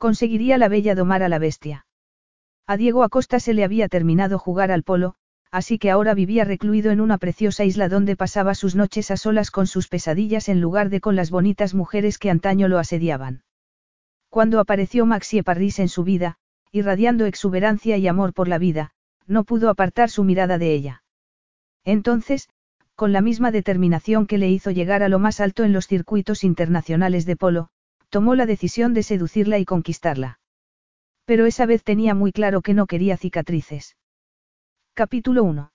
Conseguiría la bella domar a la bestia. A Diego Acosta se le había terminado jugar al polo, así que ahora vivía recluido en una preciosa isla donde pasaba sus noches a solas con sus pesadillas en lugar de con las bonitas mujeres que antaño lo asediaban. Cuando apareció Maxie Parris en su vida, irradiando exuberancia y amor por la vida, no pudo apartar su mirada de ella. Entonces, con la misma determinación que le hizo llegar a lo más alto en los circuitos internacionales de polo, tomó la decisión de seducirla y conquistarla. Pero esa vez tenía muy claro que no quería cicatrices. Capítulo 1.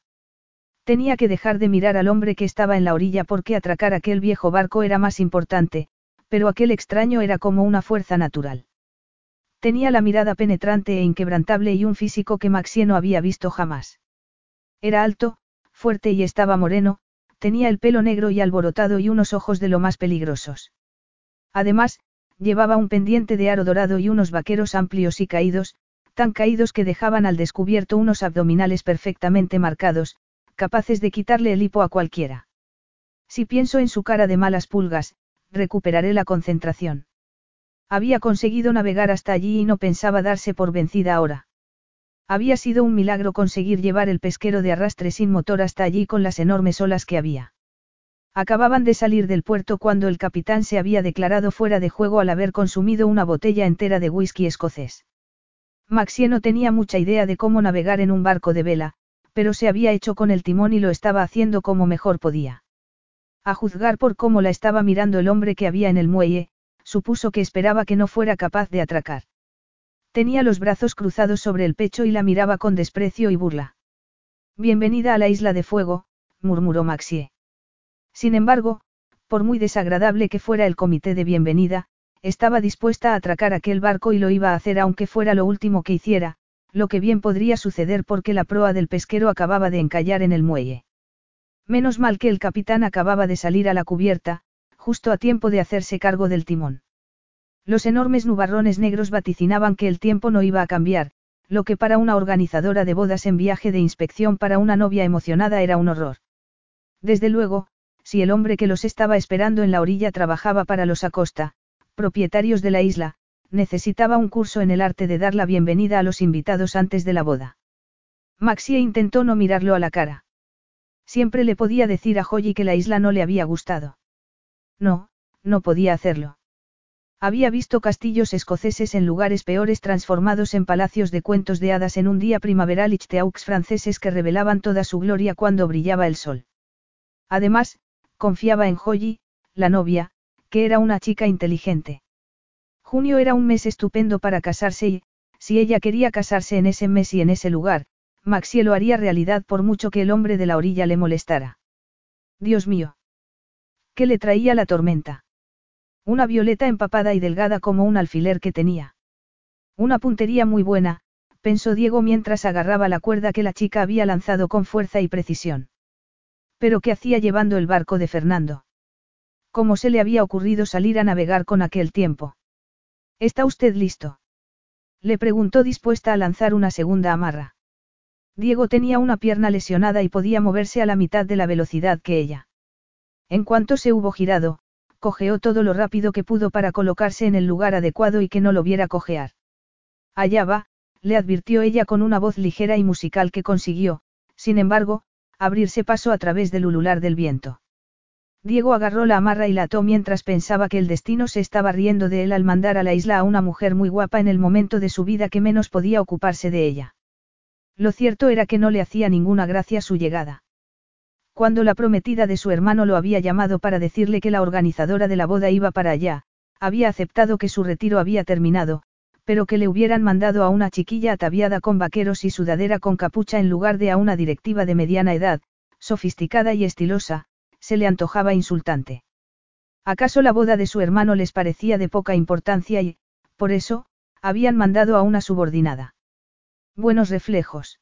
Tenía que dejar de mirar al hombre que estaba en la orilla porque atracar aquel viejo barco era más importante, pero aquel extraño era como una fuerza natural. Tenía la mirada penetrante e inquebrantable y un físico que Maxie no había visto jamás. Era alto, fuerte y estaba moreno, tenía el pelo negro y alborotado y unos ojos de lo más peligrosos. Además, llevaba un pendiente de aro dorado y unos vaqueros amplios y caídos, tan caídos que dejaban al descubierto unos abdominales perfectamente marcados, capaces de quitarle el hipo a cualquiera. Si pienso en su cara de malas pulgas, recuperaré la concentración. Había conseguido navegar hasta allí y no pensaba darse por vencida ahora. Había sido un milagro conseguir llevar el pesquero de arrastre sin motor hasta allí con las enormes olas que había. Acababan de salir del puerto cuando el capitán se había declarado fuera de juego al haber consumido una botella entera de whisky escocés. Maxie no tenía mucha idea de cómo navegar en un barco de vela, pero se había hecho con el timón y lo estaba haciendo como mejor podía. A juzgar por cómo la estaba mirando el hombre que había en el muelle, supuso que esperaba que no fuera capaz de atracar. Tenía los brazos cruzados sobre el pecho y la miraba con desprecio y burla. Bienvenida a la isla de fuego, murmuró Maxie. Sin embargo, por muy desagradable que fuera el comité de bienvenida, estaba dispuesta a atracar aquel barco y lo iba a hacer aunque fuera lo último que hiciera, lo que bien podría suceder porque la proa del pesquero acababa de encallar en el muelle. Menos mal que el capitán acababa de salir a la cubierta, justo a tiempo de hacerse cargo del timón. Los enormes nubarrones negros vaticinaban que el tiempo no iba a cambiar, lo que para una organizadora de bodas en viaje de inspección para una novia emocionada era un horror. Desde luego, si el hombre que los estaba esperando en la orilla trabajaba para los Acosta, propietarios de la isla, necesitaba un curso en el arte de dar la bienvenida a los invitados antes de la boda. Maxie intentó no mirarlo a la cara. Siempre le podía decir a Holly que la isla no le había gustado. No, no podía hacerlo. Había visto castillos escoceses en lugares peores transformados en palacios de cuentos de hadas en un día primaveral y franceses que revelaban toda su gloria cuando brillaba el sol. Además, confiaba en Holly, la novia, que era una chica inteligente. Junio era un mes estupendo para casarse y, si ella quería casarse en ese mes y en ese lugar, Maxie lo haría realidad por mucho que el hombre de la orilla le molestara. Dios mío. ¿Qué le traía la tormenta? Una violeta empapada y delgada como un alfiler que tenía. Una puntería muy buena, pensó Diego mientras agarraba la cuerda que la chica había lanzado con fuerza y precisión. Pero ¿qué hacía llevando el barco de Fernando? ¿Cómo se le había ocurrido salir a navegar con aquel tiempo? ¿Está usted listo? Le preguntó dispuesta a lanzar una segunda amarra. Diego tenía una pierna lesionada y podía moverse a la mitad de la velocidad que ella. En cuanto se hubo girado, cojeó todo lo rápido que pudo para colocarse en el lugar adecuado y que no lo viera cojear. Allá va, le advirtió ella con una voz ligera y musical que consiguió, sin embargo, abrirse paso a través del ulular del viento. Diego agarró la amarra y la ató mientras pensaba que el destino se estaba riendo de él al mandar a la isla a una mujer muy guapa en el momento de su vida que menos podía ocuparse de ella. Lo cierto era que no le hacía ninguna gracia su llegada. Cuando la prometida de su hermano lo había llamado para decirle que la organizadora de la boda iba para allá, había aceptado que su retiro había terminado, pero que le hubieran mandado a una chiquilla ataviada con vaqueros y sudadera con capucha en lugar de a una directiva de mediana edad, sofisticada y estilosa, se le antojaba insultante. ¿Acaso la boda de su hermano les parecía de poca importancia y, por eso, Habían mandado a una subordinada. Buenos reflejos.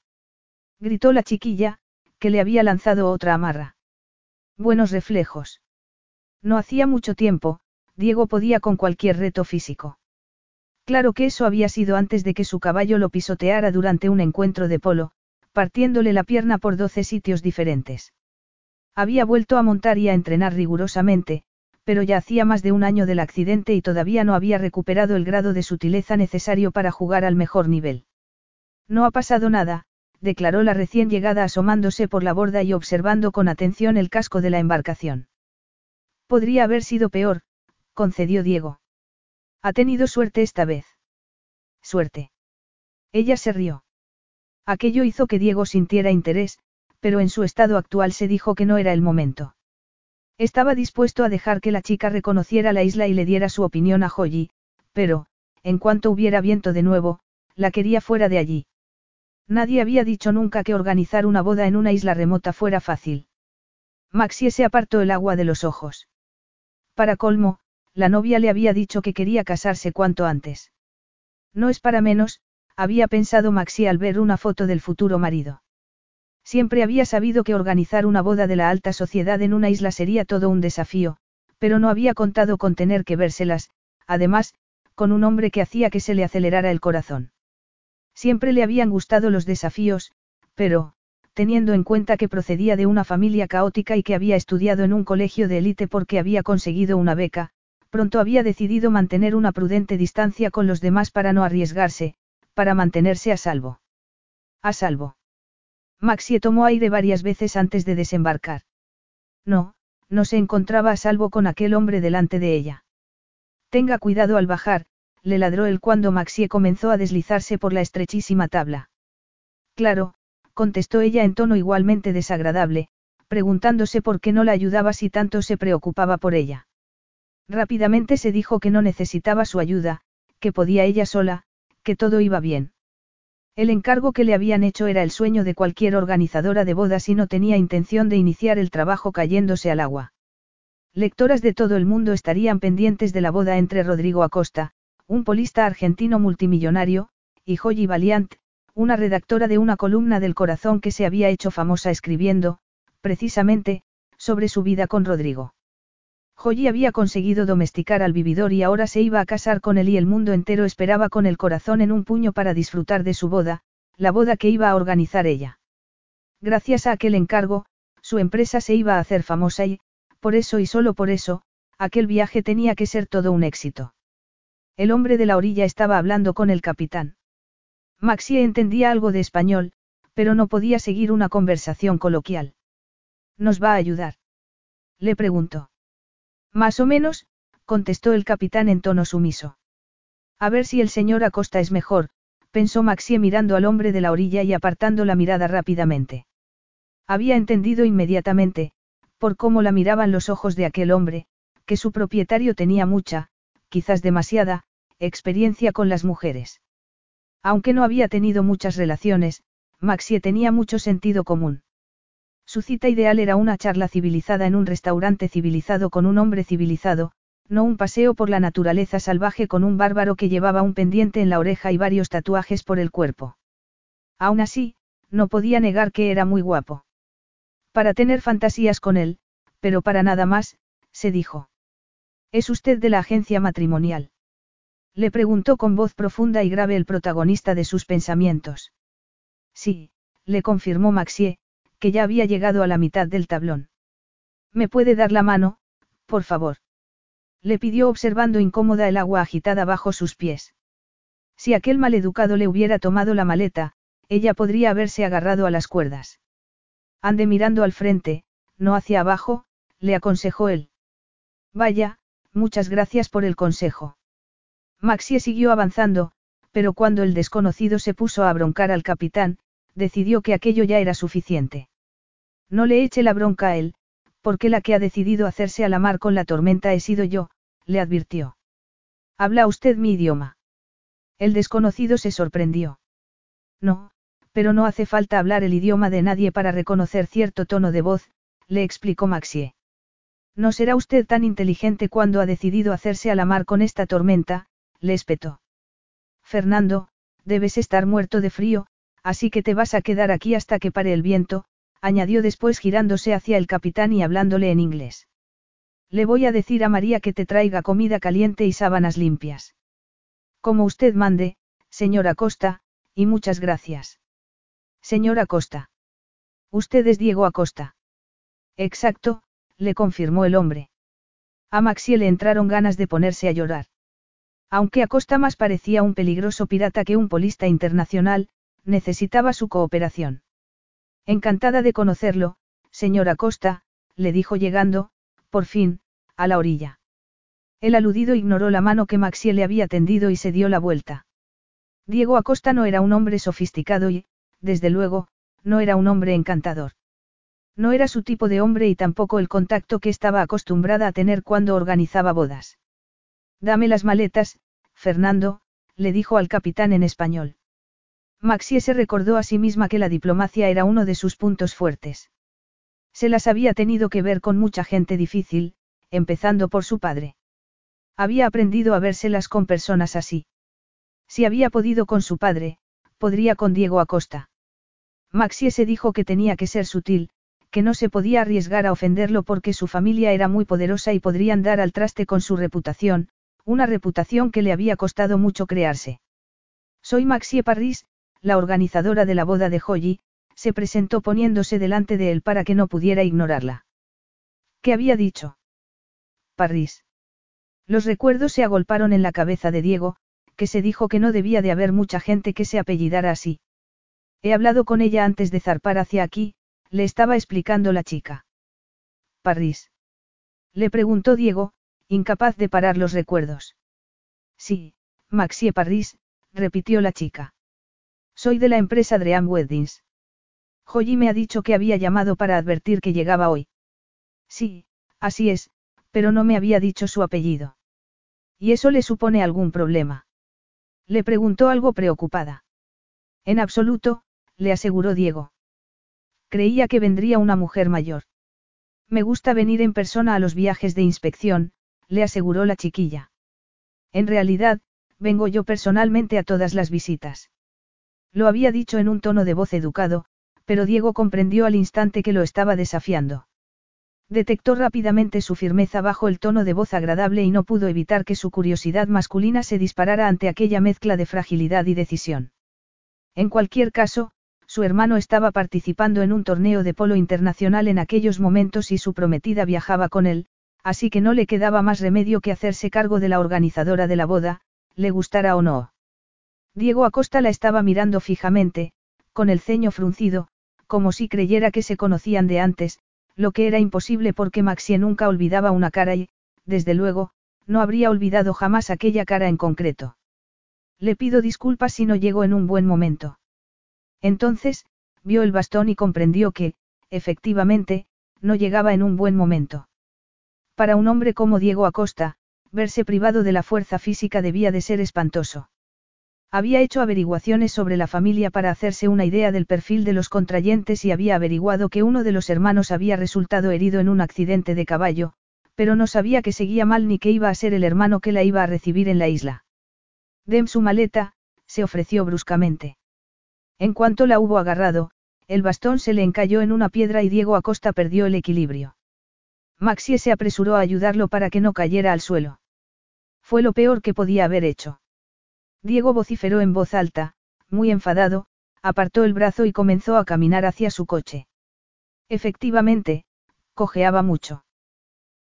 Gritó la chiquilla, que le había lanzado otra amarra. Buenos reflejos. No hacía mucho tiempo, Diego podía con cualquier reto físico. Claro que eso había sido antes de que su caballo lo pisoteara durante un encuentro de polo, partiéndole la pierna por doce sitios diferentes. Había vuelto a montar y a entrenar rigurosamente, pero ya hacía más de un año del accidente y todavía no había recuperado el grado de sutileza necesario para jugar al mejor nivel. No ha pasado nada, declaró la recién llegada asomándose por la borda y observando con atención el casco de la embarcación. Podría haber sido peor, concedió Diego. Ha tenido suerte esta vez. Suerte. Ella se rió. Aquello hizo que Diego sintiera interés, pero en su estado actual se dijo que no era el momento. Estaba dispuesto a dejar que la chica reconociera la isla y le diera su opinión a Joyi, pero, en cuanto hubiera viento de nuevo, la quería fuera de allí. Nadie había dicho nunca que organizar una boda en una isla remota fuera fácil. Maxie se apartó el agua de los ojos. Para colmo, la novia le había dicho que quería casarse cuanto antes. No es para menos, había pensado Maxi al ver una foto del futuro marido. Siempre había sabido que organizar una boda de la alta sociedad en una isla sería todo un desafío, pero no había contado con tener que vérselas, además, con un hombre que hacía que se le acelerara el corazón. Siempre le habían gustado los desafíos, pero, teniendo en cuenta que procedía de una familia caótica y que había estudiado en un colegio de élite porque había conseguido una beca, Pronto había decidido mantener una prudente distancia con los demás para no arriesgarse, para mantenerse a salvo. A salvo. Maxie tomó aire varias veces antes de desembarcar. No, no se encontraba a salvo con aquel hombre delante de ella. Tenga cuidado al bajar, le ladró él cuando Maxie comenzó a deslizarse por la estrechísima tabla. Claro, contestó ella en tono igualmente desagradable, preguntándose por qué no la ayudaba si tanto se preocupaba por ella. Rápidamente se dijo que no necesitaba su ayuda, que podía ella sola, que todo iba bien. El encargo que le habían hecho era el sueño de cualquier organizadora de bodas y no tenía intención de iniciar el trabajo cayéndose al agua. Lectoras de todo el mundo estarían pendientes de la boda entre Rodrigo Acosta, un polista argentino multimillonario, y Joyi Valiant, una redactora de una columna del corazón que se había hecho famosa escribiendo, precisamente, sobre su vida con Rodrigo. Joyi había conseguido domesticar al vividor y ahora se iba a casar con él y el mundo entero esperaba con el corazón en un puño para disfrutar de su boda, la boda que iba a organizar ella. Gracias a aquel encargo, su empresa se iba a hacer famosa y, por eso y solo por eso, aquel viaje tenía que ser todo un éxito. El hombre de la orilla estaba hablando con el capitán. Maxie entendía algo de español, pero no podía seguir una conversación coloquial. ¿Nos va a ayudar? Le preguntó. Más o menos, contestó el capitán en tono sumiso. A ver si el señor Acosta es mejor, pensó Maxie mirando al hombre de la orilla y apartando la mirada rápidamente. Había entendido inmediatamente, por cómo la miraban los ojos de aquel hombre, que su propietario tenía mucha, quizás demasiada, experiencia con las mujeres. Aunque no había tenido muchas relaciones, Maxie tenía mucho sentido común. Su cita ideal era una charla civilizada en un restaurante civilizado con un hombre civilizado, no un paseo por la naturaleza salvaje con un bárbaro que llevaba un pendiente en la oreja y varios tatuajes por el cuerpo. Aún así, no podía negar que era muy guapo. Para tener fantasías con él, pero para nada más, se dijo. ¿Es usted de la agencia matrimonial? Le preguntó con voz profunda y grave el protagonista de sus pensamientos. Sí, le confirmó Maxie, que ya había llegado a la mitad del tablón. ¿Me puede dar la mano, por favor? Le pidió observando incómoda el agua agitada bajo sus pies. Si aquel maleducado le hubiera tomado la maleta, ella podría haberse agarrado a las cuerdas. Ande mirando al frente, no hacia abajo, le aconsejó él. Vaya, muchas gracias por el consejo. Maxie siguió avanzando, pero cuando el desconocido se puso a broncar al capitán, decidió que aquello ya era suficiente. No le eche la bronca a él, porque la que ha decidido hacerse a la mar con la tormenta he sido yo, le advirtió. ¿Habla usted mi idioma? El desconocido se sorprendió. No, pero no hace falta hablar el idioma de nadie para reconocer cierto tono de voz, le explicó Maxie. No será usted tan inteligente cuando ha decidido hacerse a la mar con esta tormenta, le espetó. Fernando, debes estar muerto de frío, así que te vas a quedar aquí hasta que pare el viento, añadió después girándose hacia el capitán y hablándole en inglés. Le voy a decir a María que te traiga comida caliente y sábanas limpias. Como usted mande, señora Costa, y muchas gracias. Señora Costa. Usted es Diego Acosta. Exacto, le confirmó el hombre. A Maxie le entraron ganas de ponerse a llorar. Aunque Acosta más parecía un peligroso pirata que un polista internacional, necesitaba su cooperación. Encantada de conocerlo, señor Acosta, le dijo llegando, por fin, a la orilla. El aludido ignoró la mano que Maxie le había tendido y se dio la vuelta. Diego Acosta no era un hombre sofisticado y, desde luego, no era un hombre encantador. No era su tipo de hombre y tampoco el contacto que estaba acostumbrada a tener cuando organizaba bodas. Dame las maletas, Fernando, le dijo al capitán en español. Maxie se recordó a sí misma que la diplomacia era uno de sus puntos fuertes. Se las había tenido que ver con mucha gente difícil, empezando por su padre. Había aprendido a vérselas con personas así. Si había podido con su padre, podría con Diego Acosta. Maxie se dijo que tenía que ser sutil, que no se podía arriesgar a ofenderlo porque su familia era muy poderosa y podrían dar al traste con su reputación, una reputación que le había costado mucho crearse. Soy Maxie Parris, la organizadora de la boda de Joyi, se presentó poniéndose delante de él para que no pudiera ignorarla. ¿Qué había dicho? Parris. Los recuerdos se agolparon en la cabeza de Diego, que se dijo que no debía de haber mucha gente que se apellidara así. He hablado con ella antes de zarpar hacia aquí, le estaba explicando la chica. Parris. Le preguntó Diego, incapaz de parar los recuerdos. Sí, Maxie Parris, repitió la chica. Soy de la empresa Dream Weddings. Joyi me ha dicho que había llamado para advertir que llegaba hoy. Sí, así es, pero no me había dicho su apellido. ¿Y eso le supone algún problema? Le preguntó algo preocupada. En absoluto, le aseguró Diego. Creía que vendría una mujer mayor. Me gusta venir en persona a los viajes de inspección, le aseguró la chiquilla. En realidad, vengo yo personalmente a todas las visitas. Lo había dicho en un tono de voz educado, pero Diego comprendió al instante que lo estaba desafiando. Detectó rápidamente su firmeza bajo el tono de voz agradable y no pudo evitar que su curiosidad masculina se disparara ante aquella mezcla de fragilidad y decisión. En cualquier caso, su hermano estaba participando en un torneo de polo internacional en aquellos momentos y su prometida viajaba con él, así que no le quedaba más remedio que hacerse cargo de la organizadora de la boda, le gustara o no. Diego Acosta la estaba mirando fijamente, con el ceño fruncido, como si creyera que se conocían de antes, lo que era imposible porque Maxie nunca olvidaba una cara y, desde luego, no habría olvidado jamás aquella cara en concreto. Le pido disculpas si no llego en un buen momento. Entonces, vio el bastón y comprendió que, efectivamente, no llegaba en un buen momento. Para un hombre como Diego Acosta, verse privado de la fuerza física debía de ser espantoso. Había hecho averiguaciones sobre la familia para hacerse una idea del perfil de los contrayentes y había averiguado que uno de los hermanos había resultado herido en un accidente de caballo, pero no sabía que seguía mal ni que iba a ser el hermano que la iba a recibir en la isla. Dem su maleta, se ofreció bruscamente. En cuanto la hubo agarrado, el bastón se le encalló en una piedra y Diego Acosta perdió el equilibrio. Maxie se apresuró a ayudarlo para que no cayera al suelo. Fue lo peor que podía haber hecho. Diego vociferó en voz alta, muy enfadado, apartó el brazo y comenzó a caminar hacia su coche. Efectivamente, cojeaba mucho.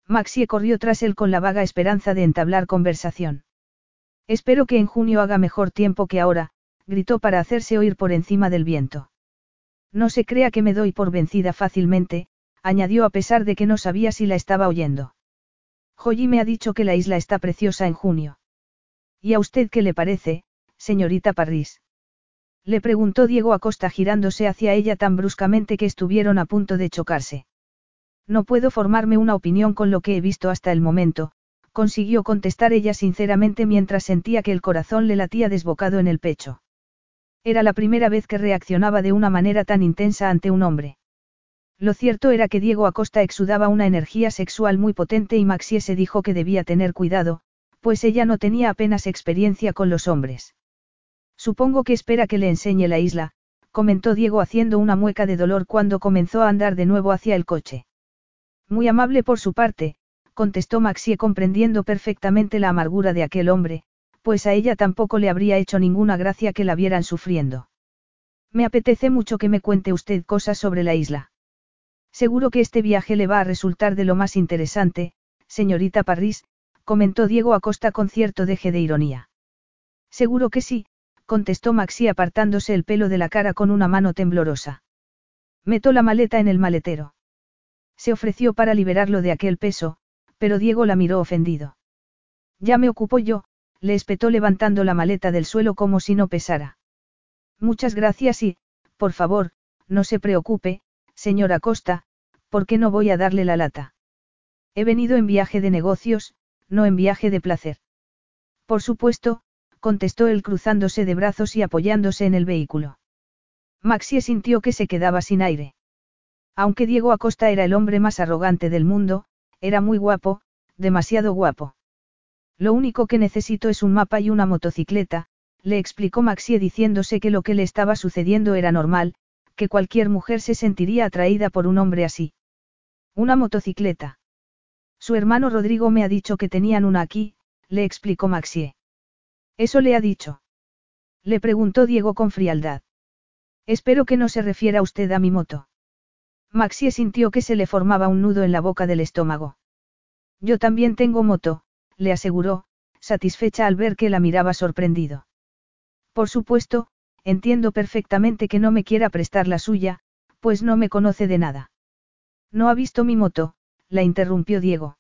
Maxie corrió tras él con la vaga esperanza de entablar conversación. Espero que en junio haga mejor tiempo que ahora, gritó para hacerse oír por encima del viento. No se crea que me doy por vencida fácilmente, añadió a pesar de que no sabía si la estaba oyendo. Joyi me ha dicho que la isla está preciosa en junio. ¿Y a usted qué le parece, señorita Parris? Le preguntó Diego Acosta girándose hacia ella tan bruscamente que estuvieron a punto de chocarse. No puedo formarme una opinión con lo que he visto hasta el momento, consiguió contestar ella sinceramente mientras sentía que el corazón le latía desbocado en el pecho. Era la primera vez que reaccionaba de una manera tan intensa ante un hombre. Lo cierto era que Diego Acosta exudaba una energía sexual muy potente y Maxie se dijo que debía tener cuidado, pues ella no tenía apenas experiencia con los hombres. Supongo que espera que le enseñe la isla, comentó Diego haciendo una mueca de dolor cuando comenzó a andar de nuevo hacia el coche. Muy amable por su parte, contestó Maxie comprendiendo perfectamente la amargura de aquel hombre, pues a ella tampoco le habría hecho ninguna gracia que la vieran sufriendo. Me apetece mucho que me cuente usted cosas sobre la isla. Seguro que este viaje le va a resultar de lo más interesante, señorita Parris, comentó Diego Acosta con cierto deje de ironía. Seguro que sí, contestó Maxi apartándose el pelo de la cara con una mano temblorosa. Meto la maleta en el maletero. Se ofreció para liberarlo de aquel peso, pero Diego la miró ofendido. Ya me ocupo yo, le espetó levantando la maleta del suelo como si no pesara. Muchas gracias y, por favor, no se preocupe, señora Costa, porque no voy a darle la lata. He venido en viaje de negocios, no en viaje de placer. Por supuesto, contestó él cruzándose de brazos y apoyándose en el vehículo. Maxie sintió que se quedaba sin aire. Aunque Diego Acosta era el hombre más arrogante del mundo, era muy guapo, demasiado guapo. Lo único que necesito es un mapa y una motocicleta, le explicó Maxie diciéndose que lo que le estaba sucediendo era normal, que cualquier mujer se sentiría atraída por un hombre así. Una motocicleta. Su hermano Rodrigo me ha dicho que tenían una aquí, le explicó Maxie. ¿Eso le ha dicho? Le preguntó Diego con frialdad. Espero que no se refiera usted a mi moto. Maxie sintió que se le formaba un nudo en la boca del estómago. Yo también tengo moto, le aseguró, satisfecha al ver que la miraba sorprendido. Por supuesto, entiendo perfectamente que no me quiera prestar la suya, pues no me conoce de nada. No ha visto mi moto, la interrumpió Diego.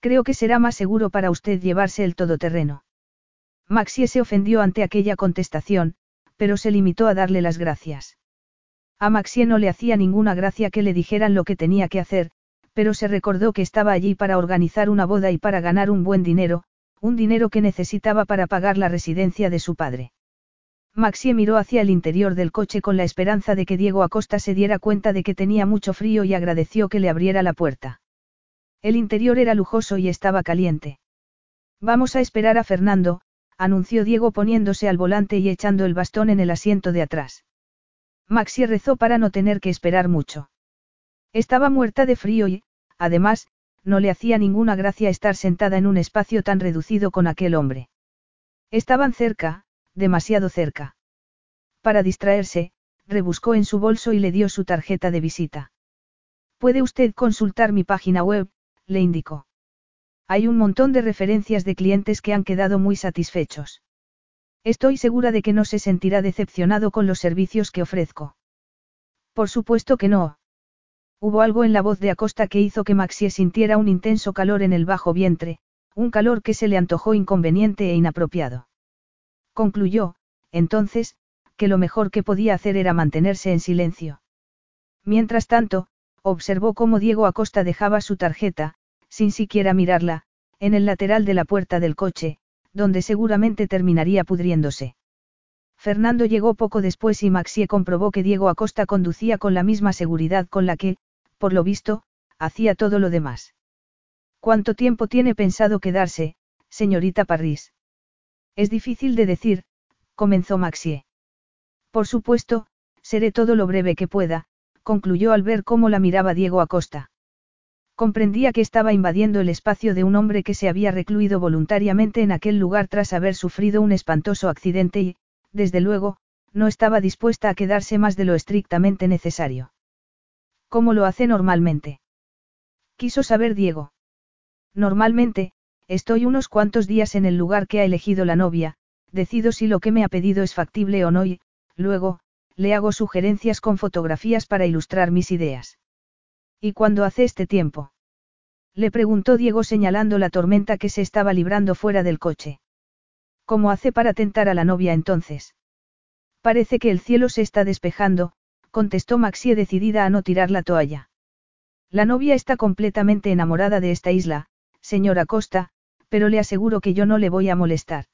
Creo que será más seguro para usted llevarse el todoterreno. Maxie se ofendió ante aquella contestación, pero se limitó a darle las gracias. A Maxie no le hacía ninguna gracia que le dijeran lo que tenía que hacer, pero se recordó que estaba allí para organizar una boda y para ganar un buen dinero, un dinero que necesitaba para pagar la residencia de su padre. Maxie miró hacia el interior del coche con la esperanza de que Diego Acosta se diera cuenta de que tenía mucho frío y agradeció que le abriera la puerta. El interior era lujoso y estaba caliente. Vamos a esperar a Fernando, anunció Diego poniéndose al volante y echando el bastón en el asiento de atrás. Maxie rezó para no tener que esperar mucho. Estaba muerta de frío y, además, no le hacía ninguna gracia estar sentada en un espacio tan reducido con aquel hombre. Estaban cerca, demasiado cerca. Para distraerse, rebuscó en su bolso y le dio su tarjeta de visita. Puede usted consultar mi página web, le indicó. Hay un montón de referencias de clientes que han quedado muy satisfechos. Estoy segura de que no se sentirá decepcionado con los servicios que ofrezco. Por supuesto que no. Hubo algo en la voz de Acosta que hizo que Maxie sintiera un intenso calor en el bajo vientre, un calor que se le antojó inconveniente e inapropiado. Concluyó, entonces, que lo mejor que podía hacer era mantenerse en silencio. Mientras tanto, observó cómo Diego Acosta dejaba su tarjeta, sin siquiera mirarla, en el lateral de la puerta del coche, donde seguramente terminaría pudriéndose. Fernando llegó poco después y Maxie comprobó que Diego Acosta conducía con la misma seguridad con la que, por lo visto, hacía todo lo demás. ¿Cuánto tiempo tiene pensado quedarse, señorita Parris? Es difícil de decir, comenzó Maxie. Por supuesto, seré todo lo breve que pueda, concluyó al ver cómo la miraba Diego Acosta. Comprendía que estaba invadiendo el espacio de un hombre que se había recluido voluntariamente en aquel lugar tras haber sufrido un espantoso accidente y, desde luego, no estaba dispuesta a quedarse más de lo estrictamente necesario. ¿Cómo lo hace normalmente? Quiso saber Diego. Normalmente, Estoy unos cuantos días en el lugar que ha elegido la novia, decido si lo que me ha pedido es factible o no y, luego, le hago sugerencias con fotografías para ilustrar mis ideas. ¿Y cuándo hace este tiempo? Le preguntó Diego señalando la tormenta que se estaba librando fuera del coche. ¿Cómo hace para tentar a la novia entonces? Parece que el cielo se está despejando, contestó Maxie decidida a no tirar la toalla. La novia está completamente enamorada de esta isla, señora Costa, pero le aseguro que yo no le voy a molestar.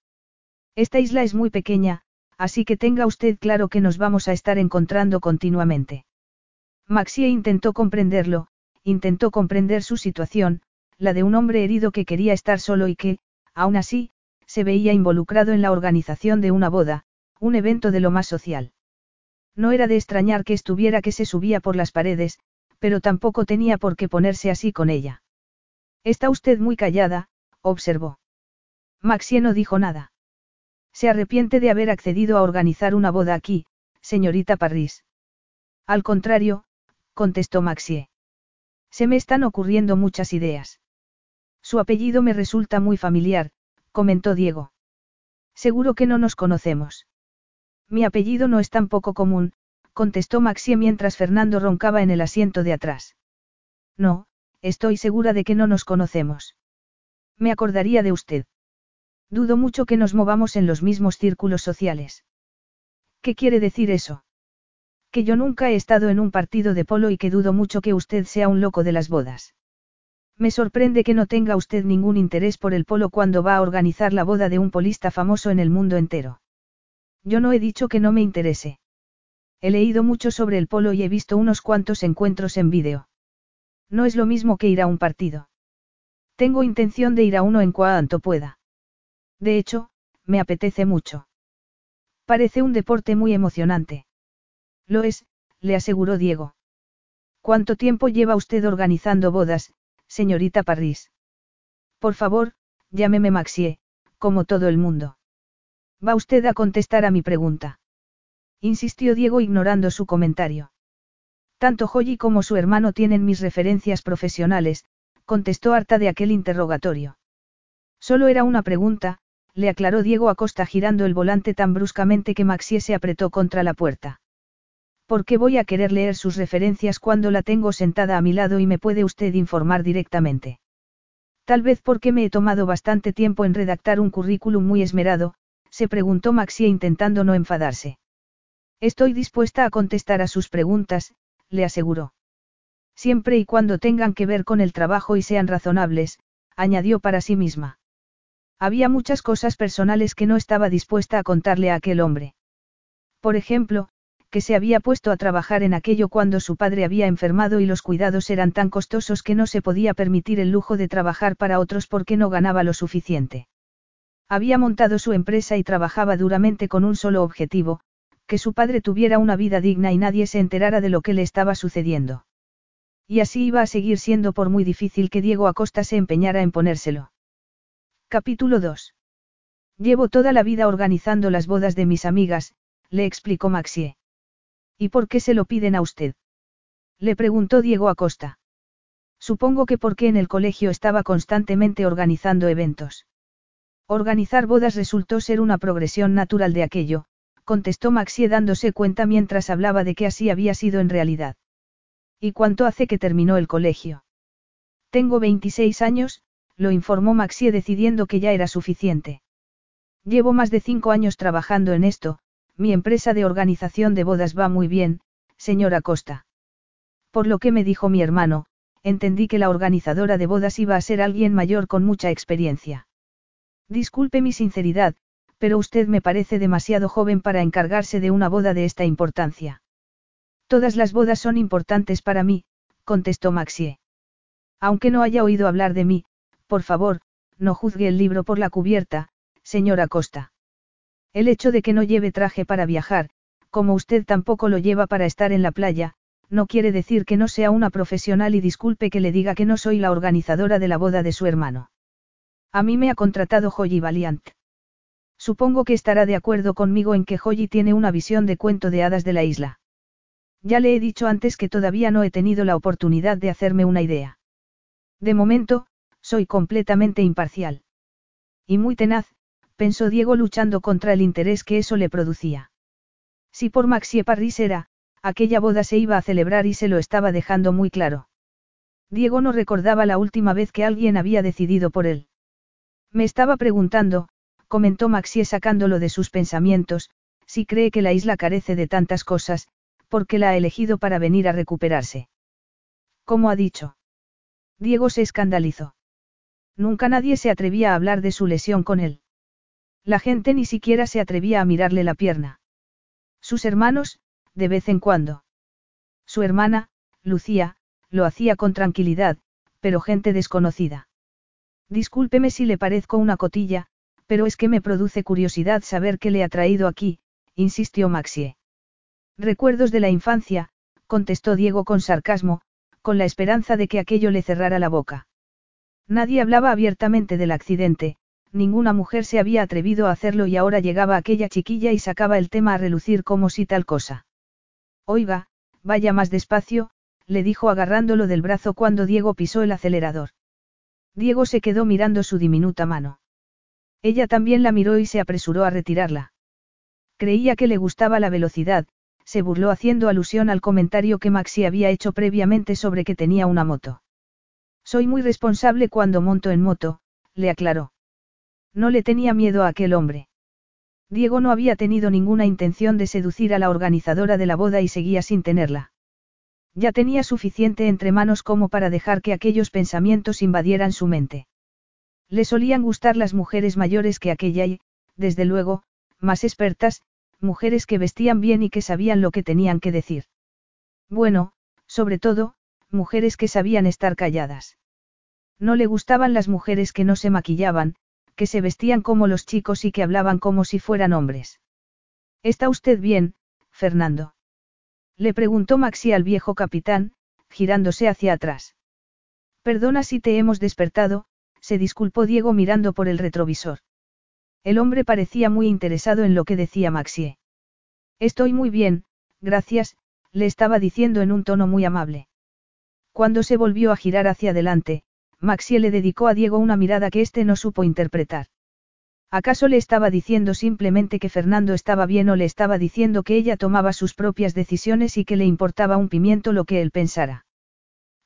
Esta isla es muy pequeña, así que tenga usted claro que nos vamos a estar encontrando continuamente. Maxie intentó comprenderlo, intentó comprender su situación, la de un hombre herido que quería estar solo y que, aún así, se veía involucrado en la organización de una boda, Un evento de lo más social. No era de extrañar que estuviera que se subía por las paredes, pero tampoco tenía por qué ponerse así con ella. Está usted muy callada, observó. Maxie no dijo nada. Se arrepiente de haber accedido a organizar una boda aquí, señorita Parris. Al contrario, contestó Maxie. Se me están ocurriendo muchas ideas. Su apellido me resulta muy familiar, comentó Diego. Seguro que no nos conocemos. Mi apellido no es tan poco común, contestó Maxie mientras Fernando roncaba en el asiento de atrás. No, estoy segura de que no nos conocemos. Me acordaría de usted. Dudo mucho que nos movamos en los mismos círculos sociales. ¿Qué quiere decir eso? Que yo nunca he estado en un partido de polo y que dudo mucho que usted sea un loco de las bodas. Me sorprende que no tenga usted ningún interés por el polo cuando va a organizar la boda de un polista famoso en el mundo entero. Yo no he dicho que no me interese. He leído mucho sobre el polo y he visto unos cuantos encuentros en vídeo. No es lo mismo que ir a un partido. Tengo intención de ir a uno en cuanto pueda. De hecho, me apetece mucho. Parece un deporte muy emocionante. Lo es, le aseguró Diego. ¿Cuánto tiempo lleva usted organizando bodas, señorita Parris? Por favor, llámeme Maxie, como todo el mundo. ¿Va usted a contestar a mi pregunta? insistió Diego ignorando su comentario. Tanto Joyi como su hermano tienen mis referencias profesionales, contestó harta de aquel interrogatorio. Solo era una pregunta, le aclaró Diego Acosta girando el volante tan bruscamente que Maxie se apretó contra la puerta. ¿Por qué voy a querer leer sus referencias cuando la tengo sentada a mi lado y me puede usted informar directamente? Tal vez porque me he tomado bastante tiempo en redactar un currículum muy esmerado, se preguntó Maxie intentando no enfadarse. Estoy dispuesta a contestar a sus preguntas, le aseguró. Siempre y cuando tengan que ver con el trabajo y sean razonables, añadió para sí misma. Había muchas cosas personales que no estaba dispuesta a contarle a aquel hombre. Por ejemplo, que se había puesto a trabajar en aquello cuando su padre había enfermado y los cuidados eran tan costosos que no se podía permitir el lujo de trabajar para otros porque no ganaba lo suficiente. Había montado su empresa y trabajaba duramente con un solo objetivo, que su padre tuviera una vida digna y nadie se enterara de lo que le estaba sucediendo. Y así iba a seguir siendo por muy difícil que Diego Acosta se empeñara en ponérselo. Capítulo 2. Llevo toda la vida organizando las bodas de mis amigas, le explicó Maxie. ¿Y por qué se lo piden a usted? Le preguntó Diego Acosta. Supongo que porque en el colegio estaba constantemente organizando eventos. Organizar bodas resultó ser una progresión natural de aquello, contestó Maxie dándose cuenta mientras hablaba de que así había sido en realidad. ¿Y cuánto hace que terminó el colegio? Tengo 26 años, lo informó Maxie decidiendo que ya era suficiente. Llevo más de cinco años trabajando en esto, mi empresa de organización de bodas va muy bien, señora Costa. Por lo que me dijo mi hermano, entendí que la organizadora de bodas iba a ser alguien mayor con mucha experiencia. Disculpe mi sinceridad, pero usted me parece demasiado joven para encargarse de una boda de esta importancia. Todas las bodas son importantes para mí, contestó Maxie. Aunque no haya oído hablar de mí, por favor, no juzgue el libro por la cubierta, señora Costa. El hecho de que no lleve traje para viajar, como usted tampoco lo lleva para estar en la playa, no quiere decir que no sea una profesional y disculpe que le diga que no soy la organizadora de la boda de su hermano. A mí me ha contratado Joyi Valiant. Supongo que estará de acuerdo conmigo en que Joyi tiene una visión de cuento de hadas de la isla. Ya le he dicho antes que todavía no he tenido la oportunidad de hacerme una idea. De momento, soy completamente imparcial. Y muy tenaz, pensó Diego luchando contra el interés que eso le producía. Si por Maxie Parris era, aquella boda se iba a celebrar y se lo estaba dejando muy claro. Diego no recordaba la última vez que alguien había decidido por él. Me estaba preguntando, comentó Maxie sacándolo de sus pensamientos, si cree que la isla carece de tantas cosas, porque la ha elegido para venir a recuperarse. ¿Cómo ha dicho? Diego se escandalizó. Nunca nadie se atrevía a hablar de su lesión con él. La gente ni siquiera se atrevía a mirarle la pierna. Sus hermanos, de vez en cuando. Su hermana, Lucía, lo hacía con tranquilidad, pero gente desconocida. Discúlpeme si le parezco una cotilla, pero es que me produce curiosidad saber qué le ha traído aquí, insistió Maxie. Recuerdos de la infancia, contestó Diego con sarcasmo, con la esperanza de que aquello le cerrara la boca. Nadie hablaba abiertamente del accidente, ninguna mujer se había atrevido a hacerlo y ahora llegaba aquella chiquilla y sacaba el tema a relucir como si tal cosa. Oiga, vaya más despacio, le dijo agarrándolo del brazo cuando Diego pisó el acelerador. Diego se quedó mirando su diminuta mano. Ella también la miró y se apresuró a retirarla. Creía que le gustaba la velocidad, se burló haciendo alusión al comentario que Maxi había hecho previamente sobre que tenía una moto. Soy muy responsable cuando monto en moto, le aclaró. No le tenía miedo a aquel hombre. Diego no había tenido ninguna intención de seducir a la organizadora de la boda y seguía sin tenerla. Ya tenía suficiente entre manos como para dejar que aquellos pensamientos invadieran su mente. Le solían gustar las mujeres mayores que aquella y, desde luego, más expertas, mujeres que vestían bien y que sabían lo que tenían que decir. Bueno, sobre todo, mujeres que sabían estar calladas. No le gustaban las mujeres que no se maquillaban, que se vestían como los chicos y que hablaban como si fueran hombres. ¿Está usted bien, Fernando? Le preguntó Maxi al viejo capitán, girándose hacia atrás. Perdona si te hemos despertado, se disculpó Diego mirando por el retrovisor. El hombre parecía muy interesado en lo que decía Maxie. Estoy muy bien, gracias, le estaba diciendo en un tono muy amable. Cuando se volvió a girar hacia adelante, Maxie le dedicó a Diego una mirada que éste no supo interpretar. ¿Acaso le estaba diciendo simplemente que Fernando estaba bien o le estaba diciendo que ella tomaba sus propias decisiones y que le importaba un pimiento lo que él pensara?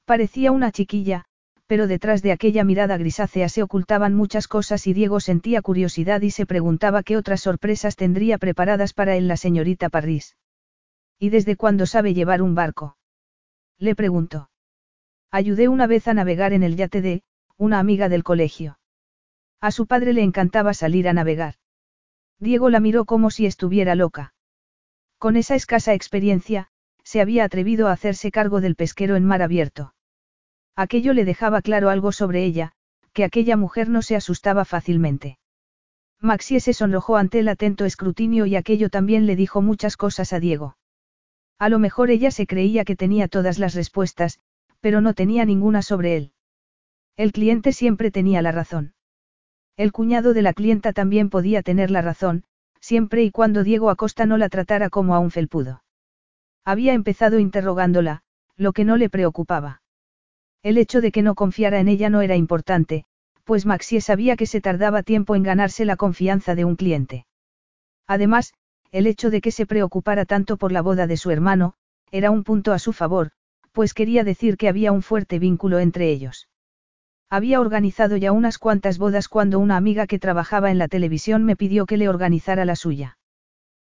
Parecía una chiquilla, pero detrás de aquella mirada grisácea se ocultaban muchas cosas y Diego sentía curiosidad y se preguntaba qué otras sorpresas tendría preparadas para él la señorita Parris. ¿Y desde cuándo sabe llevar un barco? Le preguntó. Ayudé una vez a navegar en el yate de, una amiga del colegio. A su padre le encantaba salir a navegar. Diego la miró como si estuviera loca. Con esa escasa experiencia, se había atrevido a hacerse cargo del pesquero en mar abierto. Aquello le dejaba claro algo sobre ella, que aquella mujer no se asustaba fácilmente. Maxie se sonrojó ante el atento escrutinio y aquello también le dijo muchas cosas a Diego. A lo mejor ella se creía que tenía todas las respuestas, pero no tenía ninguna sobre él. El cliente siempre tenía la razón. El cuñado de la clienta también podía tener la razón, siempre y cuando Diego Acosta no la tratara como a un felpudo. Había empezado interrogándola, lo que no le preocupaba. El hecho de que no confiara en ella no era importante, pues Maxie sabía que se tardaba tiempo en ganarse la confianza de un cliente. Además, el hecho de que se preocupara tanto por la boda de su hermano, era un punto a su favor, pues quería decir que había un fuerte vínculo entre ellos. Había organizado ya unas cuantas bodas cuando una amiga que trabajaba en la televisión me pidió que le organizara la suya.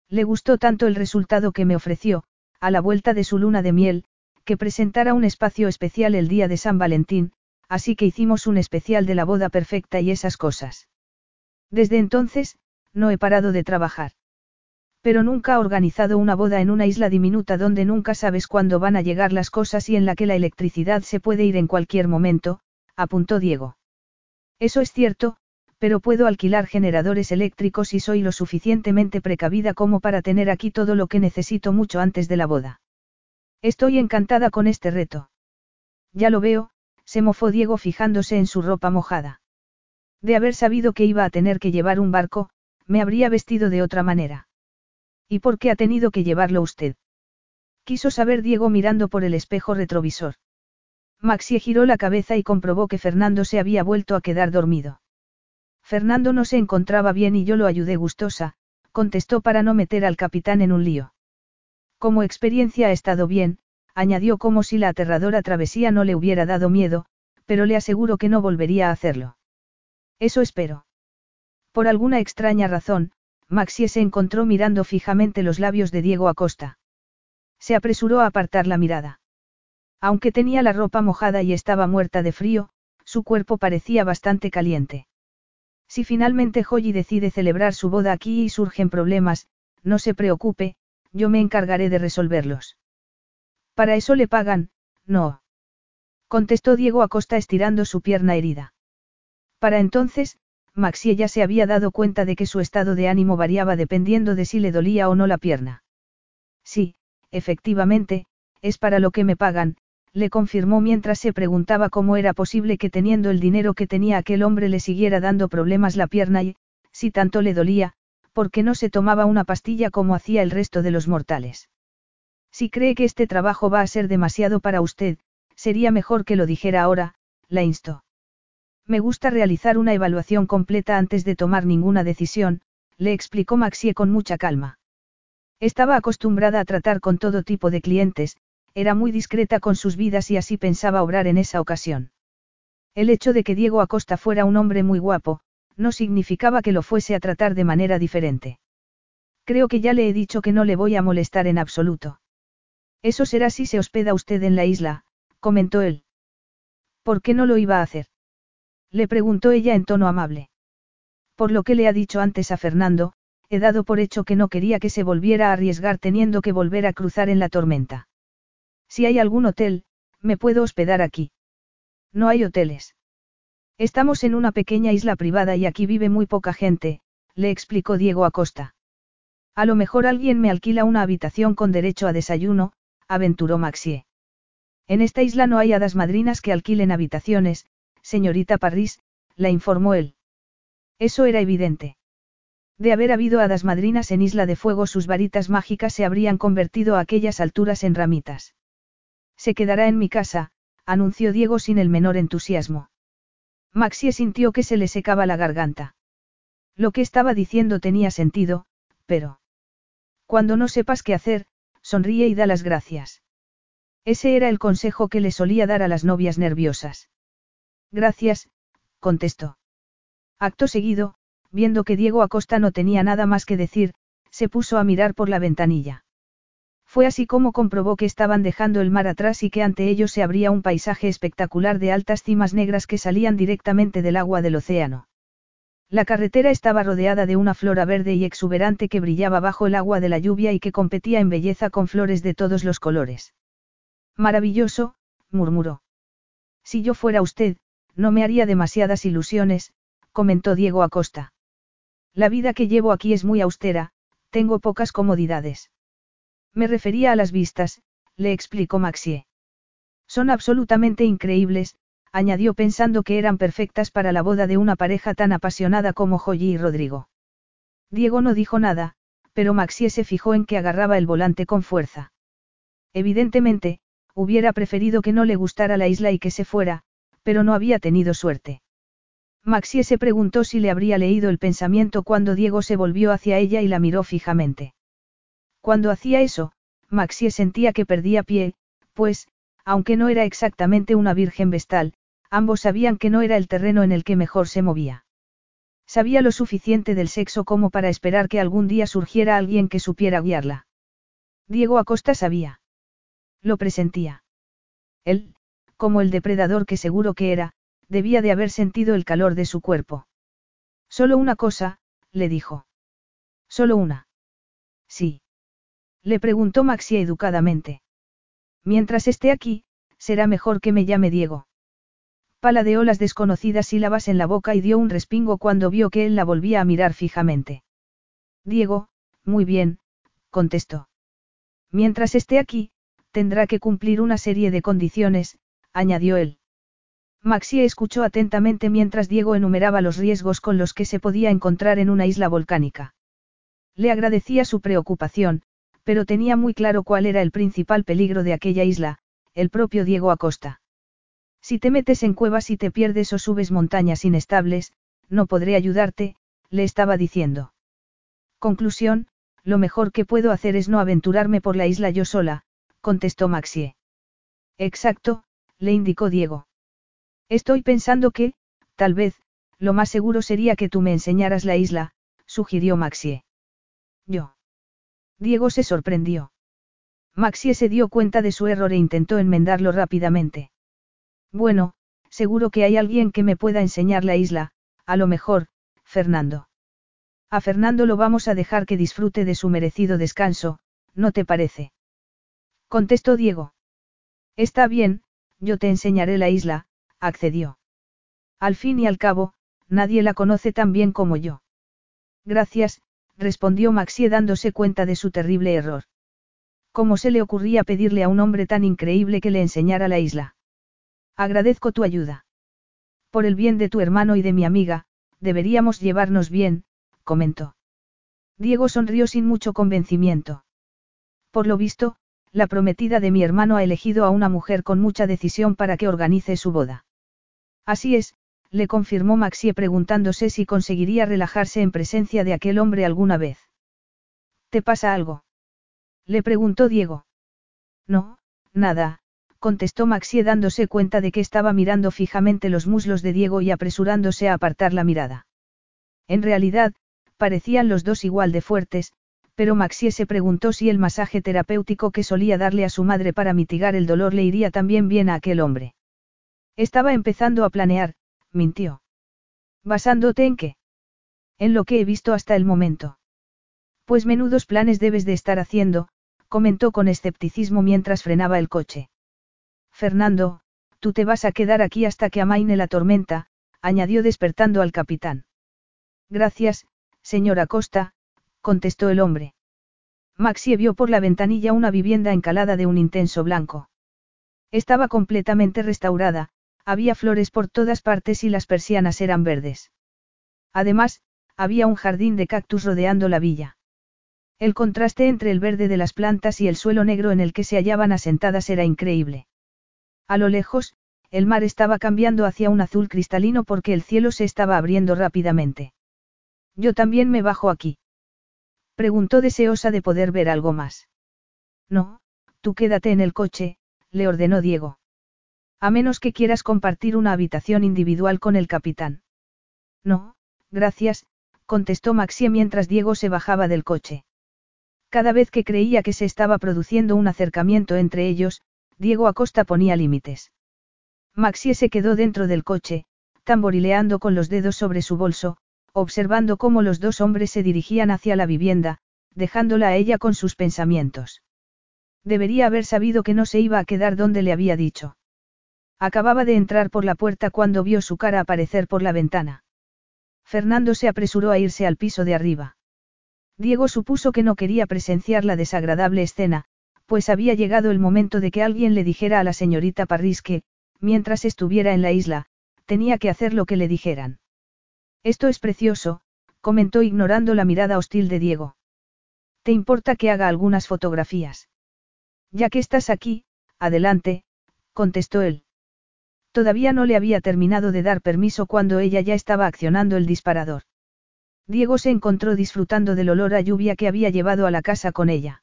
Le gustó tanto el resultado que me ofreció, a la vuelta de su luna de miel, que presentara un espacio especial el día de San Valentín, así que hicimos un especial de la boda perfecta y esas cosas. Desde entonces, no he parado de trabajar. Pero nunca ha organizado una boda en una isla diminuta donde nunca sabes cuándo van a llegar las cosas y en la que la electricidad se puede ir en cualquier momento, apuntó Diego. Eso es cierto, pero puedo alquilar generadores eléctricos y soy lo suficientemente precavida como para tener aquí todo lo que necesito mucho antes de la boda. Estoy encantada con este reto. Ya lo veo, se mofó Diego fijándose en su ropa mojada. De haber sabido que iba a tener que llevar un barco, me habría vestido de otra manera. ¿Y por qué ha tenido que llevarlo usted? Quiso saber Diego mirando por el espejo retrovisor. Maxie giró la cabeza y comprobó que Fernando se había vuelto a quedar dormido. Fernando no se encontraba bien y yo lo ayudé gustosa, contestó para no meter al capitán en un lío. Como experiencia ha estado bien, añadió como si la aterradora travesía no le hubiera dado miedo, pero le aseguro que no volvería a hacerlo. Eso espero. Por alguna extraña razón, Maxie se encontró mirando fijamente los labios de Diego Acosta. Se apresuró a apartar la mirada. Aunque tenía la ropa mojada y estaba muerta de frío, su cuerpo parecía bastante caliente. Si finalmente Joy decide celebrar su boda aquí y surgen problemas, no se preocupe, yo me encargaré de resolverlos. Para eso le pagan, no. Contestó Diego Acosta estirando su pierna herida. Para entonces, Maxie ya se había dado cuenta de que su estado de ánimo variaba dependiendo de si le dolía o no la pierna. Sí, efectivamente, es para lo que me pagan, le confirmó mientras se preguntaba cómo era posible que teniendo el dinero que tenía aquel hombre le siguiera dando problemas la pierna y, si tanto le dolía, ¿por qué no se tomaba una pastilla como hacía el resto de los mortales? Si cree que este trabajo va a ser demasiado para usted, sería mejor que lo dijera ahora, la instó. Me gusta realizar una evaluación completa antes de tomar ninguna decisión, le explicó Maxie con mucha calma. Estaba acostumbrada a tratar con todo tipo de clientes, era muy discreta con sus vidas y así pensaba obrar en esa ocasión. El hecho de que Diego Acosta fuera un hombre muy guapo, no significaba que lo fuese a tratar de manera diferente. Creo que ya le he dicho que no le voy a molestar en absoluto. Eso será si se hospeda usted en la isla, comentó él. ¿Por qué no lo iba a hacer? Le preguntó ella en tono amable. Por lo que le ha dicho antes a Fernando, he dado por hecho que no quería que se volviera a arriesgar teniendo que volver a cruzar en la tormenta. Si hay algún hotel, me puedo hospedar aquí. No hay hoteles. Estamos en una pequeña isla privada y aquí vive muy poca gente, le explicó Diego Acosta. A lo mejor alguien me alquila una habitación con derecho a desayuno, aventuró Maxie. En esta isla no hay hadas madrinas que alquilen habitaciones, señorita Parris, la informó él. Eso era evidente. De haber habido hadas madrinas en Isla de Fuego sus varitas mágicas se habrían convertido a aquellas alturas en ramitas. Se quedará en mi casa, anunció Diego sin el menor entusiasmo. Maxie sintió que se le secaba la garganta. Lo que estaba diciendo tenía sentido, pero... Cuando no sepas qué hacer, sonríe y da las gracias. Ese era el consejo que le solía dar a las novias nerviosas. Gracias, contestó. Acto seguido, viendo que Diego Acosta no tenía nada más que decir, se puso a mirar por la ventanilla. Fue así como comprobó que estaban dejando el mar atrás y que ante ellos se abría un paisaje espectacular de altas cimas negras que salían directamente del agua del océano. La carretera estaba rodeada de una flora verde y exuberante que brillaba bajo el agua de la lluvia y que competía en belleza con flores de todos los colores. Maravilloso, murmuró. Si yo fuera usted, no me haría demasiadas ilusiones, comentó Diego Acosta. La vida que llevo aquí es muy austera, tengo pocas comodidades. Me refería a las vistas, le explicó Maxie. Son absolutamente increíbles, añadió pensando que eran perfectas para la boda de una pareja tan apasionada como Joyi y Rodrigo. Diego no dijo nada, pero Maxie se fijó en que agarraba el volante con fuerza. Evidentemente, hubiera preferido que no le gustara la isla y que se fuera, pero no había tenido suerte. Maxie se preguntó si le habría leído el pensamiento cuando Diego se volvió hacia ella y la miró fijamente. Cuando hacía eso, Maxie sentía que perdía pie, pues, aunque no era exactamente una virgen vestal, ambos sabían que no era el terreno en el que mejor se movía. Sabía lo suficiente del sexo como para esperar que algún día surgiera alguien que supiera guiarla. Diego Acosta sabía. Lo presentía. Él, como el depredador que seguro que era, debía de haber sentido el calor de su cuerpo. Solo una cosa, le dijo. Solo una. Sí. Le preguntó Maxia educadamente. Mientras esté aquí, será mejor que me llame Diego. Paladeó las desconocidas sílabas en la boca y dio un respingo cuando vio que él la volvía a mirar fijamente. Diego, muy bien, contestó. Mientras esté aquí, tendrá que cumplir una serie de condiciones, añadió él. Maxie escuchó atentamente mientras Diego enumeraba los riesgos con los que se podía encontrar en una isla volcánica. Le agradecía su preocupación, pero tenía muy claro cuál era el principal peligro de aquella isla, el propio Diego Acosta. Si te metes en cuevas y te pierdes o subes montañas inestables, no podré ayudarte, le estaba diciendo. Conclusión, lo mejor que puedo hacer es no aventurarme por la isla yo sola, contestó Maxie. Exacto, le indicó Diego. Estoy pensando que, tal vez, lo más seguro sería que tú me enseñaras la isla, sugirió Maxie. Yo. Diego se sorprendió. Maxie se dio cuenta de su error e intentó enmendarlo rápidamente. Bueno, seguro que hay alguien que me pueda enseñar la isla, a lo mejor, Fernando. A Fernando lo vamos a dejar que disfrute de su merecido descanso, ¿no te parece? Contestó Diego. Está bien, yo te enseñaré la isla, accedió. Al fin y al cabo, nadie la conoce tan bien como yo. Gracias, respondió Maxie dándose cuenta de su terrible error. ¿Cómo se le ocurría pedirle a un hombre tan increíble que le enseñara la isla? Agradezco tu ayuda. Por el bien de tu hermano y de mi amiga, deberíamos llevarnos bien, comentó. Diego sonrió sin mucho convencimiento. Por lo visto, la prometida de mi hermano ha elegido a una mujer con mucha decisión para que organice su boda. Así es, le confirmó Maxie preguntándose si conseguiría relajarse en presencia de aquel hombre alguna vez. ¿Te pasa algo? Le preguntó Diego. No, nada, contestó Maxie dándose cuenta de que estaba mirando fijamente los muslos de Diego y apresurándose a apartar la mirada. En realidad, parecían los dos igual de fuertes, pero Maxie se preguntó si el masaje terapéutico que solía darle a su madre para mitigar el dolor le iría también bien a aquel hombre. Estaba empezando a planear, mintió. ¿Basándote en qué? En lo que he visto hasta el momento. Pues menudos planes debes de estar haciendo, comentó con escepticismo mientras frenaba el coche. Fernando, tú te vas a quedar aquí hasta que amaine la tormenta, añadió despertando al capitán. Gracias, señora Costa, contestó el hombre. Maxie vio por la ventanilla una vivienda encalada de un intenso blanco. Estaba completamente restaurada, había flores por todas partes y las persianas eran verdes. Además, había un jardín de cactus rodeando la villa. El contraste entre el verde de las plantas y el suelo negro en el que se hallaban asentadas era increíble. A lo lejos, el mar estaba cambiando hacia un azul cristalino porque el cielo se estaba abriendo rápidamente. Yo también me bajo aquí. Preguntó deseosa de poder ver algo más. No, tú quédate en el coche, le ordenó Diego. A menos que quieras compartir una habitación individual con el capitán. No, gracias, contestó Maxie mientras Diego se bajaba del coche. Cada vez que creía que se estaba produciendo un acercamiento entre ellos, Diego Acosta ponía límites. Maxie se quedó dentro del coche, tamborileando con los dedos sobre su bolso, observando cómo los dos hombres se dirigían hacia la vivienda, dejándola a ella con sus pensamientos. Debería haber sabido que no se iba a quedar donde le había dicho. Acababa de entrar por la puerta cuando vio su cara aparecer por la ventana. Fernando se apresuró a irse al piso de arriba. Diego supuso que no quería presenciar la desagradable escena, pues había llegado el momento de que alguien le dijera a la señorita Parris que, mientras estuviera en la isla, tenía que hacer lo que le dijeran. Esto es precioso, comentó ignorando la mirada hostil de Diego. ¿Te importa que haga algunas fotografías? Ya que estás aquí, adelante, contestó él. Todavía no le había terminado de dar permiso cuando ella ya estaba accionando el disparador. Diego se encontró disfrutando del olor a lluvia que había llevado a la casa con ella.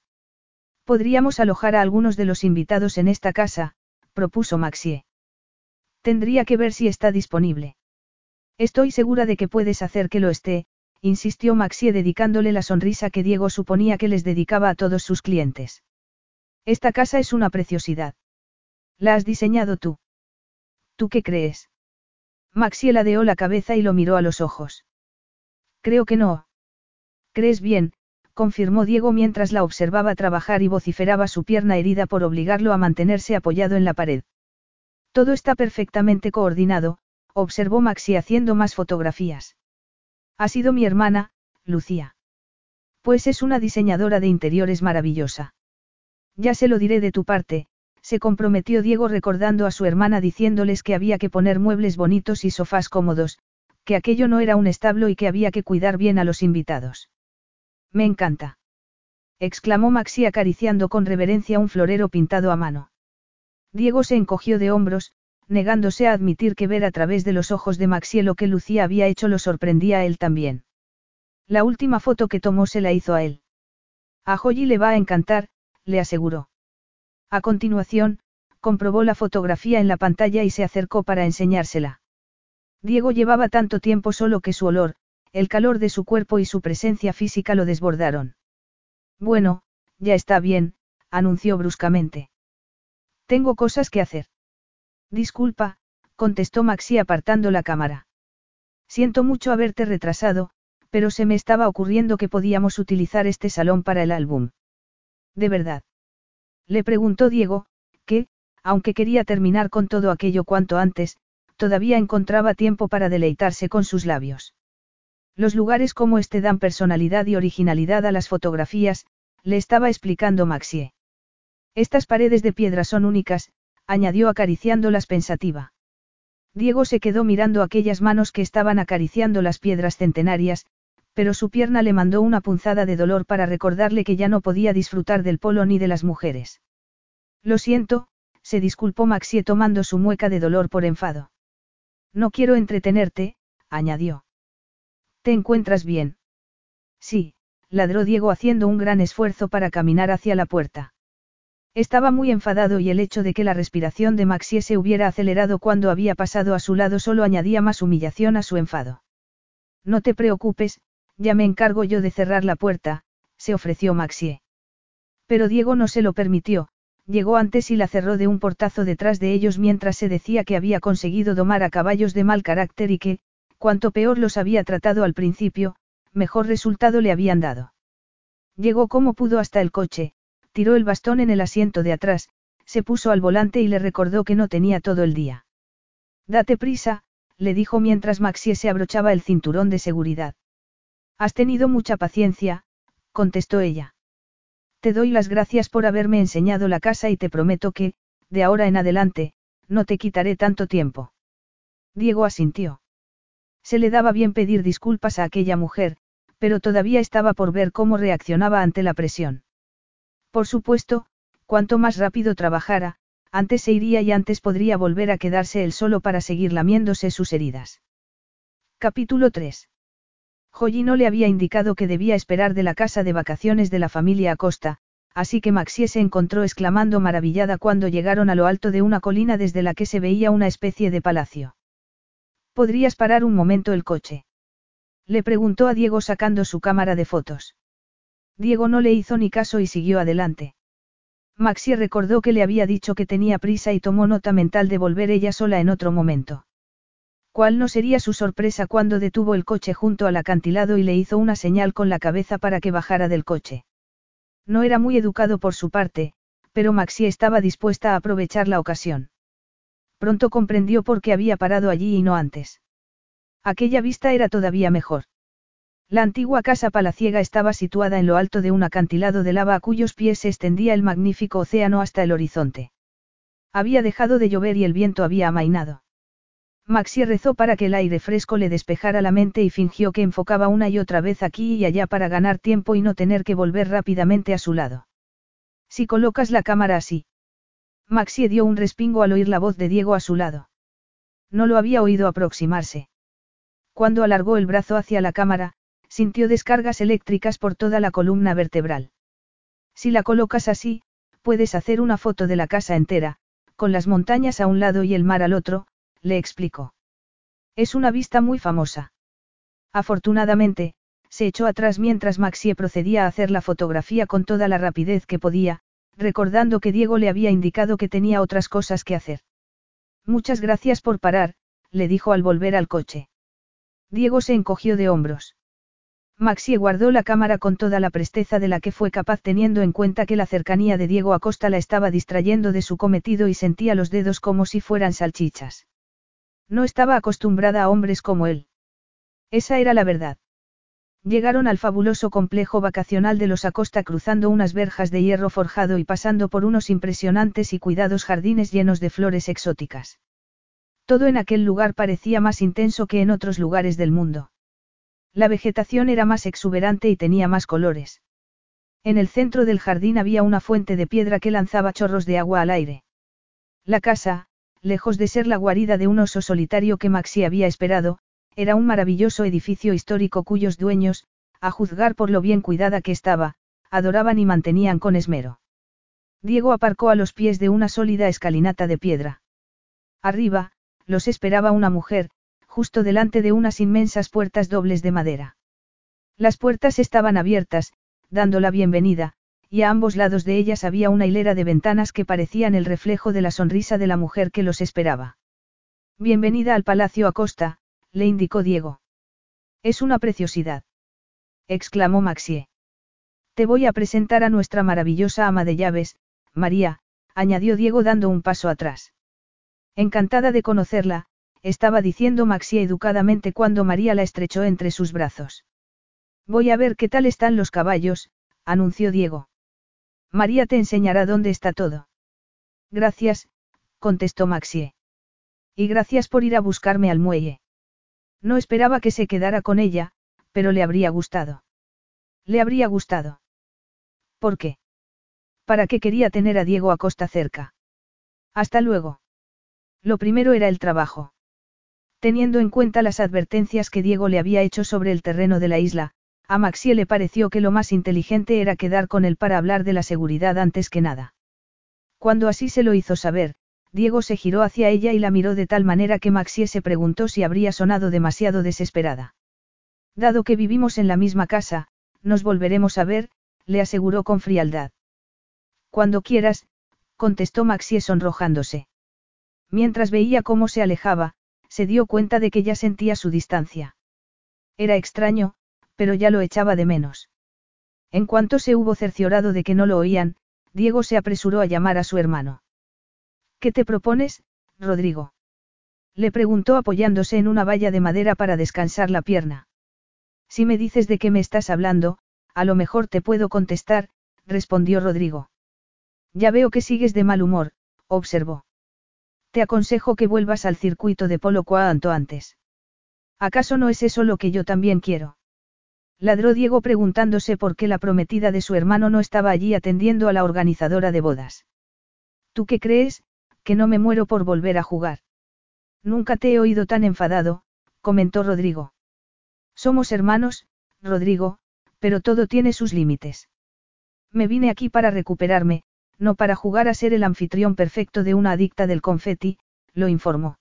Podríamos alojar a algunos de los invitados en esta casa, propuso Maxie. Tendría que ver si está disponible. Estoy segura de que puedes hacer que lo esté, insistió Maxie dedicándole la sonrisa que Diego suponía que les dedicaba a todos sus clientes. Esta casa es una preciosidad. ¿La has diseñado tú? ¿Tú qué crees? Maxie ladeó la cabeza y lo miró a los ojos. Creo que no. ¿Crees bien? confirmó Diego mientras la observaba trabajar y vociferaba su pierna herida por obligarlo a mantenerse apoyado en la pared. Todo está perfectamente coordinado, observó Maxi haciendo más fotografías. Ha sido mi hermana, Lucía. Pues es una diseñadora de interiores maravillosa. Ya se lo diré de tu parte, se comprometió Diego recordando a su hermana diciéndoles que había que poner muebles bonitos y sofás cómodos, que aquello no era un establo y que había que cuidar bien a los invitados. Me encanta. exclamó Maxi acariciando con reverencia un florero pintado a mano. Diego se encogió de hombros, negándose a admitir que ver a través de los ojos de Maxi lo que Lucía había hecho lo sorprendía a él también. La última foto que tomó se la hizo a él. A Joyi le va a encantar, le aseguró. A continuación, comprobó la fotografía en la pantalla y se acercó para enseñársela. Diego llevaba tanto tiempo solo que su olor, el calor de su cuerpo y su presencia física lo desbordaron. Bueno, ya está bien, anunció bruscamente. Tengo cosas que hacer. Disculpa, contestó Maxi apartando la cámara. Siento mucho haberte retrasado, pero se me estaba ocurriendo que podíamos utilizar este salón para el álbum. ¿De verdad? Le preguntó Diego, que, aunque quería terminar con todo aquello cuanto antes, todavía encontraba tiempo para deleitarse con sus labios. Los lugares como este dan personalidad y originalidad a las fotografías, le estaba explicando Maxie. Estas paredes de piedra son únicas, añadió acariciándolas pensativa. Diego se quedó mirando aquellas manos que estaban acariciando las piedras centenarias, pero su pierna le mandó una punzada de dolor para recordarle que ya no podía disfrutar del polo ni de las mujeres. Lo siento, se disculpó Maxie tomando su mueca de dolor por enfado. No quiero entretenerte, añadió. ¿Te encuentras bien? Sí, ladró Diego haciendo un gran esfuerzo para caminar hacia la puerta. Estaba muy enfadado y el hecho de que la respiración de Maxie se hubiera acelerado cuando había pasado a su lado solo añadía más humillación a su enfado. No te preocupes, ya me encargo yo de cerrar la puerta, se ofreció Maxie. Pero Diego no se lo permitió, llegó antes y la cerró de un portazo detrás de ellos mientras se decía que había conseguido domar a caballos de mal carácter y que, cuanto peor los había tratado al principio, mejor resultado le habían dado. Llegó como pudo hasta el coche, tiró el bastón en el asiento de atrás, se puso al volante y le recordó que no tenía todo el día. Date prisa, le dijo mientras Maxie se abrochaba el cinturón de seguridad. Has tenido mucha paciencia, contestó ella. Te doy las gracias por haberme enseñado la casa y te prometo que, de ahora en adelante, no te quitaré tanto tiempo. Diego asintió. Se le daba bien pedir disculpas a aquella mujer, pero todavía estaba por ver cómo reaccionaba ante la presión. Por supuesto, cuanto más rápido trabajara, antes se iría y antes podría volver a quedarse él solo para seguir lamiéndose sus heridas. Capítulo 3. Jollino le había indicado que debía esperar de la casa de vacaciones de la familia Acosta, así que Maxie se encontró exclamando maravillada cuando llegaron a lo alto de una colina desde la que se veía una especie de palacio. ¿Podrías parar un momento el coche? Le preguntó a Diego sacando su cámara de fotos. Diego no le hizo ni caso y siguió adelante. Maxie recordó que le había dicho que tenía prisa y tomó nota mental de volver ella sola en otro momento. ¿Cuál no sería su sorpresa cuando detuvo el coche junto al acantilado y le hizo una señal con la cabeza para que bajara del coche? No era muy educado por su parte, pero Maxie estaba dispuesta a aprovechar la ocasión. Pronto comprendió por qué había parado allí y no antes. Aquella vista era todavía mejor. La antigua casa palaciega estaba situada en lo alto de un acantilado de lava a cuyos pies se extendía el magnífico océano hasta el horizonte. Había dejado de llover y el viento había amainado. Maxi rezó para que el aire fresco le despejara la mente y fingió que enfocaba una y otra vez aquí y allá para ganar tiempo y no tener que volver rápidamente a su lado. Si colocas la cámara así. Maxi dio un respingo al oír la voz de Diego a su lado. No lo había oído aproximarse. Cuando alargó el brazo hacia la cámara, sintió descargas eléctricas por toda la columna vertebral. Si la colocas así, puedes hacer una foto de la casa entera, con las montañas a un lado y el mar al otro, le explicó. Es una vista muy famosa. Afortunadamente, se echó atrás mientras Maxie procedía a hacer la fotografía con toda la rapidez que podía, recordando que Diego le había indicado que tenía otras cosas que hacer. Muchas gracias por parar, le dijo al volver al coche. Diego se encogió de hombros. Maxie guardó la cámara con toda la presteza de la que fue capaz teniendo en cuenta que la cercanía de Diego Acosta la estaba distrayendo de su cometido y sentía los dedos como si fueran salchichas. No estaba acostumbrada a hombres como él. Esa era la verdad. Llegaron al fabuloso complejo vacacional de los Acosta cruzando unas verjas de hierro forjado y pasando por unos impresionantes y cuidados jardines llenos de flores exóticas. Todo en aquel lugar parecía más intenso que en otros lugares del mundo. La vegetación era más exuberante y tenía más colores. En el centro del jardín había una fuente de piedra que lanzaba chorros de agua al aire. La casa, lejos de ser la guarida de un oso solitario que Maxi había esperado, era un maravilloso edificio histórico cuyos dueños, a juzgar por lo bien cuidada que estaba, adoraban y mantenían con esmero. Diego aparcó a los pies de una sólida escalinata de piedra. Arriba, los esperaba una mujer, justo delante de unas inmensas puertas dobles de madera. Las puertas estaban abiertas, dando la bienvenida, y a ambos lados de ellas había una hilera de ventanas que parecían el reflejo de la sonrisa de la mujer que los esperaba. Bienvenida al Palacio Acosta, le indicó Diego. Es una preciosidad. exclamó Maxie. Te voy a presentar a nuestra maravillosa ama de llaves, María, añadió Diego dando un paso atrás. Encantada de conocerla, estaba diciendo Maxie educadamente cuando María la estrechó entre sus brazos. Voy a ver qué tal están los caballos, anunció Diego. María te enseñará dónde está todo. Gracias, contestó Maxie. Y gracias por ir a buscarme al muelle. No esperaba que se quedara con ella, pero le habría gustado. Le habría gustado. ¿Por qué? ¿Para qué quería tener a Diego Acosta cerca? Hasta luego. Lo primero era el trabajo. Teniendo en cuenta las advertencias que Diego le había hecho sobre el terreno de la isla, a Maxie le pareció que lo más inteligente era quedar con él para hablar de la seguridad antes que nada. Cuando así se lo hizo saber, Diego se giró hacia ella y la miró de tal manera que Maxie se preguntó si habría sonado demasiado desesperada. Dado que vivimos en la misma casa, nos volveremos a ver, le aseguró con frialdad. Cuando quieras, contestó Maxie sonrojándose. Mientras veía cómo se alejaba, se dio cuenta de que ya sentía su distancia. Era extraño, pero ya lo echaba de menos. En cuanto se hubo cerciorado de que no lo oían, Diego se apresuró a llamar a su hermano. ¿Qué te propones, Rodrigo? Le preguntó apoyándose en una valla de madera para descansar la pierna. Si me dices de qué me estás hablando, a lo mejor te puedo contestar, respondió Rodrigo. Ya veo que sigues de mal humor, observó. Te aconsejo que vuelvas al circuito de polo cuanto antes. ¿Acaso no es eso lo que yo también quiero? Ladró Diego preguntándose por qué la prometida de su hermano no estaba allí atendiendo a la organizadora de bodas. ¿Tú qué crees, que no me muero por volver a jugar? Nunca te he oído tan enfadado, comentó Rodrigo. Somos hermanos, Rodrigo, pero todo tiene sus límites. Me vine aquí para recuperarme, no para jugar a ser el anfitrión perfecto de una adicta del confeti, lo informó.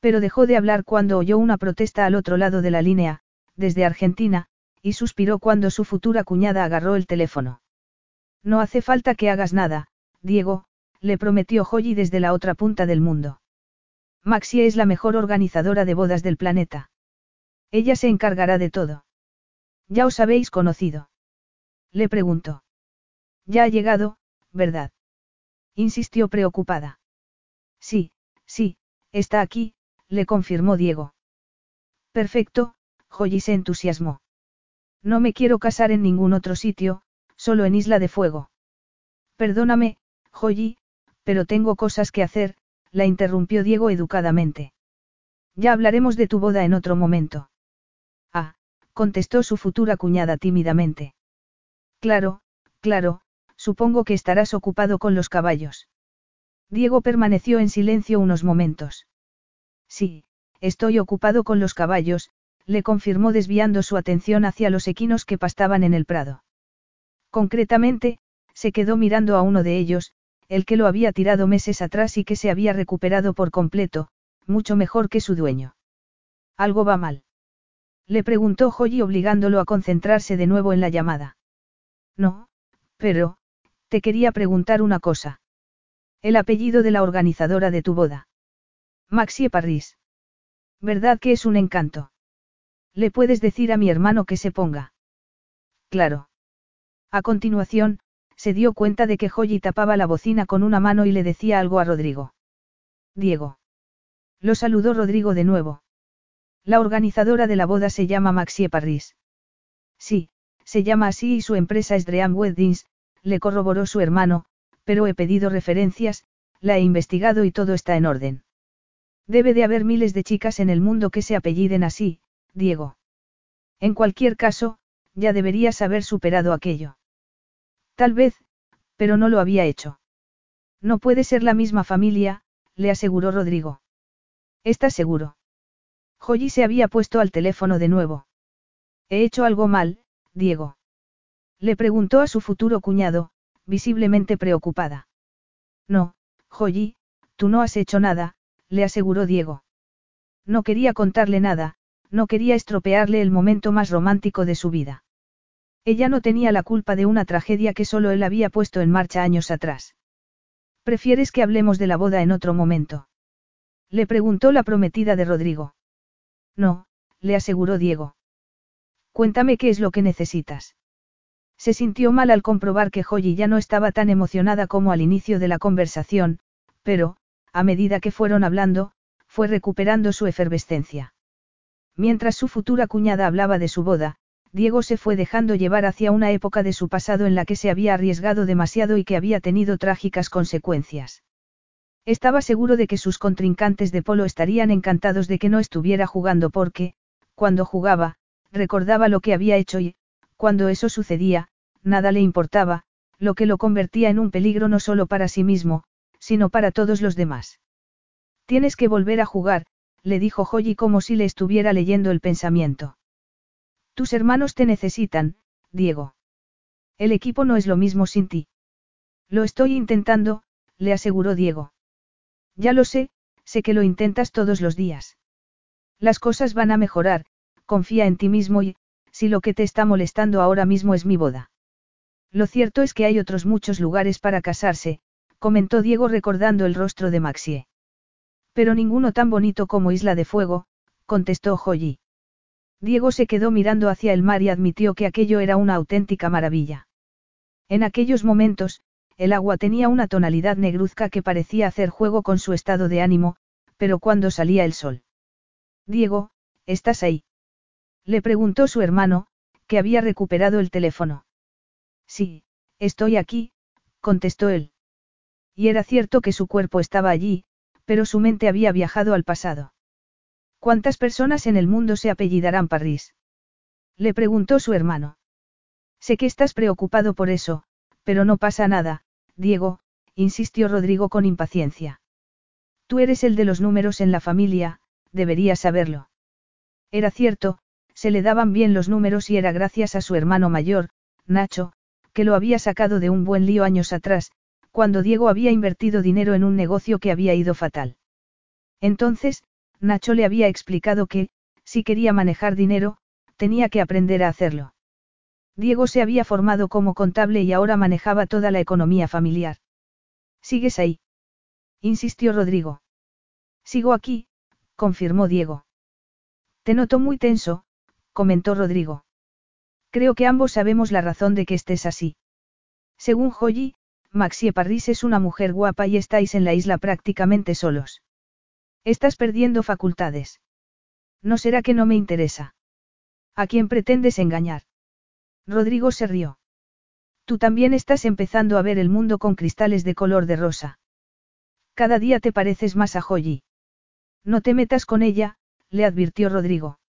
Pero dejó de hablar cuando oyó una protesta al otro lado de la línea, desde Argentina, y suspiró cuando su futura cuñada agarró el teléfono. No hace falta que hagas nada, Diego, le prometió Joyi desde la otra punta del mundo. Maxie es la mejor organizadora de bodas del planeta. Ella se encargará de todo. ¿Ya os habéis conocido? Le preguntó. Ya ha llegado, ¿verdad? Insistió preocupada. Sí, sí, está aquí, le confirmó Diego. Perfecto, Joyi se entusiasmó. No me quiero casar en ningún otro sitio, solo en Isla de Fuego. Perdóname, Joyi, pero tengo cosas que hacer, la interrumpió Diego educadamente. Ya hablaremos de tu boda en otro momento. Ah, contestó su futura cuñada tímidamente. Claro, claro, supongo que estarás ocupado con los caballos. Diego permaneció en silencio unos momentos. Sí, estoy ocupado con los caballos, le confirmó desviando su atención hacia los equinos que pastaban en el prado. Concretamente, se quedó mirando a uno de ellos, el que lo había tirado meses atrás y que se había recuperado por completo, mucho mejor que su dueño. ¿Algo va mal? Le preguntó Joyi obligándolo a concentrarse de nuevo en la llamada. No, pero, te quería preguntar una cosa. El apellido de la organizadora de tu boda. Maxie Parris. ¿Verdad que es un encanto? Le puedes decir a mi hermano que se ponga. Claro. A continuación, se dio cuenta de que Joyi tapaba la bocina con una mano y le decía algo a Rodrigo. Diego. Lo saludó Rodrigo de nuevo. La organizadora de la boda se llama Maxie Parris. Sí, se llama así y su empresa es Dream Weddings, le corroboró su hermano, pero he pedido referencias, la he investigado y todo está en orden. Debe de haber miles de chicas en el mundo que se apelliden así, Diego. En cualquier caso, ya deberías haber superado aquello. Tal vez, pero no lo había hecho. No puede ser la misma familia, le aseguró Rodrigo. ¿Estás seguro? Joyi se había puesto al teléfono de nuevo. ¿He hecho algo mal, Diego? Le preguntó a su futuro cuñado, visiblemente preocupada. No, Joyi, tú no has hecho nada, le aseguró Diego. No quería contarle nada, no quería estropearle el momento más romántico de su vida. Ella no tenía la culpa de una tragedia que solo él había puesto en marcha años atrás. ¿Prefieres que hablemos de la boda en otro momento? Le preguntó la prometida de Rodrigo. No, le aseguró Diego. Cuéntame qué es lo que necesitas. Se sintió mal al comprobar que Joyi ya no estaba tan emocionada como al inicio de la conversación, pero, a medida que fueron hablando, fue recuperando su efervescencia. Mientras su futura cuñada hablaba de su boda, Diego se fue dejando llevar hacia una época de su pasado en la que se había arriesgado demasiado y que había tenido trágicas consecuencias. Estaba seguro de que sus contrincantes de polo estarían encantados de que no estuviera jugando porque, cuando jugaba, recordaba lo que había hecho y, cuando eso sucedía, nada le importaba, lo que lo convertía en un peligro no solo para sí mismo, sino para todos los demás. Tienes que volver a jugar, le dijo Joyi como si le estuviera leyendo el pensamiento. Tus hermanos te necesitan, Diego. El equipo no es lo mismo sin ti. Lo estoy intentando, le aseguró Diego. Ya lo sé, sé que lo intentas todos los días. Las cosas van a mejorar, confía en ti mismo y, si lo que te está molestando ahora mismo es mi boda. Lo cierto es que hay otros muchos lugares para casarse, comentó Diego recordando el rostro de Maxie. Pero ninguno tan bonito como Isla de Fuego, contestó Joyi. Diego se quedó mirando hacia el mar y admitió que aquello era una auténtica maravilla. En aquellos momentos, el agua tenía una tonalidad negruzca que parecía hacer juego con su estado de ánimo, pero cuando salía el sol. Diego, ¿estás ahí? Le preguntó su hermano, que había recuperado el teléfono. Sí, estoy aquí, contestó él. Y era cierto que su cuerpo estaba allí, pero su mente había viajado al pasado. ¿Cuántas personas en el mundo se apellidarán Parris? Le preguntó su hermano. Sé que estás preocupado por eso, pero no pasa nada, Diego, insistió Rodrigo con impaciencia. Tú eres el de los números en la familia, deberías saberlo. Era cierto, se le daban bien los números y era gracias a su hermano mayor, Nacho, que lo había sacado de un buen lío años atrás, cuando Diego había invertido dinero en un negocio que había ido fatal. Entonces, Nacho le había explicado que, si quería manejar dinero, tenía que aprender a hacerlo. Diego se había formado como contable y ahora manejaba toda la economía familiar. ¿Sigues ahí? insistió Rodrigo. Sigo aquí, confirmó Diego. Te noto muy tenso, comentó Rodrigo. Creo que ambos sabemos la razón de que estés así. Según Joyi, Maxie Parris es una mujer guapa y estáis en la isla prácticamente solos. Estás perdiendo facultades. ¿No será que no me interesa? ¿A quién pretendes engañar? Rodrigo se rió. Tú también estás empezando a ver el mundo con cristales de color de rosa. Cada día te pareces más a Joyi. No te metas con ella, le advirtió Rodrigo.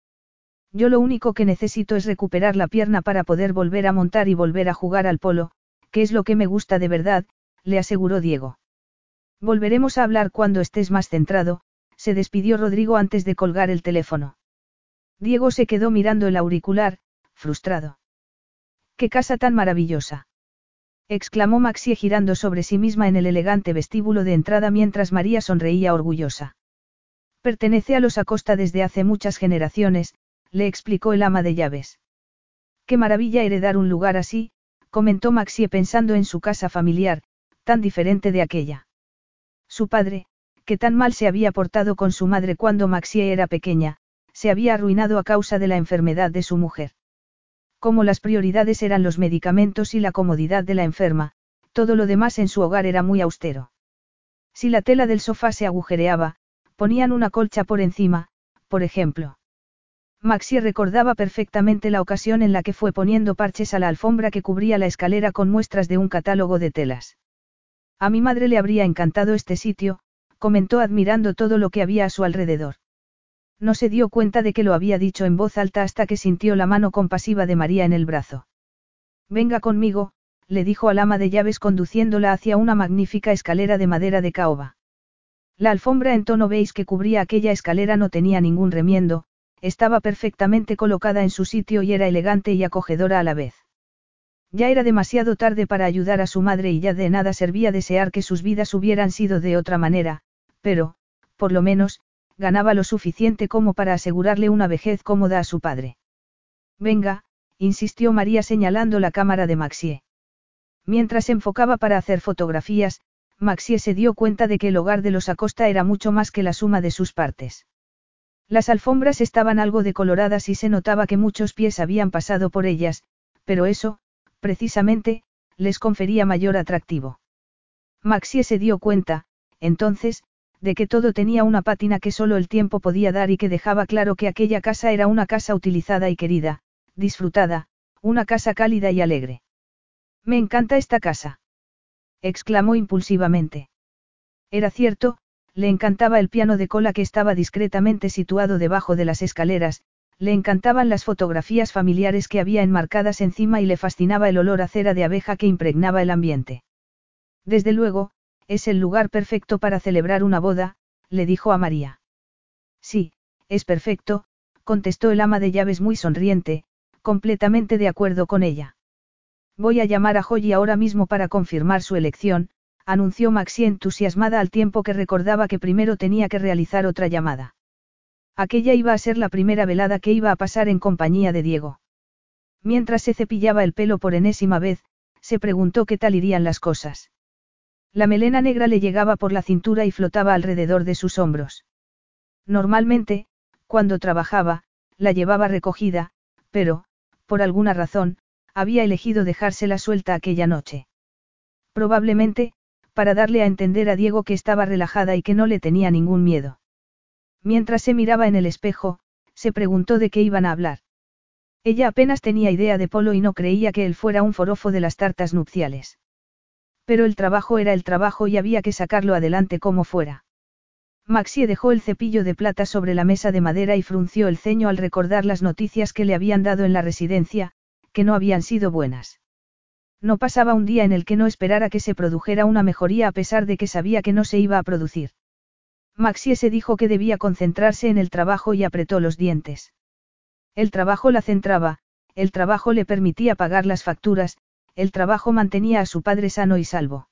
Yo lo único que necesito es recuperar la pierna para poder volver a montar y volver a jugar al polo, que es lo que me gusta de verdad, le aseguró Diego. Volveremos a hablar cuando estés más centrado, se despidió Rodrigo antes de colgar el teléfono. Diego se quedó mirando el auricular, frustrado. ¡Qué casa tan maravillosa! exclamó Maxie girando sobre sí misma en el elegante vestíbulo de entrada mientras María sonreía orgullosa. Pertenece a los Acosta desde hace muchas generaciones, le explicó el ama de llaves. Qué maravilla heredar un lugar así, comentó Maxie pensando en su casa familiar, tan diferente de aquella. Su padre, que tan mal se había portado con su madre cuando Maxie era pequeña, se había arruinado a causa de la enfermedad de su mujer. Como las prioridades eran los medicamentos y la comodidad de la enferma, todo lo demás en su hogar era muy austero. Si la tela del sofá se agujereaba, ponían una colcha por encima, por ejemplo. Maxie recordaba perfectamente la ocasión en la que fue poniendo parches a la alfombra que cubría la escalera con muestras de un catálogo de telas. A mi madre le habría encantado este sitio, comentó admirando todo lo que había a su alrededor. No se dio cuenta de que lo había dicho en voz alta hasta que sintió la mano compasiva de María en el brazo. Venga conmigo, le dijo al ama de llaves conduciéndola hacia una magnífica escalera de madera de caoba. La alfombra en tono beige que cubría aquella escalera no tenía ningún remiendo, estaba perfectamente colocada en su sitio y era elegante y acogedora a la vez. Ya era demasiado tarde para ayudar a su madre y ya de nada servía desear que sus vidas hubieran sido de otra manera, pero, por lo menos, ganaba lo suficiente como para asegurarle una vejez cómoda a su padre. Venga, insistió María señalando la cámara de Maxie. Mientras enfocaba para hacer fotografías, Maxie se dio cuenta de que el hogar de los Acosta era mucho más que la suma de sus partes. Las alfombras estaban algo decoloradas y se notaba que muchos pies habían pasado por ellas, pero eso, precisamente, les confería mayor atractivo. Maxie se dio cuenta, entonces, de que todo tenía una pátina que solo el tiempo podía dar y que dejaba claro que aquella casa era una casa utilizada y querida, disfrutada, una casa cálida y alegre. Me encanta esta casa. exclamó impulsivamente. Era cierto, le encantaba el piano de cola que estaba discretamente situado debajo de las escaleras, le encantaban las fotografías familiares que había enmarcadas encima y le fascinaba el olor a cera de abeja que impregnaba el ambiente. Desde luego, es el lugar perfecto para celebrar una boda, le dijo a María. Sí, es perfecto, contestó el ama de llaves muy sonriente, completamente de acuerdo con ella. Voy a llamar a Joy ahora mismo para confirmar su elección, anunció Maxi entusiasmada al tiempo que recordaba que primero tenía que realizar otra llamada. Aquella iba a ser la primera velada que iba a pasar en compañía de Diego. Mientras se cepillaba el pelo por enésima vez, se preguntó qué tal irían las cosas. La melena negra le llegaba por la cintura y flotaba alrededor de sus hombros. Normalmente, cuando trabajaba, la llevaba recogida, pero, por alguna razón, había elegido dejársela suelta aquella noche. Probablemente, para darle a entender a Diego que estaba relajada y que no le tenía ningún miedo. Mientras se miraba en el espejo, se preguntó de qué iban a hablar. Ella apenas tenía idea de Polo y no creía que él fuera un forofo de las tartas nupciales. Pero el trabajo era el trabajo y había que sacarlo adelante como fuera. Maxie dejó el cepillo de plata sobre la mesa de madera y frunció el ceño al recordar las noticias que le habían dado en la residencia, que no habían sido buenas. No pasaba un día en el que no esperara que se produjera una mejoría a pesar de que sabía que no se iba a producir. Maxie se dijo que debía concentrarse en el trabajo y apretó los dientes. El trabajo la centraba, el trabajo le permitía pagar las facturas, el trabajo mantenía a su padre sano y salvo.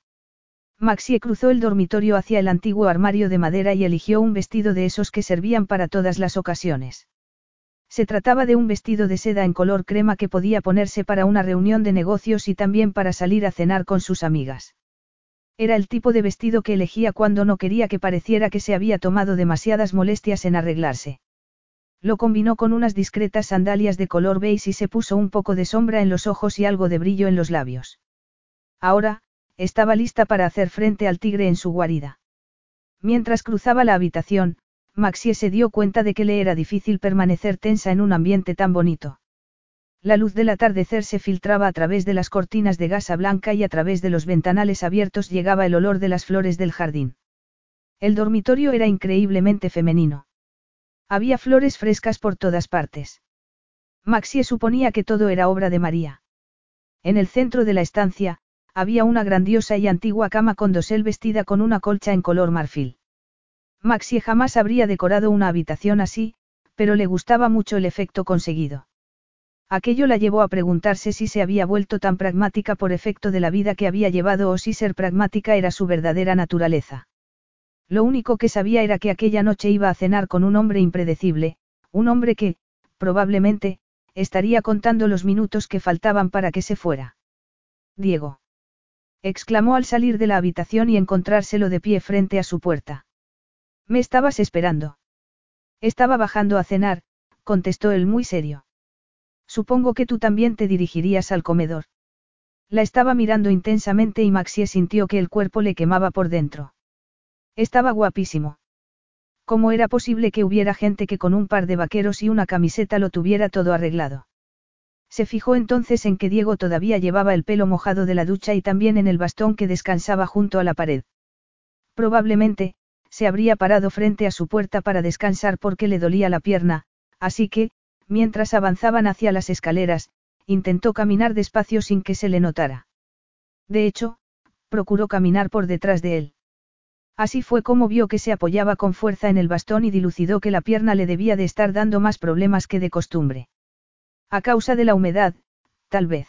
Maxie cruzó el dormitorio hacia el antiguo armario de madera y eligió un vestido de esos que servían para todas las ocasiones. Se trataba de un vestido de seda en color crema que podía ponerse para una reunión de negocios y también para salir a cenar con sus amigas. Era el tipo de vestido que elegía cuando no quería que pareciera que se había tomado demasiadas molestias en arreglarse. Lo combinó con unas discretas sandalias de color beige y se puso un poco de sombra en los ojos y algo de brillo en los labios. Ahora, estaba lista para hacer frente al tigre en su guarida. Mientras cruzaba la habitación, Maxie se dio cuenta de que le era difícil permanecer tensa en un ambiente tan bonito. La luz del atardecer se filtraba a través de las cortinas de gasa blanca y a través de los ventanales abiertos llegaba el olor de las flores del jardín. El dormitorio era increíblemente femenino. Había flores frescas por todas partes. Maxie suponía que todo era obra de María. En el centro de la estancia, había una grandiosa y antigua cama con dosel vestida con una colcha en color marfil. Maxie jamás habría decorado una habitación así, pero le gustaba mucho el efecto conseguido. Aquello la llevó a preguntarse si se había vuelto tan pragmática por efecto de la vida que había llevado o si ser pragmática era su verdadera naturaleza. Lo único que sabía era que aquella noche iba a cenar con un hombre impredecible, un hombre que, probablemente, estaría contando los minutos que faltaban para que se fuera. Diego. exclamó al salir de la habitación y encontrárselo de pie frente a su puerta. Me estabas esperando. Estaba bajando a cenar, contestó él muy serio. Supongo que tú también te dirigirías al comedor. La estaba mirando intensamente y Maxie sintió que el cuerpo le quemaba por dentro. Estaba guapísimo. ¿Cómo era posible que hubiera gente que con un par de vaqueros y una camiseta lo tuviera todo arreglado? Se fijó entonces en que Diego todavía llevaba el pelo mojado de la ducha y también en el bastón que descansaba junto a la pared. Probablemente, se habría parado frente a su puerta para descansar porque le dolía la pierna, así que, mientras avanzaban hacia las escaleras, intentó caminar despacio sin que se le notara. De hecho, procuró caminar por detrás de él. Así fue como vio que se apoyaba con fuerza en el bastón y dilucidó que la pierna le debía de estar dando más problemas que de costumbre. A causa de la humedad, tal vez.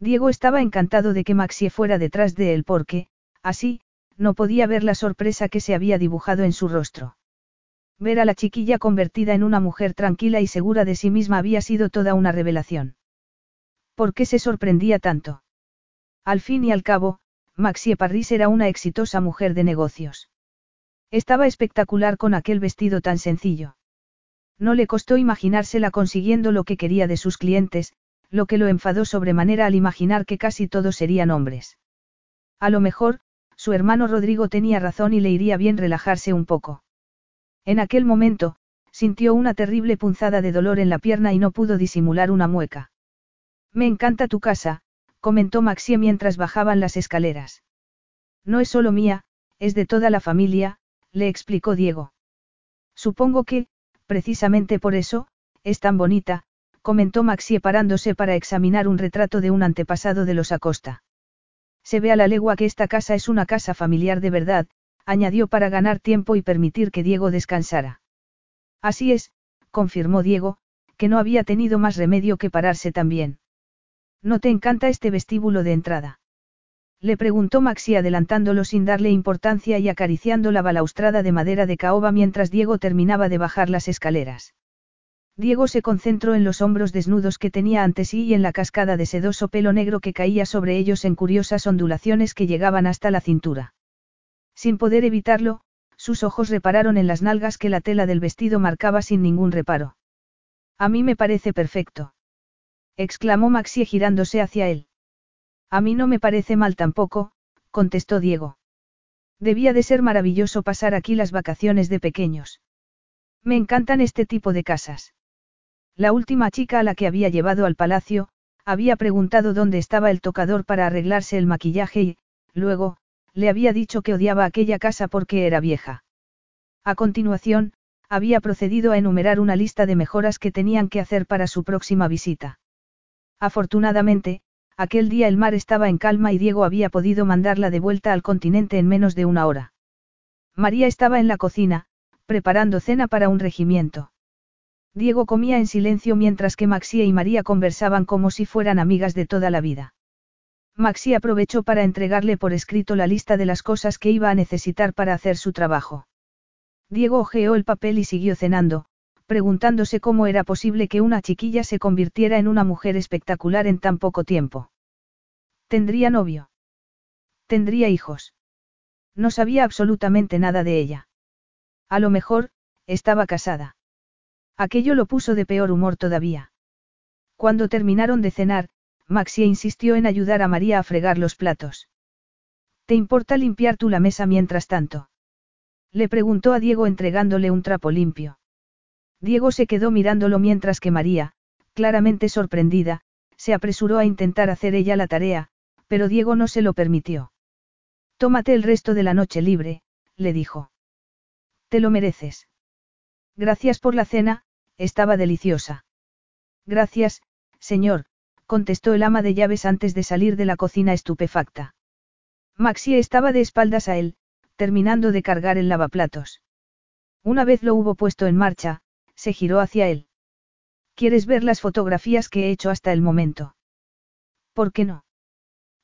Diego estaba encantado de que Maxie fuera detrás de él porque, así, no podía ver la sorpresa que se había dibujado en su rostro. Ver a la chiquilla convertida en una mujer tranquila y segura de sí misma había sido toda una revelación. ¿Por qué se sorprendía tanto? Al fin y al cabo, Maxie Parris era una exitosa mujer de negocios. Estaba espectacular con aquel vestido tan sencillo. No le costó imaginársela consiguiendo lo que quería de sus clientes, lo que lo enfadó sobremanera al imaginar que casi todos serían hombres. A lo mejor, Su hermano Rodrigo tenía razón y le iría bien relajarse un poco. En aquel momento, sintió una terrible punzada de dolor en la pierna y no pudo disimular una mueca. Me encanta tu casa, comentó Maxie mientras bajaban las escaleras. No es solo mía, es de toda la familia, le explicó Diego. Supongo que, precisamente por eso, es tan bonita, comentó Maxie parándose para examinar un retrato de un antepasado de los Acosta. Se ve a la legua que esta casa es una casa familiar de verdad, añadió para ganar tiempo y permitir que Diego descansara. Así es, confirmó Diego, que no había tenido más remedio que pararse también. ¿No te encanta este vestíbulo de entrada? Le preguntó Maxi adelantándolo sin darle importancia y acariciando la balaustrada de madera de caoba mientras Diego terminaba de bajar las escaleras. Diego se concentró en los hombros desnudos que tenía ante sí y en la cascada de sedoso pelo negro que caía sobre ellos en curiosas ondulaciones que llegaban hasta la cintura. Sin poder evitarlo, sus ojos repararon en las nalgas que la tela del vestido marcaba sin ningún reparo. A mí me parece perfecto. exclamó Maxi girándose hacia él. A mí no me parece mal tampoco, contestó Diego. Debía de ser maravilloso pasar aquí las vacaciones de pequeños. Me encantan este tipo de casas. La última chica a la que había llevado al palacio, había preguntado dónde estaba el tocador para arreglarse el maquillaje y, luego, le había dicho que odiaba aquella casa porque era vieja. A continuación, había procedido a enumerar una lista de mejoras que tenían que hacer para su próxima visita. Afortunadamente, aquel día el mar estaba en calma y Diego había podido mandarla de vuelta al continente en menos de una hora. María estaba en la cocina, preparando cena para un regimiento. Diego comía en silencio mientras que Maxia y María conversaban como si fueran amigas de toda la vida. Maxi aprovechó para entregarle por escrito la lista de las cosas que iba a necesitar para hacer su trabajo. Diego ojeó el papel y siguió cenando, preguntándose cómo era posible que una chiquilla se convirtiera en una mujer espectacular en tan poco tiempo. ¿Tendría novio? ¿Tendría hijos? No sabía absolutamente nada de ella. A lo mejor, estaba casada. Aquello lo puso de peor humor todavía. Cuando terminaron de cenar, Maxie insistió en ayudar a María a fregar los platos. ¿Te importa limpiar tú la mesa mientras tanto? Le preguntó a Diego entregándole un trapo limpio. Diego se quedó mirándolo mientras que María, claramente sorprendida, se apresuró a intentar hacer ella la tarea, pero Diego no se lo permitió. Tómate el resto de la noche libre, le dijo. Te lo mereces. Gracias por la cena, estaba deliciosa. Gracias, señor, contestó el ama de llaves antes de salir de la cocina estupefacta. Maxie estaba de espaldas a él, terminando de cargar el lavaplatos. Una vez lo hubo puesto en marcha, se giró hacia él. ¿Quieres ver las fotografías que he hecho hasta el momento? ¿Por qué no?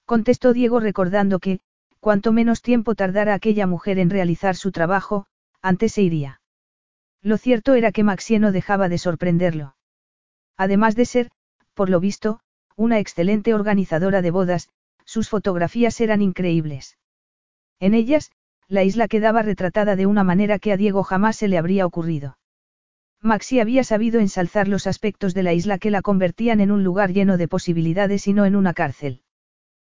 Contestó Diego recordando que, cuanto menos tiempo tardara aquella mujer en realizar su trabajo, antes se iría. Lo cierto era que Maxie no dejaba de sorprenderlo. Además de ser, por lo visto, una excelente organizadora de bodas, sus fotografías eran increíbles. En ellas, la isla quedaba retratada de una manera que a Diego jamás se le habría ocurrido. Maxi había sabido ensalzar los aspectos de la isla que la convertían en un lugar lleno de posibilidades y no en una cárcel.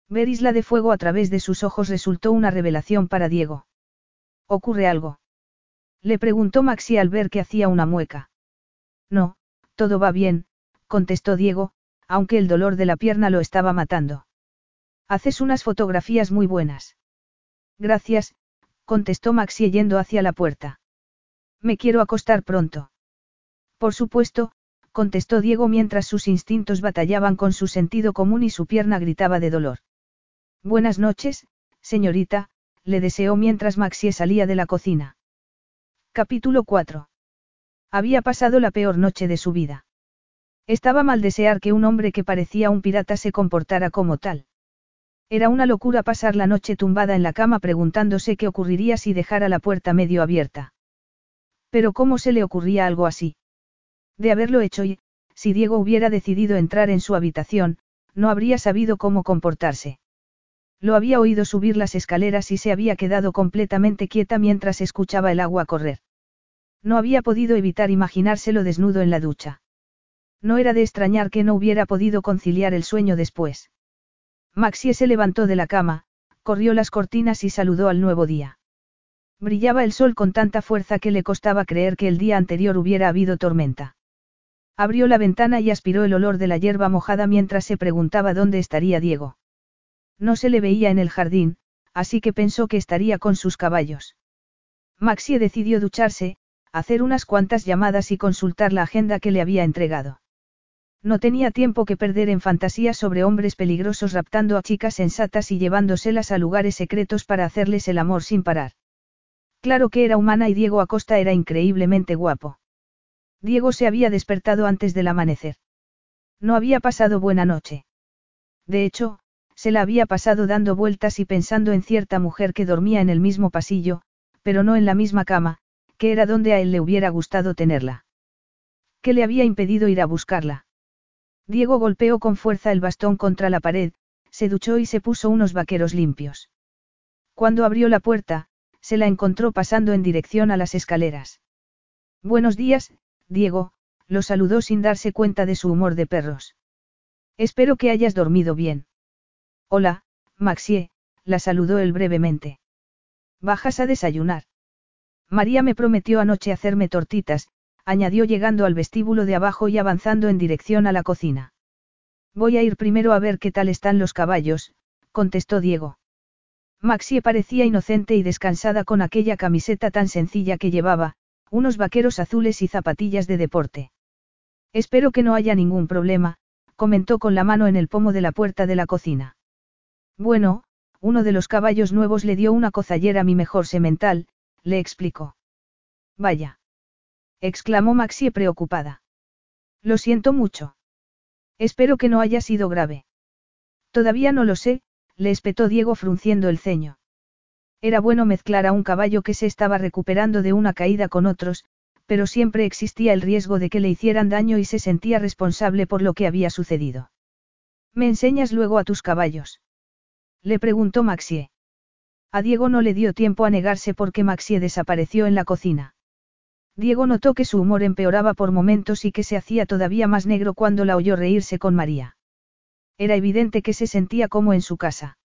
Ver Isla de Fuego a través de sus ojos resultó una revelación para Diego. ¿Ocurre algo? Le preguntó Maxi al ver que hacía una mueca. No, todo va bien, contestó Diego, aunque el dolor de la pierna lo estaba matando. Haces unas fotografías muy buenas. Gracias, contestó Maxi yendo hacia la puerta. Me quiero acostar pronto. Por supuesto, contestó Diego mientras sus instintos batallaban con su sentido común y su pierna gritaba de dolor. Buenas noches, señorita, le deseó mientras Maxie salía de la cocina. Capítulo 4. Había pasado la peor noche de su vida. Estaba mal desear que un hombre que parecía un pirata se comportara como tal. Era una locura pasar la noche tumbada en la cama preguntándose qué ocurriría si dejara la puerta medio abierta. Pero ¿cómo se le ocurría algo así? De haberlo hecho y, si Diego hubiera decidido entrar en su habitación, no habría sabido cómo comportarse. Lo había oído subir las escaleras y se había quedado completamente quieta mientras escuchaba el agua correr. No había podido evitar imaginárselo desnudo en la ducha. No era de extrañar que no hubiera podido conciliar el sueño después. Maxie se levantó de la cama, corrió las cortinas y saludó al nuevo día. Brillaba el sol con tanta fuerza que le costaba creer que el día anterior hubiera habido tormenta. Abrió la ventana y aspiró el olor de la hierba mojada mientras se preguntaba dónde estaría Diego. No se le veía en el jardín, así que pensó que estaría con sus caballos. Maxie decidió ducharse, hacer unas cuantas llamadas y consultar la agenda que le había entregado. No tenía tiempo que perder en fantasías sobre hombres peligrosos raptando a chicas sensatas y llevándoselas a lugares secretos para hacerles el amor sin parar. Claro que era humana y Diego Acosta era increíblemente guapo. Diego se había despertado antes del amanecer. No había pasado buena noche. De hecho, se la había pasado dando vueltas y pensando en cierta mujer que dormía en el mismo pasillo, pero no en la misma cama, que era donde a él le hubiera gustado tenerla. ¿Qué le había impedido ir a buscarla? Diego golpeó con fuerza el bastón contra la pared, se duchó y se puso unos vaqueros limpios. Cuando abrió la puerta, se la encontró pasando en dirección a las escaleras. Buenos días, Diego, lo saludó sin darse cuenta de su humor de perros. Espero que hayas dormido bien. Hola, Maxie, la saludó él brevemente. ¿Bajas a desayunar? María me prometió anoche hacerme tortitas, añadió llegando al vestíbulo de abajo y avanzando en dirección a la cocina. Voy a ir primero a ver qué tal están los caballos, contestó Diego. Maxie parecía inocente y descansada con aquella camiseta tan sencilla que llevaba, unos vaqueros azules y zapatillas de deporte. Espero que no haya ningún problema, comentó con la mano en el pomo de la puerta de la cocina. Bueno, uno de los caballos nuevos le dio una cozallera a mi mejor semental, le explicó. Vaya exclamó Maxie preocupada. Lo siento mucho. Espero que no haya sido grave. Todavía no lo sé, le espetó Diego frunciendo el ceño. Era bueno mezclar a un caballo que se estaba recuperando de una caída con otros, pero siempre existía el riesgo de que le hicieran daño y se sentía responsable por lo que había sucedido. ¿Me enseñas luego a tus caballos? Le preguntó Maxie. A Diego no le dio tiempo a negarse porque Maxie desapareció en la cocina. Diego notó que su humor empeoraba por momentos y que se hacía todavía más negro cuando la oyó reírse con María. Era evidente que se sentía como en su casa.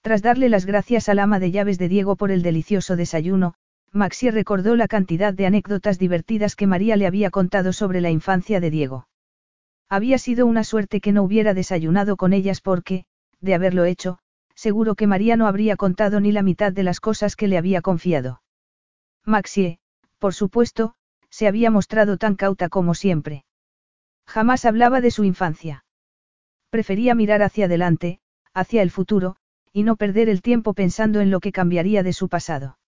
Tras darle las gracias al ama de llaves de Diego por el delicioso desayuno, Maxi recordó la cantidad de anécdotas divertidas que María le había contado sobre la infancia de Diego. Había sido una suerte que no hubiera desayunado con ellas porque, de haberlo hecho, seguro que María no habría contado ni la mitad de las cosas que le había confiado. Maxie, por supuesto, se había mostrado tan cauta como siempre. Jamás hablaba de su infancia. Prefería mirar hacia adelante, hacia el futuro, y no perder el tiempo pensando en lo que cambiaría de su pasado.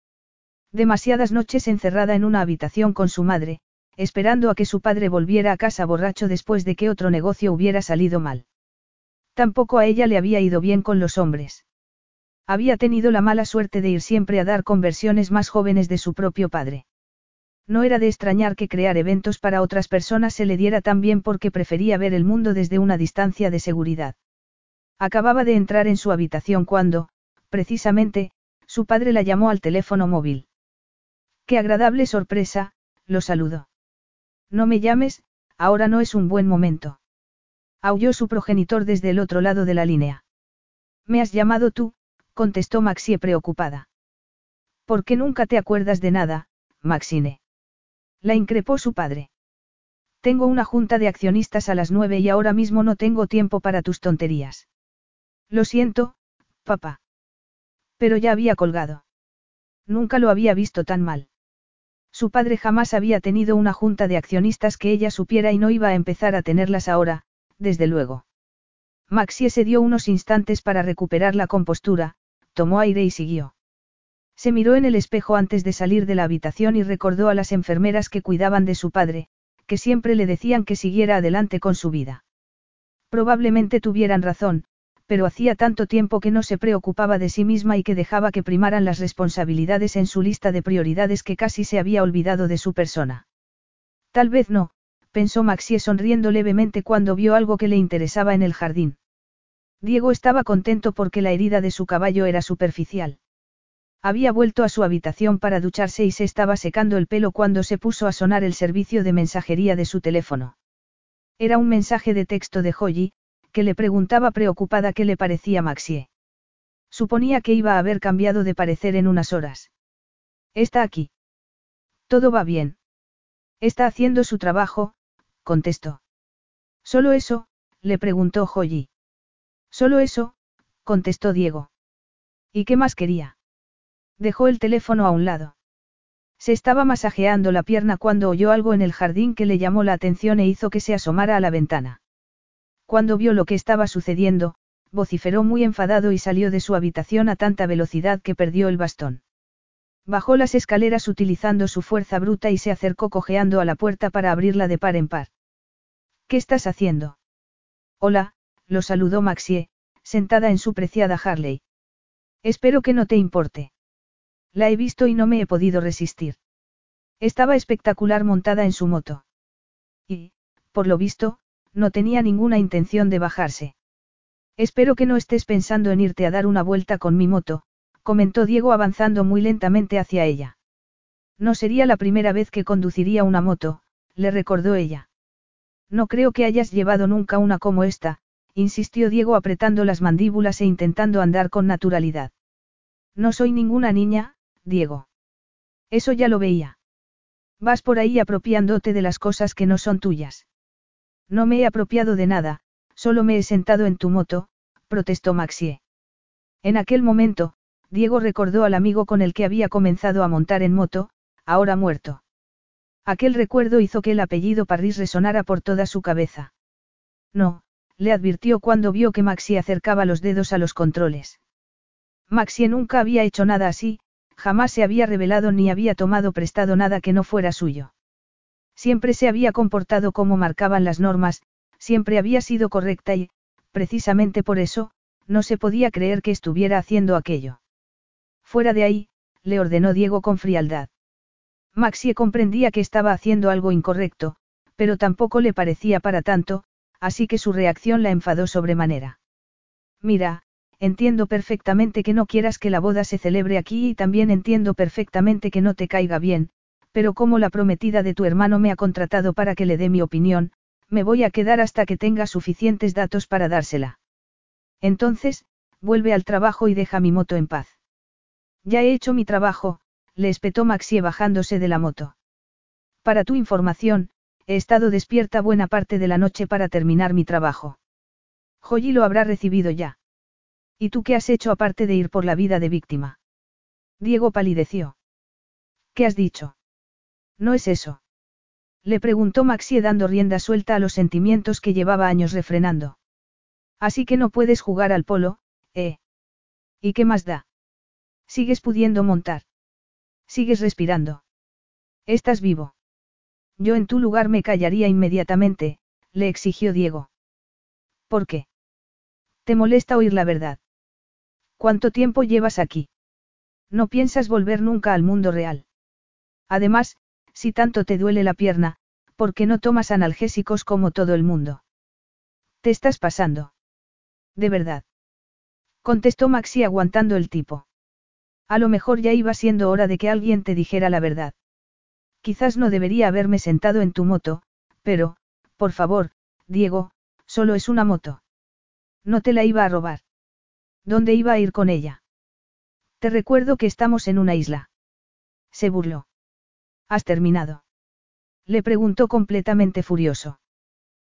Demasiadas noches encerrada en una habitación con su madre, esperando a que su padre volviera a casa borracho después de que otro negocio hubiera salido mal. Tampoco a ella le había ido bien con los hombres. Había tenido la mala suerte de ir siempre a dar conversiones más jóvenes de su propio padre. No era de extrañar que crear eventos para otras personas se le diera tan bien porque prefería ver el mundo desde una distancia de seguridad. Acababa de entrar en su habitación cuando, precisamente, su padre la llamó al teléfono móvil. Qué agradable sorpresa, lo saludó. No me llames, ahora no es un buen momento. Aulló su progenitor desde el otro lado de la línea. Me has llamado tú, contestó Maxie preocupada. ¿Por qué nunca te acuerdas de nada, Maxine? La increpó su padre. Tengo una junta de accionistas a las nueve y ahora mismo no tengo tiempo para tus tonterías. Lo siento, papá. Pero ya había colgado. Nunca lo había visto tan mal. Su padre jamás había tenido una junta de accionistas que ella supiera y no iba a empezar a tenerlas ahora, desde luego. Maxie se dio unos instantes para recuperar la compostura, tomó aire y siguió. Se miró en el espejo antes de salir de la habitación y recordó a las enfermeras que cuidaban de su padre, que siempre le decían que siguiera adelante con su vida. Probablemente tuvieran razón, pero hacía tanto tiempo que no se preocupaba de sí misma y que dejaba que primaran las responsabilidades en su lista de prioridades que casi se había olvidado de su persona. Tal vez no, pensó Maxie sonriendo levemente cuando vio algo que le interesaba en el jardín. Diego estaba contento porque la herida de su caballo era superficial. Había vuelto a su habitación para ducharse y se estaba secando el pelo cuando se puso a sonar el servicio de mensajería de su teléfono. Era un mensaje de texto de Joyi, que le preguntaba preocupada qué le parecía Maxie. Suponía que iba a haber cambiado de parecer en unas horas. Está aquí. Todo va bien. Está haciendo su trabajo, contestó. ¿Solo eso? le preguntó Joyi. Solo eso, contestó Diego. ¿Y qué más quería? Dejó el teléfono a un lado. Se estaba masajeando la pierna cuando oyó algo en el jardín que le llamó la atención e hizo que se asomara a la ventana. Cuando vio lo que estaba sucediendo, vociferó muy enfadado y salió de su habitación a tanta velocidad que perdió el bastón. Bajó las escaleras utilizando su fuerza bruta y se acercó cojeando a la puerta para abrirla de par en par. ¿Qué estás haciendo? Hola, lo saludó Maxie, sentada en su preciada Harley. Espero que no te importe. La he visto y no me he podido resistir. Estaba espectacular montada en su moto. Y, por lo visto, no tenía ninguna intención de bajarse. Espero que no estés pensando en irte a dar una vuelta con mi moto, comentó Diego avanzando muy lentamente hacia ella. No sería la primera vez que conduciría una moto, le recordó ella. No creo que hayas llevado nunca una como esta, insistió Diego apretando las mandíbulas e intentando andar con naturalidad. No soy ninguna niña, Diego. Eso ya lo veía. Vas por ahí apropiándote de las cosas que no son tuyas. No me he apropiado de nada, solo me he sentado en tu moto, protestó Maxie. En aquel momento, Diego recordó al amigo con el que había comenzado a montar en moto, ahora muerto. Aquel recuerdo hizo que el apellido Parris resonara por toda su cabeza. No, le advirtió cuando vio que Maxie acercaba los dedos a los controles. Maxie nunca había hecho nada así, jamás se había revelado ni había tomado prestado nada que no fuera suyo. Siempre se había comportado como marcaban las normas, siempre había sido correcta y, precisamente por eso, no se podía creer que estuviera haciendo aquello. Fuera de ahí, le ordenó Diego con frialdad. Maxie comprendía que estaba haciendo algo incorrecto, pero tampoco le parecía para tanto, así que su reacción la enfadó sobremanera. Mira, entiendo perfectamente que no quieras que la boda se celebre aquí y también entiendo perfectamente que no te caiga bien, pero como la prometida de tu hermano me ha contratado para que le dé mi opinión, me voy a quedar hasta que tenga suficientes datos para dársela. Entonces, vuelve al trabajo y deja mi moto en paz. Ya he hecho mi trabajo, le espetó Maxie bajándose de la moto. Para tu información, he estado despierta buena parte de la noche para terminar mi trabajo. Joyi lo habrá recibido ya. ¿Y tú qué has hecho aparte de ir por la vida de víctima? Diego palideció. ¿Qué has dicho? No es eso. Le preguntó Maxie dando rienda suelta a los sentimientos que llevaba años refrenando. Así que no puedes jugar al polo, ¿eh? ¿Y qué más da? Sigues pudiendo montar. Sigues respirando. Estás vivo. Yo en tu lugar me callaría inmediatamente, le exigió Diego. ¿Por qué? ¿Te molesta oír la verdad? ¿Cuánto tiempo llevas aquí? No piensas volver nunca al mundo real. Además, si tanto te duele la pierna, ¿por qué no tomas analgésicos como todo el mundo? Te estás pasando. De verdad. Contestó Maxi aguantando el tipo. A lo mejor ya iba siendo hora de que alguien te dijera la verdad. Quizás no debería haberme sentado en tu moto, pero, por favor, Diego, solo es una moto. No te la iba a robar. ¿Dónde iba a ir con ella? Te recuerdo que estamos en una isla. Se burló. ¿Has terminado? Le preguntó completamente furioso.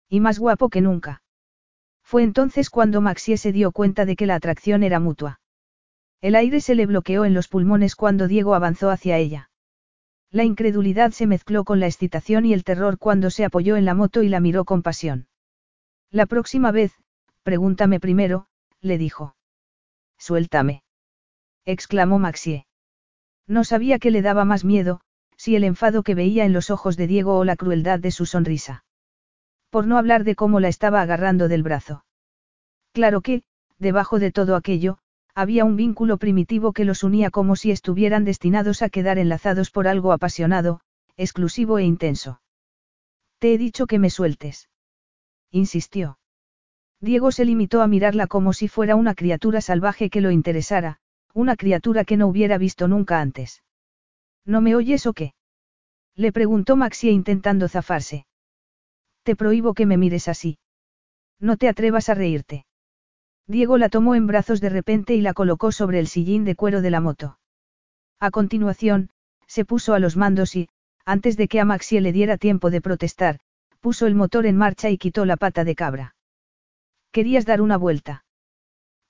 Y más guapo que nunca. Fue entonces cuando Maxie se dio cuenta de que la atracción era mutua. El aire se le bloqueó en los pulmones cuando Diego avanzó hacia ella. La incredulidad se mezcló con la excitación y el terror cuando se apoyó en la moto y la miró con pasión. La próxima vez, pregúntame primero, le dijo. Suéltame. exclamó Maxie. No sabía que le daba más miedo, si el enfado que veía en los ojos de Diego o la crueldad de su sonrisa. Por no hablar de cómo la estaba agarrando del brazo. Claro que, debajo de todo aquello, había un vínculo primitivo que los unía como si estuvieran destinados a quedar enlazados por algo apasionado, exclusivo e intenso. Te he dicho que me sueltes. Insistió. Diego se limitó a mirarla como si fuera una criatura salvaje que lo interesara, una criatura que no hubiera visto nunca antes. ¿No me oyes o qué? Le preguntó Maxie intentando zafarse. Te prohíbo que me mires así. No te atrevas a reírte. Diego la tomó en brazos de repente y la colocó sobre el sillín de cuero de la moto. A continuación, se puso a los mandos y, antes de que a Maxie le diera tiempo de protestar, puso el motor en marcha y quitó la pata de cabra. ¿Querías dar una vuelta?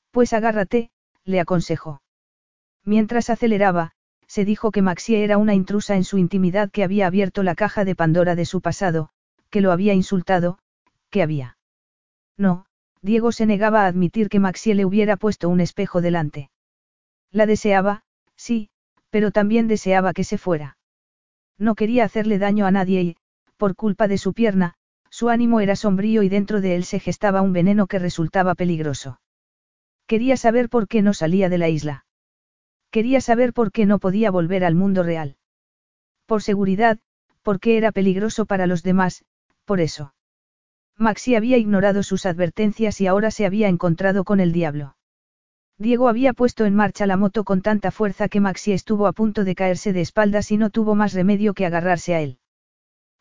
Pues agárrate, le aconsejó. Mientras aceleraba, se dijo que Maxie era una intrusa en su intimidad que había abierto la caja de Pandora de su pasado, que lo había insultado, que había. No, Diego se negaba a admitir que Maxie le hubiera puesto un espejo delante. La deseaba, sí, pero también deseaba que se fuera. No quería hacerle daño a nadie y, por culpa de su pierna, su ánimo era sombrío y dentro de él se gestaba un veneno que resultaba peligroso. Quería saber por qué no salía de la isla. Quería saber por qué no podía volver al mundo real. Por seguridad, porque era peligroso para los demás, por eso. Maxi había ignorado sus advertencias y ahora se había encontrado con el diablo. Diego había puesto en marcha la moto con tanta fuerza que Maxi estuvo a punto de caerse de espaldas y no tuvo más remedio que agarrarse a él.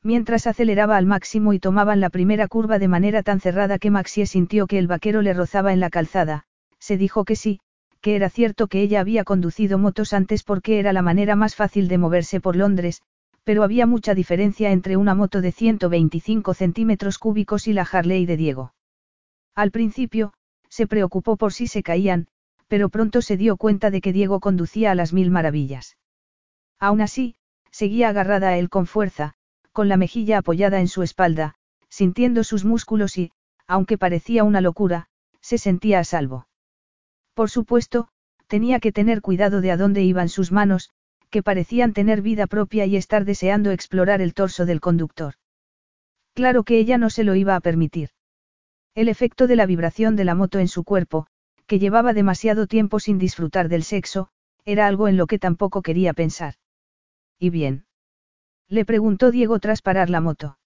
Mientras aceleraba al máximo y tomaban la primera curva de manera tan cerrada que Maxie sintió que el vaquero le rozaba en la calzada, se dijo que sí, que era cierto que ella había conducido motos antes porque era la manera más fácil de moverse por Londres, pero había mucha diferencia entre una moto de 125 centímetros cúbicos y la Harley de Diego. Al principio, se preocupó por si se caían, pero pronto se dio cuenta de que Diego conducía a las mil maravillas. Aún así, seguía agarrada a él con fuerza, con la mejilla apoyada en su espalda, sintiendo sus músculos y, aunque parecía una locura, se sentía a salvo. Por supuesto, tenía que tener cuidado de a dónde iban sus manos, que parecían tener vida propia y estar deseando explorar el torso del conductor. Claro que ella no se lo iba a permitir. El efecto de la vibración de la moto en su cuerpo, que llevaba demasiado tiempo sin disfrutar del sexo, era algo en lo que tampoco quería pensar. ¿Y bien? Le preguntó Diego tras parar la moto.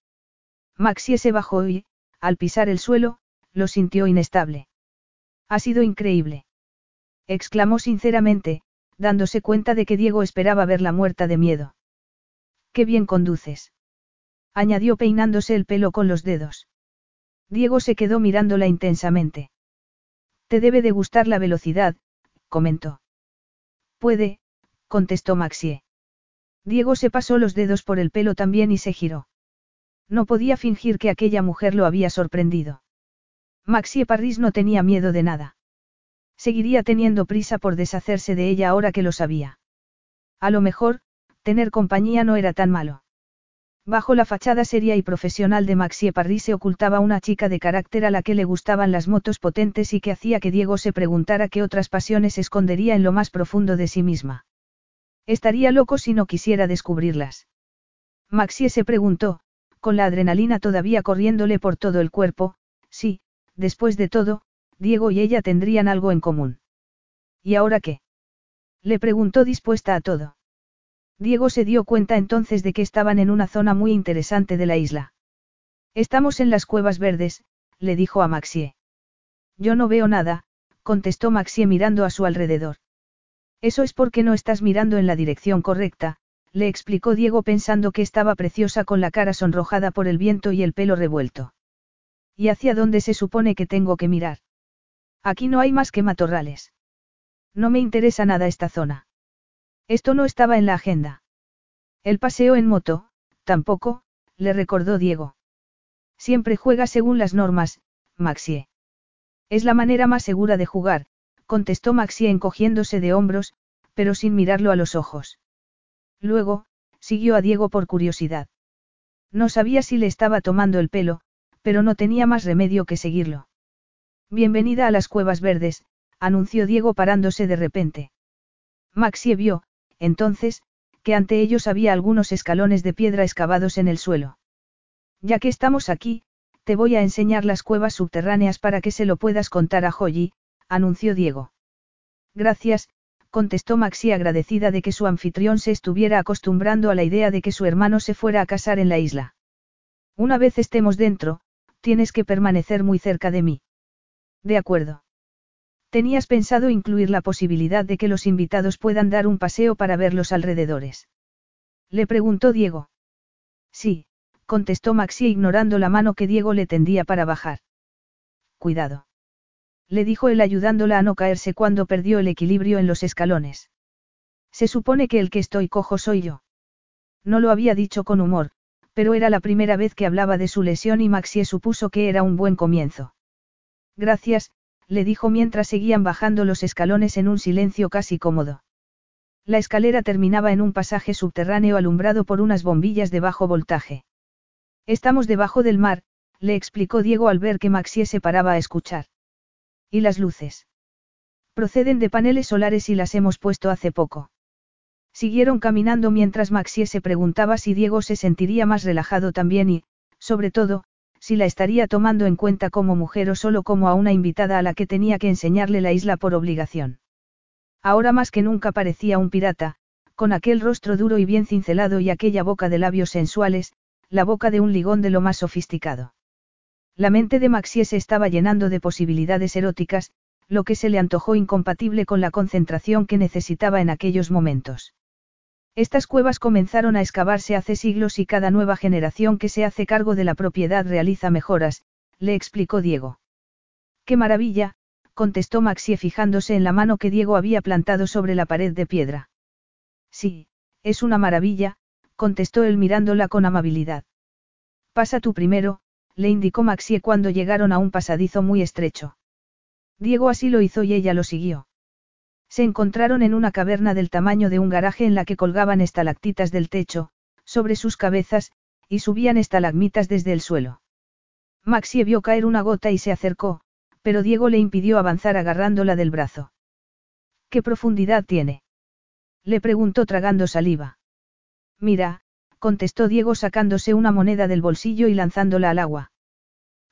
Maxie se bajó y, al pisar el suelo, lo sintió inestable. Ha sido increíble exclamó sinceramente, dándose cuenta de que Diego esperaba verla muerta de miedo. Qué bien conduces. Añadió peinándose el pelo con los dedos. Diego se quedó mirándola intensamente. Te debe de gustar la velocidad, comentó. Puede, contestó Maxie. Diego se pasó los dedos por el pelo también y se giró. No podía fingir que aquella mujer lo había sorprendido. Maxie Parris no tenía miedo de nada. Seguiría teniendo prisa por deshacerse de ella ahora que lo sabía. A lo mejor, tener compañía no era tan malo. Bajo la fachada seria y profesional de Maxie Parry se ocultaba una chica de carácter a la que le gustaban las motos potentes y que hacía que Diego se preguntara qué otras pasiones escondería en lo más profundo de sí misma. Estaría loco si no quisiera descubrirlas. Maxie se preguntó, con la adrenalina todavía corriéndole por todo el cuerpo, sí, después de todo, Diego y ella tendrían algo en común. ¿Y ahora qué? Le preguntó dispuesta a todo. Diego se dio cuenta entonces de que estaban en una zona muy interesante de la isla. Estamos en las cuevas verdes, le dijo a Maxie. Yo no veo nada, contestó Maxie mirando a su alrededor. Eso es porque no estás mirando en la dirección correcta, le explicó Diego pensando que estaba preciosa con la cara sonrojada por el viento y el pelo revuelto. ¿Y hacia dónde se supone que tengo que mirar? Aquí no hay más que matorrales. No me interesa nada esta zona. Esto no estaba en la agenda. El paseo en moto, tampoco, le recordó Diego. Siempre juega según las normas, Maxie. Es la manera más segura de jugar, contestó Maxie encogiéndose de hombros, pero sin mirarlo a los ojos. Luego, siguió a Diego por curiosidad. No sabía si le estaba tomando el pelo, pero no tenía más remedio que seguirlo. Bienvenida a las cuevas verdes, anunció Diego parándose de repente. Maxie vio, entonces, que ante ellos había algunos escalones de piedra excavados en el suelo. Ya que estamos aquí, te voy a enseñar las cuevas subterráneas para que se lo puedas contar a Joyi, anunció Diego. Gracias, contestó Maxie agradecida de que su anfitrión se estuviera acostumbrando a la idea de que su hermano se fuera a casar en la isla. Una vez estemos dentro, tienes que permanecer muy cerca de mí. De acuerdo. Tenías pensado incluir la posibilidad de que los invitados puedan dar un paseo para ver los alrededores. Le preguntó Diego. Sí, contestó Maxi ignorando la mano que Diego le tendía para bajar. Cuidado. Le dijo él ayudándola a no caerse cuando perdió el equilibrio en los escalones. Se supone que el que estoy cojo soy yo. No lo había dicho con humor, pero era la primera vez que hablaba de su lesión y Maxie supuso que era un buen comienzo. Gracias, le dijo mientras seguían bajando los escalones en un silencio casi cómodo. La escalera terminaba en un pasaje subterráneo alumbrado por unas bombillas de bajo voltaje. Estamos debajo del mar, le explicó Diego al ver que Maxie se paraba a escuchar. ¿Y las luces? Proceden de paneles solares y las hemos puesto hace poco. Siguieron caminando mientras Maxie se preguntaba si Diego se sentiría más relajado también y, sobre todo, si la estaría tomando en cuenta como mujer o solo como a una invitada a la que tenía que enseñarle la isla por obligación. Ahora más que nunca parecía un pirata, con aquel rostro duro y bien cincelado y aquella boca de labios sensuales, la boca de un ligón de lo más sofisticado. La mente de Maxie se estaba llenando de posibilidades eróticas, lo que se le antojó incompatible con la concentración que necesitaba en aquellos momentos. Estas cuevas comenzaron a excavarse hace siglos y cada nueva generación que se hace cargo de la propiedad realiza mejoras, le explicó Diego. ¡Qué maravilla! contestó Maxie fijándose en la mano que Diego había plantado sobre la pared de piedra. Sí, es una maravilla, contestó él mirándola con amabilidad. Pasa tú primero, le indicó Maxie cuando llegaron a un pasadizo muy estrecho. Diego así lo hizo y ella lo siguió. Se encontraron en una caverna del tamaño de un garaje en la que colgaban estalactitas del techo, sobre sus cabezas, y subían estalagmitas desde el suelo. Maxie vio caer una gota y se acercó, pero Diego le impidió avanzar agarrándola del brazo. ¿Qué profundidad tiene? Le preguntó tragando saliva. Mira, contestó Diego sacándose una moneda del bolsillo y lanzándola al agua.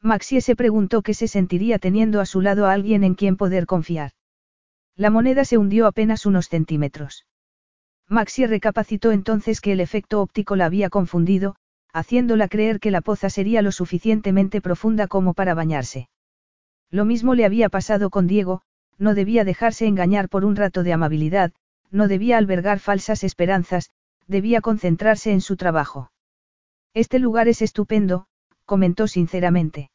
Maxie se preguntó qué se sentiría teniendo a su lado a alguien en quien poder confiar. La moneda se hundió apenas unos centímetros. Maxie recapacitó entonces que el efecto óptico la había confundido, haciéndola creer que la poza sería lo suficientemente profunda como para bañarse. Lo mismo le había pasado con Diego, no debía dejarse engañar por un rato de amabilidad, no debía albergar falsas esperanzas, debía concentrarse en su trabajo. Este lugar es estupendo, comentó sinceramente.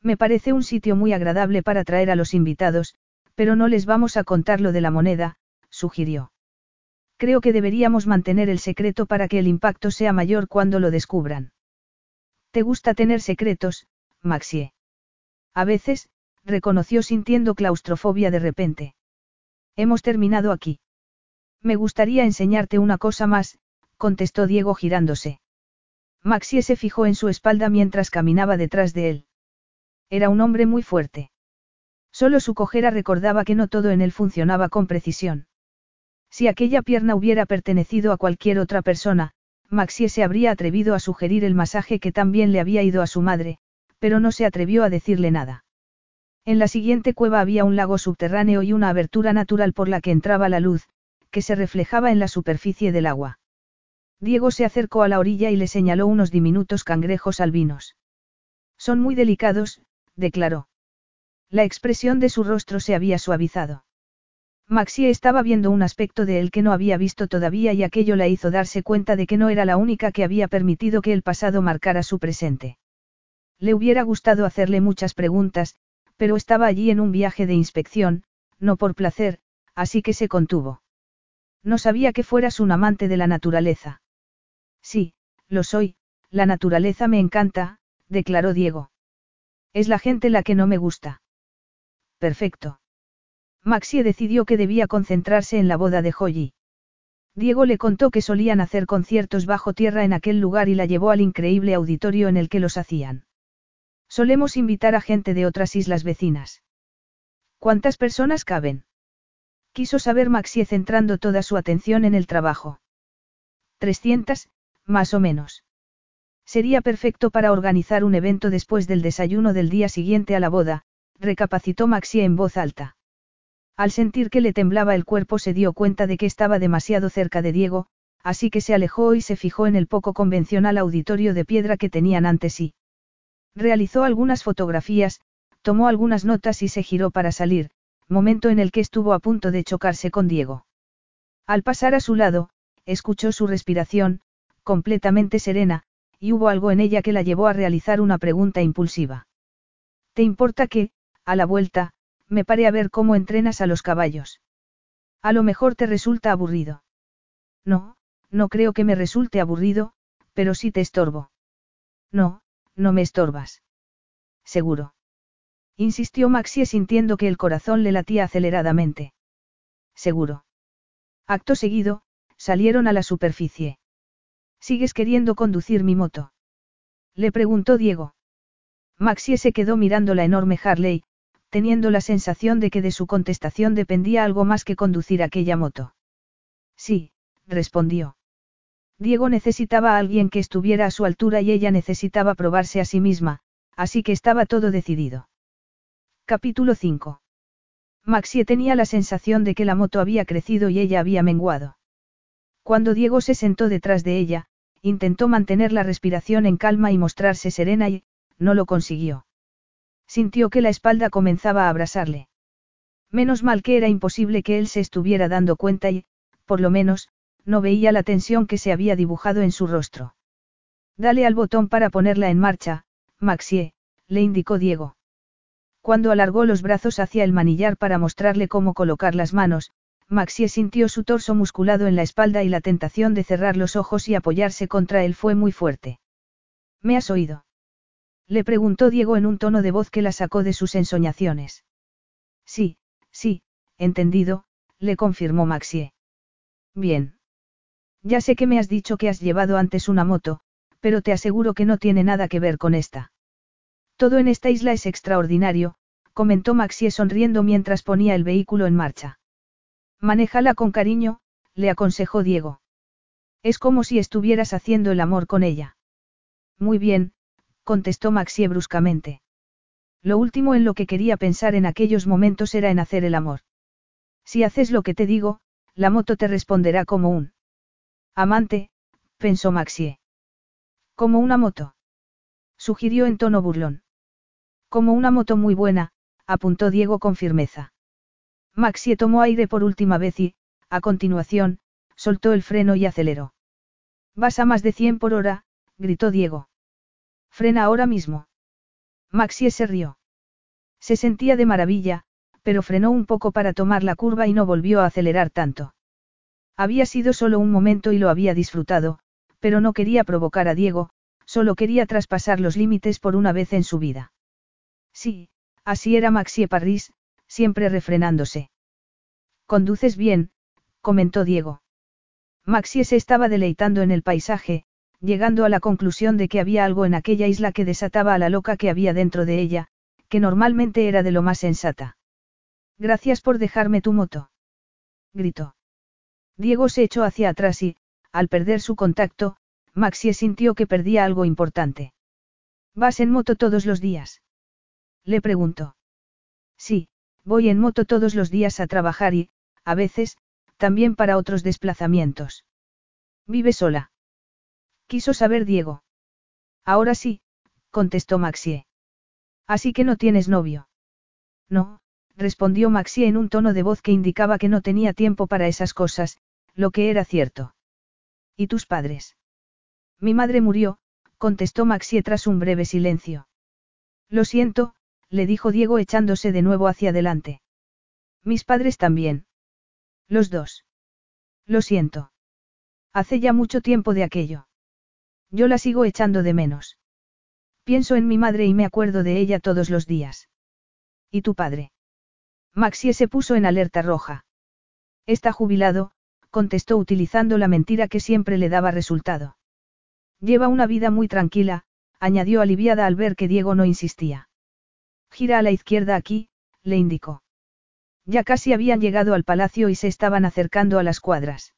Me parece un sitio muy agradable para traer a los invitados, pero no les vamos a contar lo de la moneda, sugirió. Creo que deberíamos mantener el secreto para que el impacto sea mayor cuando lo descubran. ¿Te gusta tener secretos, Maxie? A veces, reconoció sintiendo claustrofobia de repente. Hemos terminado aquí. Me gustaría enseñarte una cosa más, contestó Diego girándose. Maxie se fijó en su espalda mientras caminaba detrás de él. Era un hombre muy fuerte. Solo su cojera recordaba que no todo en él funcionaba con precisión. Si aquella pierna hubiera pertenecido a cualquier otra persona, Maxie se habría atrevido a sugerir el masaje que también le había ido a su madre, pero no se atrevió a decirle nada. En la siguiente cueva había un lago subterráneo y una abertura natural por la que entraba la luz, que se reflejaba en la superficie del agua. Diego se acercó a la orilla y le señaló unos diminutos cangrejos albinos. Son muy delicados, declaró. La expresión de su rostro se había suavizado. Maxie estaba viendo un aspecto de él que no había visto todavía y aquello la hizo darse cuenta de que no era la única que había permitido que el pasado marcara su presente. Le hubiera gustado hacerle muchas preguntas, pero estaba allí en un viaje de inspección, no por placer, así que se contuvo. No sabía que fueras un amante de la naturaleza. Sí, lo soy, la naturaleza me encanta, declaró Diego. Es la gente la que no me gusta. Perfecto. Maxie decidió que debía concentrarse en la boda de Joyi. Diego le contó que solían hacer conciertos bajo tierra en aquel lugar y la llevó al increíble auditorio en el que los hacían. Solemos invitar a gente de otras islas vecinas. ¿Cuántas personas caben? Quiso saber Maxie centrando toda su atención en el trabajo. 300, más o menos. Sería perfecto para organizar un evento después del desayuno del día siguiente a la boda, recapacitó Maxie en voz alta. Al sentir que le temblaba el cuerpo se dio cuenta de que estaba demasiado cerca de Diego, así que se alejó y se fijó en el poco convencional auditorio de piedra que tenían ante sí. Realizó algunas fotografías, tomó algunas notas y se giró para salir, momento en el que estuvo a punto de chocarse con Diego. Al pasar a su lado, escuchó su respiración, completamente serena, y hubo algo en ella que la llevó a realizar una pregunta impulsiva. ¿Te importa que, a la vuelta, me paré a ver cómo entrenas a los caballos. A lo mejor te resulta aburrido. No, no creo que me resulte aburrido, pero sí te estorbo. No, no me estorbas. Seguro. Insistió Maxie sintiendo que el corazón le latía aceleradamente. Seguro. Acto seguido, salieron a la superficie. ¿Sigues queriendo conducir mi moto? Le preguntó Diego. Maxie se quedó mirando la enorme Harley, teniendo la sensación de que de su contestación dependía algo más que conducir aquella moto. Sí, respondió. Diego necesitaba a alguien que estuviera a su altura y ella necesitaba probarse a sí misma, así que estaba todo decidido. Capítulo 5. Maxie tenía la sensación de que la moto había crecido y ella había menguado. Cuando Diego se sentó detrás de ella, intentó mantener la respiración en calma y mostrarse serena y, no lo consiguió. Sintió que la espalda comenzaba a abrasarle. Menos mal que era imposible que él se estuviera dando cuenta y, por lo menos, no veía la tensión que se había dibujado en su rostro. Dale al botón para ponerla en marcha, Maxie, le indicó Diego. Cuando alargó los brazos hacia el manillar para mostrarle cómo colocar las manos, Maxie sintió su torso musculado en la espalda y la tentación de cerrar los ojos y apoyarse contra él fue muy fuerte. ¿Me has oído? Le preguntó Diego en un tono de voz que la sacó de sus ensoñaciones. Sí, sí, entendido, le confirmó Maxie. Bien. Ya sé que me has dicho que has llevado antes una moto, pero te aseguro que no tiene nada que ver con esta. Todo en esta isla es extraordinario, comentó Maxie sonriendo mientras ponía el vehículo en marcha. Manéjala con cariño, le aconsejó Diego. Es como si estuvieras haciendo el amor con ella. Muy bien, contestó Maxie bruscamente. Lo último en lo que quería pensar en aquellos momentos era en hacer el amor. Si haces lo que te digo, la moto te responderá como un amante, pensó Maxie. Como una moto. Sugirió en tono burlón. Como una moto muy buena, apuntó Diego con firmeza. Maxie tomó aire por última vez y, a continuación, soltó el freno y aceleró. Vas a más de 100 por hora, gritó Diego. Frena ahora mismo. Maxie se rió. Se sentía de maravilla, pero frenó un poco para tomar la curva y no volvió a acelerar tanto. Había sido solo un momento y lo había disfrutado, pero no quería provocar a Diego, solo quería traspasar los límites por una vez en su vida. Sí, así era Maxie Parris, siempre refrenándose. Conduces bien, comentó Diego. Maxie se estaba deleitando en el paisaje, llegando a la conclusión de que había algo en aquella isla que desataba a la loca que había dentro de ella, que normalmente era de lo más sensata. Gracias por dejarme tu moto. Gritó. Diego se echó hacia atrás y, al perder su contacto, Maxie sintió que perdía algo importante. ¿Vas en moto todos los días? Le preguntó. Sí, voy en moto todos los días a trabajar y, a veces, también para otros desplazamientos. ¿Vive sola? Quiso saber Diego. Ahora sí, contestó Maxie. Así que no tienes novio. No, respondió Maxie en un tono de voz que indicaba que no tenía tiempo para esas cosas, lo que era cierto. ¿Y tus padres? Mi madre murió, contestó Maxie tras un breve silencio. Lo siento, le dijo Diego echándose de nuevo hacia adelante. Mis padres también. Los dos. Lo siento. Hace ya mucho tiempo de aquello. Yo la sigo echando de menos. Pienso en mi madre y me acuerdo de ella todos los días. ¿Y tu padre? Maxie se puso en alerta roja. Está jubilado, contestó utilizando la mentira que siempre le daba resultado. Lleva una vida muy tranquila, añadió aliviada al ver que Diego no insistía. Gira a la izquierda aquí, le indicó. Ya casi habían llegado al palacio y se estaban acercando a las cuadras.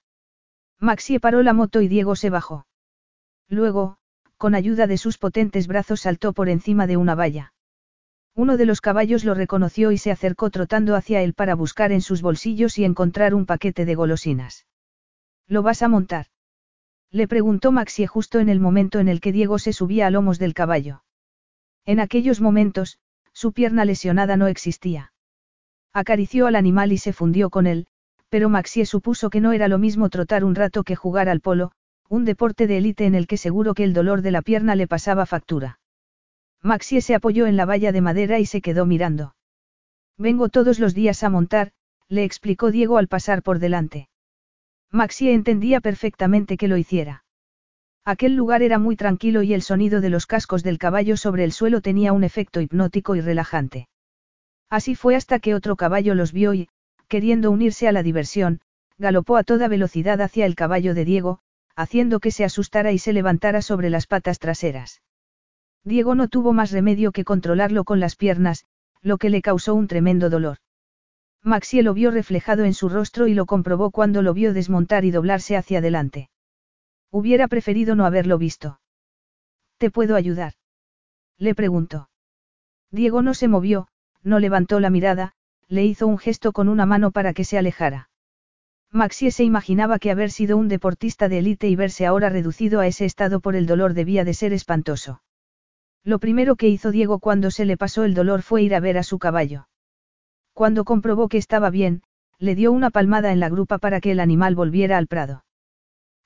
Maxie paró la moto y Diego se bajó. Luego, con ayuda de sus potentes brazos saltó por encima de una valla. Uno de los caballos lo reconoció y se acercó trotando hacia él para buscar en sus bolsillos y encontrar un paquete de golosinas. ¿Lo vas a montar? Le preguntó Maxie justo en el momento en el que Diego se subía a lomos del caballo. En aquellos momentos, su pierna lesionada no existía. Acarició al animal y se fundió con él, pero Maxie supuso que no era lo mismo trotar un rato que jugar al polo, un deporte de élite en el que seguro que el dolor de la pierna le pasaba factura. Maxie se apoyó en la valla de madera y se quedó mirando. Vengo todos los días a montar, le explicó Diego al pasar por delante. Maxie entendía perfectamente que lo hiciera. Aquel lugar era muy tranquilo y el sonido de los cascos del caballo sobre el suelo tenía un efecto hipnótico y relajante. Así fue hasta que otro caballo los vio y, queriendo unirse a la diversión, galopó a toda velocidad hacia el caballo de Diego, haciendo que se asustara y se levantara sobre las patas traseras. Diego no tuvo más remedio que controlarlo con las piernas, lo que le causó un tremendo dolor. Maxie lo vio reflejado en su rostro y lo comprobó cuando lo vio desmontar y doblarse hacia adelante. Hubiera preferido no haberlo visto. ¿Te puedo ayudar? Le preguntó. Diego no se movió, no levantó la mirada, le hizo un gesto con una mano para que se alejara. Maxie se imaginaba que haber sido un deportista de élite y verse ahora reducido a ese estado por el dolor debía de ser espantoso. Lo primero que hizo Diego cuando se le pasó el dolor fue ir a ver a su caballo. Cuando comprobó que estaba bien, le dio una palmada en la grupa para que el animal volviera al prado.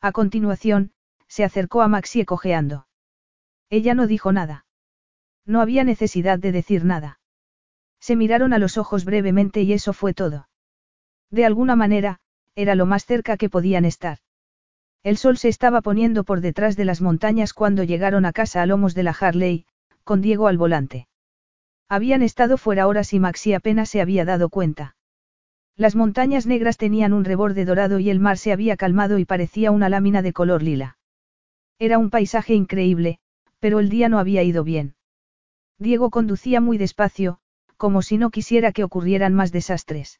A continuación, se acercó a Maxie cojeando. Ella no dijo nada. No había necesidad de decir nada. Se miraron a los ojos brevemente y eso fue todo. De alguna manera, era lo más cerca que podían estar. El sol se estaba poniendo por detrás de las montañas cuando llegaron a casa a lomos de la Harley, con Diego al volante. Habían estado fuera horas y Maxi apenas se había dado cuenta. Las montañas negras tenían un reborde dorado y el mar se había calmado y parecía una lámina de color lila. Era un paisaje increíble, pero el día no había ido bien. Diego conducía muy despacio, como si no quisiera que ocurrieran más desastres.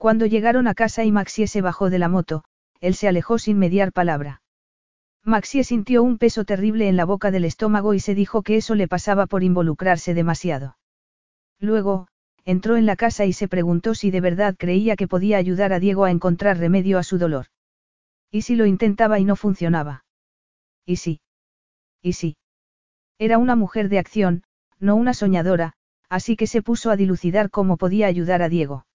Cuando llegaron a casa y Maxie se bajó de la moto, él se alejó sin mediar palabra. Maxie sintió un peso terrible en la boca del estómago y se dijo que eso le pasaba por involucrarse demasiado. Luego, entró en la casa y se preguntó si de verdad creía que podía ayudar a Diego a encontrar remedio a su dolor. ¿Y si lo intentaba y no funcionaba? ¿Y sí? ¿Y sí? Era una mujer de acción, no una soñadora, así que se puso a dilucidar cómo podía ayudar a Diego.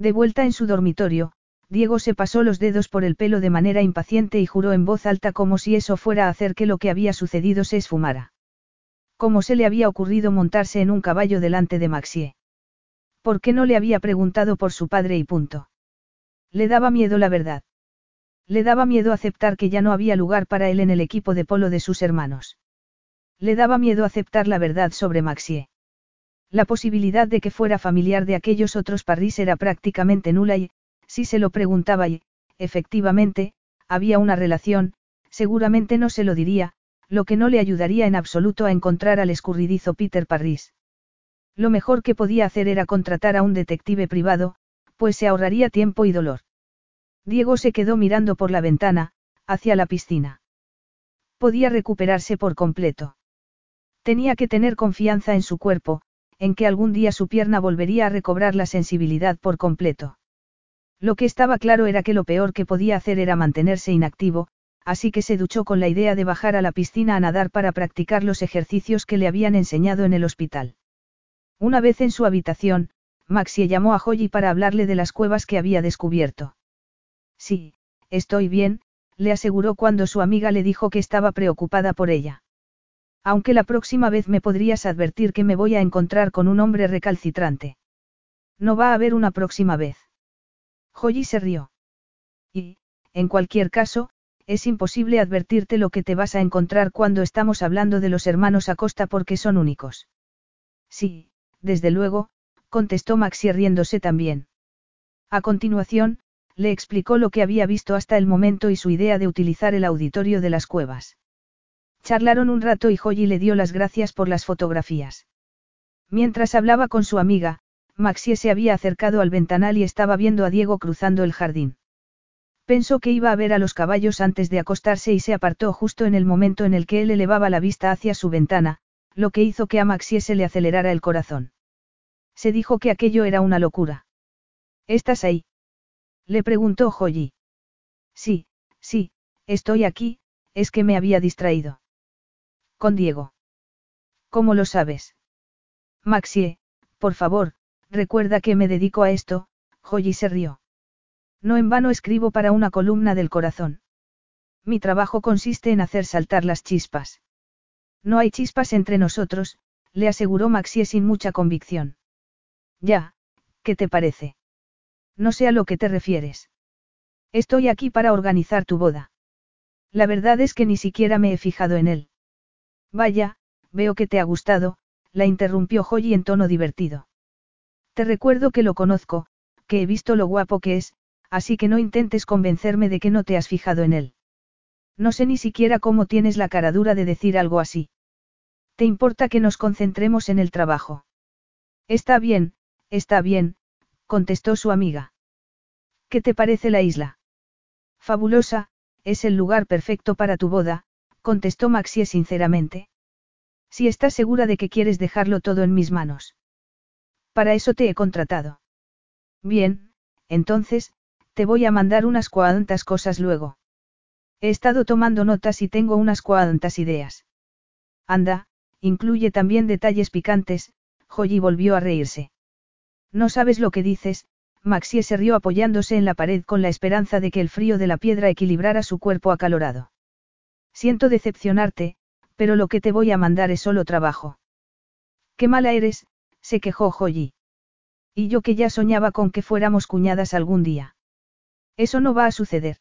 De vuelta en su dormitorio, Diego se pasó los dedos por el pelo de manera impaciente y juró en voz alta como si eso fuera a hacer que lo que había sucedido se esfumara. ¿Cómo se le había ocurrido montarse en un caballo delante de Maxie? ¿Por qué no le había preguntado por su padre y punto? Le daba miedo la verdad. Le daba miedo aceptar que ya no había lugar para él en el equipo de polo de sus hermanos. Le daba miedo aceptar la verdad sobre Maxie. La posibilidad de que fuera familiar de aquellos otros Parris era prácticamente nula y, si se lo preguntaba y, efectivamente, había una relación, seguramente no se lo diría, lo que no le ayudaría en absoluto a encontrar al escurridizo Peter Parris. Lo mejor que podía hacer era contratar a un detective privado, pues se ahorraría tiempo y dolor. Diego se quedó mirando por la ventana, hacia la piscina. Podía recuperarse por completo. Tenía que tener confianza en su cuerpo, en que algún día su pierna volvería a recobrar la sensibilidad por completo. Lo que estaba claro era que lo peor que podía hacer era mantenerse inactivo, así que se duchó con la idea de bajar a la piscina a nadar para practicar los ejercicios que le habían enseñado en el hospital. Una vez en su habitación, Maxie llamó a Holly para hablarle de las cuevas que había descubierto. Sí, estoy bien, le aseguró cuando su amiga le dijo que estaba preocupada por ella. Aunque la próxima vez me podrías advertir que me voy a encontrar con un hombre recalcitrante. No va a haber una próxima vez. Joyi se rió. Y, en cualquier caso, es imposible advertirte lo que te vas a encontrar cuando estamos hablando de los hermanos Acosta porque son únicos. Sí, desde luego, contestó Maxi riéndose también. A continuación, le explicó lo que había visto hasta el momento y su idea de utilizar el auditorio de las cuevas. Charlaron un rato y Joyi le dio las gracias por las fotografías. Mientras hablaba con su amiga, Maxie se había acercado al ventanal y estaba viendo a Diego cruzando el jardín. Pensó que iba a ver a los caballos antes de acostarse y se apartó justo en el momento en el que él elevaba la vista hacia su ventana, lo que hizo que a Maxie se le acelerara el corazón. Se dijo que aquello era una locura. ¿Estás ahí? Le preguntó Joyi. Sí, sí, estoy aquí, es que me había distraído. Con Diego. ¿Cómo lo sabes? Maxie, por favor, recuerda que me dedico a esto, Joyi se rió. No en vano escribo para una columna del corazón. Mi trabajo consiste en hacer saltar las chispas. No hay chispas entre nosotros, le aseguró Maxie sin mucha convicción. Ya, ¿qué te parece? No sé a lo que te refieres. Estoy aquí para organizar tu boda. La verdad es que ni siquiera me he fijado en él. Vaya, veo que te ha gustado, la interrumpió Joy en tono divertido. Te recuerdo que lo conozco, que he visto lo guapo que es, así que no intentes convencerme de que no te has fijado en él. No sé ni siquiera cómo tienes la cara dura de decir algo así. ¿Te importa que nos concentremos en el trabajo? Está bien, está bien, contestó su amiga. ¿Qué te parece la isla? Fabulosa, es el lugar perfecto para tu boda, contestó Maxie sinceramente. Si estás segura de que quieres dejarlo todo en mis manos. Para eso te he contratado. Bien, entonces, te voy a mandar unas cuantas cosas luego. He estado tomando notas y tengo unas cuantas ideas. Anda, incluye también detalles picantes, Joyi volvió a reírse. No sabes lo que dices, Maxie se rió apoyándose en la pared con la esperanza de que el frío de la piedra equilibrara su cuerpo acalorado. Siento decepcionarte, pero lo que te voy a mandar es solo trabajo. Qué mala eres, se quejó Joyi. Y yo que ya soñaba con que fuéramos cuñadas algún día. Eso no va a suceder.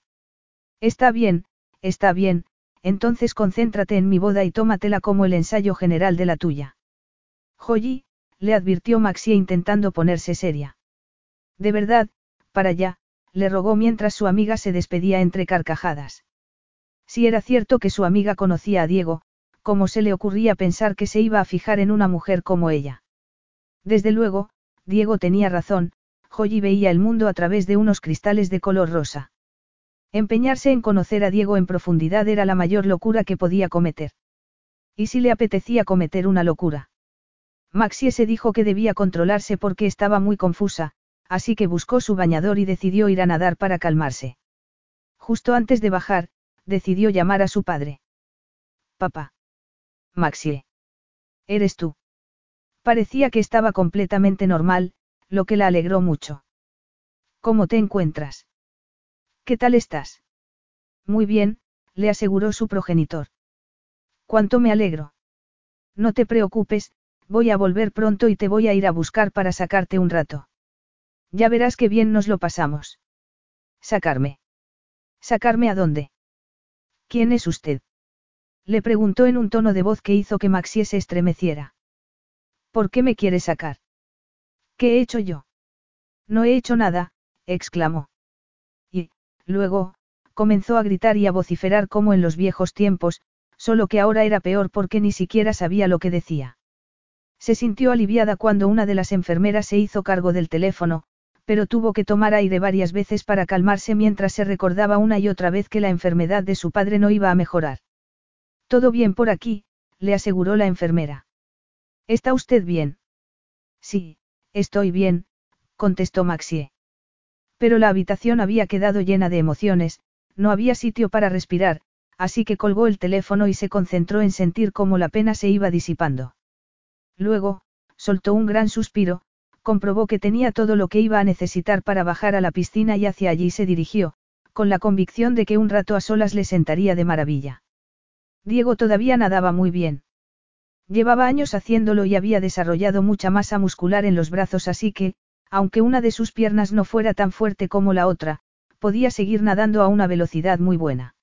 Está bien, está bien, entonces concéntrate en mi boda y tómatela como el ensayo general de la tuya. Joyi, le advirtió Maxie intentando ponerse seria. De verdad, para allá, le rogó mientras su amiga se despedía entre carcajadas. Si era cierto que su amiga conocía a Diego, ¿cómo se le ocurría pensar que se iba a fijar en una mujer como ella? Desde luego, Diego tenía razón, Joyi veía el mundo a través de unos cristales de color rosa. Empeñarse en conocer a Diego en profundidad era la mayor locura que podía cometer. ¿Y si le apetecía cometer una locura? Maxie se dijo que debía controlarse porque estaba muy confusa, así que buscó su bañador y decidió ir a nadar para calmarse. Justo antes de bajar, decidió llamar a su padre. Papá. Maxie. Eres tú. Parecía que estaba completamente normal, lo que la alegró mucho. ¿Cómo te encuentras? ¿Qué tal estás? Muy bien, le aseguró su progenitor. ¿Cuánto me alegro? No te preocupes, voy a volver pronto y te voy a ir a buscar para sacarte un rato. Ya verás qué bien nos lo pasamos. Sacarme. ¿Sacarme a dónde? ¿Quién es usted? Le preguntó en un tono de voz que hizo que Maxie se estremeciera. ¿Por qué me quiere sacar? ¿Qué he hecho yo? No he hecho nada, exclamó. Y, luego, comenzó a gritar y a vociferar como en los viejos tiempos, solo que ahora era peor porque ni siquiera sabía lo que decía. Se sintió aliviada cuando una de las enfermeras se hizo cargo del teléfono, pero tuvo que tomar aire varias veces para calmarse mientras se recordaba una y otra vez que la enfermedad de su padre no iba a mejorar. Todo bien por aquí, le aseguró la enfermera. ¿Está usted bien? Sí, estoy bien, contestó Maxie. Pero la habitación había quedado llena de emociones, no había sitio para respirar, así que colgó el teléfono y se concentró en sentir cómo la pena se iba disipando. Luego, soltó un gran suspiro, comprobó que tenía todo lo que iba a necesitar para bajar a la piscina y hacia allí se dirigió, con la convicción de que un rato a solas le sentaría de maravilla. Diego todavía nadaba muy bien. Llevaba años haciéndolo y había desarrollado mucha masa muscular en los brazos así que, aunque una de sus piernas no fuera tan fuerte como la otra, podía seguir nadando a una velocidad muy buena.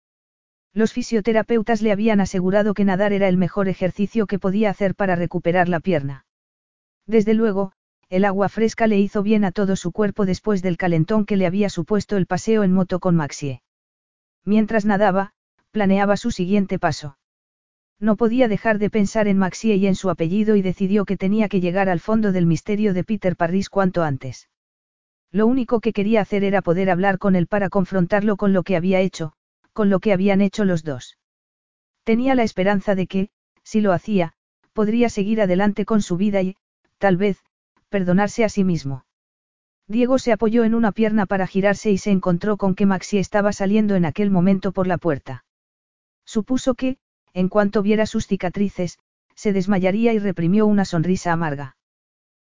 Los fisioterapeutas le habían asegurado que nadar era el mejor ejercicio que podía hacer para recuperar la pierna. Desde luego, el agua fresca le hizo bien a todo su cuerpo después del calentón que le había supuesto el paseo en moto con Maxie. Mientras nadaba, planeaba su siguiente paso. No podía dejar de pensar en Maxie y en su apellido y decidió que tenía que llegar al fondo del misterio de Peter Parris cuanto antes. Lo único que quería hacer era poder hablar con él para confrontarlo con lo que había hecho, con lo que habían hecho los dos. Tenía la esperanza de que, si lo hacía, podría seguir adelante con su vida y, tal vez, perdonarse a sí mismo. Diego se apoyó en una pierna para girarse y se encontró con que Maxi estaba saliendo en aquel momento por la puerta. Supuso que, en cuanto viera sus cicatrices, se desmayaría y reprimió una sonrisa amarga.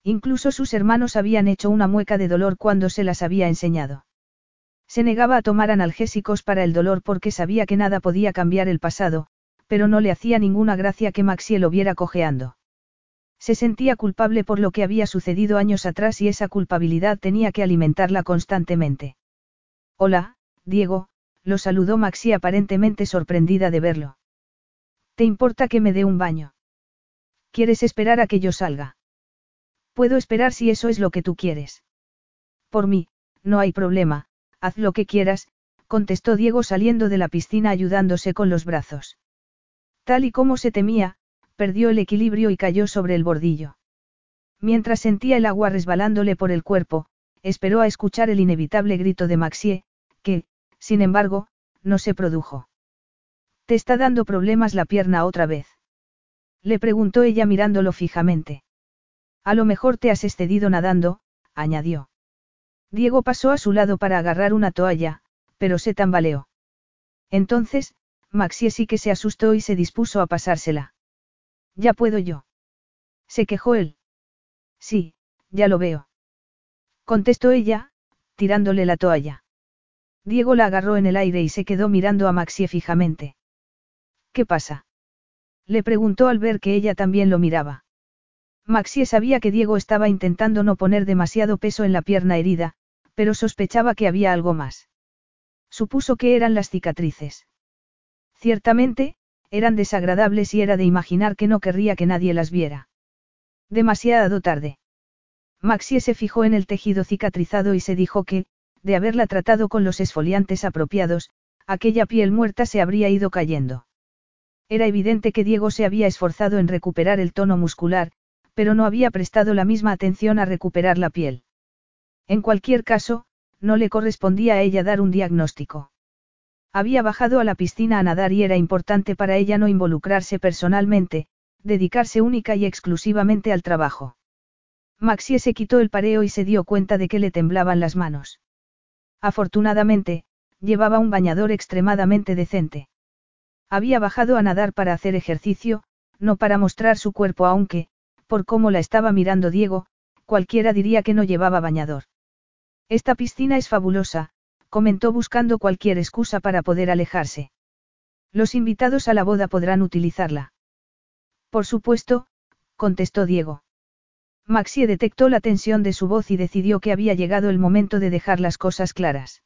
Incluso sus hermanos habían hecho una mueca de dolor cuando se las había enseñado. Se negaba a tomar analgésicos para el dolor porque sabía que nada podía cambiar el pasado, pero no le hacía ninguna gracia que Maxie lo viera cojeando. Se sentía culpable por lo que había sucedido años atrás y esa culpabilidad tenía que alimentarla constantemente. Hola, Diego, lo saludó Maxi aparentemente sorprendida de verlo. ¿Te importa que me dé un baño? ¿Quieres esperar a que yo salga? Puedo esperar si eso es lo que tú quieres. Por mí, no hay problema, haz lo que quieras, contestó Diego saliendo de la piscina ayudándose con los brazos. Tal y como se temía, perdió el equilibrio y cayó sobre el bordillo. Mientras sentía el agua resbalándole por el cuerpo, esperó a escuchar el inevitable grito de Maxie, que, sin embargo, no se produjo. ¿Te está dando problemas la pierna otra vez? Le preguntó ella mirándolo fijamente. A lo mejor te has excedido nadando, añadió. Diego pasó a su lado para agarrar una toalla, pero se tambaleó. Entonces, Maxie sí que se asustó y se dispuso a pasársela. Ya puedo yo. Se quejó él. Sí, ya lo veo. Contestó ella, tirándole la toalla. Diego la agarró en el aire y se quedó mirando a Maxie fijamente. ¿Qué pasa? Le preguntó al ver que ella también lo miraba. Maxie sabía que Diego estaba intentando no poner demasiado peso en la pierna herida, pero sospechaba que había algo más. Supuso que eran las cicatrices. Ciertamente, eran desagradables y era de imaginar que no querría que nadie las viera. Demasiado tarde. Maxie se fijó en el tejido cicatrizado y se dijo que, de haberla tratado con los esfoliantes apropiados, aquella piel muerta se habría ido cayendo. Era evidente que Diego se había esforzado en recuperar el tono muscular, pero no había prestado la misma atención a recuperar la piel. En cualquier caso, no le correspondía a ella dar un diagnóstico. Había bajado a la piscina a nadar y era importante para ella no involucrarse personalmente, dedicarse única y exclusivamente al trabajo. Maxie se quitó el pareo y se dio cuenta de que le temblaban las manos. Afortunadamente, llevaba un bañador extremadamente decente. Había bajado a nadar para hacer ejercicio, no para mostrar su cuerpo aunque, por cómo la estaba mirando Diego, cualquiera diría que no llevaba bañador. Esta piscina es fabulosa, comentó buscando cualquier excusa para poder alejarse. Los invitados a la boda podrán utilizarla. Por supuesto, contestó Diego. Maxie detectó la tensión de su voz y decidió que había llegado el momento de dejar las cosas claras.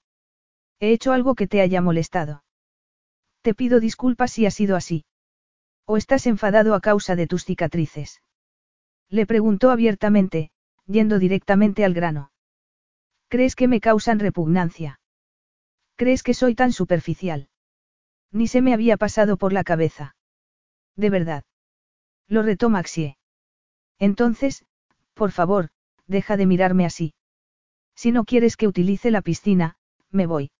He hecho algo que te haya molestado. Te pido disculpas si ha sido así. ¿O estás enfadado a causa de tus cicatrices? Le preguntó abiertamente, yendo directamente al grano. ¿Crees que me causan repugnancia? ¿Crees que soy tan superficial? Ni se me había pasado por la cabeza. De verdad. Lo retó Maxie. Entonces, por favor, deja de mirarme así. Si no quieres que utilice la piscina, me voy.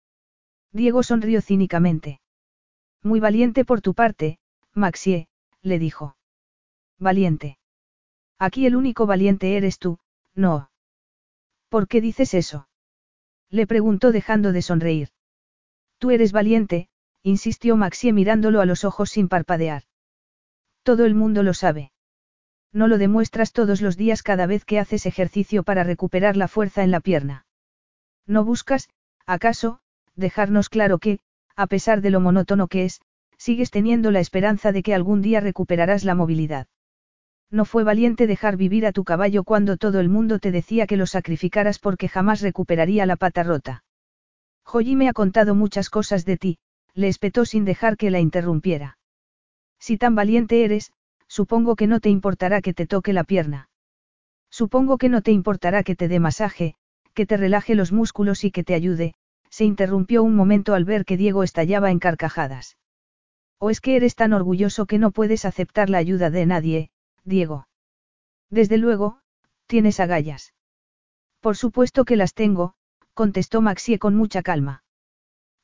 Diego sonrió cínicamente. Muy valiente por tu parte, Maxie, le dijo. Valiente. Aquí el único valiente eres tú, no. ¿Por qué dices eso? Le preguntó dejando de sonreír. Tú eres valiente, insistió Maxie mirándolo a los ojos sin parpadear. Todo el mundo lo sabe. No lo demuestras todos los días cada vez que haces ejercicio para recuperar la fuerza en la pierna. No buscas, acaso, dejarnos claro que, a pesar de lo monótono que es, sigues teniendo la esperanza de que algún día recuperarás la movilidad. No fue valiente dejar vivir a tu caballo cuando todo el mundo te decía que lo sacrificaras porque jamás recuperaría la pata rota. Joyi me ha contado muchas cosas de ti, le espetó sin dejar que la interrumpiera. Si tan valiente eres, supongo que no te importará que te toque la pierna. Supongo que no te importará que te dé masaje, que te relaje los músculos y que te ayude, se interrumpió un momento al ver que Diego estallaba en carcajadas. ¿O es que eres tan orgulloso que no puedes aceptar la ayuda de nadie, Diego? Desde luego, tienes agallas. Por supuesto que las tengo, contestó Maxie con mucha calma.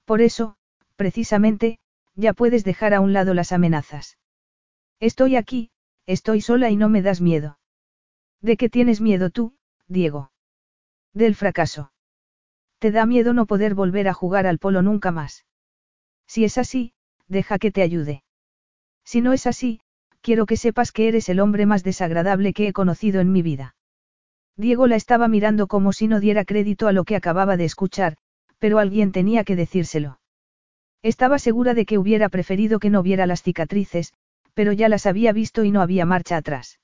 Por eso, precisamente, ya puedes dejar a un lado las amenazas. Estoy aquí, estoy sola y no me das miedo. ¿De qué tienes miedo tú, Diego? Del fracaso. Te da miedo no poder volver a jugar al polo nunca más. Si es así, deja que te ayude. Si no es así, quiero que sepas que eres el hombre más desagradable que he conocido en mi vida. Diego la estaba mirando como si no diera crédito a lo que acababa de escuchar, pero alguien tenía que decírselo. Estaba segura de que hubiera preferido que no viera las cicatrices, pero ya las había visto y no había marcha atrás.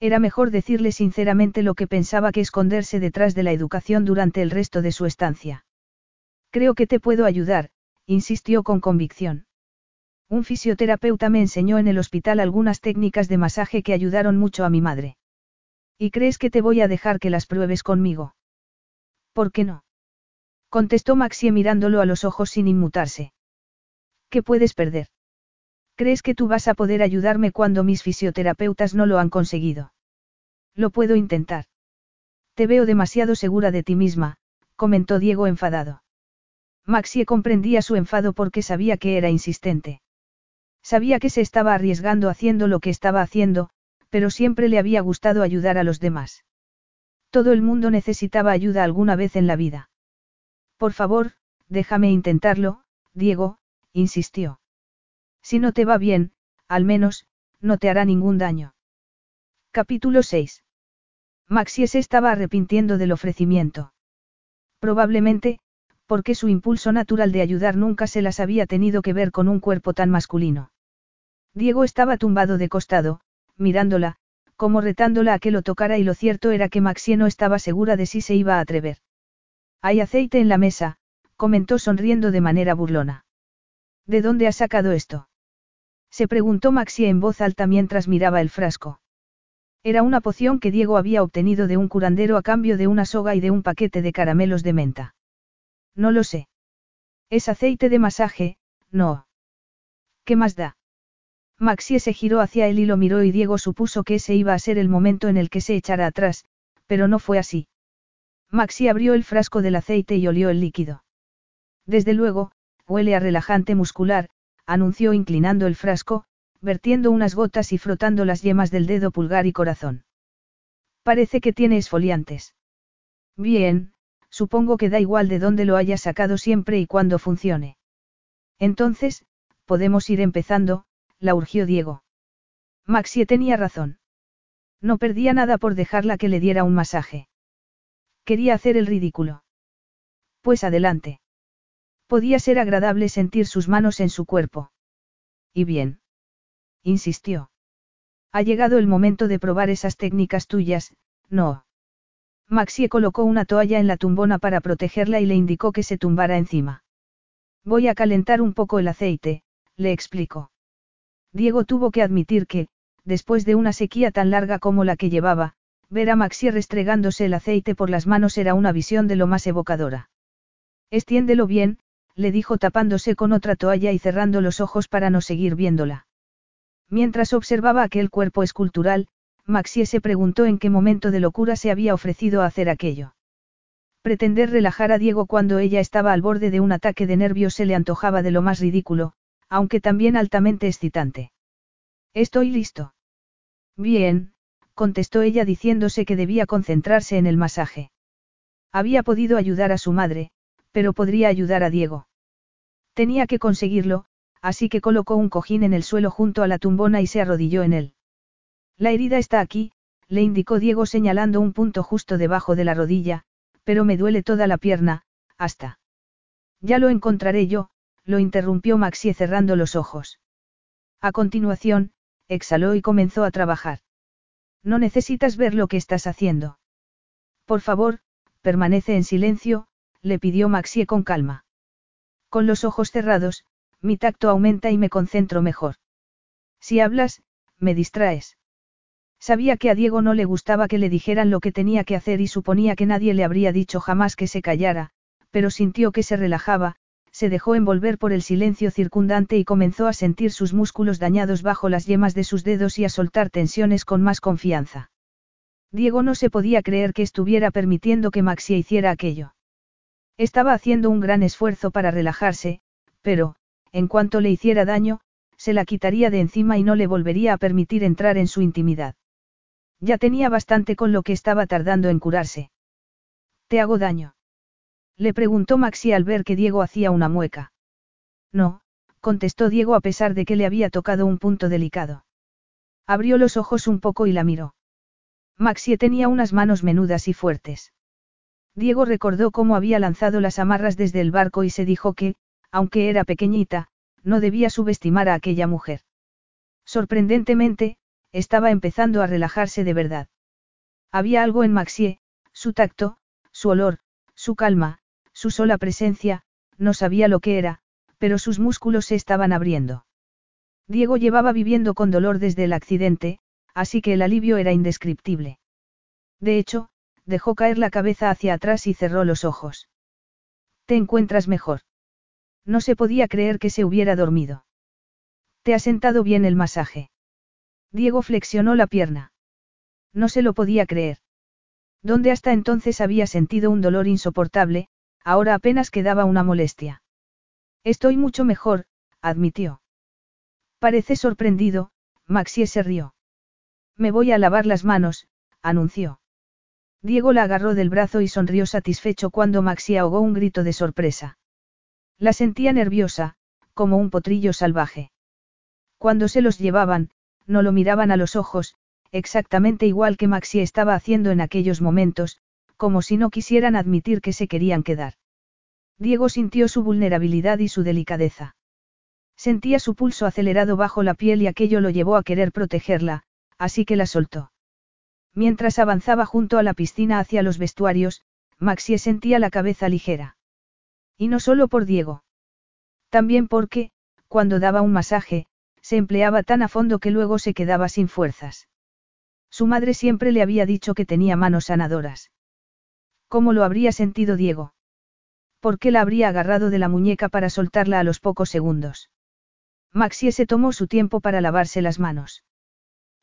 Era mejor decirle sinceramente lo que pensaba que esconderse detrás de la educación durante el resto de su estancia. Creo que te puedo ayudar, insistió con convicción. Un fisioterapeuta me enseñó en el hospital algunas técnicas de masaje que ayudaron mucho a mi madre. ¿Y crees que te voy a dejar que las pruebes conmigo? ¿Por qué no? Contestó Maxie mirándolo a los ojos sin inmutarse. ¿Qué puedes perder? ¿Crees que tú vas a poder ayudarme cuando mis fisioterapeutas no lo han conseguido? Lo puedo intentar. Te veo demasiado segura de ti misma, comentó Diego enfadado. Maxie comprendía su enfado porque sabía que era insistente. Sabía que se estaba arriesgando haciendo lo que estaba haciendo, pero siempre le había gustado ayudar a los demás. Todo el mundo necesitaba ayuda alguna vez en la vida. Por favor, déjame intentarlo, Diego, insistió. Si no te va bien, al menos, no te hará ningún daño. Capítulo 6. Maxie se estaba arrepintiendo del ofrecimiento. Probablemente, porque su impulso natural de ayudar nunca se las había tenido que ver con un cuerpo tan masculino. Diego estaba tumbado de costado, mirándola, como retándola a que lo tocara y lo cierto era que Maxie no estaba segura de si se iba a atrever. Hay aceite en la mesa, comentó sonriendo de manera burlona. ¿De dónde ha sacado esto? Se preguntó Maxie en voz alta mientras miraba el frasco. Era una poción que Diego había obtenido de un curandero a cambio de una soga y de un paquete de caramelos de menta. No lo sé. Es aceite de masaje, no. ¿Qué más da? Maxie se giró hacia él y lo miró y Diego supuso que ese iba a ser el momento en el que se echara atrás, pero no fue así. Maxie abrió el frasco del aceite y olió el líquido. Desde luego, huele a relajante muscular, anunció inclinando el frasco, vertiendo unas gotas y frotando las yemas del dedo pulgar y corazón. Parece que tiene esfoliantes. Bien, supongo que da igual de dónde lo haya sacado siempre y cuando funcione. Entonces, podemos ir empezando, la urgió Diego. Maxie tenía razón. No perdía nada por dejarla que le diera un masaje. Quería hacer el ridículo. Pues adelante. Podía ser agradable sentir sus manos en su cuerpo. Y bien. Insistió. Ha llegado el momento de probar esas técnicas tuyas, no. Maxie colocó una toalla en la tumbona para protegerla y le indicó que se tumbara encima. Voy a calentar un poco el aceite, le explicó. Diego tuvo que admitir que, después de una sequía tan larga como la que llevaba, ver a Maxie restregándose el aceite por las manos era una visión de lo más evocadora. Extiéndelo bien, le dijo tapándose con otra toalla y cerrando los ojos para no seguir viéndola. Mientras observaba aquel cuerpo escultural, Maxie se preguntó en qué momento de locura se había ofrecido a hacer aquello. Pretender relajar a Diego cuando ella estaba al borde de un ataque de nervios se le antojaba de lo más ridículo, aunque también altamente excitante. Estoy listo. Bien, contestó ella diciéndose que debía concentrarse en el masaje. Había podido ayudar a su madre, pero podría ayudar a Diego. Tenía que conseguirlo, así que colocó un cojín en el suelo junto a la tumbona y se arrodilló en él. La herida está aquí, le indicó Diego señalando un punto justo debajo de la rodilla, pero me duele toda la pierna, hasta. Ya lo encontraré yo, lo interrumpió Maxie cerrando los ojos. A continuación, exhaló y comenzó a trabajar. No necesitas ver lo que estás haciendo. Por favor, permanece en silencio, le pidió Maxie con calma. Con los ojos cerrados, mi tacto aumenta y me concentro mejor. Si hablas, me distraes. Sabía que a Diego no le gustaba que le dijeran lo que tenía que hacer y suponía que nadie le habría dicho jamás que se callara, pero sintió que se relajaba, se dejó envolver por el silencio circundante y comenzó a sentir sus músculos dañados bajo las yemas de sus dedos y a soltar tensiones con más confianza. Diego no se podía creer que estuviera permitiendo que Maxie hiciera aquello. Estaba haciendo un gran esfuerzo para relajarse, pero, en cuanto le hiciera daño, se la quitaría de encima y no le volvería a permitir entrar en su intimidad. Ya tenía bastante con lo que estaba tardando en curarse. ¿Te hago daño? Le preguntó Maxi al ver que Diego hacía una mueca. No, contestó Diego a pesar de que le había tocado un punto delicado. Abrió los ojos un poco y la miró. Maxie tenía unas manos menudas y fuertes. Diego recordó cómo había lanzado las amarras desde el barco y se dijo que, aunque era pequeñita, no debía subestimar a aquella mujer. Sorprendentemente, estaba empezando a relajarse de verdad. Había algo en Maxie, su tacto, su olor, su calma, su sola presencia, no sabía lo que era, pero sus músculos se estaban abriendo. Diego llevaba viviendo con dolor desde el accidente, así que el alivio era indescriptible. De hecho, dejó caer la cabeza hacia atrás y cerró los ojos. ¿Te encuentras mejor? No se podía creer que se hubiera dormido. ¿Te ha sentado bien el masaje? Diego flexionó la pierna. No se lo podía creer. Donde hasta entonces había sentido un dolor insoportable, ahora apenas quedaba una molestia. Estoy mucho mejor, admitió. Parece sorprendido, Maxie se rió. Me voy a lavar las manos, anunció. Diego la agarró del brazo y sonrió satisfecho cuando Maxie ahogó un grito de sorpresa. La sentía nerviosa, como un potrillo salvaje. Cuando se los llevaban, no lo miraban a los ojos, exactamente igual que Maxie estaba haciendo en aquellos momentos, como si no quisieran admitir que se querían quedar. Diego sintió su vulnerabilidad y su delicadeza. Sentía su pulso acelerado bajo la piel y aquello lo llevó a querer protegerla, así que la soltó. Mientras avanzaba junto a la piscina hacia los vestuarios, Maxie sentía la cabeza ligera. Y no solo por Diego. También porque, cuando daba un masaje, se empleaba tan a fondo que luego se quedaba sin fuerzas. Su madre siempre le había dicho que tenía manos sanadoras. ¿Cómo lo habría sentido Diego? ¿Por qué la habría agarrado de la muñeca para soltarla a los pocos segundos? Maxie se tomó su tiempo para lavarse las manos.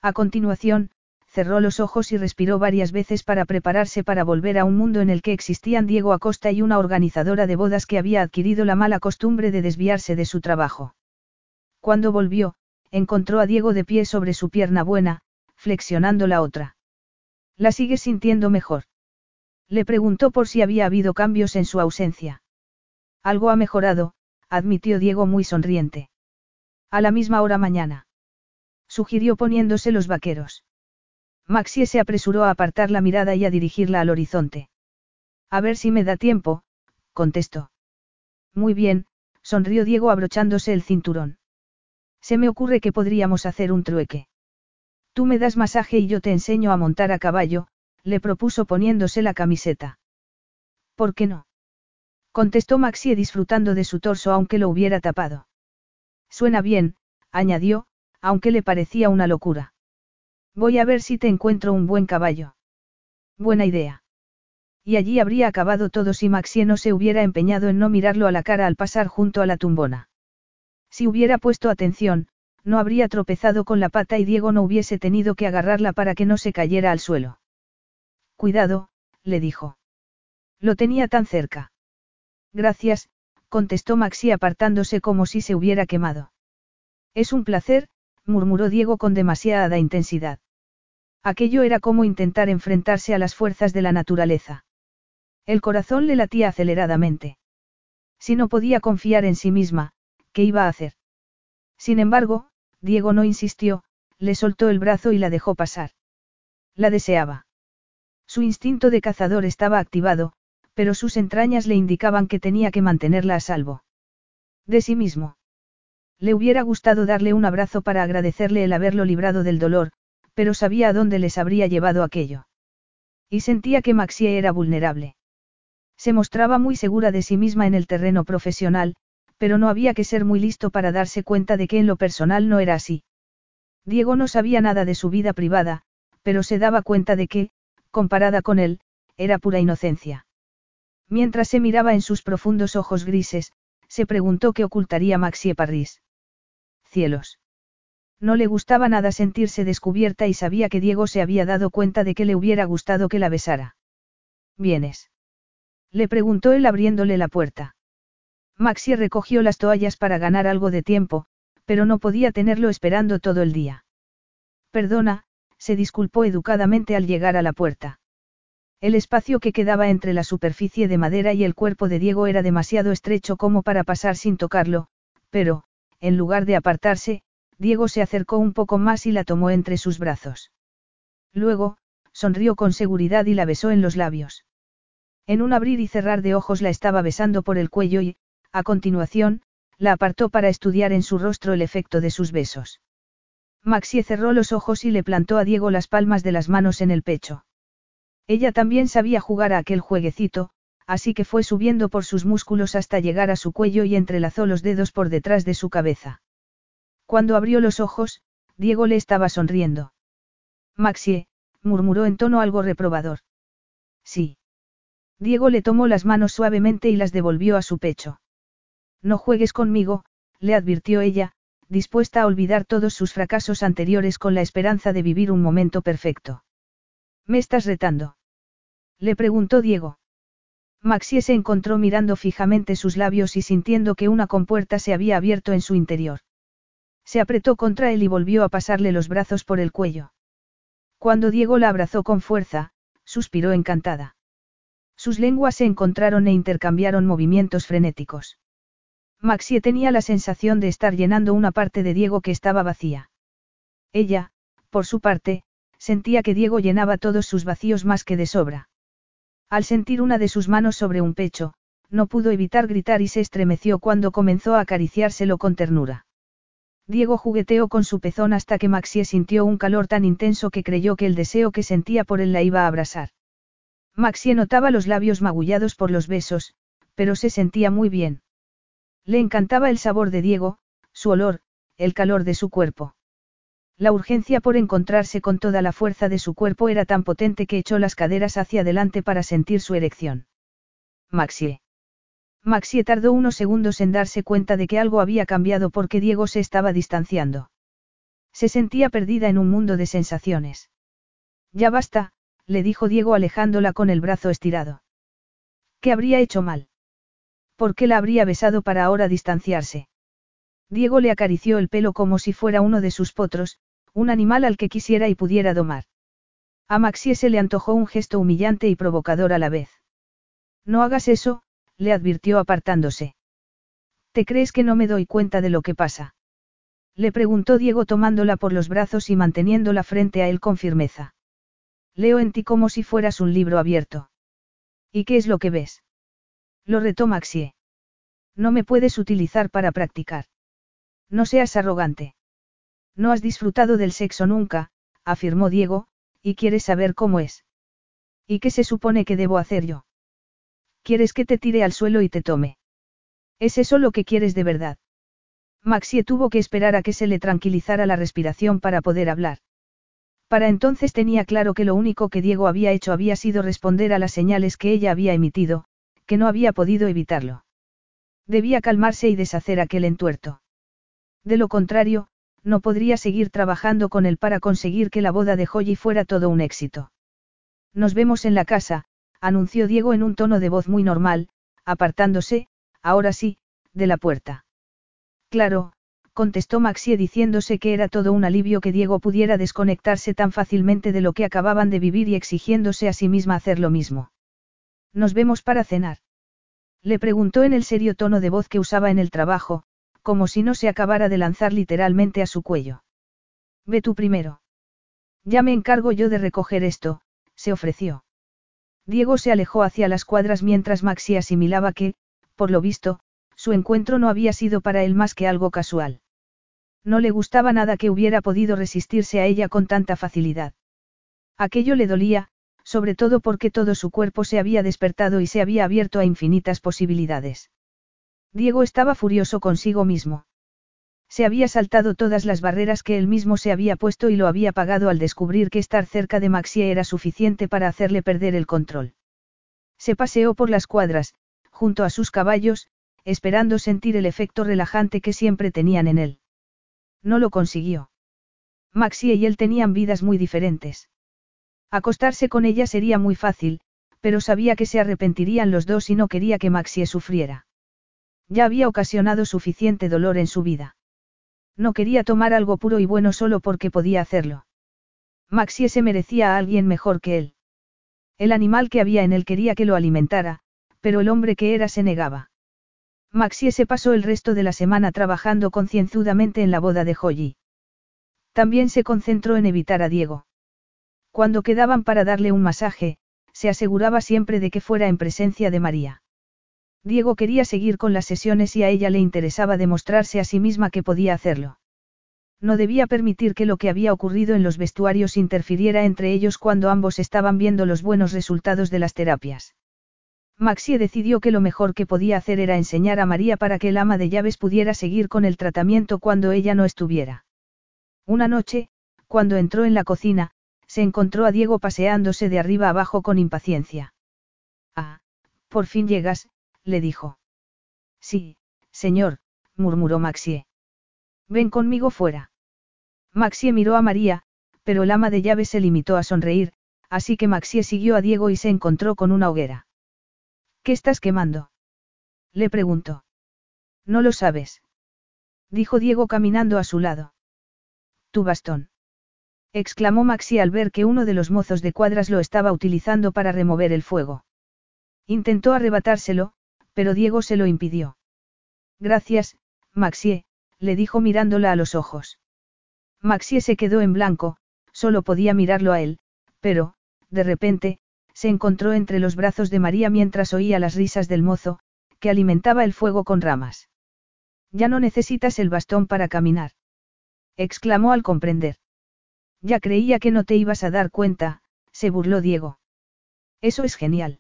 A continuación, cerró los ojos y respiró varias veces para prepararse para volver a un mundo en el que existían Diego Acosta y una organizadora de bodas que había adquirido la mala costumbre de desviarse de su trabajo. Cuando volvió, encontró a Diego de pie sobre su pierna buena, flexionando la otra. ¿La sigue sintiendo mejor? Le preguntó por si había habido cambios en su ausencia. Algo ha mejorado, admitió Diego muy sonriente. A la misma hora mañana. Sugirió poniéndose los vaqueros. Maxie se apresuró a apartar la mirada y a dirigirla al horizonte. A ver si me da tiempo, contestó. Muy bien, sonrió Diego abrochándose el cinturón. Se me ocurre que podríamos hacer un trueque. Tú me das masaje y yo te enseño a montar a caballo, le propuso poniéndose la camiseta. ¿Por qué no? Contestó Maxie disfrutando de su torso aunque lo hubiera tapado. Suena bien, añadió, aunque le parecía una locura. Voy a ver si te encuentro un buen caballo. Buena idea. Y allí habría acabado todo si Maxie no se hubiera empeñado en no mirarlo a la cara al pasar junto a la tumbona. Si hubiera puesto atención, no habría tropezado con la pata y Diego no hubiese tenido que agarrarla para que no se cayera al suelo. Cuidado, le dijo. Lo tenía tan cerca. Gracias, contestó Maxi apartándose como si se hubiera quemado. Es un placer, murmuró Diego con demasiada intensidad. Aquello era como intentar enfrentarse a las fuerzas de la naturaleza. El corazón le latía aceleradamente. Si no podía confiar en sí misma, ¿qué iba a hacer? Sin embargo, Diego no insistió, le soltó el brazo y la dejó pasar. La deseaba. Su instinto de cazador estaba activado, pero sus entrañas le indicaban que tenía que mantenerla a salvo. De sí mismo. Le hubiera gustado darle un abrazo para agradecerle el haberlo librado del dolor, pero sabía a dónde les habría llevado aquello. Y sentía que Maxie era vulnerable. Se mostraba muy segura de sí misma en el terreno profesional, pero no había que ser muy listo para darse cuenta de que en lo personal no era así. Diego no sabía nada de su vida privada, pero se daba cuenta de que, comparada con él, era pura inocencia. Mientras se miraba en sus profundos ojos grises, se preguntó qué ocultaría Maxie Parris. Cielos. No le gustaba nada sentirse descubierta y sabía que Diego se había dado cuenta de que le hubiera gustado que la besara. ¿Vienes? Le preguntó él abriéndole la puerta. Maxi recogió las toallas para ganar algo de tiempo, pero no podía tenerlo esperando todo el día. Perdona, se disculpó educadamente al llegar a la puerta. El espacio que quedaba entre la superficie de madera y el cuerpo de Diego era demasiado estrecho como para pasar sin tocarlo, pero, en lugar de apartarse, Diego se acercó un poco más y la tomó entre sus brazos. Luego, sonrió con seguridad y la besó en los labios. En un abrir y cerrar de ojos la estaba besando por el cuello y, a continuación, la apartó para estudiar en su rostro el efecto de sus besos. Maxie cerró los ojos y le plantó a Diego las palmas de las manos en el pecho. Ella también sabía jugar a aquel jueguecito, así que fue subiendo por sus músculos hasta llegar a su cuello y entrelazó los dedos por detrás de su cabeza. Cuando abrió los ojos, Diego le estaba sonriendo. Maxie, murmuró en tono algo reprobador. Sí. Diego le tomó las manos suavemente y las devolvió a su pecho. No juegues conmigo, le advirtió ella, dispuesta a olvidar todos sus fracasos anteriores con la esperanza de vivir un momento perfecto. ¿Me estás retando? Le preguntó Diego. Maxie se encontró mirando fijamente sus labios y sintiendo que una compuerta se había abierto en su interior. Se apretó contra él y volvió a pasarle los brazos por el cuello. Cuando Diego la abrazó con fuerza, suspiró encantada. Sus lenguas se encontraron e intercambiaron movimientos frenéticos. Maxie tenía la sensación de estar llenando una parte de Diego que estaba vacía. Ella, por su parte, sentía que Diego llenaba todos sus vacíos más que de sobra. Al sentir una de sus manos sobre un pecho, no pudo evitar gritar y se estremeció cuando comenzó a acariciárselo con ternura. Diego jugueteó con su pezón hasta que Maxie sintió un calor tan intenso que creyó que el deseo que sentía por él la iba a abrasar. Maxie notaba los labios magullados por los besos, pero se sentía muy bien. Le encantaba el sabor de Diego, su olor, el calor de su cuerpo. La urgencia por encontrarse con toda la fuerza de su cuerpo era tan potente que echó las caderas hacia adelante para sentir su erección. Maxie. Maxie tardó unos segundos en darse cuenta de que algo había cambiado porque Diego se estaba distanciando. Se sentía perdida en un mundo de sensaciones. Ya basta, le dijo Diego alejándola con el brazo estirado. ¿Qué habría hecho mal? ¿Por qué la habría besado para ahora distanciarse? Diego le acarició el pelo como si fuera uno de sus potros, un animal al que quisiera y pudiera domar. A Maxie se le antojó un gesto humillante y provocador a la vez. No hagas eso, le advirtió apartándose. ¿Te crees que no me doy cuenta de lo que pasa? Le preguntó Diego tomándola por los brazos y manteniéndola frente a él con firmeza. Leo en ti como si fueras un libro abierto. ¿Y qué es lo que ves? Lo retó Maxie. No me puedes utilizar para practicar. No seas arrogante. No has disfrutado del sexo nunca, afirmó Diego, y quieres saber cómo es. ¿Y qué se supone que debo hacer yo? ¿Quieres que te tire al suelo y te tome? ¿Es eso lo que quieres de verdad? Maxie tuvo que esperar a que se le tranquilizara la respiración para poder hablar. Para entonces tenía claro que lo único que Diego había hecho había sido responder a las señales que ella había emitido, que no había podido evitarlo. Debía calmarse y deshacer aquel entuerto. De lo contrario, no podría seguir trabajando con él para conseguir que la boda de Holly fuera todo un éxito. Nos vemos en la casa, anunció Diego en un tono de voz muy normal, apartándose, ahora sí, de la puerta. Claro, contestó Maxie diciéndose que era todo un alivio que Diego pudiera desconectarse tan fácilmente de lo que acababan de vivir y exigiéndose a sí misma hacer lo mismo. Nos vemos para cenar. Le preguntó en el serio tono de voz que usaba en el trabajo, como si no se acabara de lanzar literalmente a su cuello. Ve tú primero. Ya me encargo yo de recoger esto, se ofreció. Diego se alejó hacia las cuadras mientras Maxie asimilaba que, por lo visto, su encuentro no había sido para él más que algo casual. No le gustaba nada que hubiera podido resistirse a ella con tanta facilidad. Aquello le dolía, sobre todo porque todo su cuerpo se había despertado y se había abierto a infinitas posibilidades. Diego estaba furioso consigo mismo. Se había saltado todas las barreras que él mismo se había puesto y lo había pagado al descubrir que estar cerca de Maxie era suficiente para hacerle perder el control. Se paseó por las cuadras, junto a sus caballos, esperando sentir el efecto relajante que siempre tenían en él. No lo consiguió. Maxie y él tenían vidas muy diferentes. Acostarse con ella sería muy fácil, pero sabía que se arrepentirían los dos y no quería que Maxie sufriera. Ya había ocasionado suficiente dolor en su vida. No quería tomar algo puro y bueno solo porque podía hacerlo. Maxie se merecía a alguien mejor que él. El animal que había en él quería que lo alimentara, pero el hombre que era se negaba. Maxie se pasó el resto de la semana trabajando concienzudamente en la boda de Holly. También se concentró en evitar a Diego. Cuando quedaban para darle un masaje, se aseguraba siempre de que fuera en presencia de María. Diego quería seguir con las sesiones y a ella le interesaba demostrarse a sí misma que podía hacerlo. No debía permitir que lo que había ocurrido en los vestuarios interfiriera entre ellos cuando ambos estaban viendo los buenos resultados de las terapias. Maxie decidió que lo mejor que podía hacer era enseñar a María para que el ama de llaves pudiera seguir con el tratamiento cuando ella no estuviera. Una noche, cuando entró en la cocina, se encontró a Diego paseándose de arriba abajo con impaciencia. Ah, por fin llegas, le dijo. Sí, señor, murmuró Maxie. Ven conmigo fuera. Maxie miró a María, pero el ama de llaves se limitó a sonreír, así que Maxie siguió a Diego y se encontró con una hoguera. ¿Qué estás quemando? Le preguntó. No lo sabes. Dijo Diego caminando a su lado. Tu bastón. Exclamó Maxi al ver que uno de los mozos de cuadras lo estaba utilizando para remover el fuego. Intentó arrebatárselo, pero Diego se lo impidió. Gracias, Maxie, le dijo mirándola a los ojos. Maxie se quedó en blanco, solo podía mirarlo a él, pero, de repente, se encontró entre los brazos de María mientras oía las risas del mozo, que alimentaba el fuego con ramas. Ya no necesitas el bastón para caminar. exclamó al comprender. Ya creía que no te ibas a dar cuenta, se burló Diego. Eso es genial.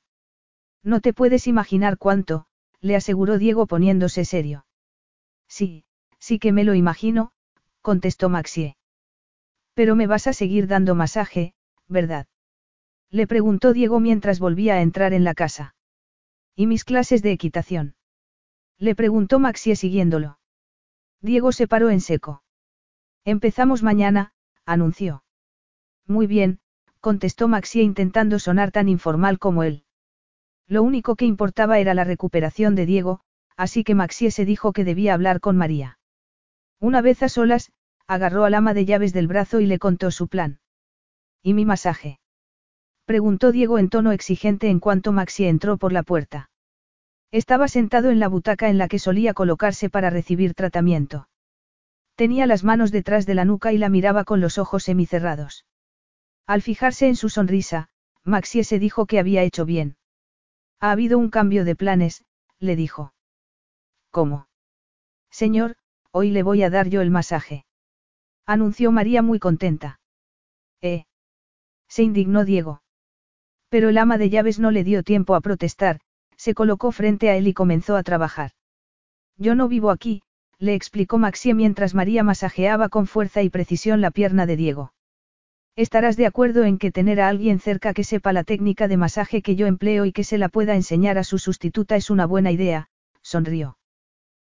No te puedes imaginar cuánto, le aseguró Diego poniéndose serio. Sí, sí que me lo imagino, contestó Maxie. Pero me vas a seguir dando masaje, ¿verdad? Le preguntó Diego mientras volvía a entrar en la casa. ¿Y mis clases de equitación? Le preguntó Maxie siguiéndolo. Diego se paró en seco. Empezamos mañana, anunció. Muy bien, contestó Maxie intentando sonar tan informal como él. Lo único que importaba era la recuperación de Diego, así que Maxie se dijo que debía hablar con María. Una vez a solas, agarró al ama de llaves del brazo y le contó su plan. ¿Y mi masaje? Preguntó Diego en tono exigente en cuanto Maxi entró por la puerta. Estaba sentado en la butaca en la que solía colocarse para recibir tratamiento. Tenía las manos detrás de la nuca y la miraba con los ojos semicerrados. Al fijarse en su sonrisa, Maxie se dijo que había hecho bien. Ha habido un cambio de planes, le dijo. ¿Cómo? Señor, hoy le voy a dar yo el masaje. Anunció María muy contenta. ¿Eh? Se indignó Diego. Pero el ama de llaves no le dio tiempo a protestar, se colocó frente a él y comenzó a trabajar. Yo no vivo aquí, le explicó Maxie mientras María masajeaba con fuerza y precisión la pierna de Diego. Estarás de acuerdo en que tener a alguien cerca que sepa la técnica de masaje que yo empleo y que se la pueda enseñar a su sustituta es una buena idea, sonrió.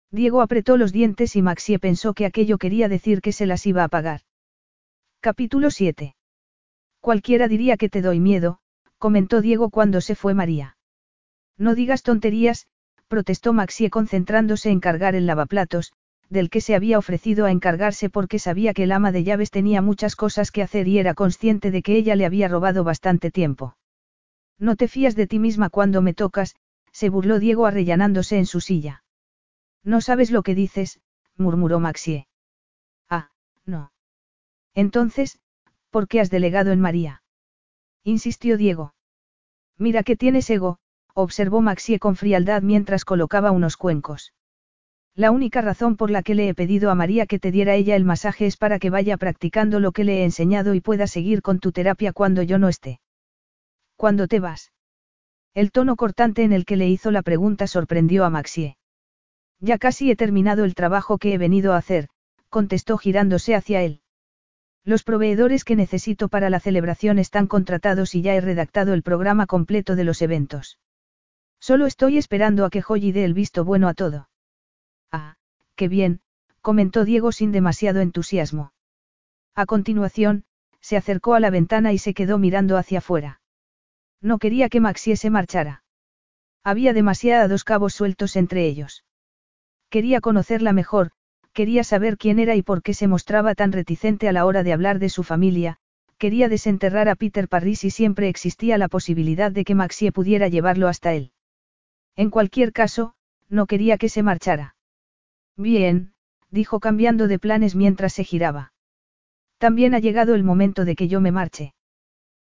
Diego apretó los dientes y Maxie pensó que aquello quería decir que se las iba a pagar. Capítulo 7. Cualquiera diría que te doy miedo, comentó Diego cuando se fue María. No digas tonterías, protestó Maxie concentrándose en cargar el lavaplatos, del que se había ofrecido a encargarse porque sabía que el ama de llaves tenía muchas cosas que hacer y era consciente de que ella le había robado bastante tiempo. No te fías de ti misma cuando me tocas, se burló Diego arrellanándose en su silla. No sabes lo que dices, murmuró Maxie. Ah, no. Entonces, ¿por qué has delegado en María? insistió Diego. Mira que tienes ego, observó Maxie con frialdad mientras colocaba unos cuencos. La única razón por la que le he pedido a María que te diera ella el masaje es para que vaya practicando lo que le he enseñado y pueda seguir con tu terapia cuando yo no esté. ¿Cuándo te vas? El tono cortante en el que le hizo la pregunta sorprendió a Maxie. Ya casi he terminado el trabajo que he venido a hacer, contestó girándose hacia él. Los proveedores que necesito para la celebración están contratados y ya he redactado el programa completo de los eventos. Solo estoy esperando a que Joy dé el visto bueno a todo. Ah, qué bien, comentó Diego sin demasiado entusiasmo. A continuación, se acercó a la ventana y se quedó mirando hacia afuera. No quería que Maxie se marchara. Había demasiados cabos sueltos entre ellos. Quería conocerla mejor, quería saber quién era y por qué se mostraba tan reticente a la hora de hablar de su familia, quería desenterrar a Peter Parris y siempre existía la posibilidad de que Maxie pudiera llevarlo hasta él. En cualquier caso, no quería que se marchara. Bien, dijo cambiando de planes mientras se giraba. También ha llegado el momento de que yo me marche.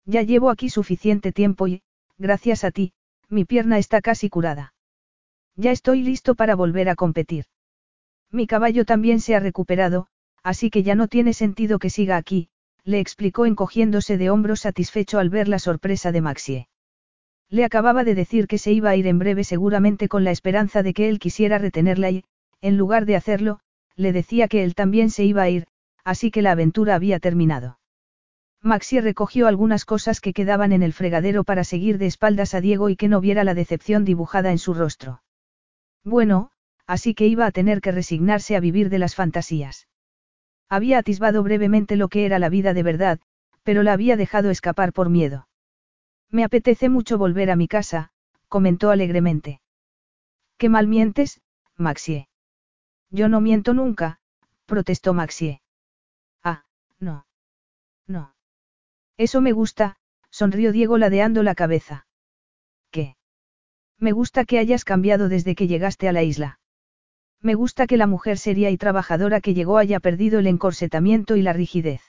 Ya llevo aquí suficiente tiempo y, gracias a ti, mi pierna está casi curada. Ya estoy listo para volver a competir. Mi caballo también se ha recuperado, Así que ya no tiene sentido que siga aquí, le explicó encogiéndose de hombros satisfecho al ver la sorpresa de Maxie. Le acababa de decir que se iba a ir en breve seguramente con la esperanza de que él quisiera retenerla y, en lugar de hacerlo, le decía que él también se iba a ir, así que la aventura había terminado. Maxie recogió algunas cosas que quedaban en el fregadero para seguir de espaldas a Diego y que no viera la decepción dibujada en su rostro. Bueno, así que iba a tener que resignarse a vivir de las fantasías. Había atisbado brevemente lo que era la vida de verdad, pero la había dejado escapar por miedo. Me apetece mucho volver a mi casa, comentó alegremente. ¿Qué mal mientes, Maxie? Yo no miento nunca, protestó Maxie. Ah, no. No. Eso me gusta, sonrió Diego ladeando la cabeza. ¿Qué? Me gusta que hayas cambiado desde que llegaste a la isla. Me gusta que la mujer seria y trabajadora que llegó haya perdido el encorsetamiento y la rigidez.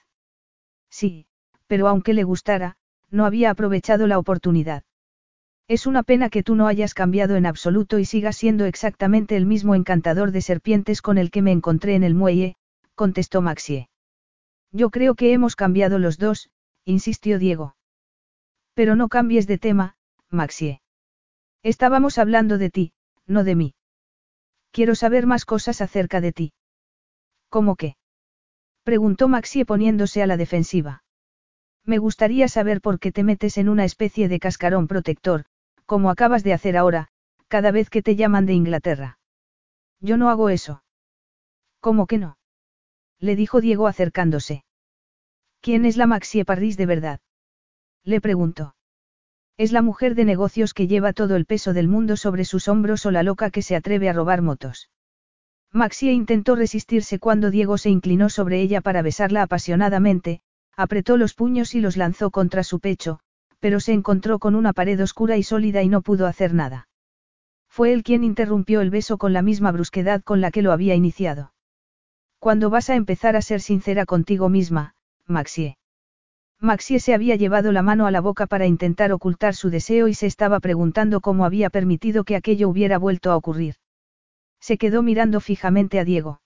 Sí, pero aunque le gustara, no había aprovechado la oportunidad. Es una pena que tú no hayas cambiado en absoluto y sigas siendo exactamente el mismo encantador de serpientes con el que me encontré en el muelle, contestó Maxie. Yo creo que hemos cambiado los dos, insistió Diego. Pero no cambies de tema, Maxie. Estábamos hablando de ti, no de mí. Quiero saber más cosas acerca de ti. ¿Cómo qué? Preguntó Maxie poniéndose a la defensiva. Me gustaría saber por qué te metes en una especie de cascarón protector, como acabas de hacer ahora, cada vez que te llaman de Inglaterra. Yo no hago eso. ¿Cómo que no? Le dijo Diego acercándose. ¿Quién es la Maxie Parris de verdad? Le preguntó. Es la mujer de negocios que lleva todo el peso del mundo sobre sus hombros o la loca que se atreve a robar motos. Maxie intentó resistirse cuando Diego se inclinó sobre ella para besarla apasionadamente, apretó los puños y los lanzó contra su pecho, pero se encontró con una pared oscura y sólida y no pudo hacer nada. Fue él quien interrumpió el beso con la misma brusquedad con la que lo había iniciado. Cuando vas a empezar a ser sincera contigo misma, Maxie? Maxie se había llevado la mano a la boca para intentar ocultar su deseo y se estaba preguntando cómo había permitido que aquello hubiera vuelto a ocurrir. Se quedó mirando fijamente a Diego.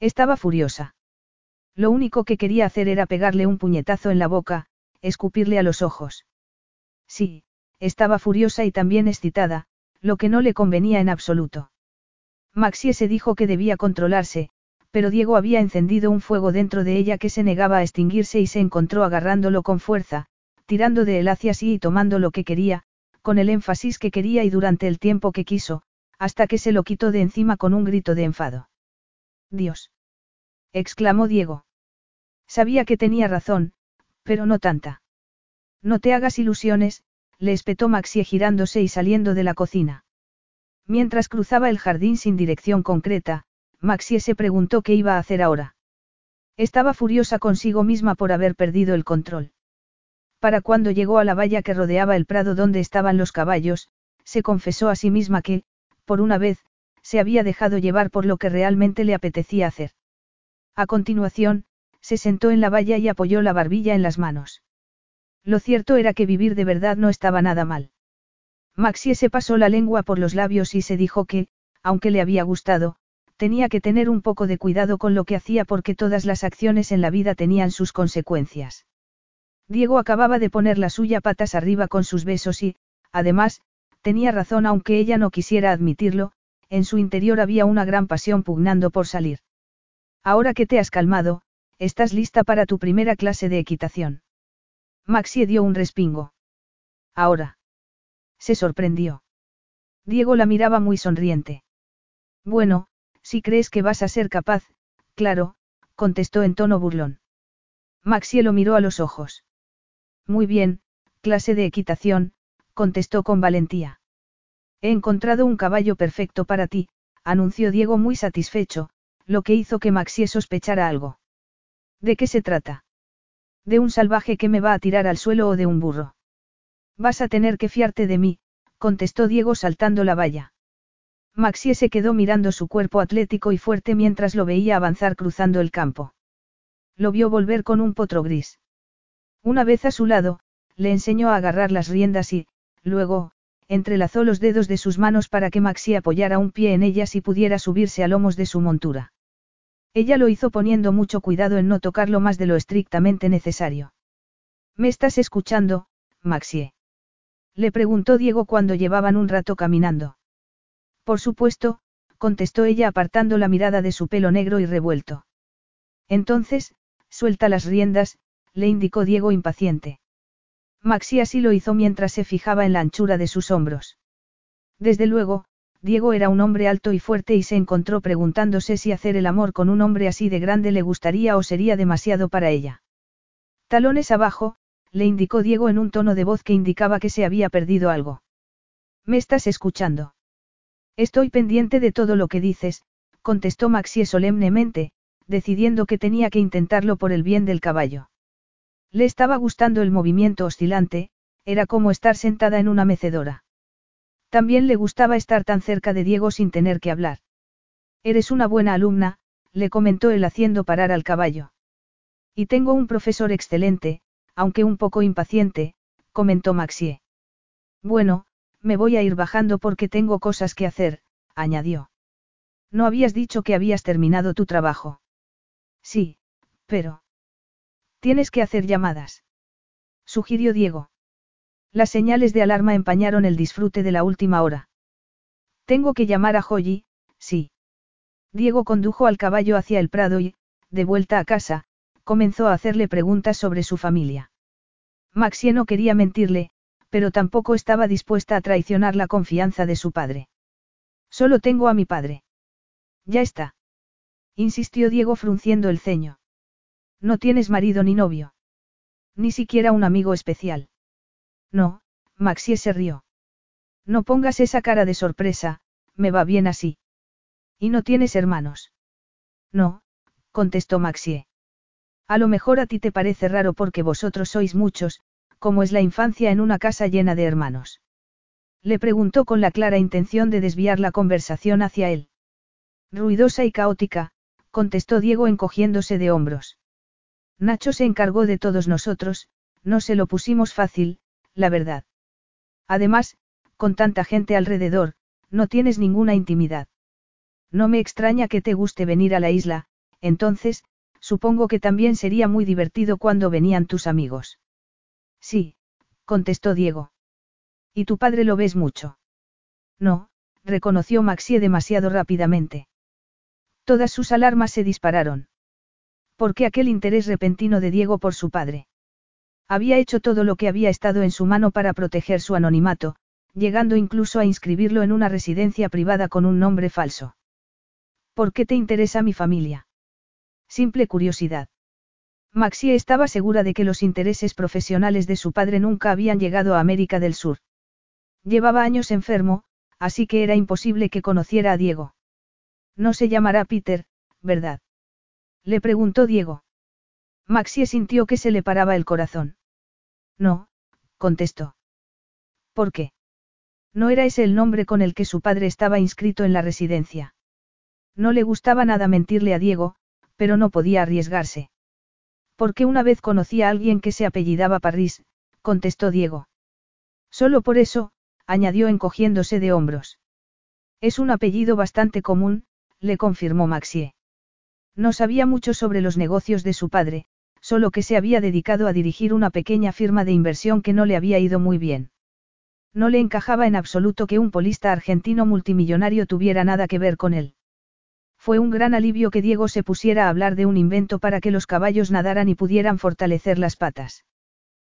Estaba furiosa. Lo único que quería hacer era pegarle un puñetazo en la boca, escupirle a los ojos. Sí, estaba furiosa y también excitada, lo que no le convenía en absoluto. Maxie se dijo que debía controlarse, pero Diego había encendido un fuego dentro de ella que se negaba a extinguirse y se encontró agarrándolo con fuerza, tirando de él hacia sí y tomando lo que quería, con el énfasis que quería y durante el tiempo que quiso, hasta que se lo quitó de encima con un grito de enfado. Dios. exclamó Diego. Sabía que tenía razón, pero no tanta. No te hagas ilusiones, le espetó Maxie girándose y saliendo de la cocina. Mientras cruzaba el jardín sin dirección concreta, Maxie se preguntó qué iba a hacer ahora. Estaba furiosa consigo misma por haber perdido el control. Para cuando llegó a la valla que rodeaba el prado donde estaban los caballos, se confesó a sí misma que, por una vez, se había dejado llevar por lo que realmente le apetecía hacer. A continuación, se sentó en la valla y apoyó la barbilla en las manos. Lo cierto era que vivir de verdad no estaba nada mal. Maxie se pasó la lengua por los labios y se dijo que, aunque le había gustado, tenía que tener un poco de cuidado con lo que hacía porque todas las acciones en la vida tenían sus consecuencias. Diego acababa de poner la suya patas arriba con sus besos y, además, tenía razón aunque ella no quisiera admitirlo, en su interior había una gran pasión pugnando por salir. Ahora que te has calmado, estás lista para tu primera clase de equitación. Maxie dio un respingo. Ahora. Se sorprendió. Diego la miraba muy sonriente. Bueno, si crees que vas a ser capaz, claro, contestó en tono burlón. Maxie lo miró a los ojos. Muy bien, clase de equitación, contestó con valentía. He encontrado un caballo perfecto para ti, anunció Diego muy satisfecho, lo que hizo que Maxie sospechara algo. ¿De qué se trata? ¿De un salvaje que me va a tirar al suelo o de un burro? Vas a tener que fiarte de mí, contestó Diego saltando la valla. Maxie se quedó mirando su cuerpo atlético y fuerte mientras lo veía avanzar cruzando el campo. Lo vio volver con un potro gris. Una vez a su lado, le enseñó a agarrar las riendas y, luego, entrelazó los dedos de sus manos para que Maxie apoyara un pie en ellas y pudiera subirse a lomos de su montura. Ella lo hizo poniendo mucho cuidado en no tocarlo más de lo estrictamente necesario. ¿Me estás escuchando, Maxie? Le preguntó Diego cuando llevaban un rato caminando. Por supuesto, contestó ella apartando la mirada de su pelo negro y revuelto. Entonces, suelta las riendas, le indicó Diego impaciente. Maxi así lo hizo mientras se fijaba en la anchura de sus hombros. Desde luego, Diego era un hombre alto y fuerte y se encontró preguntándose si hacer el amor con un hombre así de grande le gustaría o sería demasiado para ella. Talones abajo, le indicó Diego en un tono de voz que indicaba que se había perdido algo. ¿Me estás escuchando? Estoy pendiente de todo lo que dices, contestó Maxie solemnemente, decidiendo que tenía que intentarlo por el bien del caballo. Le estaba gustando el movimiento oscilante, era como estar sentada en una mecedora. También le gustaba estar tan cerca de Diego sin tener que hablar. Eres una buena alumna, le comentó él haciendo parar al caballo. Y tengo un profesor excelente, aunque un poco impaciente, comentó Maxie. Bueno, me voy a ir bajando porque tengo cosas que hacer, añadió. No habías dicho que habías terminado tu trabajo. Sí, pero... Tienes que hacer llamadas. Sugirió Diego. Las señales de alarma empañaron el disfrute de la última hora. Tengo que llamar a Joyi, sí. Diego condujo al caballo hacia el prado y, de vuelta a casa, comenzó a hacerle preguntas sobre su familia. Maxie no quería mentirle, pero tampoco estaba dispuesta a traicionar la confianza de su padre. Solo tengo a mi padre. Ya está. Insistió Diego frunciendo el ceño. No tienes marido ni novio. Ni siquiera un amigo especial. No, Maxie se rió. No pongas esa cara de sorpresa, me va bien así. ¿Y no tienes hermanos? No, contestó Maxie. A lo mejor a ti te parece raro porque vosotros sois muchos, como es la infancia en una casa llena de hermanos. Le preguntó con la clara intención de desviar la conversación hacia él. Ruidosa y caótica, contestó Diego encogiéndose de hombros. Nacho se encargó de todos nosotros, no se lo pusimos fácil, la verdad. Además, con tanta gente alrededor, no tienes ninguna intimidad. No me extraña que te guste venir a la isla, entonces, Supongo que también sería muy divertido cuando venían tus amigos. Sí, contestó Diego. ¿Y tu padre lo ves mucho? No, reconoció Maxie demasiado rápidamente. Todas sus alarmas se dispararon. ¿Por qué aquel interés repentino de Diego por su padre? Había hecho todo lo que había estado en su mano para proteger su anonimato, llegando incluso a inscribirlo en una residencia privada con un nombre falso. ¿Por qué te interesa mi familia? Simple curiosidad. Maxie estaba segura de que los intereses profesionales de su padre nunca habían llegado a América del Sur. Llevaba años enfermo, así que era imposible que conociera a Diego. No se llamará Peter, ¿verdad? Le preguntó Diego. Maxie sintió que se le paraba el corazón. No, contestó. ¿Por qué? No era ese el nombre con el que su padre estaba inscrito en la residencia. No le gustaba nada mentirle a Diego, pero no podía arriesgarse. Porque una vez conocí a alguien que se apellidaba Parris, contestó Diego. Solo por eso, añadió encogiéndose de hombros. Es un apellido bastante común, le confirmó Maxie. No sabía mucho sobre los negocios de su padre, solo que se había dedicado a dirigir una pequeña firma de inversión que no le había ido muy bien. No le encajaba en absoluto que un polista argentino multimillonario tuviera nada que ver con él. Fue un gran alivio que Diego se pusiera a hablar de un invento para que los caballos nadaran y pudieran fortalecer las patas.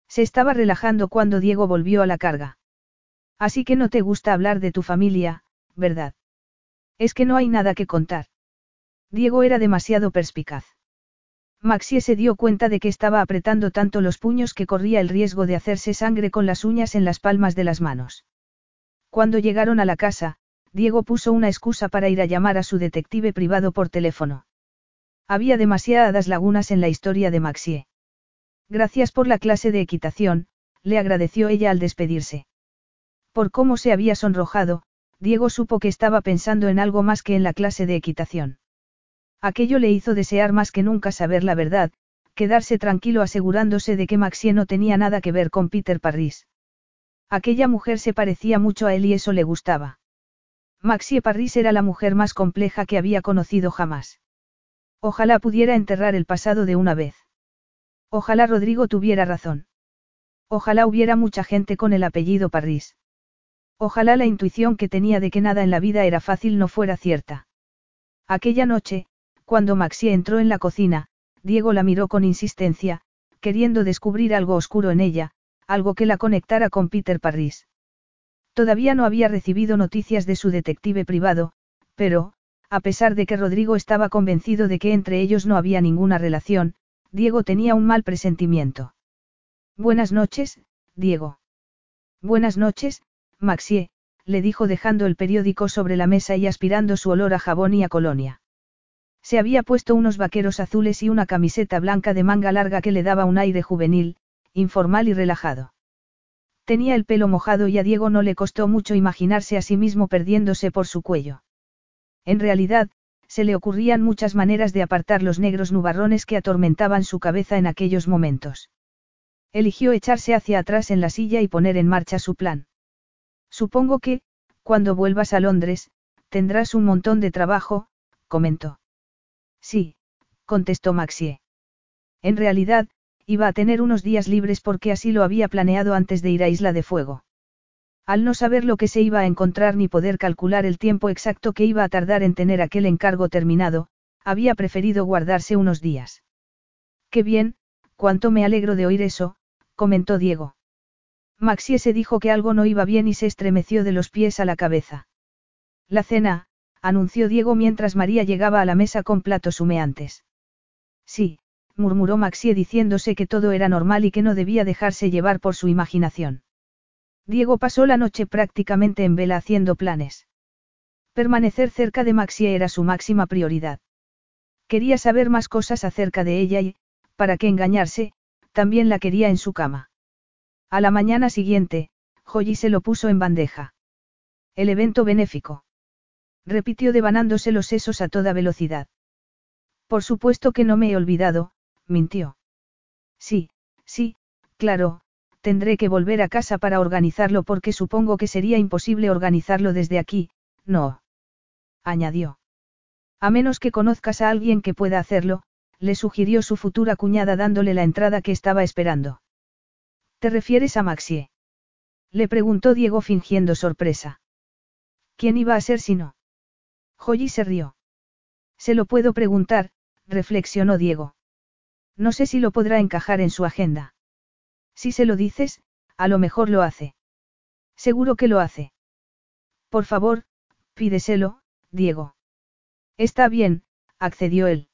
Se estaba relajando cuando Diego volvió a la carga. Así que no te gusta hablar de tu familia, ¿verdad? Es que no hay nada que contar. Diego era demasiado perspicaz. Maxie se dio cuenta de que estaba apretando tanto los puños que corría el riesgo de hacerse sangre con las uñas en las palmas de las manos. Cuando llegaron a la casa, Diego puso una excusa para ir a llamar a su detective privado por teléfono. Había demasiadas lagunas en la historia de Maxie. Gracias por la clase de equitación, le agradeció ella al despedirse. Por cómo se había sonrojado, Diego supo que estaba pensando en algo más que en la clase de equitación. Aquello le hizo desear más que nunca saber la verdad, quedarse tranquilo asegurándose de que Maxie no tenía nada que ver con Peter Parris. Aquella mujer se parecía mucho a él y eso le gustaba. Maxie Parris era la mujer más compleja que había conocido jamás. Ojalá pudiera enterrar el pasado de una vez. Ojalá Rodrigo tuviera razón. Ojalá hubiera mucha gente con el apellido Parris. Ojalá la intuición que tenía de que nada en la vida era fácil no fuera cierta. Aquella noche, cuando Maxie entró en la cocina, Diego la miró con insistencia, queriendo descubrir algo oscuro en ella, algo que la conectara con Peter Parris. Todavía no había recibido noticias de su detective privado, pero, a pesar de que Rodrigo estaba convencido de que entre ellos no había ninguna relación, Diego tenía un mal presentimiento. Buenas noches, Diego. Buenas noches, Maxie, le dijo dejando el periódico sobre la mesa y aspirando su olor a jabón y a colonia. Se había puesto unos vaqueros azules y una camiseta blanca de manga larga que le daba un aire juvenil, informal y relajado. Tenía el pelo mojado y a Diego no le costó mucho imaginarse a sí mismo perdiéndose por su cuello. En realidad, se le ocurrían muchas maneras de apartar los negros nubarrones que atormentaban su cabeza en aquellos momentos. Eligió echarse hacia atrás en la silla y poner en marcha su plan. Supongo que, cuando vuelvas a Londres, tendrás un montón de trabajo, comentó. Sí, contestó Maxie. En realidad, iba a tener unos días libres porque así lo había planeado antes de ir a Isla de Fuego. Al no saber lo que se iba a encontrar ni poder calcular el tiempo exacto que iba a tardar en tener aquel encargo terminado, había preferido guardarse unos días. Qué bien, cuánto me alegro de oír eso, comentó Diego. Maxie se dijo que algo no iba bien y se estremeció de los pies a la cabeza. La cena, anunció Diego mientras María llegaba a la mesa con platos humeantes. Sí, murmuró Maxie diciéndose que todo era normal y que no debía dejarse llevar por su imaginación. Diego pasó la noche prácticamente en vela haciendo planes. Permanecer cerca de Maxie era su máxima prioridad. Quería saber más cosas acerca de ella y, para qué engañarse, también la quería en su cama. A la mañana siguiente, Joyi se lo puso en bandeja. El evento benéfico. Repitió devanándose los sesos a toda velocidad. Por supuesto que no me he olvidado, mintió. Sí, sí, claro, tendré que volver a casa para organizarlo porque supongo que sería imposible organizarlo desde aquí, no. Añadió. A menos que conozcas a alguien que pueda hacerlo, le sugirió su futura cuñada dándole la entrada que estaba esperando. ¿Te refieres a Maxie? Le preguntó Diego fingiendo sorpresa. ¿Quién iba a ser si no? Joyi se rió. Se lo puedo preguntar, reflexionó Diego. No sé si lo podrá encajar en su agenda. Si se lo dices, a lo mejor lo hace. Seguro que lo hace. Por favor, pídeselo, Diego. Está bien, accedió él.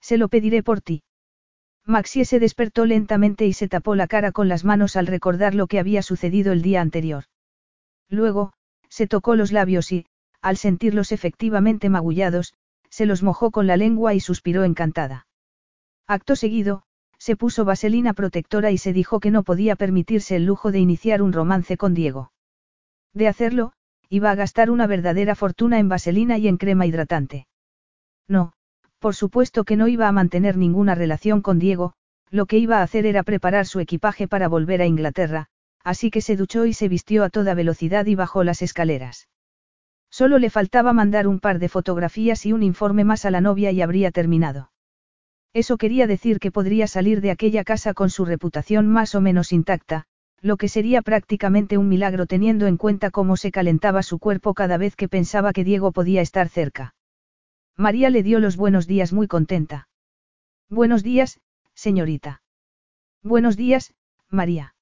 Se lo pediré por ti. Maxie se despertó lentamente y se tapó la cara con las manos al recordar lo que había sucedido el día anterior. Luego, se tocó los labios y, al sentirlos efectivamente magullados, se los mojó con la lengua y suspiró encantada. Acto seguido, se puso vaselina protectora y se dijo que no podía permitirse el lujo de iniciar un romance con Diego. De hacerlo, iba a gastar una verdadera fortuna en vaselina y en crema hidratante. No, por supuesto que no iba a mantener ninguna relación con Diego, lo que iba a hacer era preparar su equipaje para volver a Inglaterra, así que se duchó y se vistió a toda velocidad y bajó las escaleras. Solo le faltaba mandar un par de fotografías y un informe más a la novia y habría terminado. Eso quería decir que podría salir de aquella casa con su reputación más o menos intacta, lo que sería prácticamente un milagro teniendo en cuenta cómo se calentaba su cuerpo cada vez que pensaba que Diego podía estar cerca. María le dio los buenos días muy contenta. Buenos días, señorita. Buenos días, María.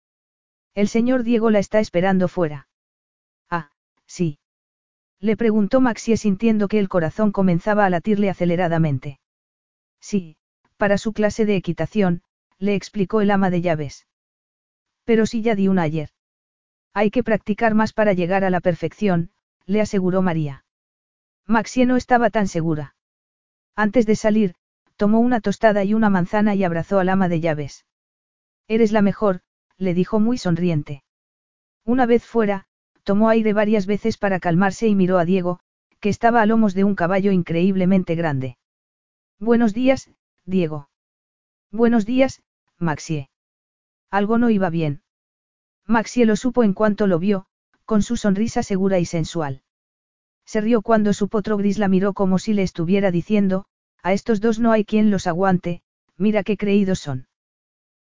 El señor Diego la está esperando fuera. Ah, sí. Le preguntó Maxie sintiendo que el corazón comenzaba a latirle aceleradamente. Sí, para su clase de equitación, le explicó el ama de llaves. Pero si ya di una ayer. Hay que practicar más para llegar a la perfección, le aseguró María. Maxie no estaba tan segura. Antes de salir, tomó una tostada y una manzana y abrazó al ama de llaves. Eres la mejor, le dijo muy sonriente. Una vez fuera, tomó aire varias veces para calmarse y miró a Diego, que estaba a lomos de un caballo increíblemente grande. Buenos días, Diego. Buenos días, Maxie. Algo no iba bien. Maxie lo supo en cuanto lo vio, con su sonrisa segura y sensual. Se rió cuando su potro gris la miró como si le estuviera diciendo, a estos dos no hay quien los aguante, mira qué creídos son.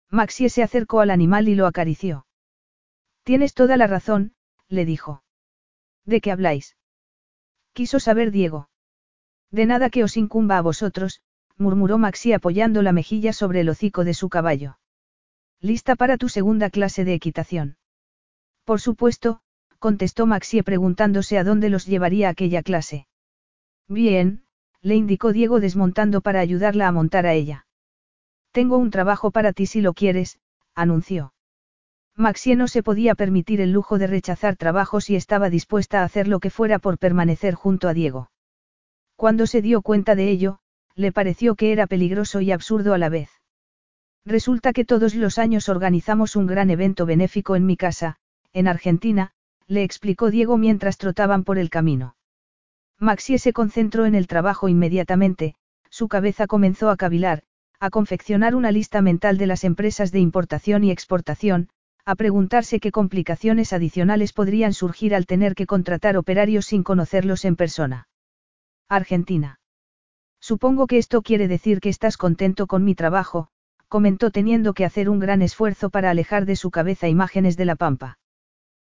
Maxie se acercó al animal y lo acarició. Tienes toda la razón, le dijo. ¿De qué habláis? Quiso saber Diego. De nada que os incumba a vosotros, murmuró Maxi apoyando la mejilla sobre el hocico de su caballo. ¿Lista para tu segunda clase de equitación? Por supuesto, contestó Maxie preguntándose a dónde los llevaría aquella clase. Bien, le indicó Diego desmontando para ayudarla a montar a ella. Tengo un trabajo para ti si lo quieres, anunció. Maxie no se podía permitir el lujo de rechazar trabajos y estaba dispuesta a hacer lo que fuera por permanecer junto a Diego. Cuando se dio cuenta de ello, le pareció que era peligroso y absurdo a la vez. Resulta que todos los años organizamos un gran evento benéfico en mi casa, en Argentina, le explicó Diego mientras trotaban por el camino. Maxie se concentró en el trabajo inmediatamente, su cabeza comenzó a cavilar, a confeccionar una lista mental de las empresas de importación y exportación, a preguntarse qué complicaciones adicionales podrían surgir al tener que contratar operarios sin conocerlos en persona. Argentina. Supongo que esto quiere decir que estás contento con mi trabajo, comentó teniendo que hacer un gran esfuerzo para alejar de su cabeza imágenes de la pampa.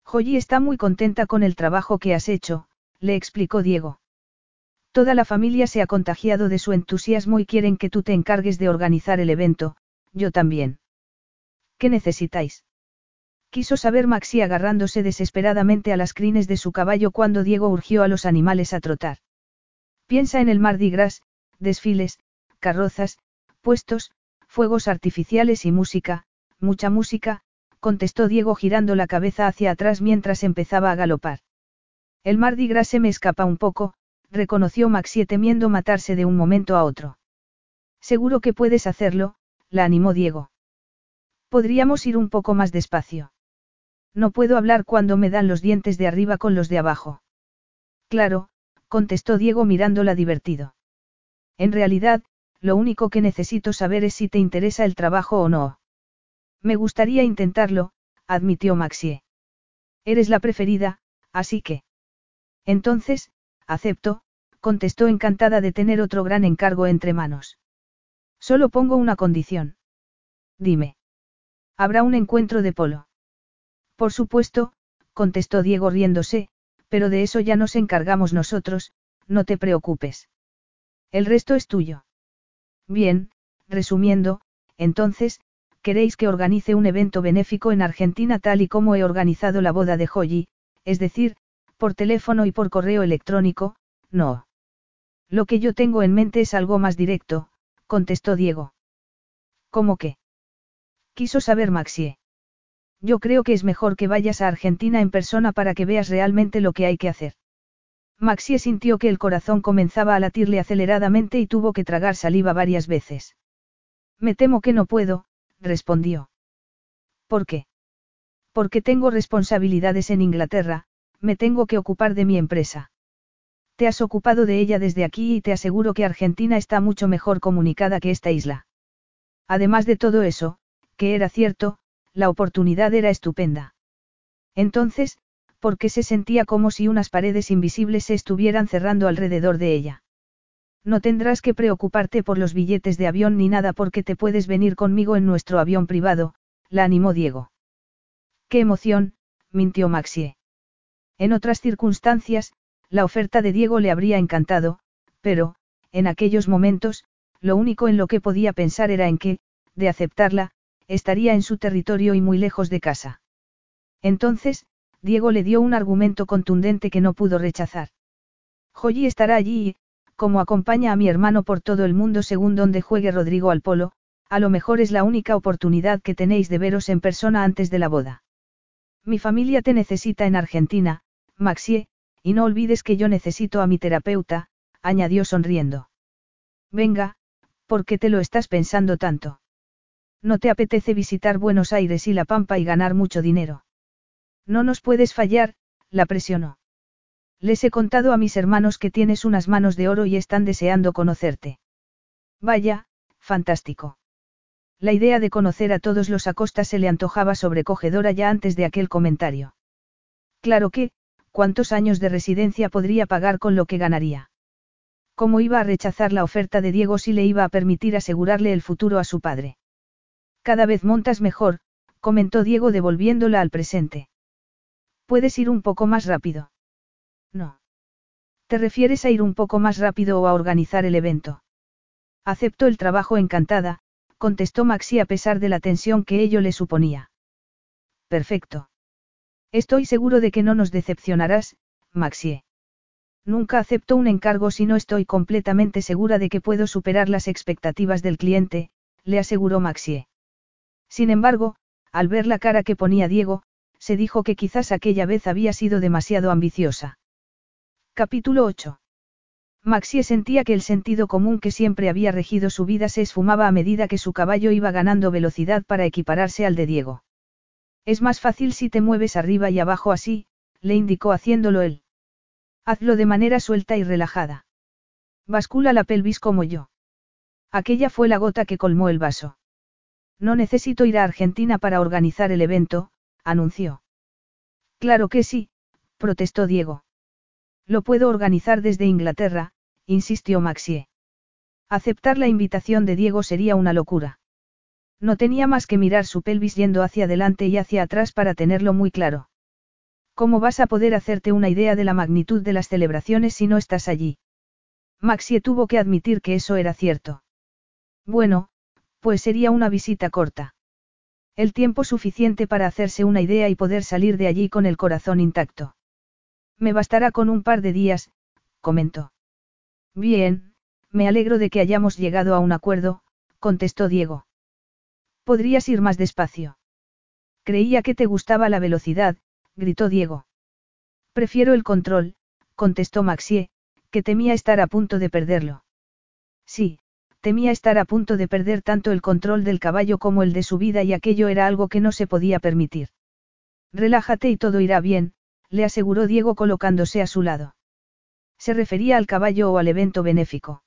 Joyi está muy contenta con el trabajo que has hecho, le explicó Diego. Toda la familia se ha contagiado de su entusiasmo y quieren que tú te encargues de organizar el evento, yo también. ¿Qué necesitáis? Quiso saber Maxi agarrándose desesperadamente a las crines de su caballo cuando Diego urgió a los animales a trotar. Piensa en el Mardi Gras, desfiles, carrozas, puestos, fuegos artificiales y música, mucha música, contestó Diego girando la cabeza hacia atrás mientras empezaba a galopar. El Mardi Gras se me escapa un poco, reconoció Maxie temiendo matarse de un momento a otro. Seguro que puedes hacerlo, la animó Diego. Podríamos ir un poco más despacio. No puedo hablar cuando me dan los dientes de arriba con los de abajo. Claro, contestó Diego mirándola divertido. En realidad, lo único que necesito saber es si te interesa el trabajo o no. Me gustaría intentarlo, admitió Maxie. Eres la preferida, así que. Entonces, acepto, contestó encantada de tener otro gran encargo entre manos. Solo pongo una condición. Dime. Habrá un encuentro de polo. Por supuesto, contestó Diego riéndose, pero de eso ya nos encargamos nosotros, no te preocupes. El resto es tuyo. Bien, resumiendo, entonces, queréis que organice un evento benéfico en Argentina tal y como he organizado la boda de Joyi, es decir, por teléfono y por correo electrónico, no. Lo que yo tengo en mente es algo más directo, contestó Diego. ¿Cómo qué? Quiso saber Maxie. Yo creo que es mejor que vayas a Argentina en persona para que veas realmente lo que hay que hacer. Maxie sintió que el corazón comenzaba a latirle aceleradamente y tuvo que tragar saliva varias veces. Me temo que no puedo, respondió. ¿Por qué? Porque tengo responsabilidades en Inglaterra, me tengo que ocupar de mi empresa. Te has ocupado de ella desde aquí y te aseguro que Argentina está mucho mejor comunicada que esta isla. Además de todo eso, que era cierto, la oportunidad era estupenda. Entonces, porque se sentía como si unas paredes invisibles se estuvieran cerrando alrededor de ella. No tendrás que preocuparte por los billetes de avión ni nada porque te puedes venir conmigo en nuestro avión privado, la animó Diego. ¡Qué emoción! mintió Maxie. En otras circunstancias, la oferta de Diego le habría encantado, pero, en aquellos momentos, lo único en lo que podía pensar era en que, de aceptarla, estaría en su territorio y muy lejos de casa. Entonces, Diego le dio un argumento contundente que no pudo rechazar. Joyi estará allí y, como acompaña a mi hermano por todo el mundo según donde juegue Rodrigo al polo, a lo mejor es la única oportunidad que tenéis de veros en persona antes de la boda. Mi familia te necesita en Argentina, Maxie, y no olvides que yo necesito a mi terapeuta, añadió sonriendo. Venga, ¿por qué te lo estás pensando tanto? No te apetece visitar Buenos Aires y La Pampa y ganar mucho dinero. No nos puedes fallar, la presionó. Les he contado a mis hermanos que tienes unas manos de oro y están deseando conocerte. Vaya, fantástico. La idea de conocer a todos los Acosta se le antojaba sobrecogedora ya antes de aquel comentario. Claro que, ¿cuántos años de residencia podría pagar con lo que ganaría? ¿Cómo iba a rechazar la oferta de Diego si le iba a permitir asegurarle el futuro a su padre? Cada vez montas mejor, comentó Diego devolviéndola al presente. ¿Puedes ir un poco más rápido? No. ¿Te refieres a ir un poco más rápido o a organizar el evento? Aceptó el trabajo encantada, contestó Maxi a pesar de la tensión que ello le suponía. Perfecto. Estoy seguro de que no nos decepcionarás, Maxie. Nunca acepto un encargo si no estoy completamente segura de que puedo superar las expectativas del cliente, le aseguró Maxie. Sin embargo, al ver la cara que ponía Diego, se dijo que quizás aquella vez había sido demasiado ambiciosa. Capítulo 8. Maxie sentía que el sentido común que siempre había regido su vida se esfumaba a medida que su caballo iba ganando velocidad para equipararse al de Diego. Es más fácil si te mueves arriba y abajo así, le indicó haciéndolo él. Hazlo de manera suelta y relajada. Bascula la pelvis como yo. Aquella fue la gota que colmó el vaso. No necesito ir a Argentina para organizar el evento, anunció. Claro que sí, protestó Diego. Lo puedo organizar desde Inglaterra, insistió Maxie. Aceptar la invitación de Diego sería una locura. No tenía más que mirar su pelvis yendo hacia adelante y hacia atrás para tenerlo muy claro. ¿Cómo vas a poder hacerte una idea de la magnitud de las celebraciones si no estás allí? Maxie tuvo que admitir que eso era cierto. Bueno, pues sería una visita corta. El tiempo suficiente para hacerse una idea y poder salir de allí con el corazón intacto. Me bastará con un par de días, comentó. Bien, me alegro de que hayamos llegado a un acuerdo, contestó Diego. Podrías ir más despacio. Creía que te gustaba la velocidad, gritó Diego. Prefiero el control, contestó Maxie, que temía estar a punto de perderlo. Sí, temía estar a punto de perder tanto el control del caballo como el de su vida y aquello era algo que no se podía permitir. Relájate y todo irá bien, le aseguró Diego colocándose a su lado. Se refería al caballo o al evento benéfico.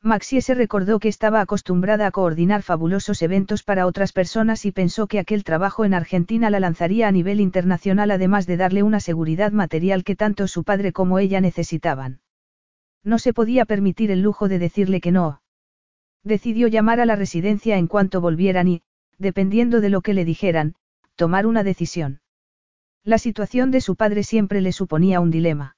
Maxie se recordó que estaba acostumbrada a coordinar fabulosos eventos para otras personas y pensó que aquel trabajo en Argentina la lanzaría a nivel internacional además de darle una seguridad material que tanto su padre como ella necesitaban. No se podía permitir el lujo de decirle que no. Decidió llamar a la residencia en cuanto volvieran y, dependiendo de lo que le dijeran, tomar una decisión. La situación de su padre siempre le suponía un dilema.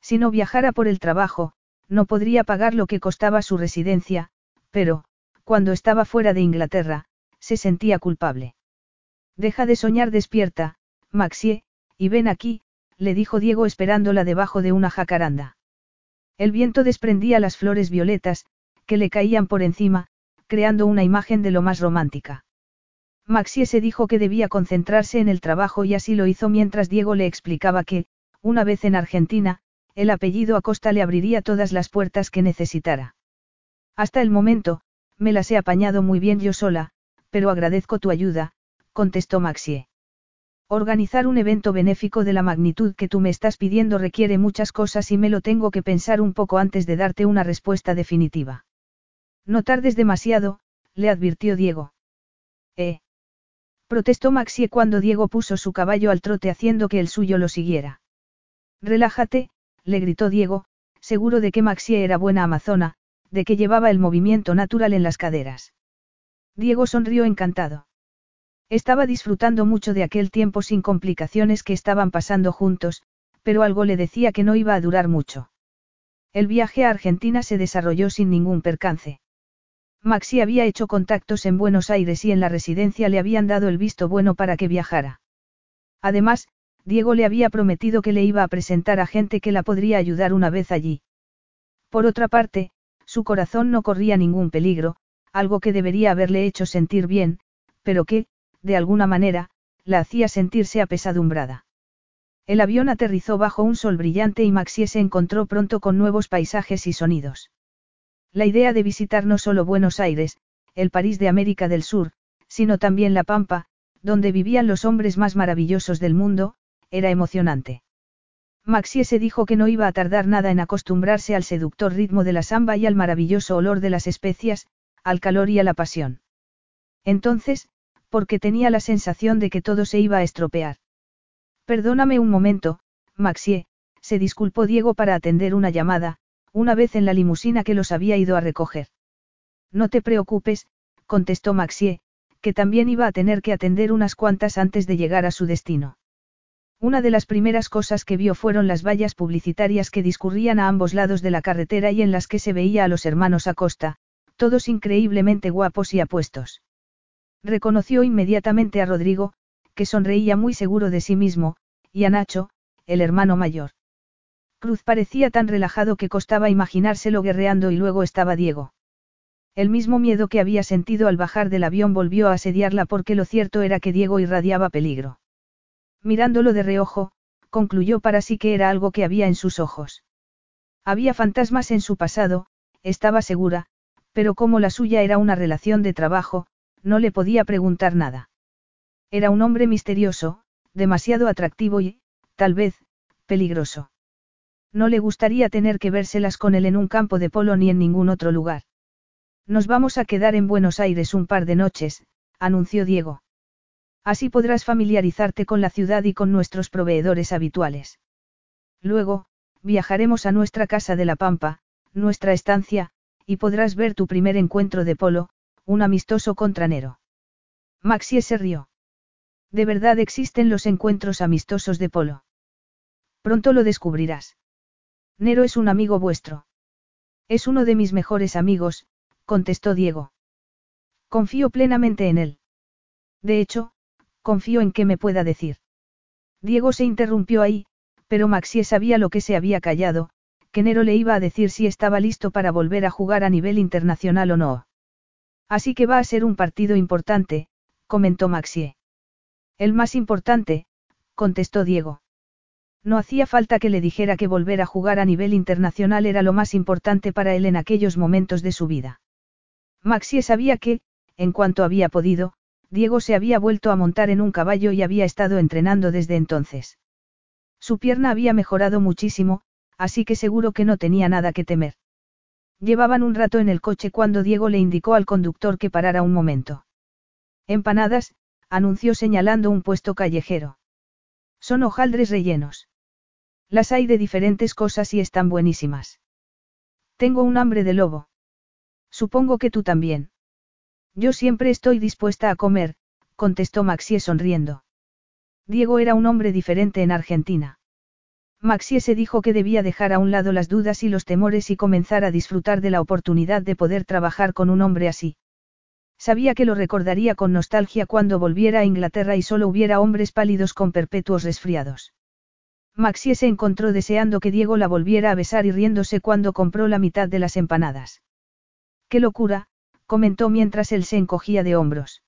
Si no viajara por el trabajo, no podría pagar lo que costaba su residencia, pero, cuando estaba fuera de Inglaterra, se sentía culpable. Deja de soñar despierta, Maxie, y ven aquí, le dijo Diego esperándola debajo de una jacaranda. El viento desprendía las flores violetas, que le caían por encima, creando una imagen de lo más romántica. Maxie se dijo que debía concentrarse en el trabajo y así lo hizo mientras Diego le explicaba que, una vez en Argentina, el apellido Acosta le abriría todas las puertas que necesitara. Hasta el momento, me las he apañado muy bien yo sola, pero agradezco tu ayuda, contestó Maxie. Organizar un evento benéfico de la magnitud que tú me estás pidiendo requiere muchas cosas y me lo tengo que pensar un poco antes de darte una respuesta definitiva. No tardes demasiado, le advirtió Diego. Eh. Protestó Maxie cuando Diego puso su caballo al trote haciendo que el suyo lo siguiera. Relájate, le gritó Diego, seguro de que Maxie era buena amazona, de que llevaba el movimiento natural en las caderas. Diego sonrió encantado. Estaba disfrutando mucho de aquel tiempo sin complicaciones que estaban pasando juntos, pero algo le decía que no iba a durar mucho. El viaje a Argentina se desarrolló sin ningún percance. Maxi había hecho contactos en Buenos Aires y en la residencia le habían dado el visto bueno para que viajara. Además, Diego le había prometido que le iba a presentar a gente que la podría ayudar una vez allí. Por otra parte, su corazón no corría ningún peligro, algo que debería haberle hecho sentir bien, pero que, de alguna manera, la hacía sentirse apesadumbrada. El avión aterrizó bajo un sol brillante y Maxie se encontró pronto con nuevos paisajes y sonidos. La idea de visitar no solo Buenos Aires, el París de América del Sur, sino también La Pampa, donde vivían los hombres más maravillosos del mundo, era emocionante. Maxie se dijo que no iba a tardar nada en acostumbrarse al seductor ritmo de la samba y al maravilloso olor de las especias, al calor y a la pasión. Entonces, porque tenía la sensación de que todo se iba a estropear. Perdóname un momento, Maxie, se disculpó Diego para atender una llamada, una vez en la limusina que los había ido a recoger. No te preocupes, contestó Maxie, que también iba a tener que atender unas cuantas antes de llegar a su destino. Una de las primeras cosas que vio fueron las vallas publicitarias que discurrían a ambos lados de la carretera y en las que se veía a los hermanos Acosta, todos increíblemente guapos y apuestos. Reconoció inmediatamente a Rodrigo, que sonreía muy seguro de sí mismo, y a Nacho, el hermano mayor. Cruz parecía tan relajado que costaba imaginárselo guerreando y luego estaba Diego. El mismo miedo que había sentido al bajar del avión volvió a asediarla porque lo cierto era que Diego irradiaba peligro. Mirándolo de reojo, concluyó para sí que era algo que había en sus ojos. Había fantasmas en su pasado, estaba segura, pero como la suya era una relación de trabajo, no le podía preguntar nada. Era un hombre misterioso, demasiado atractivo y, tal vez, peligroso. No le gustaría tener que vérselas con él en un campo de polo ni en ningún otro lugar. Nos vamos a quedar en Buenos Aires un par de noches, anunció Diego. Así podrás familiarizarte con la ciudad y con nuestros proveedores habituales. Luego, viajaremos a nuestra casa de la Pampa, nuestra estancia, y podrás ver tu primer encuentro de polo, un amistoso contranero. Maxie se rió. De verdad existen los encuentros amistosos de polo. Pronto lo descubrirás. Nero es un amigo vuestro. Es uno de mis mejores amigos, contestó Diego. Confío plenamente en él. De hecho, confío en que me pueda decir. Diego se interrumpió ahí, pero Maxie sabía lo que se había callado, que Nero le iba a decir si estaba listo para volver a jugar a nivel internacional o no. Así que va a ser un partido importante, comentó Maxie. El más importante, contestó Diego. No hacía falta que le dijera que volver a jugar a nivel internacional era lo más importante para él en aquellos momentos de su vida. Maxie sabía que, en cuanto había podido, Diego se había vuelto a montar en un caballo y había estado entrenando desde entonces. Su pierna había mejorado muchísimo, así que seguro que no tenía nada que temer. Llevaban un rato en el coche cuando Diego le indicó al conductor que parara un momento. Empanadas, anunció señalando un puesto callejero. Son hojaldres rellenos. Las hay de diferentes cosas y están buenísimas. Tengo un hambre de lobo. Supongo que tú también. Yo siempre estoy dispuesta a comer, contestó Maxie sonriendo. Diego era un hombre diferente en Argentina. Maxie se dijo que debía dejar a un lado las dudas y los temores y comenzar a disfrutar de la oportunidad de poder trabajar con un hombre así. Sabía que lo recordaría con nostalgia cuando volviera a Inglaterra y solo hubiera hombres pálidos con perpetuos resfriados. Maxie se encontró deseando que Diego la volviera a besar y riéndose cuando compró la mitad de las empanadas. ¡Qué locura! comentó mientras él se encogía de hombros.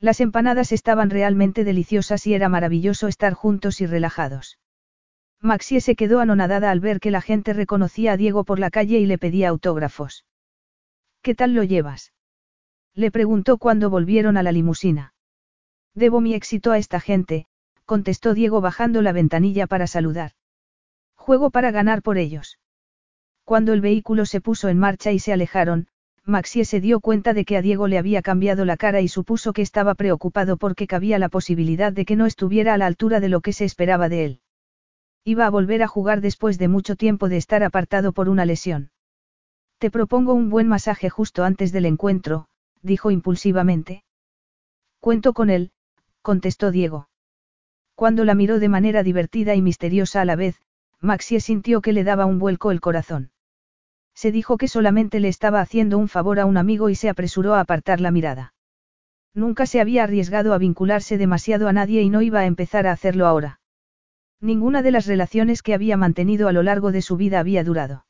Las empanadas estaban realmente deliciosas y era maravilloso estar juntos y relajados. Maxie se quedó anonadada al ver que la gente reconocía a Diego por la calle y le pedía autógrafos. ¿Qué tal lo llevas? Le preguntó cuando volvieron a la limusina. Debo mi éxito a esta gente, contestó Diego bajando la ventanilla para saludar. Juego para ganar por ellos. Cuando el vehículo se puso en marcha y se alejaron, Maxie se dio cuenta de que a Diego le había cambiado la cara y supuso que estaba preocupado porque cabía la posibilidad de que no estuviera a la altura de lo que se esperaba de él. Iba a volver a jugar después de mucho tiempo de estar apartado por una lesión. Te propongo un buen masaje justo antes del encuentro, dijo impulsivamente. Cuento con él, contestó Diego. Cuando la miró de manera divertida y misteriosa a la vez, Maxie sintió que le daba un vuelco el corazón. Se dijo que solamente le estaba haciendo un favor a un amigo y se apresuró a apartar la mirada. Nunca se había arriesgado a vincularse demasiado a nadie y no iba a empezar a hacerlo ahora. Ninguna de las relaciones que había mantenido a lo largo de su vida había durado.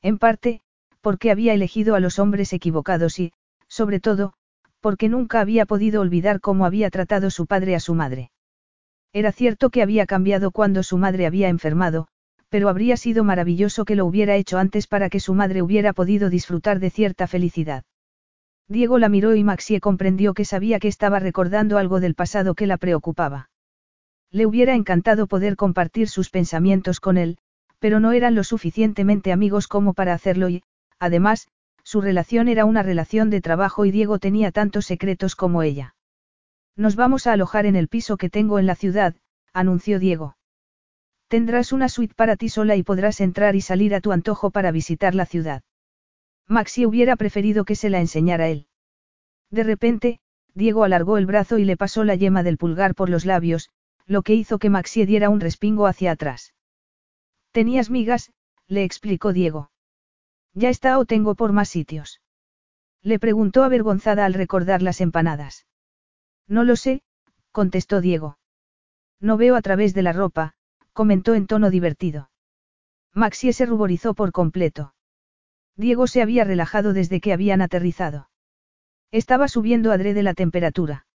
En parte, porque había elegido a los hombres equivocados y, sobre todo, porque nunca había podido olvidar cómo había tratado su padre a su madre. Era cierto que había cambiado cuando su madre había enfermado, pero habría sido maravilloso que lo hubiera hecho antes para que su madre hubiera podido disfrutar de cierta felicidad. Diego la miró y Maxie comprendió que sabía que estaba recordando algo del pasado que la preocupaba. Le hubiera encantado poder compartir sus pensamientos con él, pero no eran lo suficientemente amigos como para hacerlo y, además, su relación era una relación de trabajo y Diego tenía tantos secretos como ella. Nos vamos a alojar en el piso que tengo en la ciudad, anunció Diego. Tendrás una suite para ti sola y podrás entrar y salir a tu antojo para visitar la ciudad. Maxi hubiera preferido que se la enseñara él. De repente, Diego alargó el brazo y le pasó la yema del pulgar por los labios, lo que hizo que Maxi diera un respingo hacia atrás. Tenías migas, le explicó Diego. Ya está o tengo por más sitios. Le preguntó avergonzada al recordar las empanadas. No lo sé, contestó Diego. No veo a través de la ropa, comentó en tono divertido. Maxie se ruborizó por completo. Diego se había relajado desde que habían aterrizado. Estaba subiendo adrede la temperatura.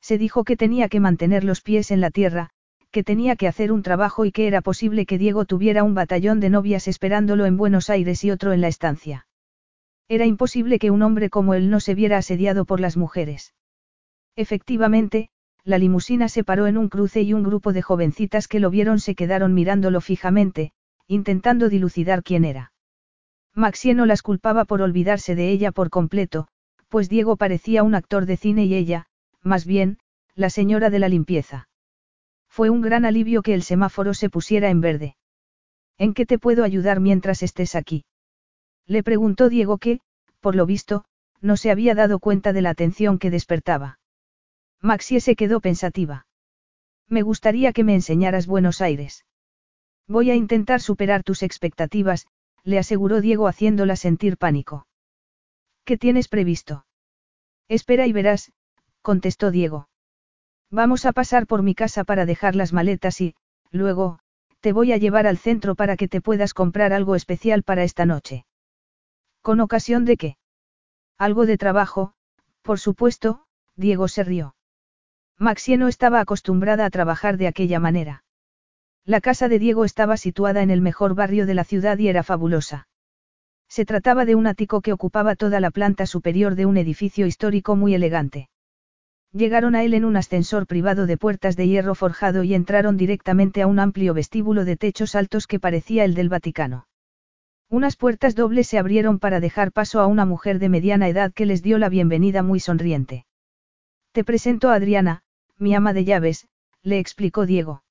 Se dijo que tenía que mantener los pies en la tierra, que tenía que hacer un trabajo y que era posible que Diego tuviera un batallón de novias esperándolo en Buenos Aires y otro en la estancia. Era imposible que un hombre como él no se viera asediado por las mujeres. Efectivamente, la limusina se paró en un cruce y un grupo de jovencitas que lo vieron se quedaron mirándolo fijamente, intentando dilucidar quién era. Maxie no las culpaba por olvidarse de ella por completo, pues Diego parecía un actor de cine y ella, más bien, la señora de la limpieza. Fue un gran alivio que el semáforo se pusiera en verde. ¿En qué te puedo ayudar mientras estés aquí? Le preguntó Diego que, por lo visto, no se había dado cuenta de la atención que despertaba. Maxie se quedó pensativa. Me gustaría que me enseñaras Buenos Aires. Voy a intentar superar tus expectativas, le aseguró Diego haciéndola sentir pánico. ¿Qué tienes previsto? Espera y verás, contestó Diego. Vamos a pasar por mi casa para dejar las maletas y, luego, te voy a llevar al centro para que te puedas comprar algo especial para esta noche. ¿Con ocasión de qué? Algo de trabajo, por supuesto, Diego se rió. Maxie no estaba acostumbrada a trabajar de aquella manera. La casa de Diego estaba situada en el mejor barrio de la ciudad y era fabulosa. Se trataba de un ático que ocupaba toda la planta superior de un edificio histórico muy elegante. Llegaron a él en un ascensor privado de puertas de hierro forjado y entraron directamente a un amplio vestíbulo de techos altos que parecía el del Vaticano. Unas puertas dobles se abrieron para dejar paso a una mujer de mediana edad que les dio la bienvenida muy sonriente. Te presento a Adriana, mi ama de llaves, le explicó Diego.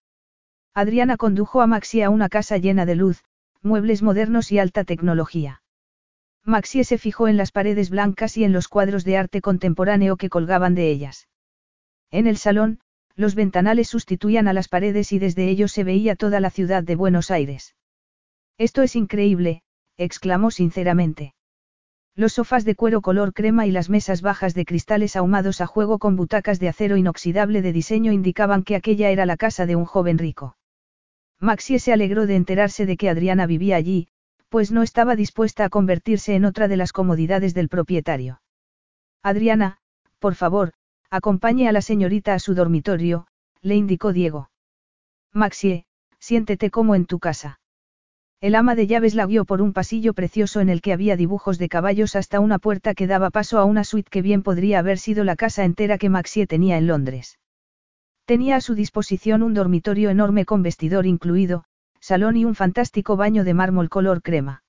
Adriana condujo a Maxie a una casa llena de luz, muebles modernos y alta tecnología. Maxie se fijó en las paredes blancas y en los cuadros de arte contemporáneo que colgaban de ellas. En el salón, los ventanales sustituían a las paredes y desde ellos se veía toda la ciudad de Buenos Aires. Esto es increíble, exclamó sinceramente. Los sofás de cuero color crema y las mesas bajas de cristales ahumados a juego con butacas de acero inoxidable de diseño indicaban que aquella era la casa de un joven rico. Maxie se alegró de enterarse de que Adriana vivía allí, pues no estaba dispuesta a convertirse en otra de las comodidades del propietario. Adriana, por favor, acompañe a la señorita a su dormitorio, le indicó Diego. Maxie, siéntete como en tu casa. El ama de llaves la guió por un pasillo precioso en el que había dibujos de caballos hasta una puerta que daba paso a una suite que bien podría haber sido la casa entera que Maxie tenía en Londres. Tenía a su disposición un dormitorio enorme con vestidor incluido, salón y un fantástico baño de mármol color crema.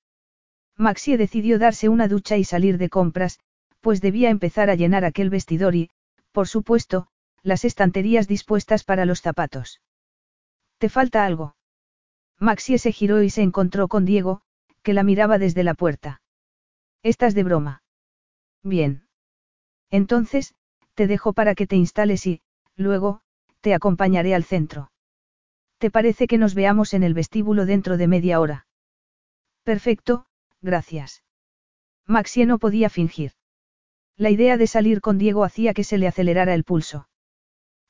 Maxie decidió darse una ducha y salir de compras, pues debía empezar a llenar aquel vestidor y, por supuesto, las estanterías dispuestas para los zapatos. ¿Te falta algo? Maxie se giró y se encontró con Diego, que la miraba desde la puerta. ¿Estás de broma? Bien. Entonces, te dejo para que te instales y, luego, te acompañaré al centro. ¿Te parece que nos veamos en el vestíbulo dentro de media hora? Perfecto, gracias. Maxie no podía fingir. La idea de salir con Diego hacía que se le acelerara el pulso.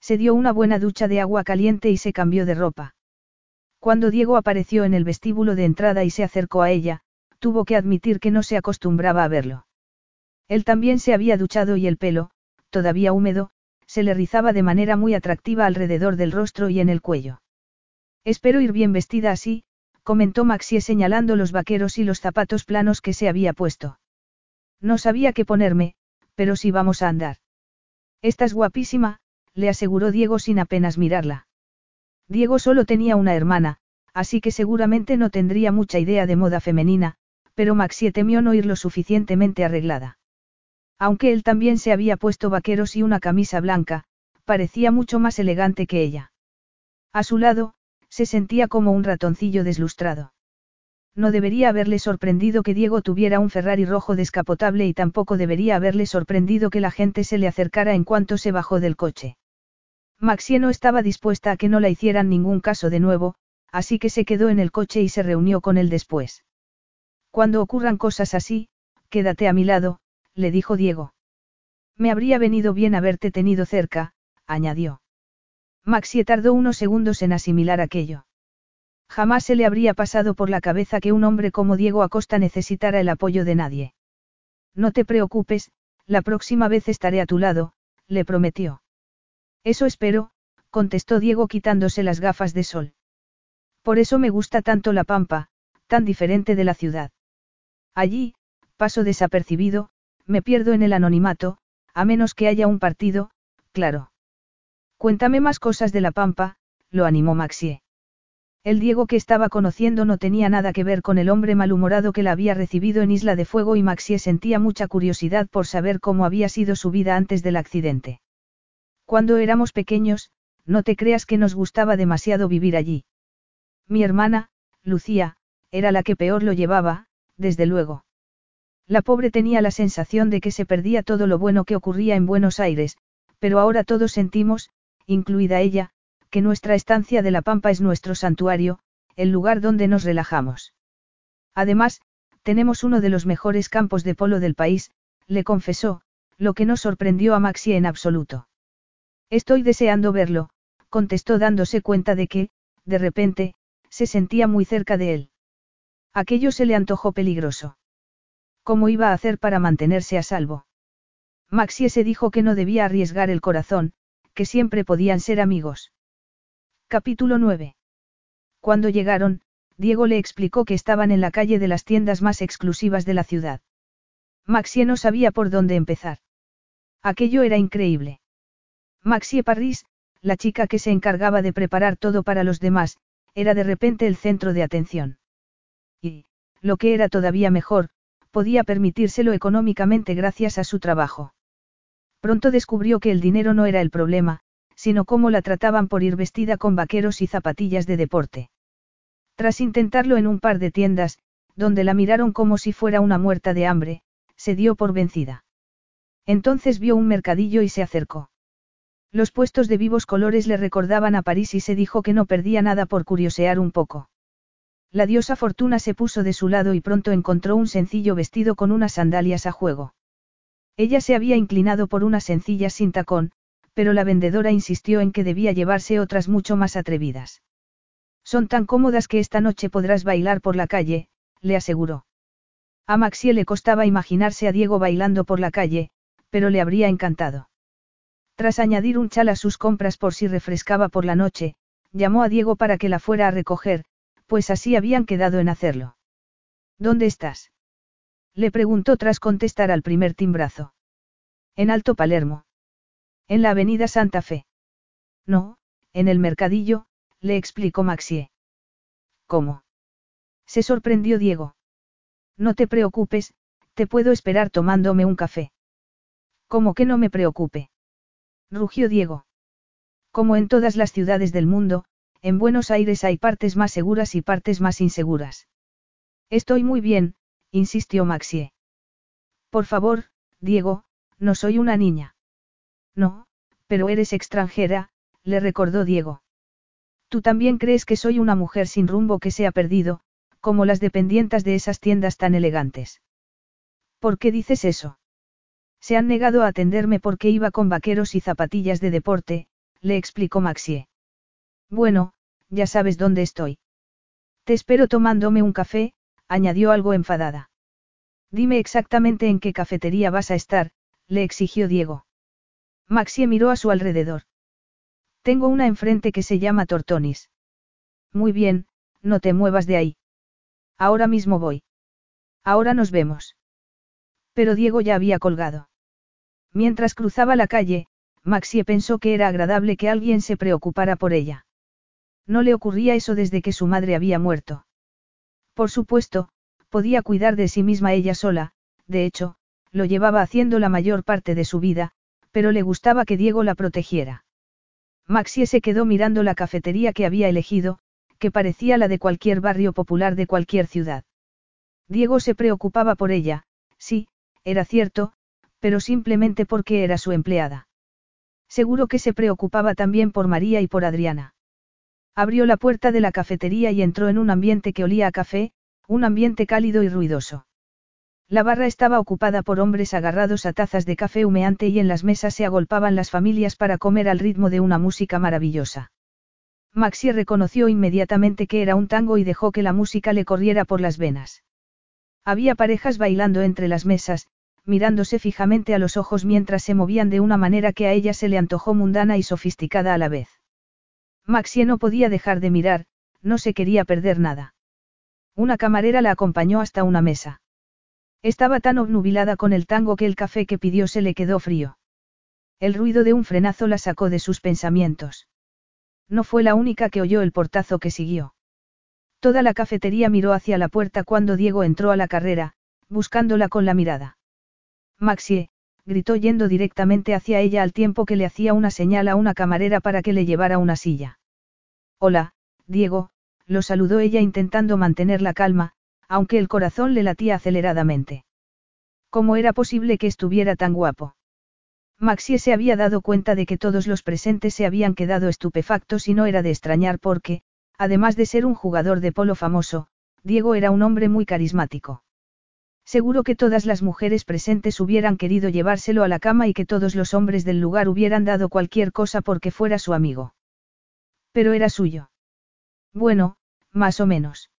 Se dio una buena ducha de agua caliente y se cambió de ropa. Cuando Diego apareció en el vestíbulo de entrada y se acercó a ella, tuvo que admitir que no se acostumbraba a verlo. Él también se había duchado y el pelo, todavía húmedo, se le rizaba de manera muy atractiva alrededor del rostro y en el cuello. Espero ir bien vestida así, comentó Maxie señalando los vaqueros y los zapatos planos que se había puesto. No sabía qué ponerme, pero sí vamos a andar. Estás guapísima, le aseguró Diego sin apenas mirarla. Diego solo tenía una hermana, así que seguramente no tendría mucha idea de moda femenina, pero Maxie temió no ir lo suficientemente arreglada. Aunque él también se había puesto vaqueros y una camisa blanca, parecía mucho más elegante que ella. A su lado, Se sentía como un ratoncillo deslustrado. No debería haberle sorprendido que Diego tuviera un Ferrari rojo descapotable y tampoco debería haberle sorprendido que la gente se le acercara en cuanto se bajó del coche. Maxie no estaba dispuesta a que no la hicieran ningún caso de nuevo, así que se quedó en el coche y se reunió con él después. Cuando ocurran cosas así, quédate a mi lado, le dijo Diego. Me habría venido bien haberte tenido cerca, añadió. Maxie tardó unos segundos en asimilar aquello. Jamás se le habría pasado por la cabeza que un hombre como Diego Acosta necesitara el apoyo de nadie. No te preocupes, la próxima vez estaré a tu lado, le prometió. Eso espero, contestó Diego quitándose las gafas de sol. Por eso me gusta tanto la pampa, tan diferente de la ciudad. Allí, paso desapercibido, me pierdo en el anonimato, a menos que haya un partido, claro. Cuéntame más cosas de la pampa, lo animó Maxie. El Diego que estaba conociendo no tenía nada que ver con el hombre malhumorado que la había recibido en Isla de Fuego y Maxie sentía mucha curiosidad por saber cómo había sido su vida antes del accidente. Cuando éramos pequeños, no te creas que nos gustaba demasiado vivir allí. Mi hermana, Lucía, era la que peor lo llevaba, desde luego. La pobre tenía la sensación de que se perdía todo lo bueno que ocurría en Buenos Aires, pero ahora todos sentimos, incluida ella, que nuestra estancia de la Pampa es nuestro santuario, el lugar donde nos relajamos. Además, tenemos uno de los mejores campos de polo del país, le confesó, lo que no sorprendió a Maxi en absoluto. Estoy deseando verlo, contestó dándose cuenta de que, de repente, se sentía muy cerca de él. Aquello se le antojó peligroso. ¿Cómo iba a hacer para mantenerse a salvo? Maxie se dijo que no debía arriesgar el corazón, que siempre podían ser amigos. Capítulo 9. Cuando llegaron, Diego le explicó que estaban en la calle de las tiendas más exclusivas de la ciudad. Maxie no sabía por dónde empezar. Aquello era increíble. Maxie Parris, la chica que se encargaba de preparar todo para los demás, era de repente el centro de atención. Y, lo que era todavía mejor, podía permitírselo económicamente gracias a su trabajo. Pronto descubrió que el dinero no era el problema, sino cómo la trataban por ir vestida con vaqueros y zapatillas de deporte. Tras intentarlo en un par de tiendas, donde la miraron como si fuera una muerta de hambre, se dio por vencida. Entonces vio un mercadillo y se acercó. Los puestos de vivos colores le recordaban a París y se dijo que no perdía nada por curiosear un poco. La diosa Fortuna se puso de su lado y pronto encontró un sencillo vestido con unas sandalias a juego. Ella se había inclinado por una sencilla sin tacón, pero la vendedora insistió en que debía llevarse otras mucho más atrevidas. Son tan cómodas que esta noche podrás bailar por la calle, le aseguró. A Maxie le costaba imaginarse a Diego bailando por la calle, pero le habría encantado. Tras añadir un chal a sus compras por si refrescaba por la noche, llamó a Diego para que la fuera a recoger, pues así habían quedado en hacerlo. ¿Dónde estás? Le preguntó tras contestar al primer timbrazo. En Alto Palermo. En la avenida Santa Fe. No, en el mercadillo, le explicó Maxie. ¿Cómo? Se sorprendió Diego. No te preocupes, te puedo esperar tomándome un café. ¿Cómo que no me preocupe? Rugió Diego. Como en todas las ciudades del mundo, en Buenos Aires hay partes más seguras y partes más inseguras. Estoy muy bien, insistió Maxie. Por favor, Diego, no soy una niña. No, pero eres extranjera, le recordó Diego. Tú también crees que soy una mujer sin rumbo que se ha perdido, como las dependientas de esas tiendas tan elegantes. ¿Por qué dices eso? Se han negado a atenderme porque iba con vaqueros y zapatillas de deporte, le explicó Maxie. Bueno, ya sabes dónde estoy. Te espero tomándome un café, añadió algo enfadada. Dime exactamente en qué cafetería vas a estar, le exigió Diego. Maxie miró a su alrededor. Tengo una enfrente que se llama Tortonis. Muy bien, no te muevas de ahí. Ahora mismo voy. Ahora nos vemos. Pero Diego ya había colgado. Mientras cruzaba la calle, Maxie pensó que era agradable que alguien se preocupara por ella. No le ocurría eso desde que su madre había muerto. Por supuesto, podía cuidar de sí misma ella sola, de hecho, lo llevaba haciendo la mayor parte de su vida, pero le gustaba que Diego la protegiera. Maxie se quedó mirando la cafetería que había elegido, que parecía la de cualquier barrio popular de cualquier ciudad. Diego se preocupaba por ella, sí, era cierto, pero simplemente porque era su empleada. Seguro que se preocupaba también por María y por Adriana. Abrió la puerta de la cafetería y entró en un ambiente que olía a café, un ambiente cálido y ruidoso. La barra estaba ocupada por hombres agarrados a tazas de café humeante y en las mesas se agolpaban las familias para comer al ritmo de una música maravillosa. Maxi reconoció inmediatamente que era un tango y dejó que la música le corriera por las venas. Había parejas bailando entre las mesas, mirándose fijamente a los ojos mientras se movían de una manera que a ella se le antojó mundana y sofisticada a la vez. Maxie no podía dejar de mirar, no se quería perder nada. Una camarera la acompañó hasta una mesa. Estaba tan obnubilada con el tango que el café que pidió se le quedó frío. El ruido de un frenazo la sacó de sus pensamientos. No fue la única que oyó el portazo que siguió. Toda la cafetería miró hacia la puerta cuando Diego entró a la carrera, buscándola con la mirada. Maxie, gritó yendo directamente hacia ella al tiempo que le hacía una señal a una camarera para que le llevara una silla. Hola, Diego, lo saludó ella intentando mantener la calma, aunque el corazón le latía aceleradamente. ¿Cómo era posible que estuviera tan guapo? Maxie se había dado cuenta de que todos los presentes se habían quedado estupefactos y no era de extrañar porque, además de ser un jugador de polo famoso, Diego era un hombre muy carismático. Seguro que todas las mujeres presentes hubieran querido llevárselo a la cama y que todos los hombres del lugar hubieran dado cualquier cosa porque fuera su amigo. Pero era suyo. Bueno, más o menos.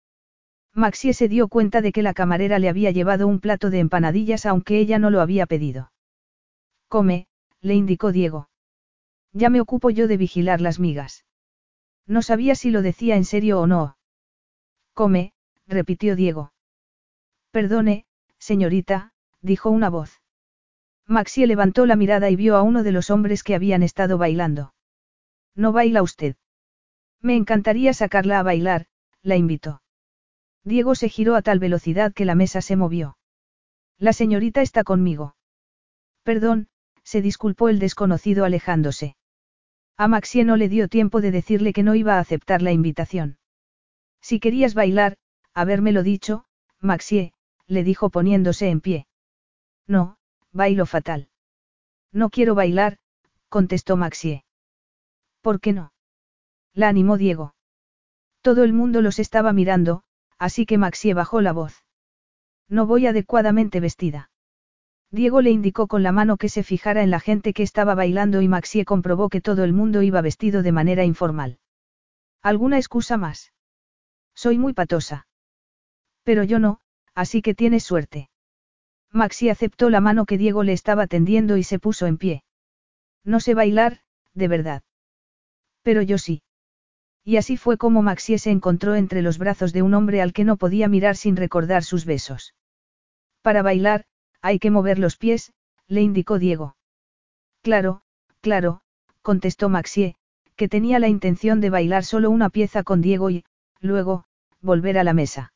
Maxie se dio cuenta de que la camarera le había llevado un plato de empanadillas aunque ella no lo había pedido. Come, le indicó Diego. Ya me ocupo yo de vigilar las migas. No sabía si lo decía en serio o no. Come, repitió Diego. Perdone, señorita, dijo una voz. Maxie levantó la mirada y vio a uno de los hombres que habían estado bailando. ¿No baila usted? Me encantaría sacarla a bailar, la invitó. Diego se giró a tal velocidad que la mesa se movió. La señorita está conmigo. Perdón, se disculpó el desconocido alejándose. A Maxie no le dio tiempo de decirle que no iba a aceptar la invitación. Si querías bailar, habérmelo dicho, Maxie, le dijo poniéndose en pie. No, bailo fatal. No quiero bailar, contestó Maxie. ¿Por qué no? La animó Diego. Todo el mundo los estaba mirando, así que Maxie bajó la voz. No voy adecuadamente vestida. Diego le indicó con la mano que se fijara en la gente que estaba bailando y Maxie comprobó que todo el mundo iba vestido de manera informal. ¿Alguna excusa más? Soy muy patosa. Pero yo no, así que tienes suerte. Maxi aceptó la mano que Diego le estaba tendiendo y se puso en pie. No sé bailar, de verdad. Pero yo sí. Y así fue como Maxie se encontró entre los brazos de un hombre al que no podía mirar sin recordar sus besos. Para bailar, hay que mover los pies, le indicó Diego. Claro, claro, contestó Maxie, que tenía la intención de bailar solo una pieza con Diego y, luego, volver a la mesa.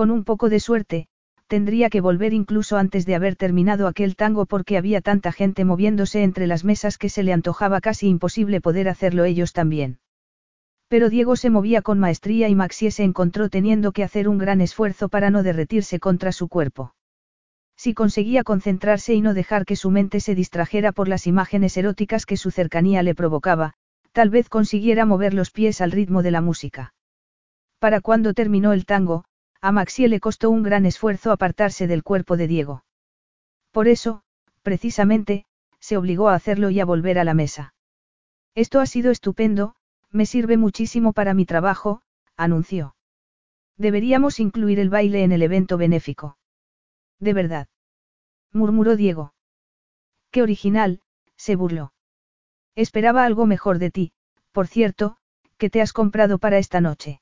Con un poco de suerte, tendría que volver incluso antes de haber terminado aquel tango porque había tanta gente moviéndose entre las mesas que se le antojaba casi imposible poder hacerlo ellos también. Pero Diego se movía con maestría y Maxie se encontró teniendo que hacer un gran esfuerzo para no derretirse contra su cuerpo. Si conseguía concentrarse y no dejar que su mente se distrajera por las imágenes eróticas que su cercanía le provocaba, tal vez consiguiera mover los pies al ritmo de la música. Para cuando terminó el tango, a Maxie le costó un gran esfuerzo apartarse del cuerpo de Diego. Por eso, precisamente, se obligó a hacerlo y a volver a la mesa. Esto ha sido estupendo, me sirve muchísimo para mi trabajo, anunció. Deberíamos incluir el baile en el evento benéfico. De verdad. murmuró Diego. Qué original, se burló. Esperaba algo mejor de ti, por cierto, que te has comprado para esta noche.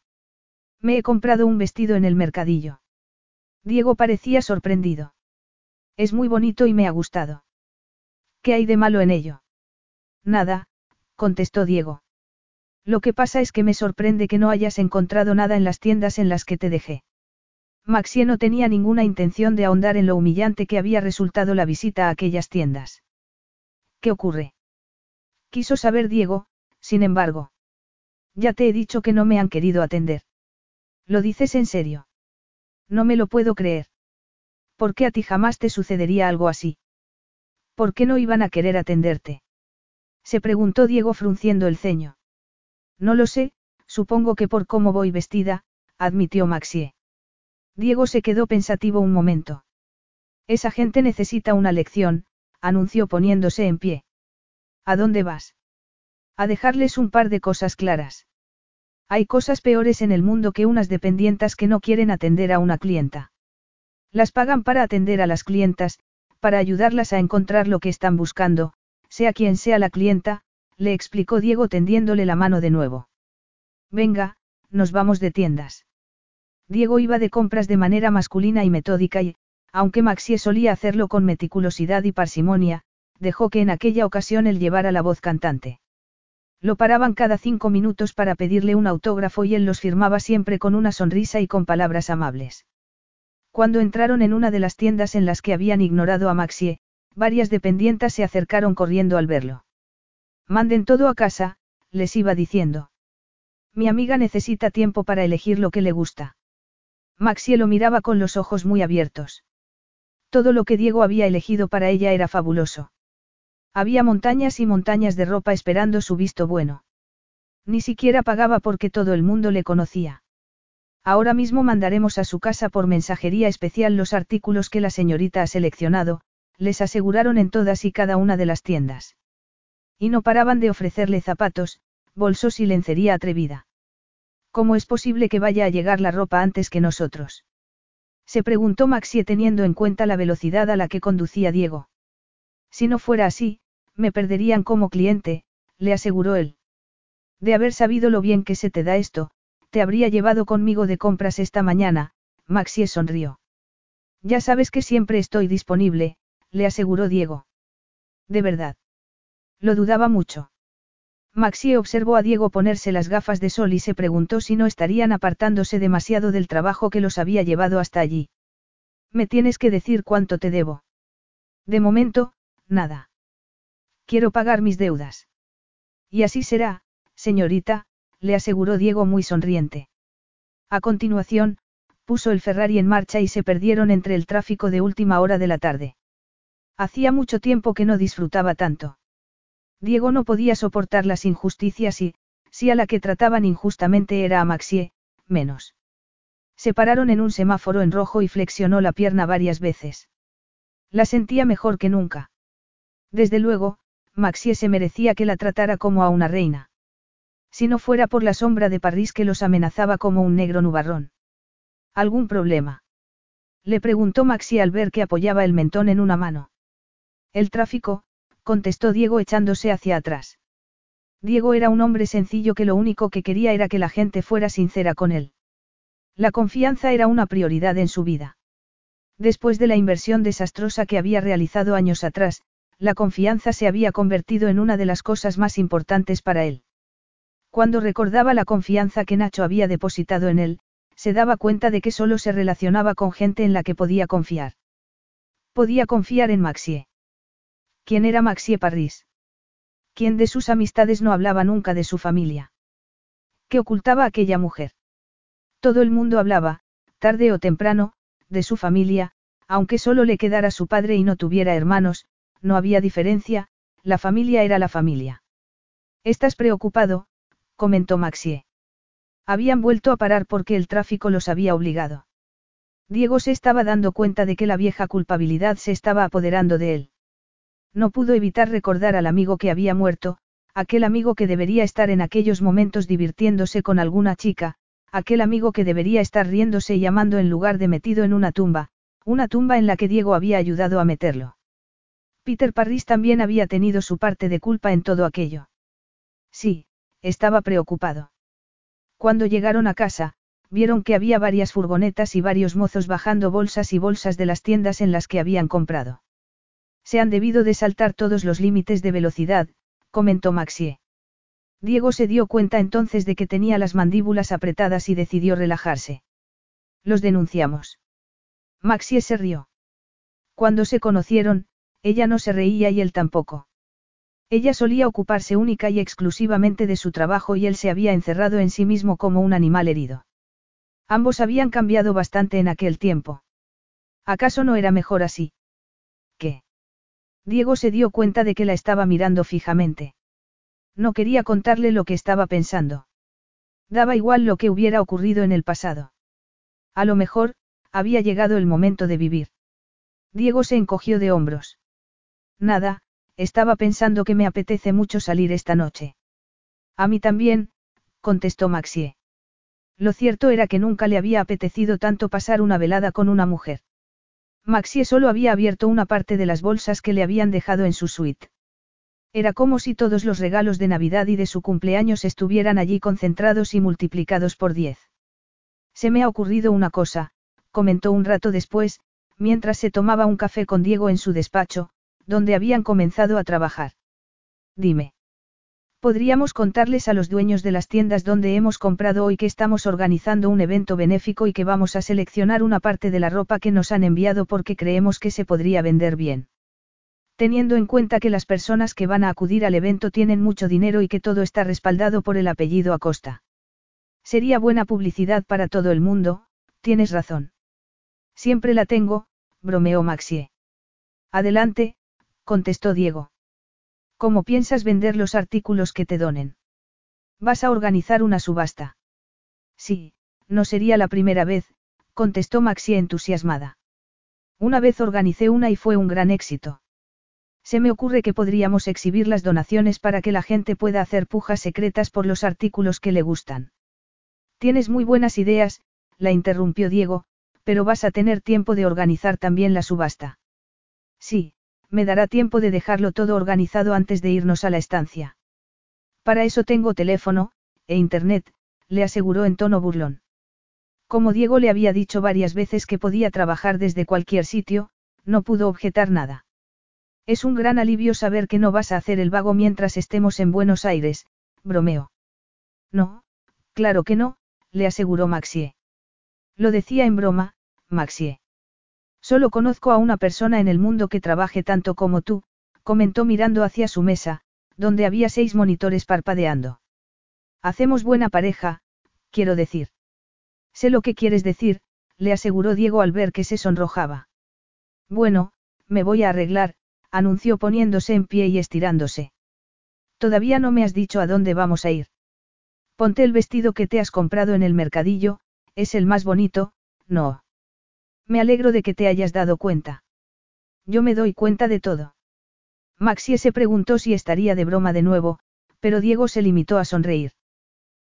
Me he comprado un vestido en el mercadillo. Diego parecía sorprendido. Es muy bonito y me ha gustado. ¿Qué hay de malo en ello? Nada, contestó Diego. Lo que pasa es que me sorprende que no hayas encontrado nada en las tiendas en las que te dejé. Maxie no tenía ninguna intención de ahondar en lo humillante que había resultado la visita a aquellas tiendas. ¿Qué ocurre? Quiso saber Diego, sin embargo. Ya te he dicho que no me han querido atender. ¿Lo dices en serio? No me lo puedo creer. ¿Por qué a ti jamás te sucedería algo así? ¿Por qué no iban a querer atenderte? Se preguntó Diego frunciendo el ceño. No lo sé, supongo que por cómo voy vestida, admitió Maxie. Diego se quedó pensativo un momento. Esa gente necesita una lección, anunció poniéndose en pie. ¿A dónde vas? A dejarles un par de cosas claras. Hay cosas peores en el mundo que unas dependientas que no quieren atender a una clienta. Las pagan para atender a las clientas, para ayudarlas a encontrar lo que están buscando, sea quien sea la clienta, le explicó Diego tendiéndole la mano de nuevo. Venga, nos vamos de tiendas. Diego iba de compras de manera masculina y metódica y, aunque Maxie solía hacerlo con meticulosidad y parsimonia, dejó que en aquella ocasión él llevara la voz cantante. Lo paraban cada cinco minutos para pedirle un autógrafo y él los firmaba siempre con una sonrisa y con palabras amables. Cuando entraron en una de las tiendas en las que habían ignorado a Maxie, varias dependientas se acercaron corriendo al verlo. Manden todo a casa, les iba diciendo. Mi amiga necesita tiempo para elegir lo que le gusta. Maxie lo miraba con los ojos muy abiertos. Todo lo que Diego había elegido para ella era fabuloso. Había montañas y montañas de ropa esperando su visto bueno. Ni siquiera pagaba porque todo el mundo le conocía. Ahora mismo mandaremos a su casa por mensajería especial los artículos que la señorita ha seleccionado, les aseguraron en todas y cada una de las tiendas. Y no paraban de ofrecerle zapatos, bolsos y lencería atrevida. ¿Cómo es posible que vaya a llegar la ropa antes que nosotros? Se preguntó Maxie teniendo en cuenta la velocidad a la que conducía Diego. Si no fuera así, me perderían como cliente, le aseguró él. De haber sabido lo bien que se te da esto, te habría llevado conmigo de compras esta mañana, Maxie sonrió. Ya sabes que siempre estoy disponible, le aseguró Diego. De verdad. Lo dudaba mucho. Maxie observó a Diego ponerse las gafas de sol y se preguntó si no estarían apartándose demasiado del trabajo que los había llevado hasta allí. Me tienes que decir cuánto te debo. De momento, nada. Quiero pagar mis deudas. Y así será, señorita, le aseguró Diego muy sonriente. A continuación, puso el Ferrari en marcha y se perdieron entre el tráfico de última hora de la tarde. Hacía mucho tiempo que no disfrutaba tanto. Diego no podía soportar las injusticias y, si a la que trataban injustamente era a Maxie, menos. Se pararon en un semáforo en rojo y flexionó la pierna varias veces. La sentía mejor que nunca. Desde luego, Maxie se merecía que la tratara como a una reina. Si no fuera por la sombra de París que los amenazaba como un negro nubarrón. ¿Algún problema? Le preguntó Maxie al ver que apoyaba el mentón en una mano. El tráfico, contestó Diego echándose hacia atrás. Diego era un hombre sencillo que lo único que quería era que la gente fuera sincera con él. La confianza era una prioridad en su vida. Después de la inversión desastrosa que había realizado años atrás, la confianza se había convertido en una de las cosas más importantes para él. Cuando recordaba la confianza que Nacho había depositado en él, se daba cuenta de que solo se relacionaba con gente en la que podía confiar. Podía confiar en Maxie. ¿Quién era Maxie Parris? ¿Quién de sus amistades no hablaba nunca de su familia? ¿Qué ocultaba aquella mujer? Todo el mundo hablaba, tarde o temprano, de su familia, aunque solo le quedara su padre y no tuviera hermanos, no había diferencia, la familia era la familia. ¿Estás preocupado? comentó Maxie. Habían vuelto a parar porque el tráfico los había obligado. Diego se estaba dando cuenta de que la vieja culpabilidad se estaba apoderando de él. No pudo evitar recordar al amigo que había muerto, aquel amigo que debería estar en aquellos momentos divirtiéndose con alguna chica, aquel amigo que debería estar riéndose y amando en lugar de metido en una tumba, una tumba en la que Diego había ayudado a meterlo. Peter Parris también había tenido su parte de culpa en todo aquello. Sí, estaba preocupado. Cuando llegaron a casa, vieron que había varias furgonetas y varios mozos bajando bolsas y bolsas de las tiendas en las que habían comprado. Se han debido de saltar todos los límites de velocidad, comentó Maxie. Diego se dio cuenta entonces de que tenía las mandíbulas apretadas y decidió relajarse. Los denunciamos. Maxie se rió. Cuando se conocieron, ella no se reía y él tampoco. Ella solía ocuparse única y exclusivamente de su trabajo y él se había encerrado en sí mismo como un animal herido. Ambos habían cambiado bastante en aquel tiempo. ¿Acaso no era mejor así? ¿Qué? Diego se dio cuenta de que la estaba mirando fijamente. No quería contarle lo que estaba pensando. Daba igual lo que hubiera ocurrido en el pasado. A lo mejor, había llegado el momento de vivir. Diego se encogió de hombros. Nada, estaba pensando que me apetece mucho salir esta noche. A mí también, contestó Maxie. Lo cierto era que nunca le había apetecido tanto pasar una velada con una mujer. Maxie solo había abierto una parte de las bolsas que le habían dejado en su suite. Era como si todos los regalos de Navidad y de su cumpleaños estuvieran allí concentrados y multiplicados por diez. Se me ha ocurrido una cosa, comentó un rato después, mientras se tomaba un café con Diego en su despacho, donde habían comenzado a trabajar. Dime. Podríamos contarles a los dueños de las tiendas donde hemos comprado hoy que estamos organizando un evento benéfico y que vamos a seleccionar una parte de la ropa que nos han enviado porque creemos que se podría vender bien. Teniendo en cuenta que las personas que van a acudir al evento tienen mucho dinero y que todo está respaldado por el apellido Acosta. Sería buena publicidad para todo el mundo, tienes razón. Siempre la tengo, bromeó Maxie. Adelante, contestó Diego. ¿Cómo piensas vender los artículos que te donen? ¿Vas a organizar una subasta? Sí, no sería la primera vez, contestó Maxie entusiasmada. Una vez organicé una y fue un gran éxito. Se me ocurre que podríamos exhibir las donaciones para que la gente pueda hacer pujas secretas por los artículos que le gustan. Tienes muy buenas ideas, la interrumpió Diego, pero vas a tener tiempo de organizar también la subasta. Sí, me dará tiempo de dejarlo todo organizado antes de irnos a la estancia. Para eso tengo teléfono, e internet, le aseguró en tono burlón. Como Diego le había dicho varias veces que podía trabajar desde cualquier sitio, no pudo objetar nada. Es un gran alivio saber que no vas a hacer el vago mientras estemos en Buenos Aires, bromeó. No, claro que no, le aseguró Maxie. Lo decía en broma, Maxie. Solo conozco a una persona en el mundo que trabaje tanto como tú, comentó mirando hacia su mesa, donde había seis monitores parpadeando. Hacemos buena pareja, quiero decir. Sé lo que quieres decir, le aseguró Diego al ver que se sonrojaba. Bueno, me voy a arreglar, anunció poniéndose en pie y estirándose. Todavía no me has dicho a dónde vamos a ir. Ponte el vestido que te has comprado en el mercadillo, es el más bonito, no. Me alegro de que te hayas dado cuenta. Yo me doy cuenta de todo. Maxie se preguntó si estaría de broma de nuevo, pero Diego se limitó a sonreír.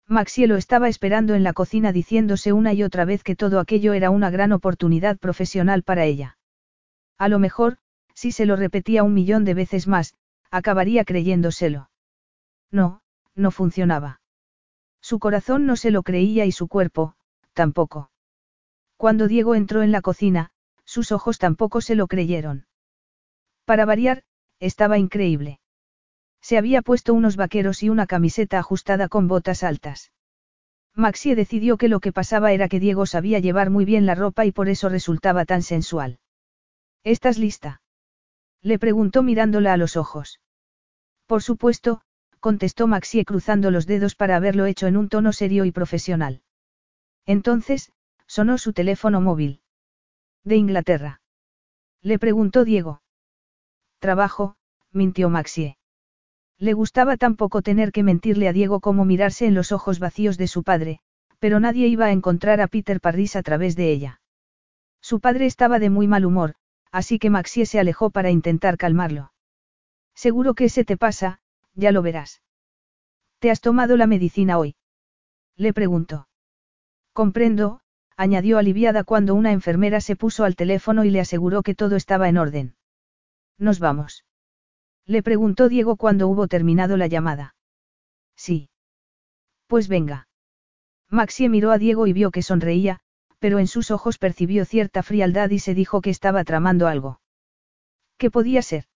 Maxie lo estaba esperando en la cocina diciéndose una y otra vez que todo aquello era una gran oportunidad profesional para ella. A lo mejor, si se lo repetía un millón de veces más, acabaría creyéndoselo. No, no funcionaba. Su corazón no se lo creía y su cuerpo, tampoco. Cuando Diego entró en la cocina, sus ojos tampoco se lo creyeron. Para variar, estaba increíble. Se había puesto unos vaqueros y una camiseta ajustada con botas altas. Maxie decidió que lo que pasaba era que Diego sabía llevar muy bien la ropa y por eso resultaba tan sensual. ¿Estás lista? Le preguntó mirándola a los ojos. Por supuesto, contestó Maxie cruzando los dedos para haberlo hecho en un tono serio y profesional. Entonces, Sonó su teléfono móvil. ¿De Inglaterra? Le preguntó Diego. Trabajo, mintió Maxie. Le gustaba tampoco tener que mentirle a Diego como mirarse en los ojos vacíos de su padre, pero nadie iba a encontrar a Peter Parris a través de ella. Su padre estaba de muy mal humor, así que Maxie se alejó para intentar calmarlo. Seguro que se te pasa, ya lo verás. ¿Te has tomado la medicina hoy? Le preguntó. Comprendo, añadió aliviada cuando una enfermera se puso al teléfono y le aseguró que todo estaba en orden. ¿Nos vamos? Le preguntó Diego cuando hubo terminado la llamada. Sí. Pues venga. Maxie miró a Diego y vio que sonreía, pero en sus ojos percibió cierta frialdad y se dijo que estaba tramando algo. ¿Qué podía ser?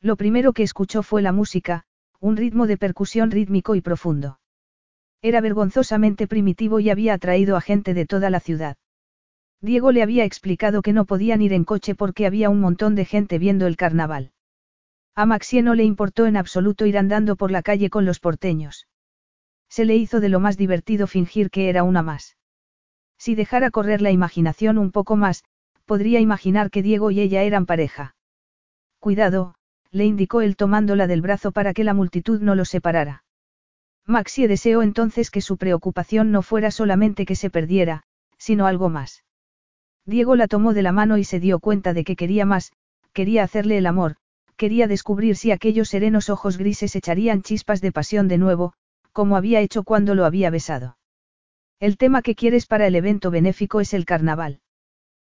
Lo primero que escuchó fue la música, un ritmo de percusión rítmico y profundo. Era vergonzosamente primitivo y había atraído a gente de toda la ciudad. Diego le había explicado que no podían ir en coche porque había un montón de gente viendo el carnaval. A Maxie no le importó en absoluto ir andando por la calle con los porteños. Se le hizo de lo más divertido fingir que era una más. Si dejara correr la imaginación un poco más, podría imaginar que Diego y ella eran pareja. Cuidado, le indicó él tomándola del brazo para que la multitud no los separara. Maxie deseó entonces que su preocupación no fuera solamente que se perdiera, sino algo más. Diego la tomó de la mano y se dio cuenta de que quería más, quería hacerle el amor, quería descubrir si aquellos serenos ojos grises echarían chispas de pasión de nuevo, como había hecho cuando lo había besado. El tema que quieres para el evento benéfico es el carnaval.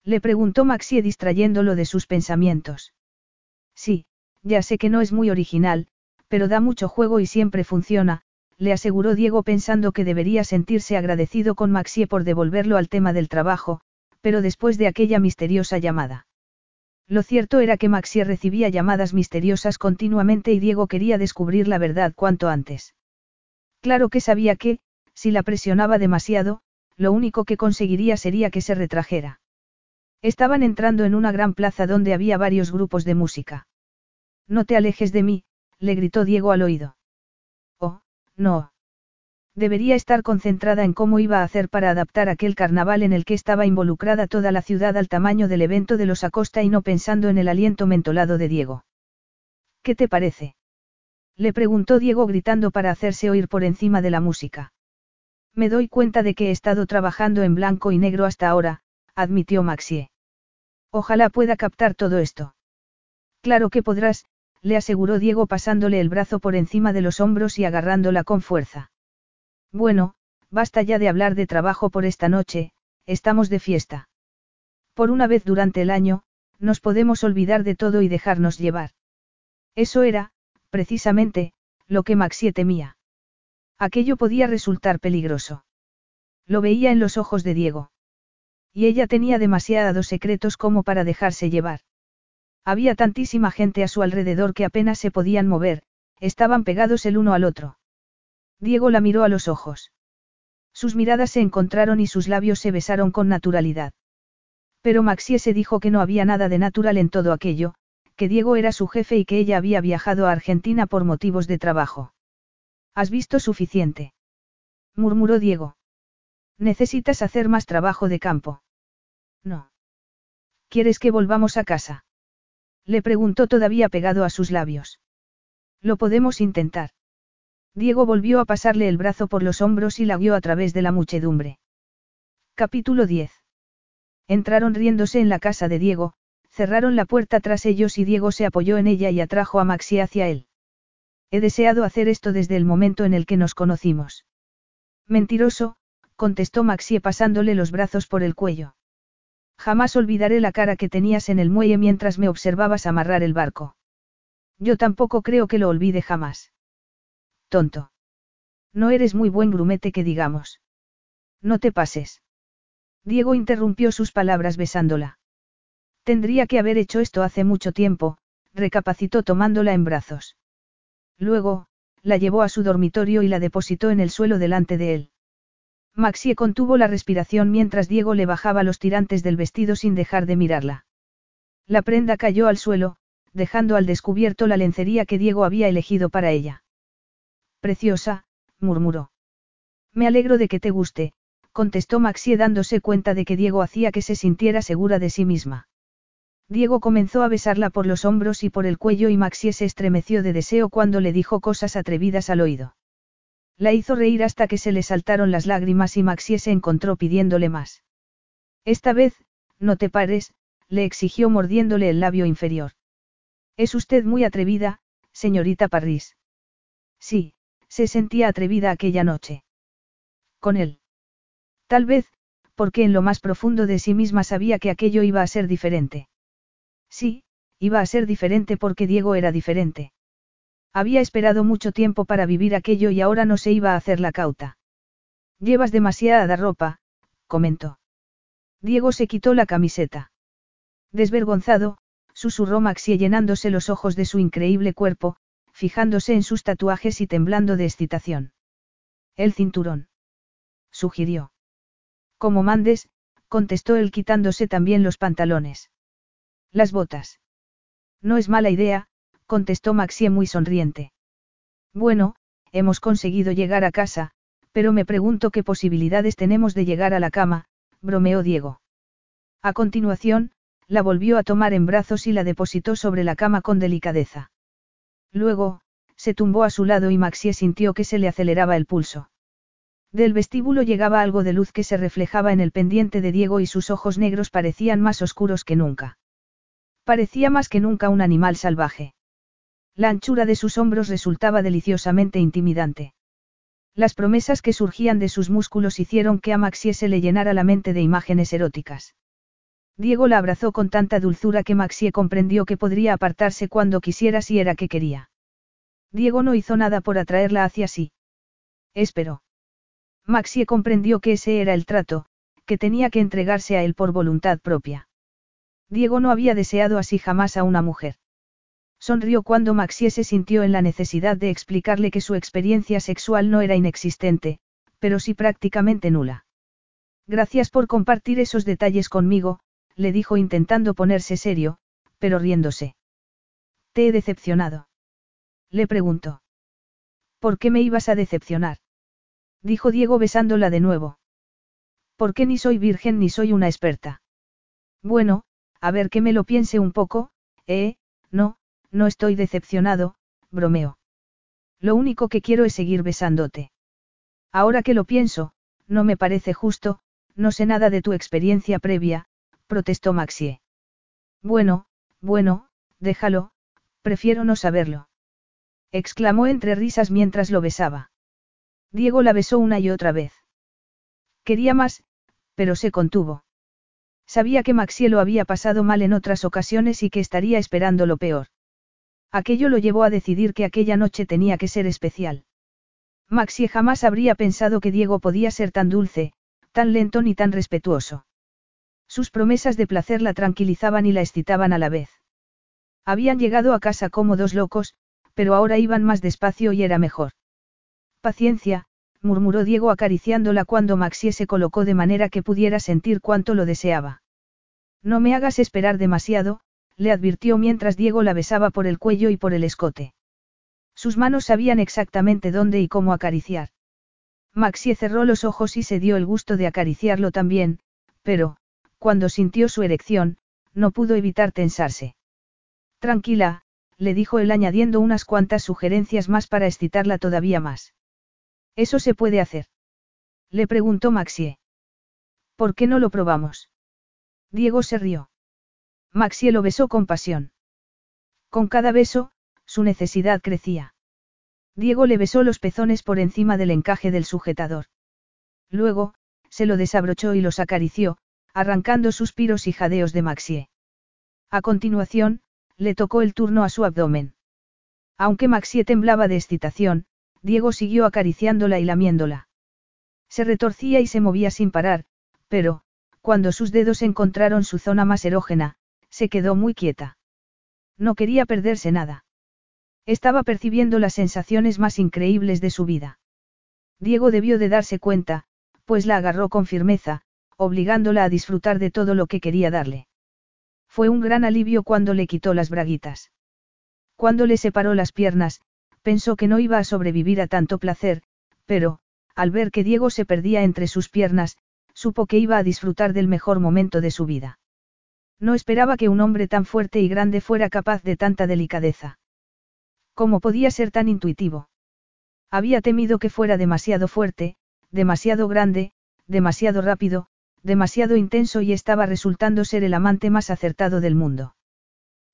Le preguntó Maxie distrayéndolo de sus pensamientos. Sí, ya sé que no es muy original, pero da mucho juego y siempre funciona, le aseguró Diego pensando que debería sentirse agradecido con Maxie por devolverlo al tema del trabajo, pero después de aquella misteriosa llamada. Lo cierto era que Maxie recibía llamadas misteriosas continuamente y Diego quería descubrir la verdad cuanto antes. Claro que sabía que, si la presionaba demasiado, lo único que conseguiría sería que se retrajera. Estaban entrando en una gran plaza donde había varios grupos de música. No te alejes de mí, le gritó Diego al oído. No. Debería estar concentrada en cómo iba a hacer para adaptar aquel carnaval en el que estaba involucrada toda la ciudad al tamaño del evento de los Acosta y no pensando en el aliento mentolado de Diego. ¿Qué te parece? Le preguntó Diego gritando para hacerse oír por encima de la música. Me doy cuenta de que he estado trabajando en blanco y negro hasta ahora, admitió Maxie. Ojalá pueda captar todo esto. Claro que podrás, le aseguró Diego pasándole el brazo por encima de los hombros y agarrándola con fuerza. Bueno, basta ya de hablar de trabajo por esta noche, estamos de fiesta. Por una vez durante el año, nos podemos olvidar de todo y dejarnos llevar. Eso era, precisamente, lo que Maxie temía. Aquello podía resultar peligroso. Lo veía en los ojos de Diego. Y ella tenía demasiados secretos como para dejarse llevar. Había tantísima gente a su alrededor que apenas se podían mover, estaban pegados el uno al otro. Diego la miró a los ojos. Sus miradas se encontraron y sus labios se besaron con naturalidad. Pero Maxie se dijo que no había nada de natural en todo aquello, que Diego era su jefe y que ella había viajado a Argentina por motivos de trabajo. ¿Has visto suficiente? murmuró Diego. Necesitas hacer más trabajo de campo. No. ¿Quieres que volvamos a casa? Le preguntó todavía pegado a sus labios. Lo podemos intentar. Diego volvió a pasarle el brazo por los hombros y la guió a través de la muchedumbre. Capítulo 10. Entraron riéndose en la casa de Diego, cerraron la puerta tras ellos y Diego se apoyó en ella y atrajo a Maxi hacia él. He deseado hacer esto desde el momento en el que nos conocimos. Mentiroso, contestó Maxie pasándole los brazos por el cuello. Jamás olvidaré la cara que tenías en el muelle mientras me observabas amarrar el barco. Yo tampoco creo que lo olvide jamás. Tonto. No eres muy buen grumete que digamos. No te pases. Diego interrumpió sus palabras besándola. Tendría que haber hecho esto hace mucho tiempo, recapacitó tomándola en brazos. Luego, la llevó a su dormitorio y la depositó en el suelo delante de él. Maxie contuvo la respiración mientras Diego le bajaba los tirantes del vestido sin dejar de mirarla. La prenda cayó al suelo, dejando al descubierto la lencería que Diego había elegido para ella. Preciosa, murmuró. Me alegro de que te guste, contestó Maxie dándose cuenta de que Diego hacía que se sintiera segura de sí misma. Diego comenzó a besarla por los hombros y por el cuello y Maxie se estremeció de deseo cuando le dijo cosas atrevidas al oído. La hizo reír hasta que se le saltaron las lágrimas y Maxie se encontró pidiéndole más. Esta vez, no te pares, le exigió mordiéndole el labio inferior. Es usted muy atrevida, señorita Parris. Sí, se sentía atrevida aquella noche. Con él. Tal vez, porque en lo más profundo de sí misma sabía que aquello iba a ser diferente. Sí, iba a ser diferente porque Diego era diferente. Había esperado mucho tiempo para vivir aquello y ahora no se iba a hacer la cauta. Llevas demasiada ropa, comentó. Diego se quitó la camiseta. Desvergonzado, susurró Maxie llenándose los ojos de su increíble cuerpo, fijándose en sus tatuajes y temblando de excitación. El cinturón. Sugirió. Como mandes, contestó él quitándose también los pantalones. Las botas. No es mala idea, contestó Maxie muy sonriente. Bueno, hemos conseguido llegar a casa, pero me pregunto qué posibilidades tenemos de llegar a la cama, bromeó Diego. A continuación, la volvió a tomar en brazos y la depositó sobre la cama con delicadeza. Luego, se tumbó a su lado y Maxie sintió que se le aceleraba el pulso. Del vestíbulo llegaba algo de luz que se reflejaba en el pendiente de Diego y sus ojos negros parecían más oscuros que nunca. Parecía más que nunca un animal salvaje. La anchura de sus hombros resultaba deliciosamente intimidante. Las promesas que surgían de sus músculos hicieron que a Maxie se le llenara la mente de imágenes eróticas. Diego la abrazó con tanta dulzura que Maxie comprendió que podría apartarse cuando quisiera si era que quería. Diego no hizo nada por atraerla hacia sí. Esperó. Maxie comprendió que ese era el trato, que tenía que entregarse a él por voluntad propia. Diego no había deseado así jamás a una mujer. Sonrió cuando Maxie se sintió en la necesidad de explicarle que su experiencia sexual no era inexistente, pero sí prácticamente nula. Gracias por compartir esos detalles conmigo, le dijo intentando ponerse serio, pero riéndose. ¿Te he decepcionado? Le preguntó. ¿Por qué me ibas a decepcionar? Dijo Diego besándola de nuevo. ¿Por qué ni soy virgen ni soy una experta? Bueno, a ver que me lo piense un poco, eh, no, no estoy decepcionado, bromeó. Lo único que quiero es seguir besándote. Ahora que lo pienso, no me parece justo, no sé nada de tu experiencia previa, protestó Maxie. Bueno, bueno, déjalo, prefiero no saberlo. Exclamó entre risas mientras lo besaba. Diego la besó una y otra vez. Quería más, pero se contuvo. Sabía que Maxie lo había pasado mal en otras ocasiones y que estaría esperando lo peor. Aquello lo llevó a decidir que aquella noche tenía que ser especial. Maxie jamás habría pensado que Diego podía ser tan dulce, tan lento ni tan respetuoso. Sus promesas de placer la tranquilizaban y la excitaban a la vez. Habían llegado a casa como dos locos, pero ahora iban más despacio y era mejor. Paciencia, murmuró Diego acariciándola cuando Maxie se colocó de manera que pudiera sentir cuánto lo deseaba. No me hagas esperar demasiado, le advirtió mientras Diego la besaba por el cuello y por el escote. Sus manos sabían exactamente dónde y cómo acariciar. Maxie cerró los ojos y se dio el gusto de acariciarlo también, pero, cuando sintió su erección, no pudo evitar tensarse. Tranquila, le dijo él añadiendo unas cuantas sugerencias más para excitarla todavía más. ¿Eso se puede hacer? Le preguntó Maxie. ¿Por qué no lo probamos? Diego se rió. Maxie lo besó con pasión. Con cada beso, su necesidad crecía. Diego le besó los pezones por encima del encaje del sujetador. Luego, se lo desabrochó y los acarició, arrancando suspiros y jadeos de Maxie. A continuación, le tocó el turno a su abdomen. Aunque Maxie temblaba de excitación, Diego siguió acariciándola y lamiéndola. Se retorcía y se movía sin parar, pero, cuando sus dedos encontraron su zona más erógena, se quedó muy quieta. No quería perderse nada. Estaba percibiendo las sensaciones más increíbles de su vida. Diego debió de darse cuenta, pues la agarró con firmeza, obligándola a disfrutar de todo lo que quería darle. Fue un gran alivio cuando le quitó las braguitas. Cuando le separó las piernas, pensó que no iba a sobrevivir a tanto placer, pero, al ver que Diego se perdía entre sus piernas, supo que iba a disfrutar del mejor momento de su vida. No esperaba que un hombre tan fuerte y grande fuera capaz de tanta delicadeza. ¿Cómo podía ser tan intuitivo? Había temido que fuera demasiado fuerte, demasiado grande, demasiado rápido, demasiado intenso y estaba resultando ser el amante más acertado del mundo.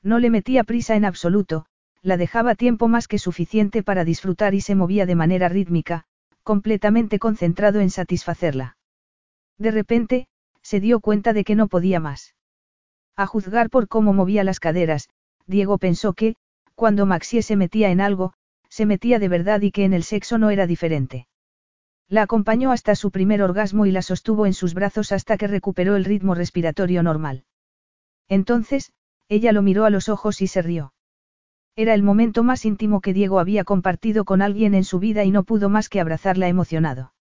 No le metía prisa en absoluto, la dejaba tiempo más que suficiente para disfrutar y se movía de manera rítmica, completamente concentrado en satisfacerla. De repente, se dio cuenta de que no podía más. A juzgar por cómo movía las caderas, Diego pensó que, cuando Maxie se metía en algo, se metía de verdad y que en el sexo no era diferente. La acompañó hasta su primer orgasmo y la sostuvo en sus brazos hasta que recuperó el ritmo respiratorio normal. Entonces, ella lo miró a los ojos y se rió. Era el momento más íntimo que Diego había compartido con alguien en su vida y no pudo más que abrazarla emocionado.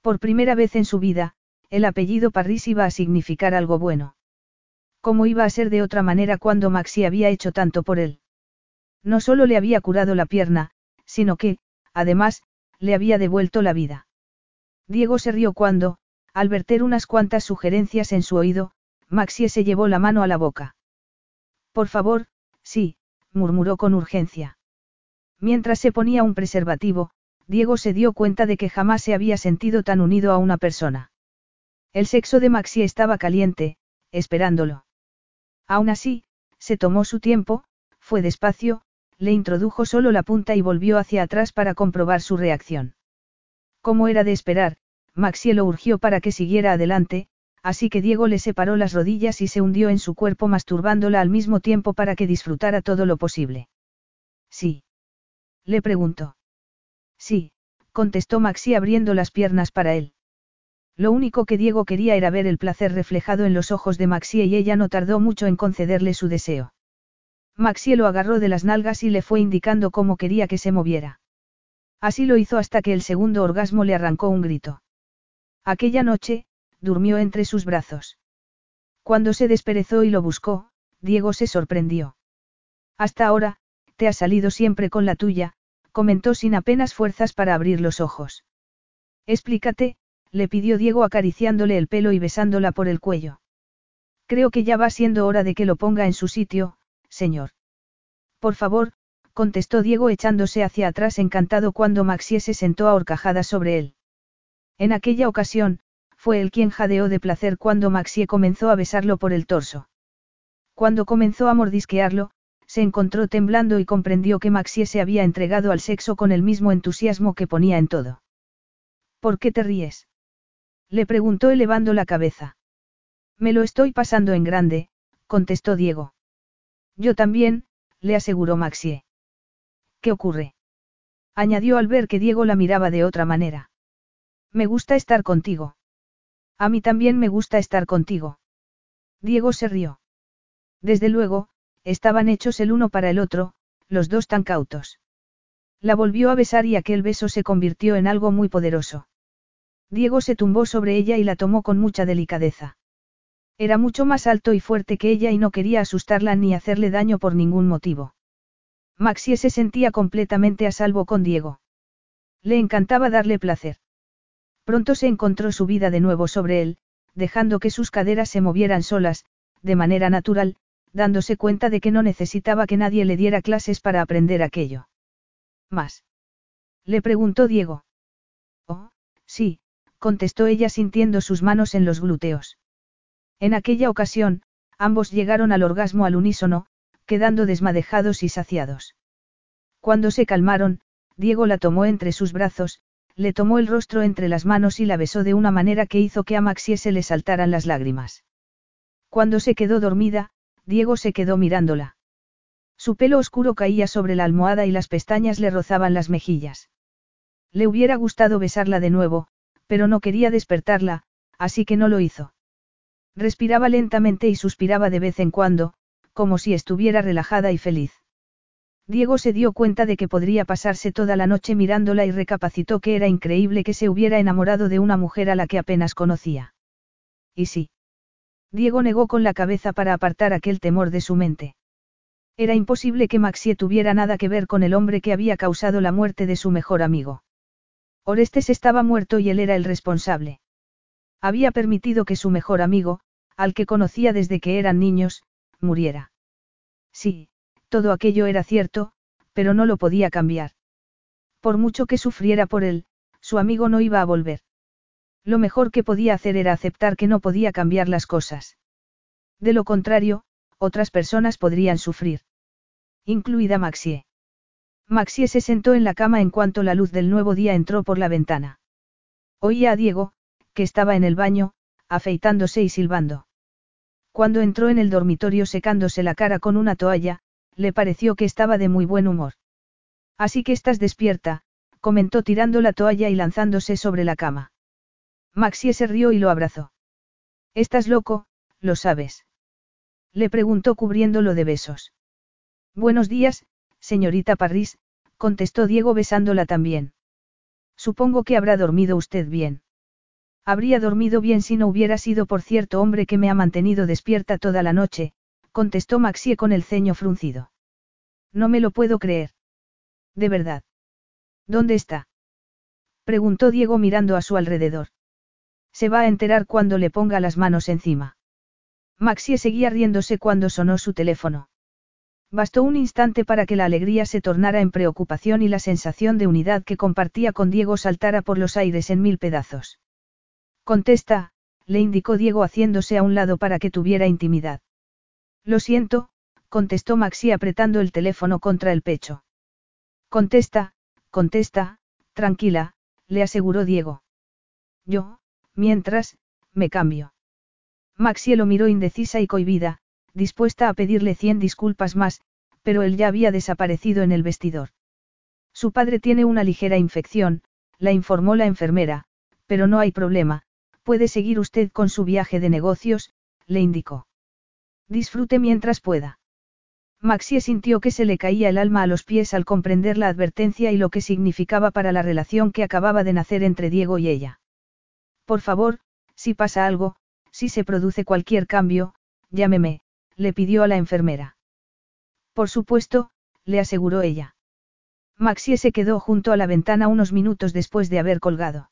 Por primera vez en su vida, el apellido Parris iba a significar algo bueno. ¿Cómo iba a ser de otra manera cuando Maxi había hecho tanto por él? No solo le había curado la pierna, sino que, además, le había devuelto la vida. Diego se rió cuando, al verter unas cuantas sugerencias en su oído, Maxie se llevó la mano a la boca. Por favor, sí, murmuró con urgencia. Mientras se ponía un preservativo, Diego se dio cuenta de que jamás se había sentido tan unido a una persona. El sexo de Maxie estaba caliente, esperándolo. Aún así, se tomó su tiempo, fue despacio, le introdujo solo la punta y volvió hacia atrás para comprobar su reacción. Como era de esperar, Maxie lo urgió para que siguiera adelante, así que Diego le separó las rodillas y se hundió en su cuerpo masturbándola al mismo tiempo para que disfrutara todo lo posible. Sí. Le preguntó. Sí, contestó Maxi abriendo las piernas para él. Lo único que Diego quería era ver el placer reflejado en los ojos de Maxie y ella no tardó mucho en concederle su deseo. Maxie lo agarró de las nalgas y le fue indicando cómo quería que se moviera. Así lo hizo hasta que el segundo orgasmo le arrancó un grito. Aquella noche, durmió entre sus brazos. Cuando se desperezó y lo buscó, Diego se sorprendió. Hasta ahora, te ha salido siempre con la tuya, comentó sin apenas fuerzas para abrir los ojos. Explícate, le pidió Diego acariciándole el pelo y besándola por el cuello. Creo que ya va siendo hora de que lo ponga en su sitio, señor. Por favor, contestó Diego echándose hacia atrás encantado cuando Maxie se sentó a sobre él. En aquella ocasión, fue él quien jadeó de placer cuando Maxie comenzó a besarlo por el torso. Cuando comenzó a mordisquearlo, se encontró temblando y comprendió que Maxie se había entregado al sexo con el mismo entusiasmo que ponía en todo. ¿Por qué te ríes? Le preguntó elevando la cabeza. Me lo estoy pasando en grande, contestó Diego. Yo también, le aseguró Maxie. ¿Qué ocurre? añadió al ver que Diego la miraba de otra manera. Me gusta estar contigo. A mí también me gusta estar contigo. Diego se rió. Desde luego, estaban hechos el uno para el otro, los dos tan cautos. La volvió a besar y aquel beso se convirtió en algo muy poderoso. Diego se tumbó sobre ella y la tomó con mucha delicadeza. Era mucho más alto y fuerte que ella y no quería asustarla ni hacerle daño por ningún motivo. Maxie se sentía completamente a salvo con Diego. Le encantaba darle placer. Pronto se encontró su vida de nuevo sobre él, dejando que sus caderas se movieran solas, de manera natural, dándose cuenta de que no necesitaba que nadie le diera clases para aprender aquello. ¿Más? Le preguntó Diego. Oh, sí, contestó ella sintiendo sus manos en los glúteos. En aquella ocasión, ambos llegaron al orgasmo al unísono, quedando desmadejados y saciados. Cuando se calmaron, Diego la tomó entre sus brazos, le tomó el rostro entre las manos y la besó de una manera que hizo que a Maxie se le saltaran las lágrimas. Cuando se quedó dormida, Diego se quedó mirándola. Su pelo oscuro caía sobre la almohada y las pestañas le rozaban las mejillas. Le hubiera gustado besarla de nuevo, pero no quería despertarla, así que no lo hizo. Respiraba lentamente y suspiraba de vez en cuando, como si estuviera relajada y feliz. Diego se dio cuenta de que podría pasarse toda la noche mirándola y recapacitó que era increíble que se hubiera enamorado de una mujer a la que apenas conocía. ¿Y sí? Diego negó con la cabeza para apartar aquel temor de su mente. Era imposible que Maxie tuviera nada que ver con el hombre que había causado la muerte de su mejor amigo. Orestes estaba muerto y él era el responsable. Había permitido que su mejor amigo, al que conocía desde que eran niños, muriera. Sí, todo aquello era cierto, pero no lo podía cambiar. Por mucho que sufriera por él, su amigo no iba a volver. Lo mejor que podía hacer era aceptar que no podía cambiar las cosas. De lo contrario, otras personas podrían sufrir. Incluida Maxie. Maxie se sentó en la cama en cuanto la luz del nuevo día entró por la ventana. Oía a Diego, que estaba en el baño, afeitándose y silbando. Cuando entró en el dormitorio secándose la cara con una toalla, le pareció que estaba de muy buen humor. Así que estás despierta, comentó tirando la toalla y lanzándose sobre la cama. Maxie se rió y lo abrazó. Estás loco, lo sabes. Le preguntó cubriéndolo de besos. Buenos días, señorita Parris, contestó Diego besándola también. Supongo que habrá dormido usted bien. Habría dormido bien si no hubiera sido por cierto hombre que me ha mantenido despierta toda la noche, contestó Maxie con el ceño fruncido. No me lo puedo creer. De verdad. ¿Dónde está? Preguntó Diego mirando a su alrededor. Se va a enterar cuando le ponga las manos encima. Maxie seguía riéndose cuando sonó su teléfono. Bastó un instante para que la alegría se tornara en preocupación y la sensación de unidad que compartía con Diego saltara por los aires en mil pedazos. Contesta, le indicó Diego haciéndose a un lado para que tuviera intimidad. Lo siento, contestó Maxi apretando el teléfono contra el pecho. Contesta, contesta, tranquila, le aseguró Diego. Yo, mientras, me cambio. Maxie lo miró indecisa y cohibida, dispuesta a pedirle cien disculpas más, pero él ya había desaparecido en el vestidor. Su padre tiene una ligera infección, la informó la enfermera, pero no hay problema, puede seguir usted con su viaje de negocios, le indicó. Disfrute mientras pueda. Maxie sintió que se le caía el alma a los pies al comprender la advertencia y lo que significaba para la relación que acababa de nacer entre Diego y ella. Por favor, si pasa algo, si se produce cualquier cambio, llámeme, le pidió a la enfermera. Por supuesto, le aseguró ella. Maxie se quedó junto a la ventana unos minutos después de haber colgado.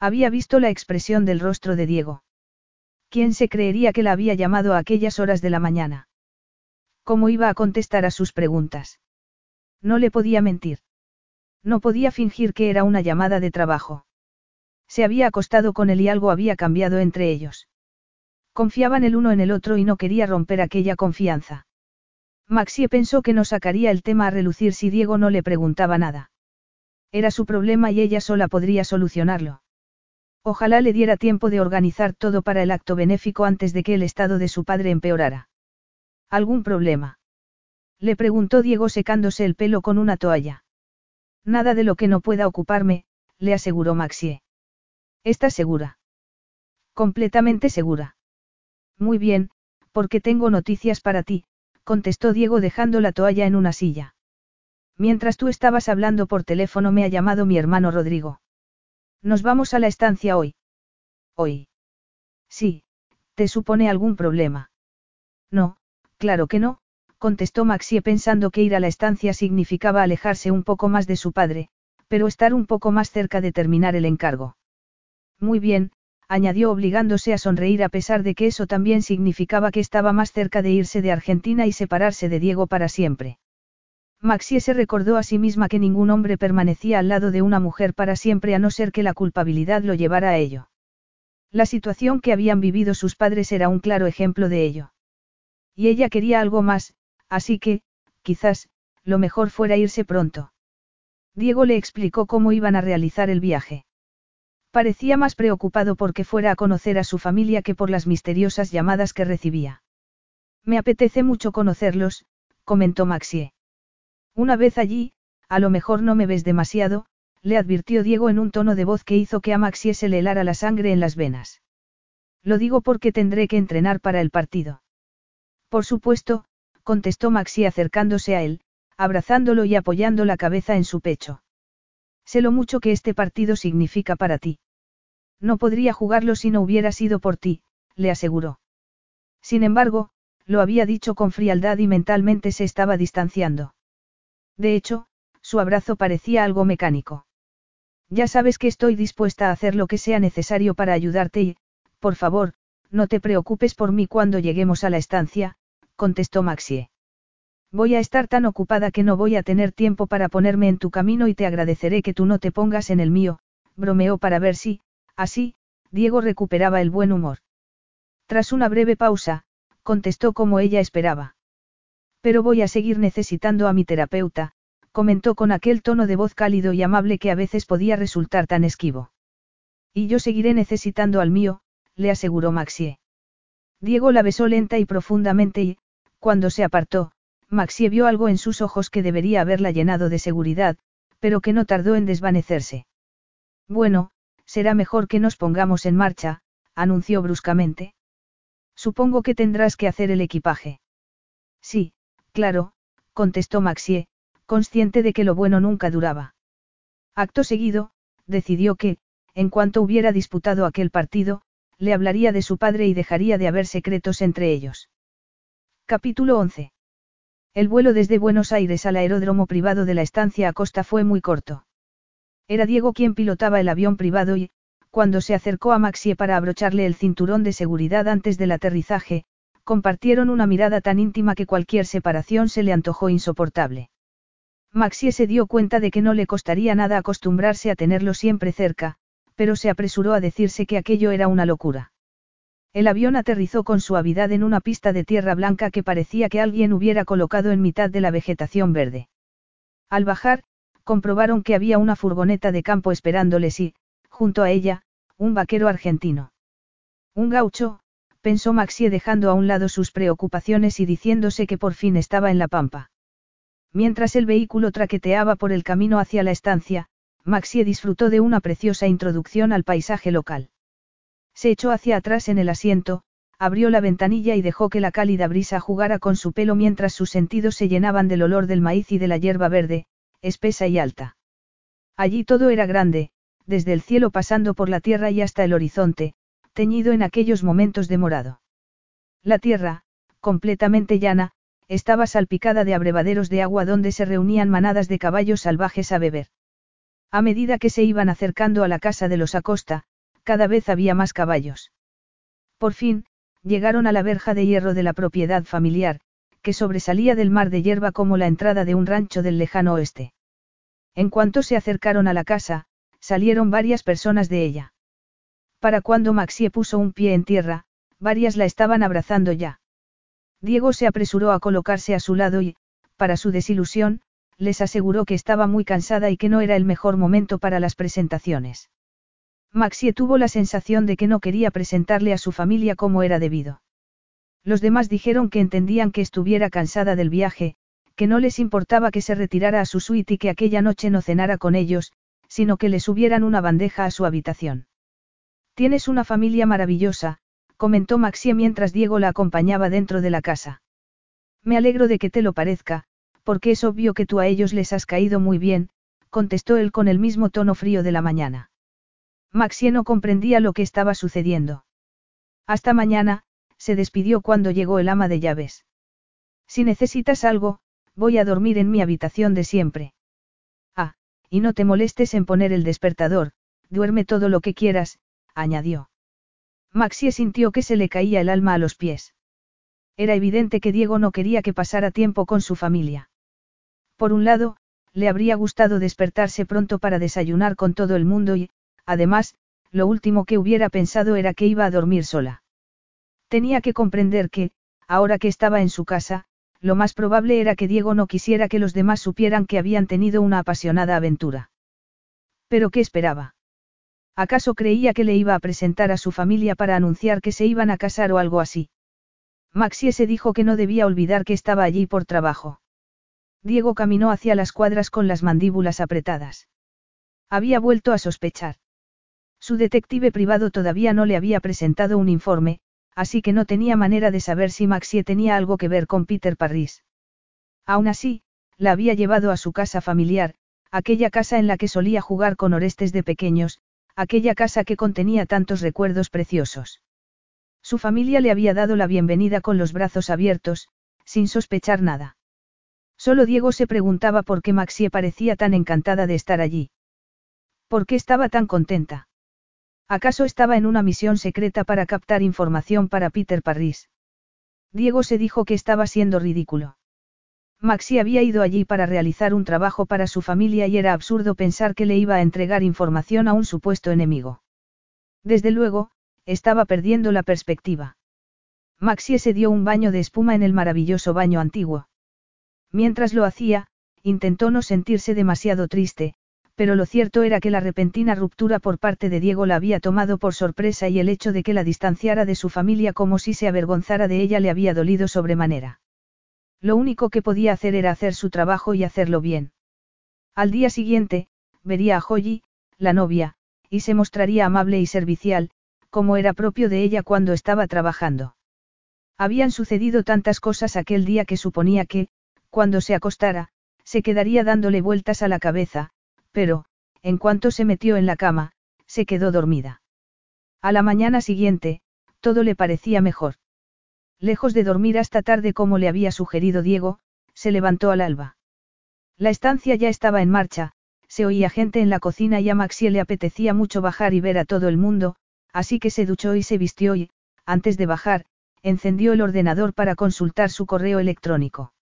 Había visto la expresión del rostro de Diego. ¿Quién se creería que la había llamado a aquellas horas de la mañana? ¿Cómo iba a contestar a sus preguntas? No le podía mentir. No podía fingir que era una llamada de trabajo. Se había acostado con él y algo había cambiado entre ellos. Confiaban el uno en el otro y no quería romper aquella confianza. Maxie pensó que no sacaría el tema a relucir si Diego no le preguntaba nada. Era su problema y ella sola podría solucionarlo. Ojalá le diera tiempo de organizar todo para el acto benéfico antes de que el estado de su padre empeorara. ¿Algún problema? Le preguntó Diego secándose el pelo con una toalla. Nada de lo que no pueda ocuparme, le aseguró Maxie. ¿Estás segura? Completamente segura. Muy bien, porque tengo noticias para ti, contestó Diego dejando la toalla en una silla. Mientras tú estabas hablando por teléfono me ha llamado mi hermano Rodrigo. Nos vamos a la estancia hoy. Hoy. Sí, ¿te supone algún problema? No, claro que no, contestó Maxie pensando que ir a la estancia significaba alejarse un poco más de su padre, pero estar un poco más cerca de terminar el encargo. Muy bien, añadió obligándose a sonreír a pesar de que eso también significaba que estaba más cerca de irse de Argentina y separarse de Diego para siempre. Maxie se recordó a sí misma que ningún hombre permanecía al lado de una mujer para siempre a no ser que la culpabilidad lo llevara a ello. La situación que habían vivido sus padres era un claro ejemplo de ello. Y ella quería algo más, así que, quizás, lo mejor fuera irse pronto. Diego le explicó cómo iban a realizar el viaje. Parecía más preocupado porque fuera a conocer a su familia que por las misteriosas llamadas que recibía. Me apetece mucho conocerlos, comentó Maxie. Una vez allí, a lo mejor no me ves demasiado, le advirtió Diego en un tono de voz que hizo que a Maxie se le helara la sangre en las venas. Lo digo porque tendré que entrenar para el partido. Por supuesto, contestó Maxie acercándose a él, abrazándolo y apoyando la cabeza en su pecho. Sé lo mucho que este partido significa para ti. No podría jugarlo si no hubiera sido por ti, le aseguró. Sin embargo, lo había dicho con frialdad y mentalmente se estaba distanciando. De hecho, su abrazo parecía algo mecánico. Ya sabes que estoy dispuesta a hacer lo que sea necesario para ayudarte y, por favor, no te preocupes por mí cuando lleguemos a la estancia, contestó Maxie. Voy a estar tan ocupada que no voy a tener tiempo para ponerme en tu camino y te agradeceré que tú no te pongas en el mío, bromeó para ver si, Así, Diego recuperaba el buen humor. Tras una breve pausa, contestó como ella esperaba. Pero voy a seguir necesitando a mi terapeuta, comentó con aquel tono de voz cálido y amable que a veces podía resultar tan esquivo. Y yo seguiré necesitando al mío, le aseguró Maxie. Diego la besó lenta y profundamente y, cuando se apartó, Maxie vio algo en sus ojos que debería haberla llenado de seguridad, pero que no tardó en desvanecerse. Bueno, será mejor que nos pongamos en marcha, anunció bruscamente. Supongo que tendrás que hacer el equipaje. Sí, claro, contestó Maxie, consciente de que lo bueno nunca duraba. Acto seguido, decidió que, en cuanto hubiera disputado aquel partido, le hablaría de su padre y dejaría de haber secretos entre ellos. Capítulo 11. El vuelo desde Buenos Aires al aeródromo privado de la estancia Acosta fue muy corto. Era Diego quien pilotaba el avión privado y, cuando se acercó a Maxie para abrocharle el cinturón de seguridad antes del aterrizaje, compartieron una mirada tan íntima que cualquier separación se le antojó insoportable. Maxie se dio cuenta de que no le costaría nada acostumbrarse a tenerlo siempre cerca, pero se apresuró a decirse que aquello era una locura. El avión aterrizó con suavidad en una pista de tierra blanca que parecía que alguien hubiera colocado en mitad de la vegetación verde. Al bajar, comprobaron que había una furgoneta de campo esperándoles y, junto a ella, un vaquero argentino. Un gaucho, pensó Maxie dejando a un lado sus preocupaciones y diciéndose que por fin estaba en la pampa. Mientras el vehículo traqueteaba por el camino hacia la estancia, Maxie disfrutó de una preciosa introducción al paisaje local. Se echó hacia atrás en el asiento, abrió la ventanilla y dejó que la cálida brisa jugara con su pelo mientras sus sentidos se llenaban del olor del maíz y de la hierba verde, espesa y alta. Allí todo era grande, desde el cielo pasando por la tierra y hasta el horizonte, teñido en aquellos momentos de morado. La tierra, completamente llana, estaba salpicada de abrevaderos de agua donde se reunían manadas de caballos salvajes a beber. A medida que se iban acercando a la casa de los Acosta, cada vez había más caballos. Por fin, llegaron a la verja de hierro de la propiedad familiar, que sobresalía del mar de hierba como la entrada de un rancho del lejano oeste. En cuanto se acercaron a la casa, salieron varias personas de ella. Para cuando Maxie puso un pie en tierra, varias la estaban abrazando ya. Diego se apresuró a colocarse a su lado y, para su desilusión, les aseguró que estaba muy cansada y que no era el mejor momento para las presentaciones. Maxie tuvo la sensación de que no quería presentarle a su familia como era debido. Los demás dijeron que entendían que estuviera cansada del viaje, que no les importaba que se retirara a su suite y que aquella noche no cenara con ellos, sino que le subieran una bandeja a su habitación. Tienes una familia maravillosa, comentó Maxie mientras Diego la acompañaba dentro de la casa. Me alegro de que te lo parezca, porque es obvio que tú a ellos les has caído muy bien, contestó él con el mismo tono frío de la mañana. Maxie no comprendía lo que estaba sucediendo. Hasta mañana, se despidió cuando llegó el ama de llaves. Si necesitas algo, voy a dormir en mi habitación de siempre. Ah, y no te molestes en poner el despertador, duerme todo lo que quieras, añadió. Maxie sintió que se le caía el alma a los pies. Era evidente que Diego no quería que pasara tiempo con su familia. Por un lado, le habría gustado despertarse pronto para desayunar con todo el mundo y, además, lo último que hubiera pensado era que iba a dormir sola. Tenía que comprender que, ahora que estaba en su casa, lo más probable era que Diego no quisiera que los demás supieran que habían tenido una apasionada aventura. Pero ¿qué esperaba? ¿Acaso creía que le iba a presentar a su familia para anunciar que se iban a casar o algo así? Maxie se dijo que no debía olvidar que estaba allí por trabajo. Diego caminó hacia las cuadras con las mandíbulas apretadas. Había vuelto a sospechar. Su detective privado todavía no le había presentado un informe, así que no tenía manera de saber si Maxie tenía algo que ver con Peter Parris. Aún así, la había llevado a su casa familiar, aquella casa en la que solía jugar con Orestes de pequeños, aquella casa que contenía tantos recuerdos preciosos. Su familia le había dado la bienvenida con los brazos abiertos, sin sospechar nada. Solo Diego se preguntaba por qué Maxie parecía tan encantada de estar allí. ¿Por qué estaba tan contenta? ¿Acaso estaba en una misión secreta para captar información para Peter Parris? Diego se dijo que estaba siendo ridículo. Maxi había ido allí para realizar un trabajo para su familia y era absurdo pensar que le iba a entregar información a un supuesto enemigo. Desde luego, estaba perdiendo la perspectiva. Maxie se dio un baño de espuma en el maravilloso baño antiguo. Mientras lo hacía, intentó no sentirse demasiado triste, pero lo cierto era que la repentina ruptura por parte de Diego la había tomado por sorpresa y el hecho de que la distanciara de su familia como si se avergonzara de ella le había dolido sobremanera. Lo único que podía hacer era hacer su trabajo y hacerlo bien. Al día siguiente, vería a Joyi, la novia, y se mostraría amable y servicial, como era propio de ella cuando estaba trabajando. Habían sucedido tantas cosas aquel día que suponía que, cuando se acostara, se quedaría dándole vueltas a la cabeza, pero, en cuanto se metió en la cama, se quedó dormida. A la mañana siguiente, todo le parecía mejor. Lejos de dormir hasta tarde como le había sugerido Diego, se levantó al alba. La estancia ya estaba en marcha, se oía gente en la cocina y a Maxie le apetecía mucho bajar y ver a todo el mundo, así que se duchó y se vistió y, antes de bajar, encendió el ordenador para consultar su correo electrónico.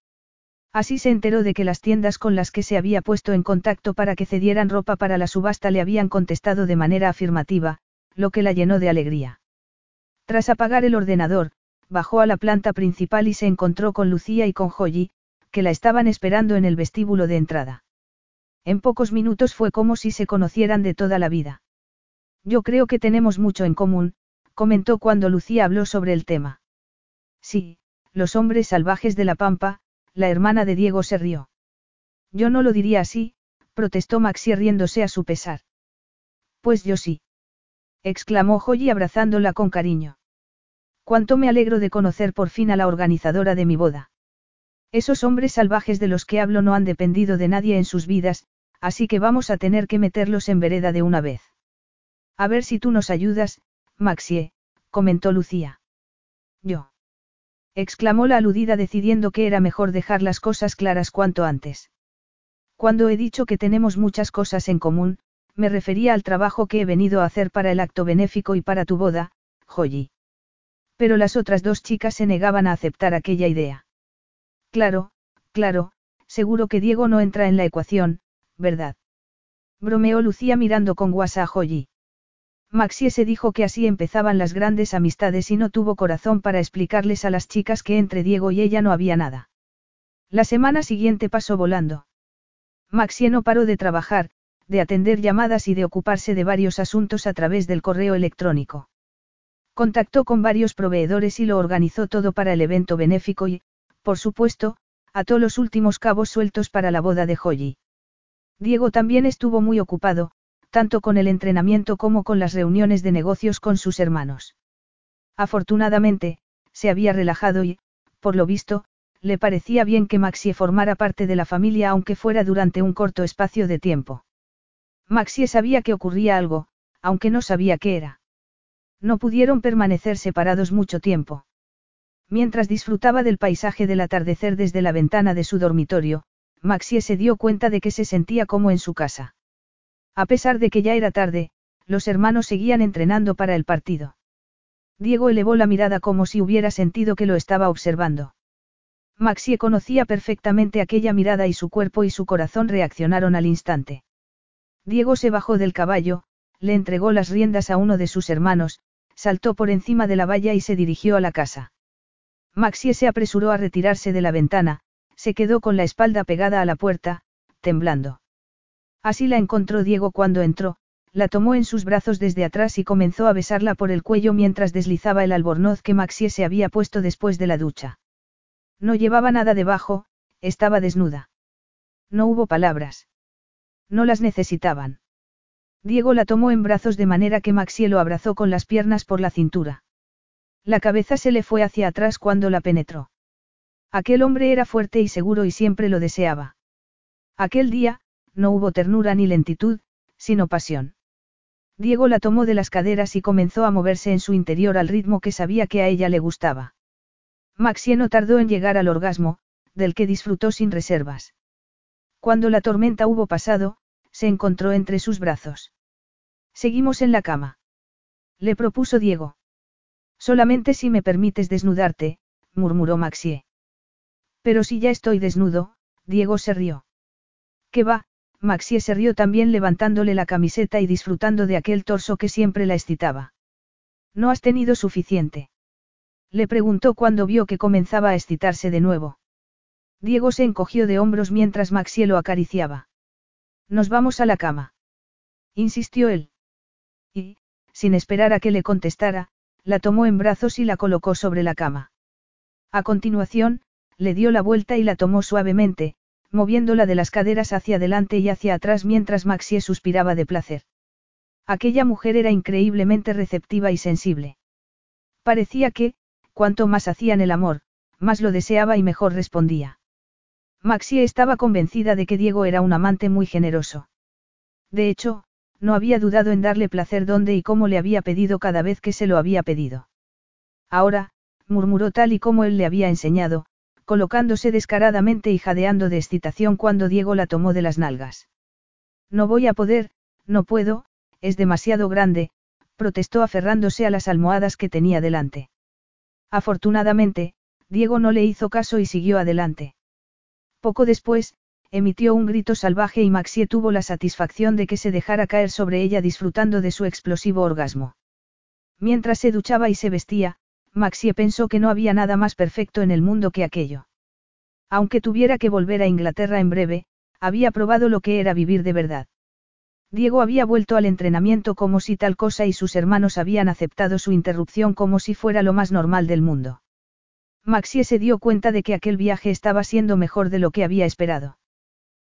Así se enteró de que las tiendas con las que se había puesto en contacto para que cedieran ropa para la subasta le habían contestado de manera afirmativa, lo que la llenó de alegría. Tras apagar el ordenador, bajó a la planta principal y se encontró con Lucía y con Joyi, que la estaban esperando en el vestíbulo de entrada. En pocos minutos fue como si se conocieran de toda la vida. Yo creo que tenemos mucho en común, comentó cuando Lucía habló sobre el tema. Sí, los hombres salvajes de la pampa, la hermana de Diego se rió. Yo no lo diría así, protestó Maxi riéndose a su pesar. Pues yo sí. exclamó Joyi abrazándola con cariño. Cuánto me alegro de conocer por fin a la organizadora de mi boda. Esos hombres salvajes de los que hablo no han dependido de nadie en sus vidas, así que vamos a tener que meterlos en vereda de una vez. A ver si tú nos ayudas, Maxie, comentó Lucía. Yo. Exclamó la aludida decidiendo que era mejor dejar las cosas claras cuanto antes. Cuando he dicho que tenemos muchas cosas en común, me refería al trabajo que he venido a hacer para el acto benéfico y para tu boda, Joyi. Pero las otras dos chicas se negaban a aceptar aquella idea. Claro, claro, seguro que Diego no entra en la ecuación, ¿verdad? Bromeó Lucía mirando con guasa a Joyi. Maxie se dijo que así empezaban las grandes amistades y no tuvo corazón para explicarles a las chicas que entre Diego y ella no había nada. La semana siguiente pasó volando. Maxie no paró de trabajar, de atender llamadas y de ocuparse de varios asuntos a través del correo electrónico. Contactó con varios proveedores y lo organizó todo para el evento benéfico y, por supuesto, ató los últimos cabos sueltos para la boda de Joyi. Diego también estuvo muy ocupado, tanto con el entrenamiento como con las reuniones de negocios con sus hermanos. Afortunadamente, se había relajado y, por lo visto, le parecía bien que Maxie formara parte de la familia aunque fuera durante un corto espacio de tiempo. Maxie sabía que ocurría algo, aunque no sabía qué era. No pudieron permanecer separados mucho tiempo. Mientras disfrutaba del paisaje del atardecer desde la ventana de su dormitorio, Maxie se dio cuenta de que se sentía como en su casa. A pesar de que ya era tarde, los hermanos seguían entrenando para el partido. Diego elevó la mirada como si hubiera sentido que lo estaba observando. Maxie conocía perfectamente aquella mirada y su cuerpo y su corazón reaccionaron al instante. Diego se bajó del caballo, le entregó las riendas a uno de sus hermanos, saltó por encima de la valla y se dirigió a la casa. Maxie se apresuró a retirarse de la ventana, se quedó con la espalda pegada a la puerta, temblando. Así la encontró Diego cuando entró, la tomó en sus brazos desde atrás y comenzó a besarla por el cuello mientras deslizaba el albornoz que Maxie se había puesto después de la ducha. No llevaba nada debajo, estaba desnuda. No hubo palabras. No las necesitaban. Diego la tomó en brazos de manera que Maxie lo abrazó con las piernas por la cintura. La cabeza se le fue hacia atrás cuando la penetró. Aquel hombre era fuerte y seguro y siempre lo deseaba. Aquel día, no hubo ternura ni lentitud, sino pasión. Diego la tomó de las caderas y comenzó a moverse en su interior al ritmo que sabía que a ella le gustaba. Maxie no tardó en llegar al orgasmo, del que disfrutó sin reservas. Cuando la tormenta hubo pasado, se encontró entre sus brazos. Seguimos en la cama. Le propuso Diego. Solamente si me permites desnudarte, murmuró Maxie. Pero si ya estoy desnudo, Diego se rió. ¿Qué va? Maxie se rió también levantándole la camiseta y disfrutando de aquel torso que siempre la excitaba. ¿No has tenido suficiente? Le preguntó cuando vio que comenzaba a excitarse de nuevo. Diego se encogió de hombros mientras Maxie lo acariciaba. Nos vamos a la cama. Insistió él. Y, sin esperar a que le contestara, la tomó en brazos y la colocó sobre la cama. A continuación, le dio la vuelta y la tomó suavemente, moviéndola de las caderas hacia adelante y hacia atrás mientras Maxie suspiraba de placer. Aquella mujer era increíblemente receptiva y sensible. Parecía que, cuanto más hacían el amor, más lo deseaba y mejor respondía. Maxie estaba convencida de que Diego era un amante muy generoso. De hecho, no había dudado en darle placer donde y cómo le había pedido cada vez que se lo había pedido. Ahora, murmuró tal y como él le había enseñado, colocándose descaradamente y jadeando de excitación cuando Diego la tomó de las nalgas. No voy a poder, no puedo, es demasiado grande, protestó aferrándose a las almohadas que tenía delante. Afortunadamente, Diego no le hizo caso y siguió adelante. Poco después, emitió un grito salvaje y Maxie tuvo la satisfacción de que se dejara caer sobre ella disfrutando de su explosivo orgasmo. Mientras se duchaba y se vestía, Maxie pensó que no había nada más perfecto en el mundo que aquello. Aunque tuviera que volver a Inglaterra en breve, había probado lo que era vivir de verdad. Diego había vuelto al entrenamiento como si tal cosa y sus hermanos habían aceptado su interrupción como si fuera lo más normal del mundo. Maxie se dio cuenta de que aquel viaje estaba siendo mejor de lo que había esperado.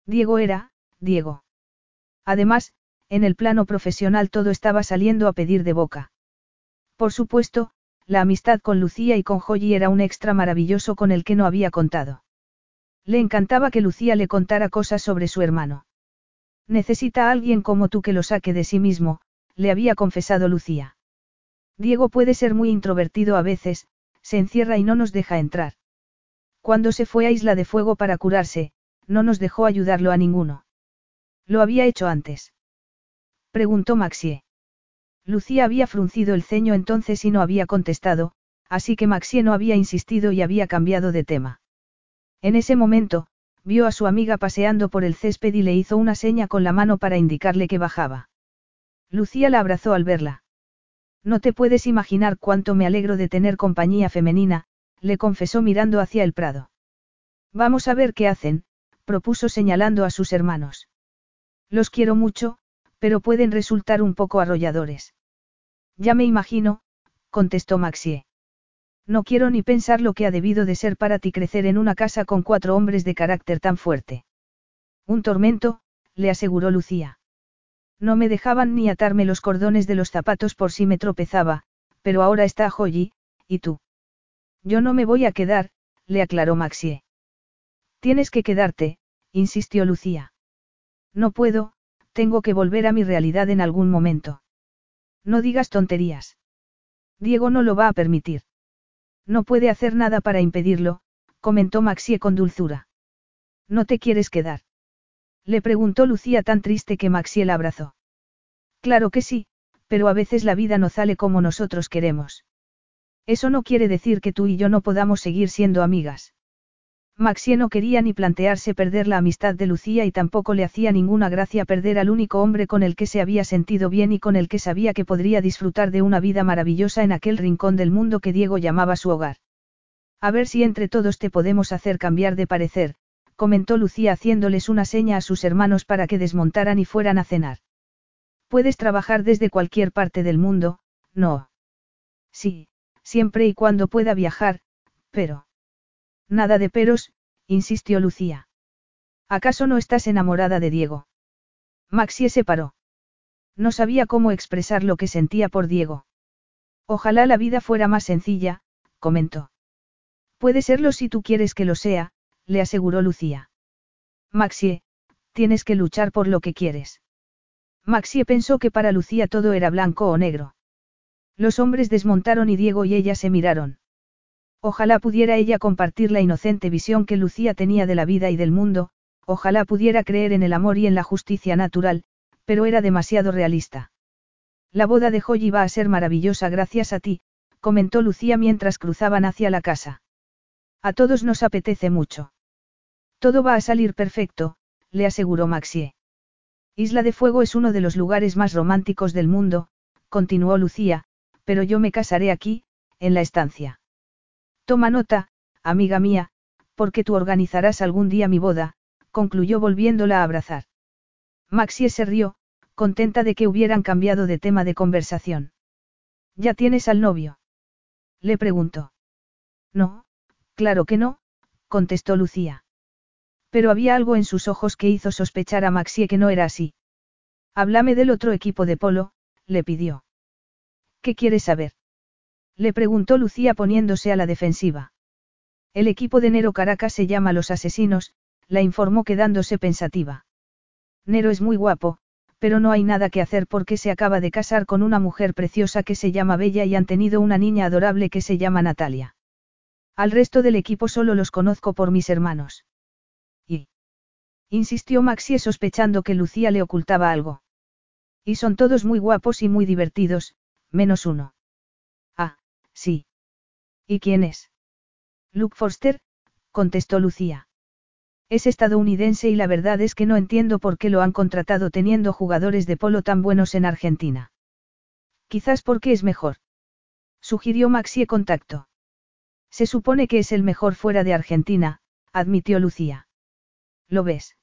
Diego era, Diego. Además, en el plano profesional todo estaba saliendo a pedir de boca. Por supuesto, la amistad con Lucía y con Joyi era un extra maravilloso con el que no había contado. Le encantaba que Lucía le contara cosas sobre su hermano. Necesita a alguien como tú que lo saque de sí mismo, le había confesado Lucía. Diego puede ser muy introvertido a veces, se encierra y no nos deja entrar. Cuando se fue a Isla de Fuego para curarse, no nos dejó ayudarlo a ninguno. ¿Lo había hecho antes? Preguntó Maxie. Lucía había fruncido el ceño entonces y no había contestado, así que Maxie no había insistido y había cambiado de tema. En ese momento, vio a su amiga paseando por el césped y le hizo una seña con la mano para indicarle que bajaba. Lucía la abrazó al verla. No te puedes imaginar cuánto me alegro de tener compañía femenina, le confesó mirando hacia el prado. Vamos a ver qué hacen, propuso señalando a sus hermanos. Los quiero mucho, pero pueden resultar un poco arrolladores. Ya me imagino, contestó Maxie. No quiero ni pensar lo que ha debido de ser para ti crecer en una casa con cuatro hombres de carácter tan fuerte. Un tormento, le aseguró Lucía. No me dejaban ni atarme los cordones de los zapatos por si me tropezaba, pero ahora está Joyi, ¿y tú? Yo no me voy a quedar, le aclaró Maxie. Tienes que quedarte, insistió Lucía. No puedo, tengo que volver a mi realidad en algún momento. No digas tonterías. Diego no lo va a permitir. No puede hacer nada para impedirlo, comentó Maxie con dulzura. ¿No te quieres quedar? Le preguntó Lucía tan triste que Maxie la abrazó. Claro que sí, pero a veces la vida no sale como nosotros queremos. Eso no quiere decir que tú y yo no podamos seguir siendo amigas. Maxie no quería ni plantearse perder la amistad de Lucía y tampoco le hacía ninguna gracia perder al único hombre con el que se había sentido bien y con el que sabía que podría disfrutar de una vida maravillosa en aquel rincón del mundo que Diego llamaba su hogar. A ver si entre todos te podemos hacer cambiar de parecer, comentó Lucía haciéndoles una seña a sus hermanos para que desmontaran y fueran a cenar. Puedes trabajar desde cualquier parte del mundo, no. Sí, siempre y cuando pueda viajar, pero... Nada de peros, insistió Lucía. ¿Acaso no estás enamorada de Diego? Maxie se paró. No sabía cómo expresar lo que sentía por Diego. Ojalá la vida fuera más sencilla, comentó. Puede serlo si tú quieres que lo sea, le aseguró Lucía. Maxie, tienes que luchar por lo que quieres. Maxie pensó que para Lucía todo era blanco o negro. Los hombres desmontaron y Diego y ella se miraron. Ojalá pudiera ella compartir la inocente visión que Lucía tenía de la vida y del mundo, ojalá pudiera creer en el amor y en la justicia natural, pero era demasiado realista. La boda de Joy va a ser maravillosa gracias a ti, comentó Lucía mientras cruzaban hacia la casa. A todos nos apetece mucho. Todo va a salir perfecto, le aseguró Maxie. Isla de Fuego es uno de los lugares más románticos del mundo, continuó Lucía, pero yo me casaré aquí, en la estancia. Toma nota, amiga mía, porque tú organizarás algún día mi boda, concluyó volviéndola a abrazar. Maxie se rió, contenta de que hubieran cambiado de tema de conversación. ¿Ya tienes al novio? Le preguntó. No, claro que no, contestó Lucía. Pero había algo en sus ojos que hizo sospechar a Maxie que no era así. Háblame del otro equipo de polo, le pidió. ¿Qué quieres saber? Le preguntó Lucía poniéndose a la defensiva. El equipo de Nero Caracas se llama Los Asesinos, la informó quedándose pensativa. Nero es muy guapo, pero no hay nada que hacer porque se acaba de casar con una mujer preciosa que se llama Bella y han tenido una niña adorable que se llama Natalia. Al resto del equipo solo los conozco por mis hermanos. Y. Insistió Maxie sospechando que Lucía le ocultaba algo. Y son todos muy guapos y muy divertidos, menos uno. Sí. ¿Y quién es? Luke Forster, contestó Lucía. Es estadounidense y la verdad es que no entiendo por qué lo han contratado teniendo jugadores de polo tan buenos en Argentina. Quizás porque es mejor. Sugirió Maxie contacto. Se supone que es el mejor fuera de Argentina, admitió Lucía. ¿Lo ves?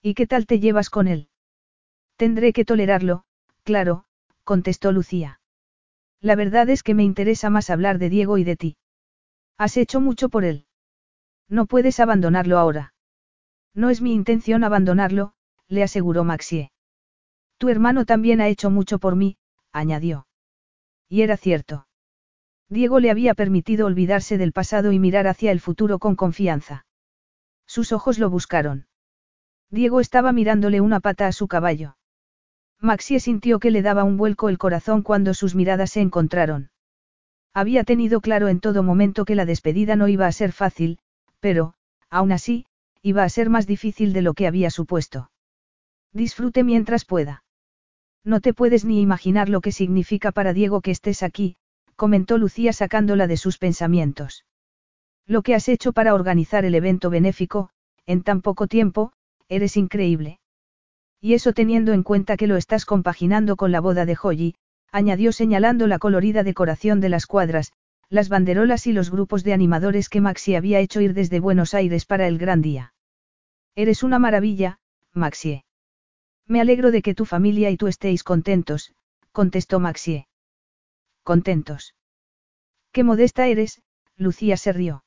¿Y qué tal te llevas con él? Tendré que tolerarlo, claro, contestó Lucía. La verdad es que me interesa más hablar de Diego y de ti. Has hecho mucho por él. No puedes abandonarlo ahora. No es mi intención abandonarlo, le aseguró Maxie. Tu hermano también ha hecho mucho por mí, añadió. Y era cierto. Diego le había permitido olvidarse del pasado y mirar hacia el futuro con confianza. Sus ojos lo buscaron. Diego estaba mirándole una pata a su caballo. Maxie sintió que le daba un vuelco el corazón cuando sus miradas se encontraron. Había tenido claro en todo momento que la despedida no iba a ser fácil, pero, aún así, iba a ser más difícil de lo que había supuesto. Disfrute mientras pueda. No te puedes ni imaginar lo que significa para Diego que estés aquí, comentó Lucía sacándola de sus pensamientos. Lo que has hecho para organizar el evento benéfico, en tan poco tiempo, eres increíble. Y eso teniendo en cuenta que lo estás compaginando con la boda de Joyi, añadió señalando la colorida decoración de las cuadras, las banderolas y los grupos de animadores que Maxi había hecho ir desde Buenos Aires para el gran día. Eres una maravilla, Maxie. Me alegro de que tu familia y tú estéis contentos, contestó Maxie. Contentos. Qué modesta eres, Lucía se rió.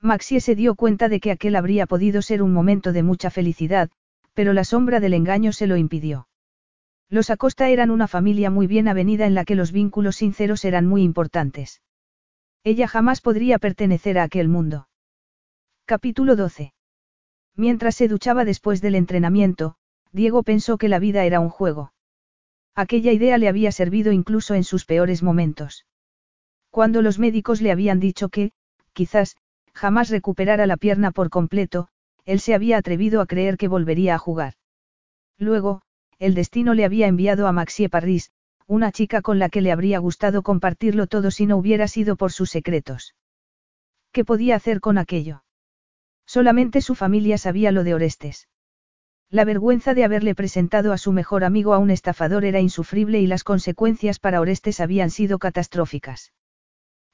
Maxie se dio cuenta de que aquel habría podido ser un momento de mucha felicidad, pero la sombra del engaño se lo impidió. Los Acosta eran una familia muy bien avenida en la que los vínculos sinceros eran muy importantes. Ella jamás podría pertenecer a aquel mundo. Capítulo 12. Mientras se duchaba después del entrenamiento, Diego pensó que la vida era un juego. Aquella idea le había servido incluso en sus peores momentos. Cuando los médicos le habían dicho que, quizás, jamás recuperara la pierna por completo, él se había atrevido a creer que volvería a jugar. Luego, el destino le había enviado a Maxie Parris, una chica con la que le habría gustado compartirlo todo si no hubiera sido por sus secretos. ¿Qué podía hacer con aquello? Solamente su familia sabía lo de Orestes. La vergüenza de haberle presentado a su mejor amigo a un estafador era insufrible y las consecuencias para Orestes habían sido catastróficas.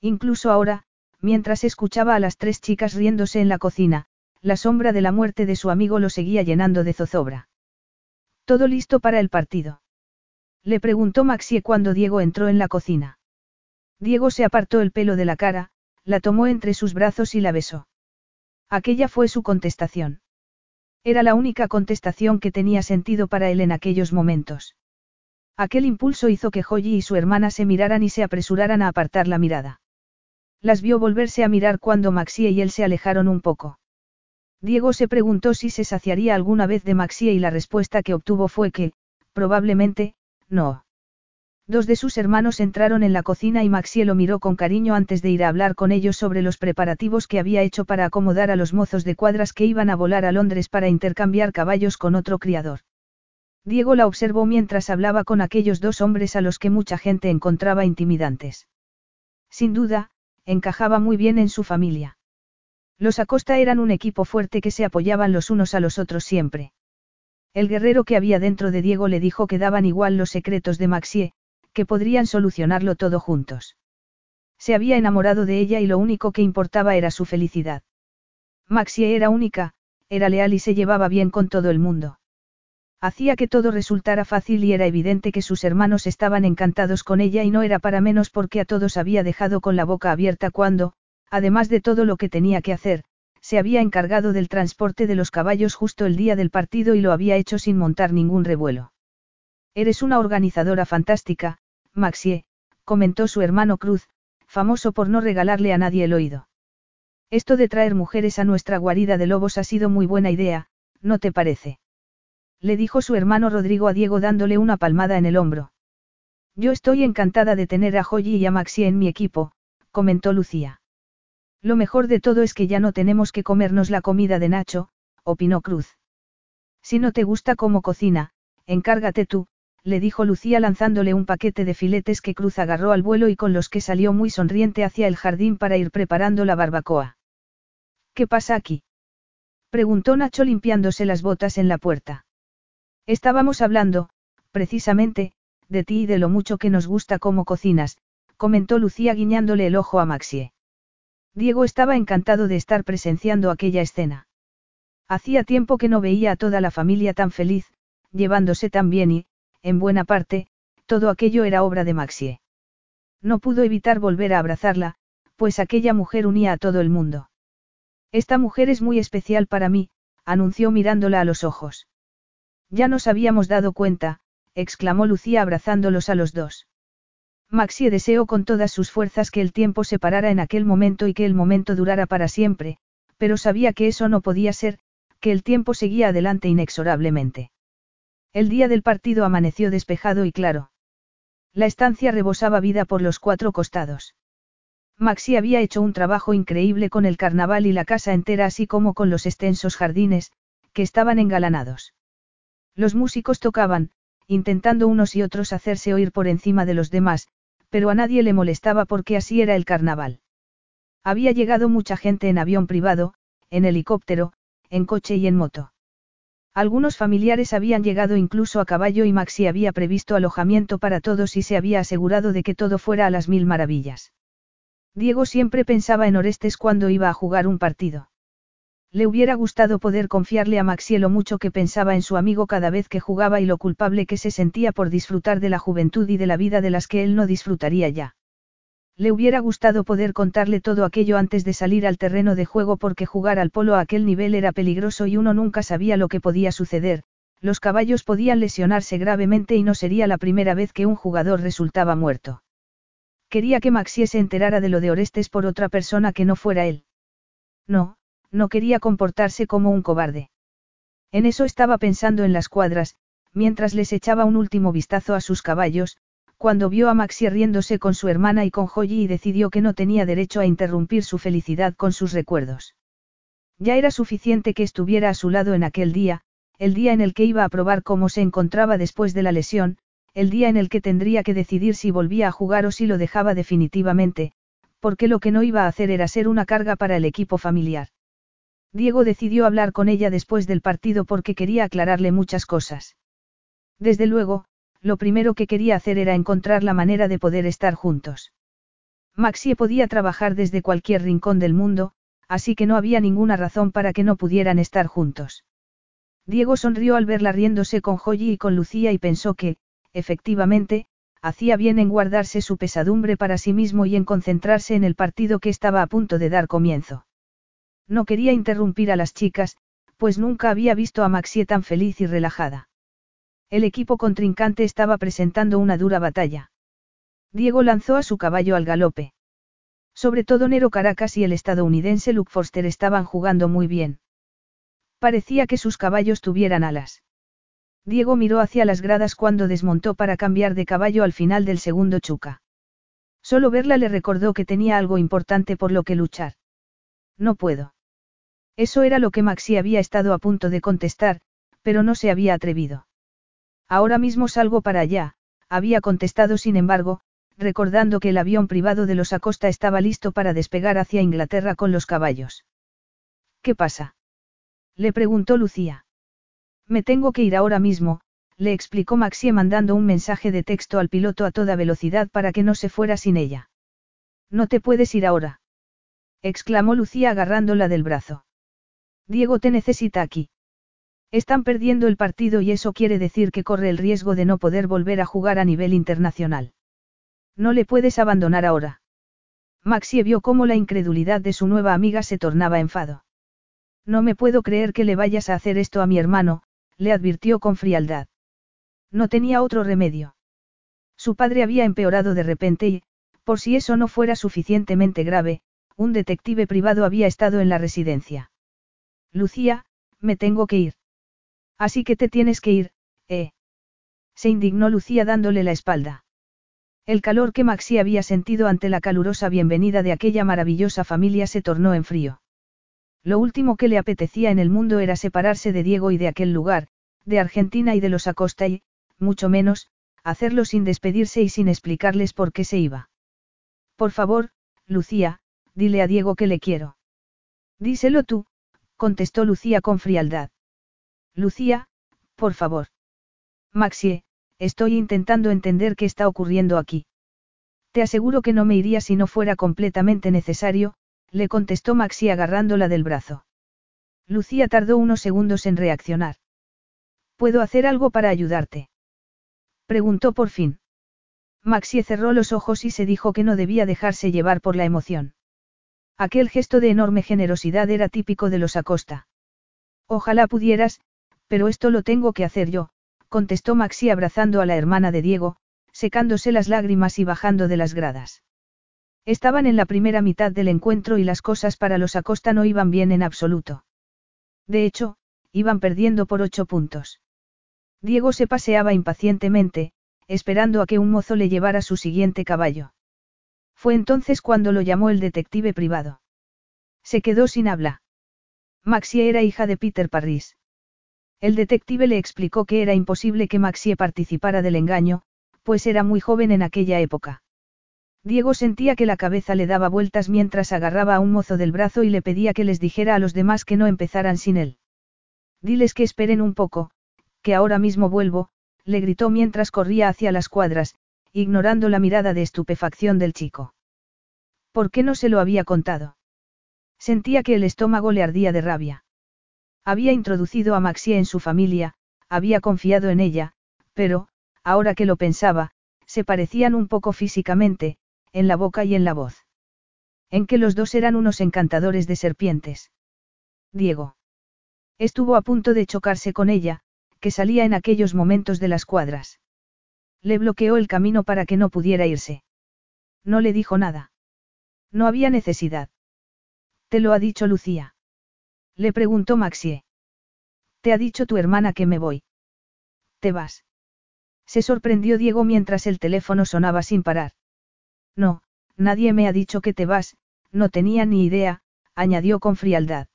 Incluso ahora, mientras escuchaba a las tres chicas riéndose en la cocina, la sombra de la muerte de su amigo lo seguía llenando de zozobra. Todo listo para el partido. Le preguntó Maxie cuando Diego entró en la cocina. Diego se apartó el pelo de la cara, la tomó entre sus brazos y la besó. Aquella fue su contestación. Era la única contestación que tenía sentido para él en aquellos momentos. Aquel impulso hizo que Joyi y su hermana se miraran y se apresuraran a apartar la mirada. Las vio volverse a mirar cuando Maxie y él se alejaron un poco. Diego se preguntó si se saciaría alguna vez de Maxie y la respuesta que obtuvo fue que, probablemente, no. Dos de sus hermanos entraron en la cocina y Maxie lo miró con cariño antes de ir a hablar con ellos sobre los preparativos que había hecho para acomodar a los mozos de cuadras que iban a volar a Londres para intercambiar caballos con otro criador. Diego la observó mientras hablaba con aquellos dos hombres a los que mucha gente encontraba intimidantes. Sin duda, encajaba muy bien en su familia. Los Acosta eran un equipo fuerte que se apoyaban los unos a los otros siempre. El guerrero que había dentro de Diego le dijo que daban igual los secretos de Maxie, que podrían solucionarlo todo juntos. Se había enamorado de ella y lo único que importaba era su felicidad. Maxie era única, era leal y se llevaba bien con todo el mundo. Hacía que todo resultara fácil y era evidente que sus hermanos estaban encantados con ella y no era para menos porque a todos había dejado con la boca abierta cuando, además de todo lo que tenía que hacer, se había encargado del transporte de los caballos justo el día del partido y lo había hecho sin montar ningún revuelo. Eres una organizadora fantástica, Maxie, comentó su hermano Cruz, famoso por no regalarle a nadie el oído. Esto de traer mujeres a nuestra guarida de lobos ha sido muy buena idea, ¿no te parece? Le dijo su hermano Rodrigo a Diego dándole una palmada en el hombro. Yo estoy encantada de tener a Joyi y a Maxie en mi equipo, comentó Lucía. Lo mejor de todo es que ya no tenemos que comernos la comida de Nacho, opinó Cruz. Si no te gusta cómo cocina, encárgate tú, le dijo Lucía lanzándole un paquete de filetes que Cruz agarró al vuelo y con los que salió muy sonriente hacia el jardín para ir preparando la barbacoa. ¿Qué pasa aquí? preguntó Nacho limpiándose las botas en la puerta. Estábamos hablando, precisamente, de ti y de lo mucho que nos gusta cómo cocinas, comentó Lucía guiñándole el ojo a Maxie. Diego estaba encantado de estar presenciando aquella escena. Hacía tiempo que no veía a toda la familia tan feliz, llevándose tan bien y, en buena parte, todo aquello era obra de Maxie. No pudo evitar volver a abrazarla, pues aquella mujer unía a todo el mundo. Esta mujer es muy especial para mí, anunció mirándola a los ojos. Ya nos habíamos dado cuenta, exclamó Lucía abrazándolos a los dos. Maxie deseó con todas sus fuerzas que el tiempo se parara en aquel momento y que el momento durara para siempre, pero sabía que eso no podía ser, que el tiempo seguía adelante inexorablemente. El día del partido amaneció despejado y claro. La estancia rebosaba vida por los cuatro costados. Maxi había hecho un trabajo increíble con el carnaval y la casa entera así como con los extensos jardines, que estaban engalanados. Los músicos tocaban, intentando unos y otros hacerse oír por encima de los demás, pero a nadie le molestaba porque así era el carnaval. Había llegado mucha gente en avión privado, en helicóptero, en coche y en moto. Algunos familiares habían llegado incluso a caballo y Maxi había previsto alojamiento para todos y se había asegurado de que todo fuera a las mil maravillas. Diego siempre pensaba en Orestes cuando iba a jugar un partido. Le hubiera gustado poder confiarle a Maxi lo mucho que pensaba en su amigo cada vez que jugaba y lo culpable que se sentía por disfrutar de la juventud y de la vida de las que él no disfrutaría ya. Le hubiera gustado poder contarle todo aquello antes de salir al terreno de juego porque jugar al polo a aquel nivel era peligroso y uno nunca sabía lo que podía suceder, los caballos podían lesionarse gravemente y no sería la primera vez que un jugador resultaba muerto. Quería que Maxie se enterara de lo de Orestes por otra persona que no fuera él. No, no quería comportarse como un cobarde. En eso estaba pensando en las cuadras, mientras les echaba un último vistazo a sus caballos, cuando vio a Maxie riéndose con su hermana y con Joyi y decidió que no tenía derecho a interrumpir su felicidad con sus recuerdos. Ya era suficiente que estuviera a su lado en aquel día, el día en el que iba a probar cómo se encontraba después de la lesión, el día en el que tendría que decidir si volvía a jugar o si lo dejaba definitivamente, porque lo que no iba a hacer era ser una carga para el equipo familiar. Diego decidió hablar con ella después del partido porque quería aclararle muchas cosas. Desde luego, lo primero que quería hacer era encontrar la manera de poder estar juntos. Maxie podía trabajar desde cualquier rincón del mundo, así que no había ninguna razón para que no pudieran estar juntos. Diego sonrió al verla riéndose con Joyi y con Lucía y pensó que, efectivamente, hacía bien en guardarse su pesadumbre para sí mismo y en concentrarse en el partido que estaba a punto de dar comienzo. No quería interrumpir a las chicas, pues nunca había visto a Maxie tan feliz y relajada. El equipo contrincante estaba presentando una dura batalla. Diego lanzó a su caballo al galope. Sobre todo Nero Caracas y el estadounidense Luke Forster estaban jugando muy bien. Parecía que sus caballos tuvieran alas. Diego miró hacia las gradas cuando desmontó para cambiar de caballo al final del segundo chuca. Solo verla le recordó que tenía algo importante por lo que luchar. No puedo. Eso era lo que Maxi había estado a punto de contestar, pero no se había atrevido. Ahora mismo salgo para allá, había contestado sin embargo, recordando que el avión privado de los Acosta estaba listo para despegar hacia Inglaterra con los caballos. ¿Qué pasa? Le preguntó Lucía. Me tengo que ir ahora mismo, le explicó Maxie mandando un mensaje de texto al piloto a toda velocidad para que no se fuera sin ella. No te puedes ir ahora. exclamó Lucía agarrándola del brazo. Diego te necesita aquí. Están perdiendo el partido y eso quiere decir que corre el riesgo de no poder volver a jugar a nivel internacional. No le puedes abandonar ahora. Maxie vio cómo la incredulidad de su nueva amiga se tornaba enfado. No me puedo creer que le vayas a hacer esto a mi hermano, le advirtió con frialdad. No tenía otro remedio. Su padre había empeorado de repente y, por si eso no fuera suficientemente grave, un detective privado había estado en la residencia. Lucía, me tengo que ir. Así que te tienes que ir, ¿eh? Se indignó Lucía dándole la espalda. El calor que Maxi había sentido ante la calurosa bienvenida de aquella maravillosa familia se tornó en frío. Lo último que le apetecía en el mundo era separarse de Diego y de aquel lugar, de Argentina y de los Acosta y, mucho menos, hacerlo sin despedirse y sin explicarles por qué se iba. Por favor, Lucía, dile a Diego que le quiero. Díselo tú, contestó Lucía con frialdad. Lucía, por favor. Maxie, Estoy intentando entender qué está ocurriendo aquí. Te aseguro que no me iría si no fuera completamente necesario, le contestó Maxi agarrándola del brazo. Lucía tardó unos segundos en reaccionar. ¿Puedo hacer algo para ayudarte? Preguntó por fin. Maxi cerró los ojos y se dijo que no debía dejarse llevar por la emoción. Aquel gesto de enorme generosidad era típico de los Acosta. Ojalá pudieras, pero esto lo tengo que hacer yo, contestó Maxi abrazando a la hermana de Diego, secándose las lágrimas y bajando de las gradas. Estaban en la primera mitad del encuentro y las cosas para los Acosta no iban bien en absoluto. De hecho, iban perdiendo por ocho puntos. Diego se paseaba impacientemente, esperando a que un mozo le llevara su siguiente caballo. Fue entonces cuando lo llamó el detective privado. Se quedó sin habla. Maxi era hija de Peter Parris. El detective le explicó que era imposible que Maxie participara del engaño, pues era muy joven en aquella época. Diego sentía que la cabeza le daba vueltas mientras agarraba a un mozo del brazo y le pedía que les dijera a los demás que no empezaran sin él. Diles que esperen un poco, que ahora mismo vuelvo, le gritó mientras corría hacia las cuadras, ignorando la mirada de estupefacción del chico. ¿Por qué no se lo había contado? Sentía que el estómago le ardía de rabia. Había introducido a Maxie en su familia, había confiado en ella, pero, ahora que lo pensaba, se parecían un poco físicamente, en la boca y en la voz. En que los dos eran unos encantadores de serpientes. Diego. Estuvo a punto de chocarse con ella, que salía en aquellos momentos de las cuadras. Le bloqueó el camino para que no pudiera irse. No le dijo nada. No había necesidad. Te lo ha dicho Lucía. Le preguntó Maxie. Te ha dicho tu hermana que me voy. ¿Te vas? Se sorprendió Diego mientras el teléfono sonaba sin parar. No, nadie me ha dicho que te vas, no tenía ni idea, añadió con frialdad.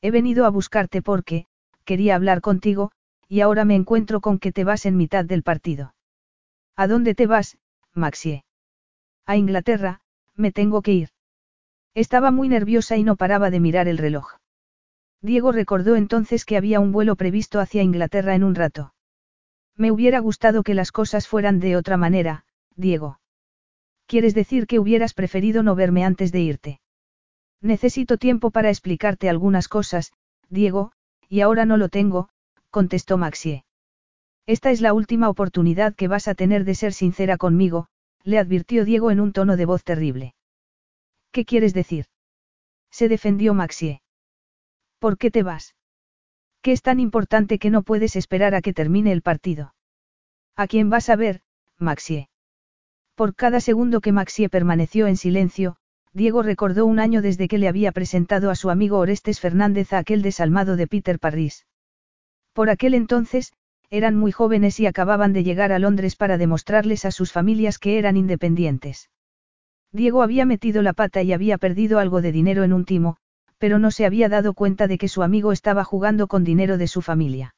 He venido a buscarte porque, quería hablar contigo, y ahora me encuentro con que te vas en mitad del partido. ¿A dónde te vas, Maxie? A Inglaterra, me tengo que ir. Estaba muy nerviosa y no paraba de mirar el reloj. Diego recordó entonces que había un vuelo previsto hacia Inglaterra en un rato. Me hubiera gustado que las cosas fueran de otra manera, Diego. ¿Quieres decir que hubieras preferido no verme antes de irte? Necesito tiempo para explicarte algunas cosas, Diego, y ahora no lo tengo, contestó Maxie. Esta es la última oportunidad que vas a tener de ser sincera conmigo, le advirtió Diego en un tono de voz terrible. ¿Qué quieres decir? Se defendió Maxie. ¿Por qué te vas? ¿Qué es tan importante que no puedes esperar a que termine el partido? ¿A quién vas a ver, Maxie? Por cada segundo que Maxie permaneció en silencio, Diego recordó un año desde que le había presentado a su amigo Orestes Fernández a aquel desalmado de Peter Parris. Por aquel entonces, eran muy jóvenes y acababan de llegar a Londres para demostrarles a sus familias que eran independientes. Diego había metido la pata y había perdido algo de dinero en un timo, pero no se había dado cuenta de que su amigo estaba jugando con dinero de su familia.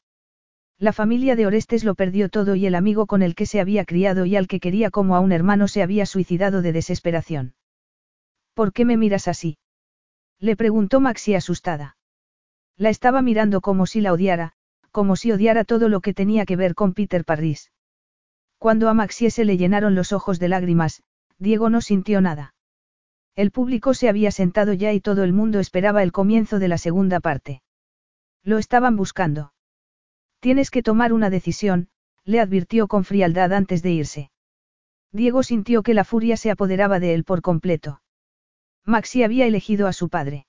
La familia de Orestes lo perdió todo y el amigo con el que se había criado y al que quería como a un hermano se había suicidado de desesperación. ¿Por qué me miras así? Le preguntó Maxi asustada. La estaba mirando como si la odiara, como si odiara todo lo que tenía que ver con Peter Parris. Cuando a Maxie se le llenaron los ojos de lágrimas, Diego no sintió nada. El público se había sentado ya y todo el mundo esperaba el comienzo de la segunda parte. Lo estaban buscando. Tienes que tomar una decisión, le advirtió con frialdad antes de irse. Diego sintió que la furia se apoderaba de él por completo. Maxi había elegido a su padre.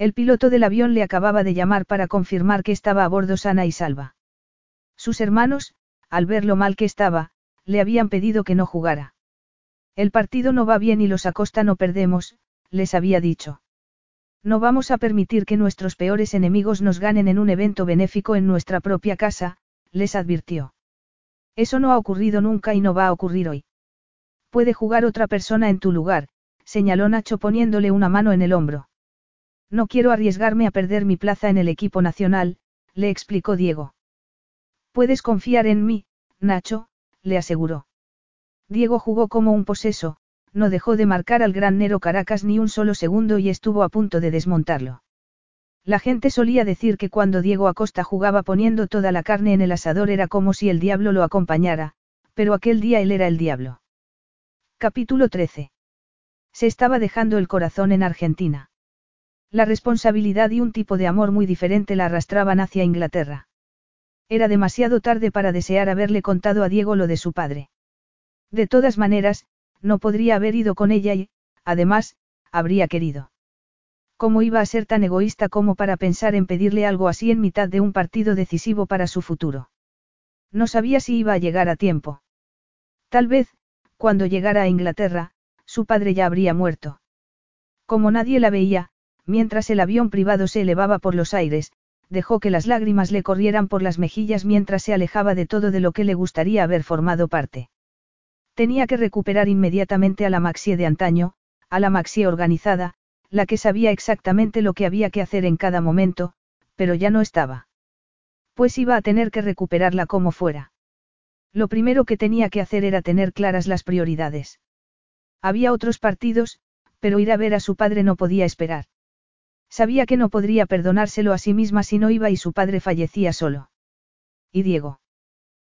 El piloto del avión le acababa de llamar para confirmar que estaba a bordo sana y salva. Sus hermanos, al ver lo mal que estaba, le habían pedido que no jugara. El partido no va bien y los Acosta no perdemos, les había dicho. No vamos a permitir que nuestros peores enemigos nos ganen en un evento benéfico en nuestra propia casa, les advirtió. Eso no ha ocurrido nunca y no va a ocurrir hoy. Puede jugar otra persona en tu lugar, señaló Nacho poniéndole una mano en el hombro. No quiero arriesgarme a perder mi plaza en el equipo nacional, le explicó Diego. Puedes confiar en mí, Nacho, le aseguró. Diego jugó como un poseso, no dejó de marcar al gran Nero Caracas ni un solo segundo y estuvo a punto de desmontarlo. La gente solía decir que cuando Diego Acosta jugaba poniendo toda la carne en el asador era como si el diablo lo acompañara, pero aquel día él era el diablo. Capítulo 13. Se estaba dejando el corazón en Argentina. La responsabilidad y un tipo de amor muy diferente la arrastraban hacia Inglaterra. Era demasiado tarde para desear haberle contado a Diego lo de su padre. De todas maneras, no podría haber ido con ella y, además, habría querido. ¿Cómo iba a ser tan egoísta como para pensar en pedirle algo así en mitad de un partido decisivo para su futuro? No sabía si iba a llegar a tiempo. Tal vez, cuando llegara a Inglaterra, su padre ya habría muerto. Como nadie la veía, mientras el avión privado se elevaba por los aires, dejó que las lágrimas le corrieran por las mejillas mientras se alejaba de todo de lo que le gustaría haber formado parte. Tenía que recuperar inmediatamente a la Maxie de antaño, a la Maxie organizada, la que sabía exactamente lo que había que hacer en cada momento, pero ya no estaba. Pues iba a tener que recuperarla como fuera. Lo primero que tenía que hacer era tener claras las prioridades. Había otros partidos, pero ir a ver a su padre no podía esperar. Sabía que no podría perdonárselo a sí misma si no iba y su padre fallecía solo. ¿Y Diego?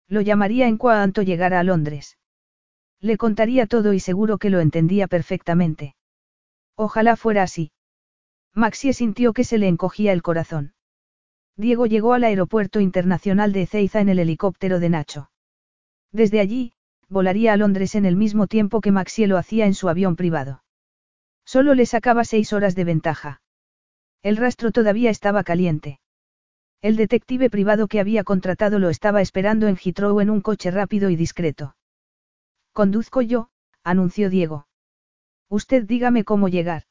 Lo llamaría en cuanto llegara a Londres. Le contaría todo y seguro que lo entendía perfectamente. Ojalá fuera así. Maxie sintió que se le encogía el corazón. Diego llegó al aeropuerto internacional de Ezeiza en el helicóptero de Nacho. Desde allí, volaría a Londres en el mismo tiempo que Maxie lo hacía en su avión privado. Solo le sacaba seis horas de ventaja. El rastro todavía estaba caliente. El detective privado que había contratado lo estaba esperando en Heathrow en un coche rápido y discreto. Conduzco yo, anunció Diego. Usted dígame cómo llegar.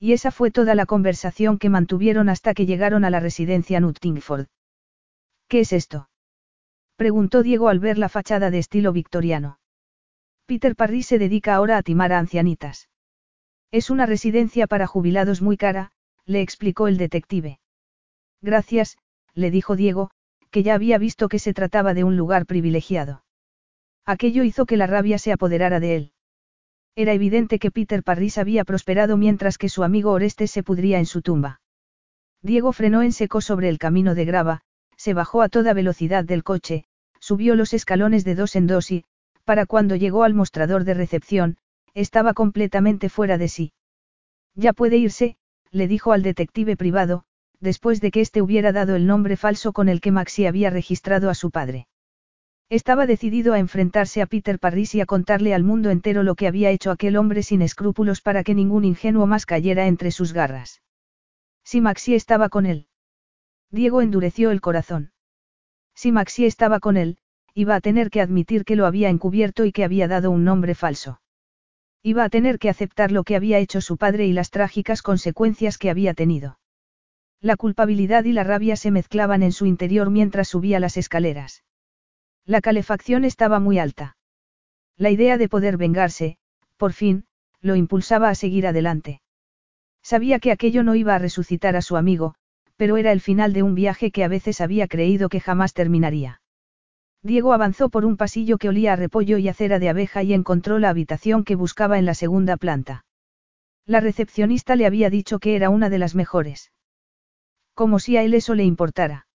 Y esa fue toda la conversación que mantuvieron hasta que llegaron a la residencia Nuttingford. ¿Qué es esto? preguntó Diego al ver la fachada de estilo victoriano. Peter Parry se dedica ahora a timar a ancianitas. Es una residencia para jubilados muy cara, le explicó el detective. Gracias, le dijo Diego, que ya había visto que se trataba de un lugar privilegiado. Aquello hizo que la rabia se apoderara de él. Era evidente que Peter Parris había prosperado mientras que su amigo Orestes se pudría en su tumba. Diego frenó en seco sobre el camino de grava, se bajó a toda velocidad del coche, subió los escalones de dos en dos y, para cuando llegó al mostrador de recepción, estaba completamente fuera de sí. Ya puede irse, le dijo al detective privado, después de que éste hubiera dado el nombre falso con el que Maxi había registrado a su padre. Estaba decidido a enfrentarse a Peter Parris y a contarle al mundo entero lo que había hecho aquel hombre sin escrúpulos para que ningún ingenuo más cayera entre sus garras. Si Maxi estaba con él. Diego endureció el corazón. Si Maxi estaba con él, iba a tener que admitir que lo había encubierto y que había dado un nombre falso. Iba a tener que aceptar lo que había hecho su padre y las trágicas consecuencias que había tenido. La culpabilidad y la rabia se mezclaban en su interior mientras subía las escaleras. La calefacción estaba muy alta. La idea de poder vengarse, por fin, lo impulsaba a seguir adelante. Sabía que aquello no iba a resucitar a su amigo, pero era el final de un viaje que a veces había creído que jamás terminaría. Diego avanzó por un pasillo que olía a repollo y a cera de abeja y encontró la habitación que buscaba en la segunda planta. La recepcionista le había dicho que era una de las mejores. Como si a él eso le importara.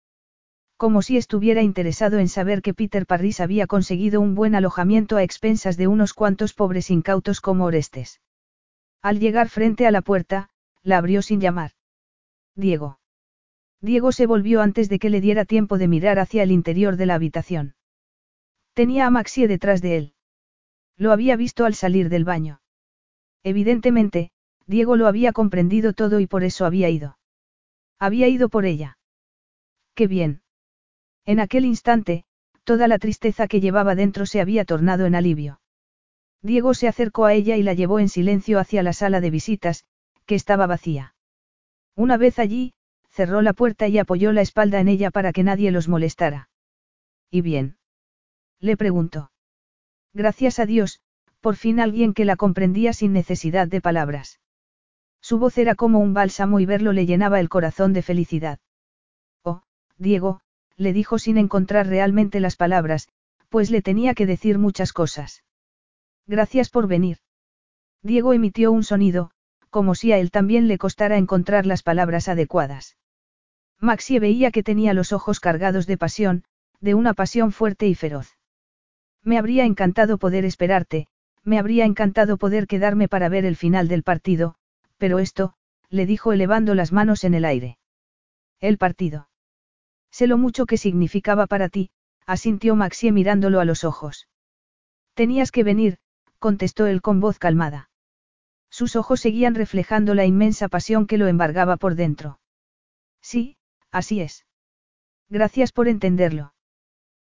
Como si estuviera interesado en saber que Peter Parris había conseguido un buen alojamiento a expensas de unos cuantos pobres incautos como Orestes. Al llegar frente a la puerta, la abrió sin llamar. Diego. Diego se volvió antes de que le diera tiempo de mirar hacia el interior de la habitación. Tenía a Maxie detrás de él. Lo había visto al salir del baño. Evidentemente, Diego lo había comprendido todo y por eso había ido. Había ido por ella. Qué bien. En aquel instante, toda la tristeza que llevaba dentro se había tornado en alivio. Diego se acercó a ella y la llevó en silencio hacia la sala de visitas, que estaba vacía. Una vez allí, cerró la puerta y apoyó la espalda en ella para que nadie los molestara. ¿Y bien? Le preguntó. Gracias a Dios, Por fin alguien que la comprendía sin necesidad de palabras. Su voz era como un bálsamo y verlo le llenaba el corazón de felicidad. Oh, Diego, le dijo sin encontrar realmente las palabras, pues le tenía que decir muchas cosas. Gracias por venir. Diego emitió un sonido, como si a él también le costara encontrar las palabras adecuadas. Maxie veía que tenía los ojos cargados de pasión, de una pasión fuerte y feroz. Me habría encantado poder esperarte, me habría encantado poder quedarme para ver el final del partido, pero esto, le dijo elevando las manos en el aire. El partido. Sé lo mucho que significaba para ti, asintió Maxie mirándolo a los ojos. Tenías que venir, contestó él con voz calmada. Sus ojos seguían reflejando la inmensa pasión que lo embargaba por dentro. Sí, así es. Gracias por entenderlo.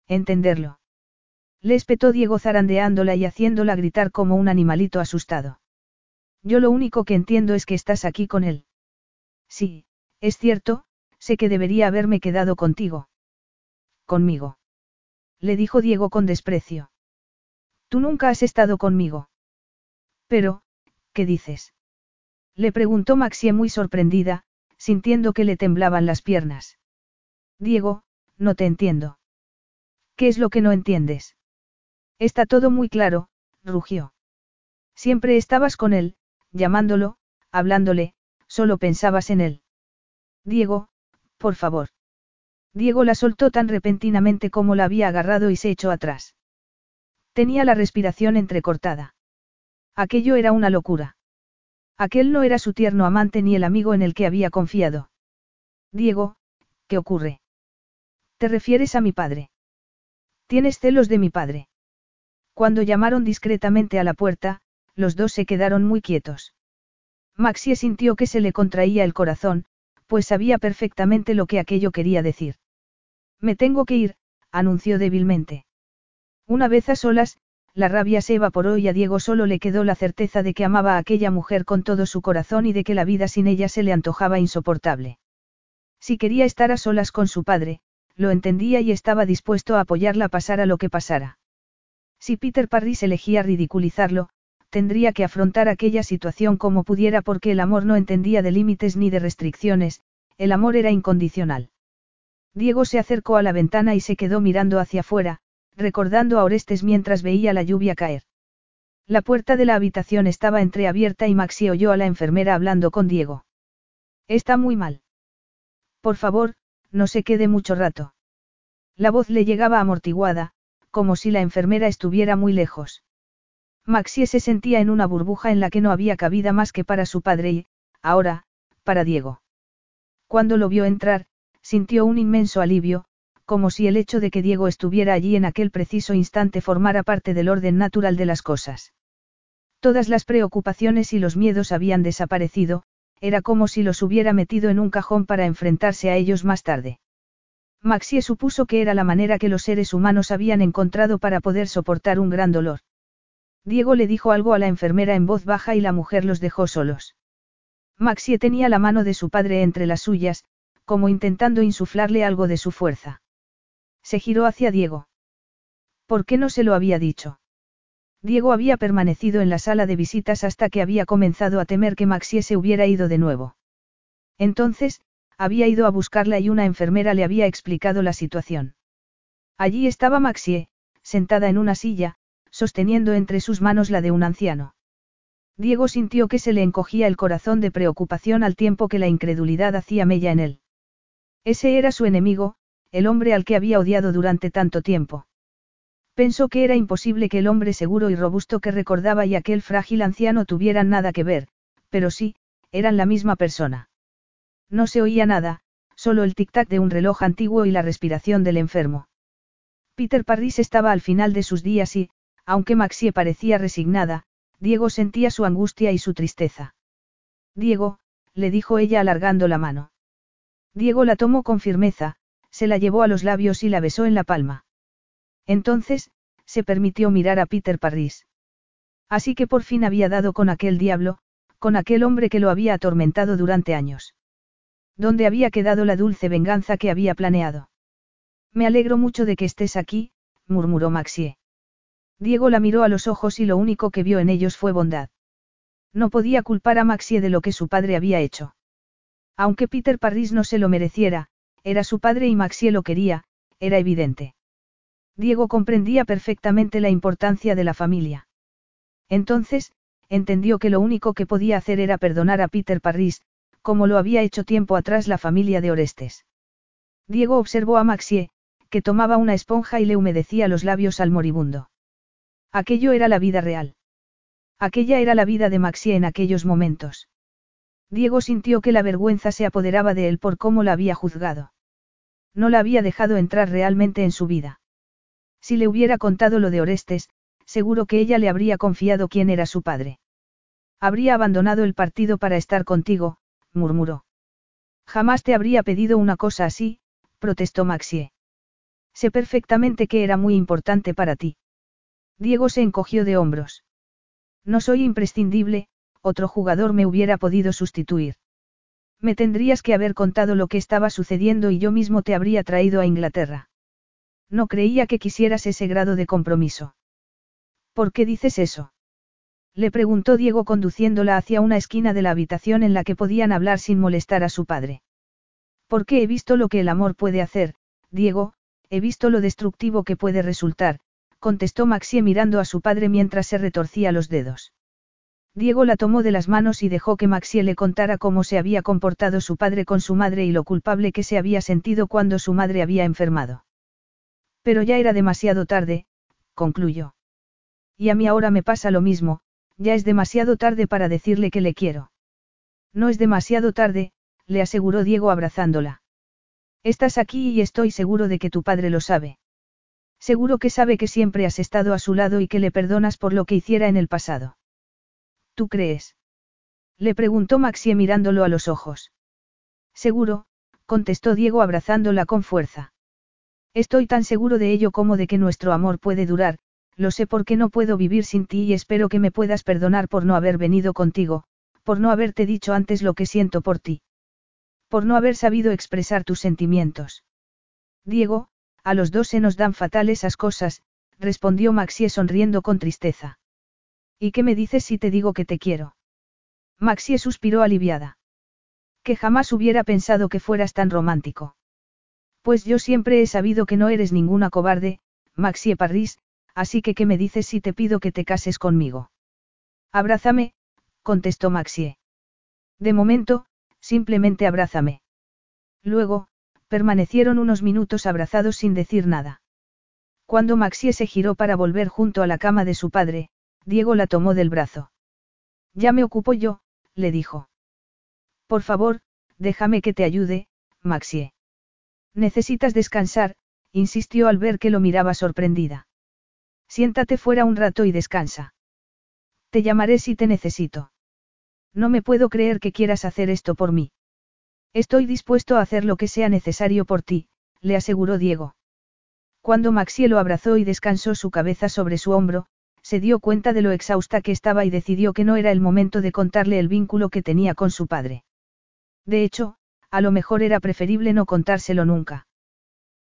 Entenderlo. Le espetó Diego zarandeándola y haciéndola gritar como un animalito asustado. Yo lo único que entiendo es que estás aquí con él. Sí, es cierto, sé que debería haberme quedado contigo. Conmigo. Le dijo Diego con desprecio. Tú nunca has estado conmigo. Pero, ¿qué dices? Le preguntó Maxie muy sorprendida, sintiendo que le temblaban las piernas. Diego, no te entiendo. ¿Qué es lo que no entiendes? Está todo muy claro, rugió. Siempre estabas con él, llamándolo, hablándole, solo pensabas en él. Diego, por favor. Diego la soltó tan repentinamente como la había agarrado y se echó atrás. Tenía la respiración entrecortada. Aquello era una locura. Aquel no era su tierno amante ni el amigo en el que había confiado. Diego, ¿qué ocurre? ¿Te refieres a mi padre? ¿Tienes celos de mi padre? Cuando llamaron discretamente a la puerta, los dos se quedaron muy quietos. Maxie sintió que se le contraía el corazón, pues sabía perfectamente lo que aquello quería decir. Me tengo que ir, anunció débilmente. Una vez a solas, la rabia se evaporó y a Diego solo le quedó la certeza de que amaba a aquella mujer con todo su corazón y de que la vida sin ella se le antojaba insoportable. Si quería estar a solas con su padre, lo entendía y estaba dispuesto a apoyarla pasara lo que pasara. Si Peter Parris elegía ridiculizarlo, tendría que afrontar aquella situación como pudiera porque el amor no entendía de límites ni de restricciones, el amor era incondicional. Diego se acercó a la ventana y se quedó mirando hacia afuera, recordando a Orestes mientras veía la lluvia caer. La puerta de la habitación estaba entreabierta y Maxi oyó a la enfermera hablando con Diego. Está muy mal. Por favor, no se quede mucho rato. La voz le llegaba amortiguada, como si la enfermera estuviera muy lejos. Maxie se sentía en una burbuja en la que no había cabida más que para su padre y, ahora, para Diego. Cuando lo vio entrar, sintió un inmenso alivio, como si el hecho de que Diego estuviera allí en aquel preciso instante formara parte del orden natural de las cosas. Todas las preocupaciones y los miedos habían desaparecido, era como si los hubiera metido en un cajón para enfrentarse a ellos más tarde. Maxie supuso que era la manera que los seres humanos habían encontrado para poder soportar un gran dolor. Diego le dijo algo a la enfermera en voz baja y la mujer los dejó solos. Maxie tenía la mano de su padre entre las suyas, como intentando insuflarle algo de su fuerza. Se giró hacia Diego. ¿Por qué no se lo había dicho? Diego había permanecido en la sala de visitas hasta que había comenzado a temer que Maxie se hubiera ido de nuevo. Entonces, había ido a buscarla y una enfermera le había explicado la situación. Allí estaba Maxie, sentada en una silla, sosteniendo entre sus manos la de un anciano. Diego sintió que se le encogía el corazón de preocupación al tiempo que la incredulidad hacía mella en él. Ese era su enemigo, el hombre al que había odiado durante tanto tiempo. Pensó que era imposible que el hombre seguro y robusto que recordaba y aquel frágil anciano tuvieran nada que ver, pero sí, eran la misma persona. No se oía nada, solo el tic-tac de un reloj antiguo y la respiración del enfermo. Peter Parris estaba al final de sus días y, aunque Maxie parecía resignada, Diego sentía su angustia y su tristeza. Diego, le dijo ella alargando la mano. Diego la tomó con firmeza, se la llevó a los labios y la besó en la palma. Entonces, se permitió mirar a Peter Parris. Así que por fin había dado con aquel diablo, con aquel hombre que lo había atormentado durante años. ¿Dónde había quedado la dulce venganza que había planeado? Me alegro mucho de que estés aquí, murmuró Maxie. Diego la miró a los ojos y lo único que vio en ellos fue bondad. No podía culpar a Maxie de lo que su padre había hecho. Aunque Peter Parris no se lo mereciera, era su padre y Maxie lo quería, era evidente. Diego comprendía perfectamente la importancia de la familia. Entonces, entendió que lo único que podía hacer era perdonar a Peter Parris, como lo había hecho tiempo atrás la familia de Orestes. Diego observó a Maxie, que tomaba una esponja y le humedecía los labios al moribundo. Aquello era la vida real. Aquella era la vida de Maxie en aquellos momentos. Diego sintió que la vergüenza se apoderaba de él por cómo la había juzgado. No la había dejado entrar realmente en su vida. Si le hubiera contado lo de Orestes, seguro que ella le habría confiado quién era su padre. Habría abandonado el partido para estar contigo, murmuró. Jamás te habría pedido una cosa así, protestó Maxie. Sé perfectamente que era muy importante para ti. Diego se encogió de hombros. No soy imprescindible, otro jugador me hubiera podido sustituir. Me tendrías que haber contado lo que estaba sucediendo y yo mismo te habría traído a Inglaterra. No creía que quisieras ese grado de compromiso. ¿Por qué dices eso? Le preguntó Diego conduciéndola hacia una esquina de la habitación en la que podían hablar sin molestar a su padre. Porque he visto lo que el amor puede hacer, Diego, he visto lo destructivo que puede resultar, contestó Maxie mirando a su padre mientras se retorcía los dedos. Diego la tomó de las manos y dejó que Maxie le contara cómo se había comportado su padre con su madre y lo culpable que se había sentido cuando su madre había enfermado. Pero ya era demasiado tarde, concluyó. Y a mí ahora me pasa lo mismo, ya es demasiado tarde para decirle que le quiero. No es demasiado tarde, le aseguró Diego abrazándola. Estás aquí y estoy seguro de que tu padre lo sabe. Seguro que sabe que siempre has estado a su lado y que le perdonas por lo que hiciera en el pasado. ¿Tú crees? Le preguntó Maxie mirándolo a los ojos. Seguro, contestó Diego abrazándola con fuerza. Estoy tan seguro de ello como de que nuestro amor puede durar, lo sé porque no puedo vivir sin ti y espero que me puedas perdonar por no haber venido contigo, por no haberte dicho antes lo que siento por ti. Por no haber sabido expresar tus sentimientos. Diego, a los dos se nos dan fatal esas cosas, respondió Maxie sonriendo con tristeza. ¿Y qué me dices si te digo que te quiero? Maxie suspiró aliviada. Que jamás hubiera pensado que fueras tan romántico. Pues yo siempre he sabido que no eres ninguna cobarde, Maxie Parris, así que ¿qué me dices si te pido que te cases conmigo? Abrázame, contestó Maxie. De momento, simplemente abrázame. Luego, permanecieron unos minutos abrazados sin decir nada. Cuando Maxie se giró para volver junto a la cama de su padre, Diego la tomó del brazo. Ya me ocupo yo, le dijo. Por favor, déjame que te ayude, Maxie. Necesitas descansar, insistió al ver que lo miraba sorprendida. Siéntate fuera un rato y descansa. Te llamaré si te necesito. No me puedo creer que quieras hacer esto por mí. Estoy dispuesto a hacer lo que sea necesario por ti, le aseguró Diego. Cuando Maxie lo abrazó y descansó su cabeza sobre su hombro, se dio cuenta de lo exhausta que estaba y decidió que no era el momento de contarle el vínculo que tenía con su padre. De hecho, a lo mejor era preferible no contárselo nunca.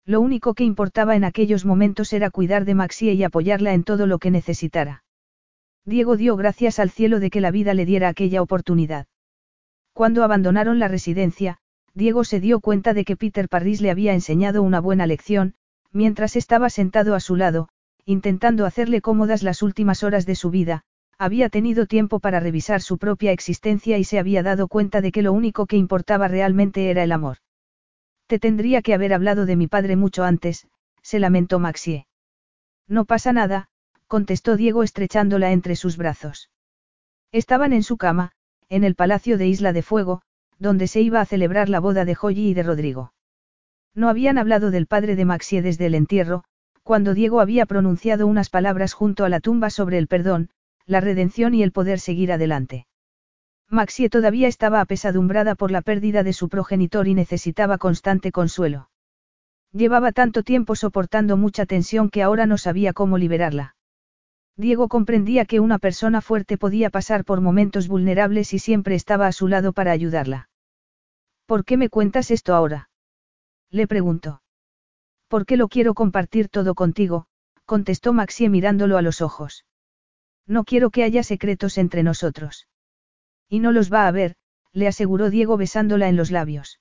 Lo único que importaba en aquellos momentos era cuidar de Maxie y apoyarla en todo lo que necesitara. Diego dio gracias al cielo de que la vida le diera aquella oportunidad. Cuando abandonaron la residencia, Diego se dio cuenta de que Peter Parris le había enseñado una buena lección, mientras estaba sentado a su lado, intentando hacerle cómodas las últimas horas de su vida, había tenido tiempo para revisar su propia existencia y se había dado cuenta de que lo único que importaba realmente era el amor. Te tendría que haber hablado de mi padre mucho antes, se lamentó Maxie. No pasa nada, contestó Diego estrechándola entre sus brazos. Estaban en su cama, en el palacio de Isla de Fuego, donde se iba a celebrar la boda de Joyi y de Rodrigo. No habían hablado del padre de Maxie desde el entierro, cuando Diego había pronunciado unas palabras junto a la tumba sobre el perdón, la redención y el poder seguir adelante. Maxie todavía estaba apesadumbrada por la pérdida de su progenitor y necesitaba constante consuelo. Llevaba tanto tiempo soportando mucha tensión que ahora no sabía cómo liberarla. Diego comprendía que una persona fuerte podía pasar por momentos vulnerables y siempre estaba a su lado para ayudarla. ¿Por qué me cuentas esto ahora? Le preguntó. ¿Por qué lo quiero compartir todo contigo, contestó Maxie mirándolo a los ojos. No quiero que haya secretos entre nosotros. Y no los va a haber, le aseguró Diego besándola en los labios.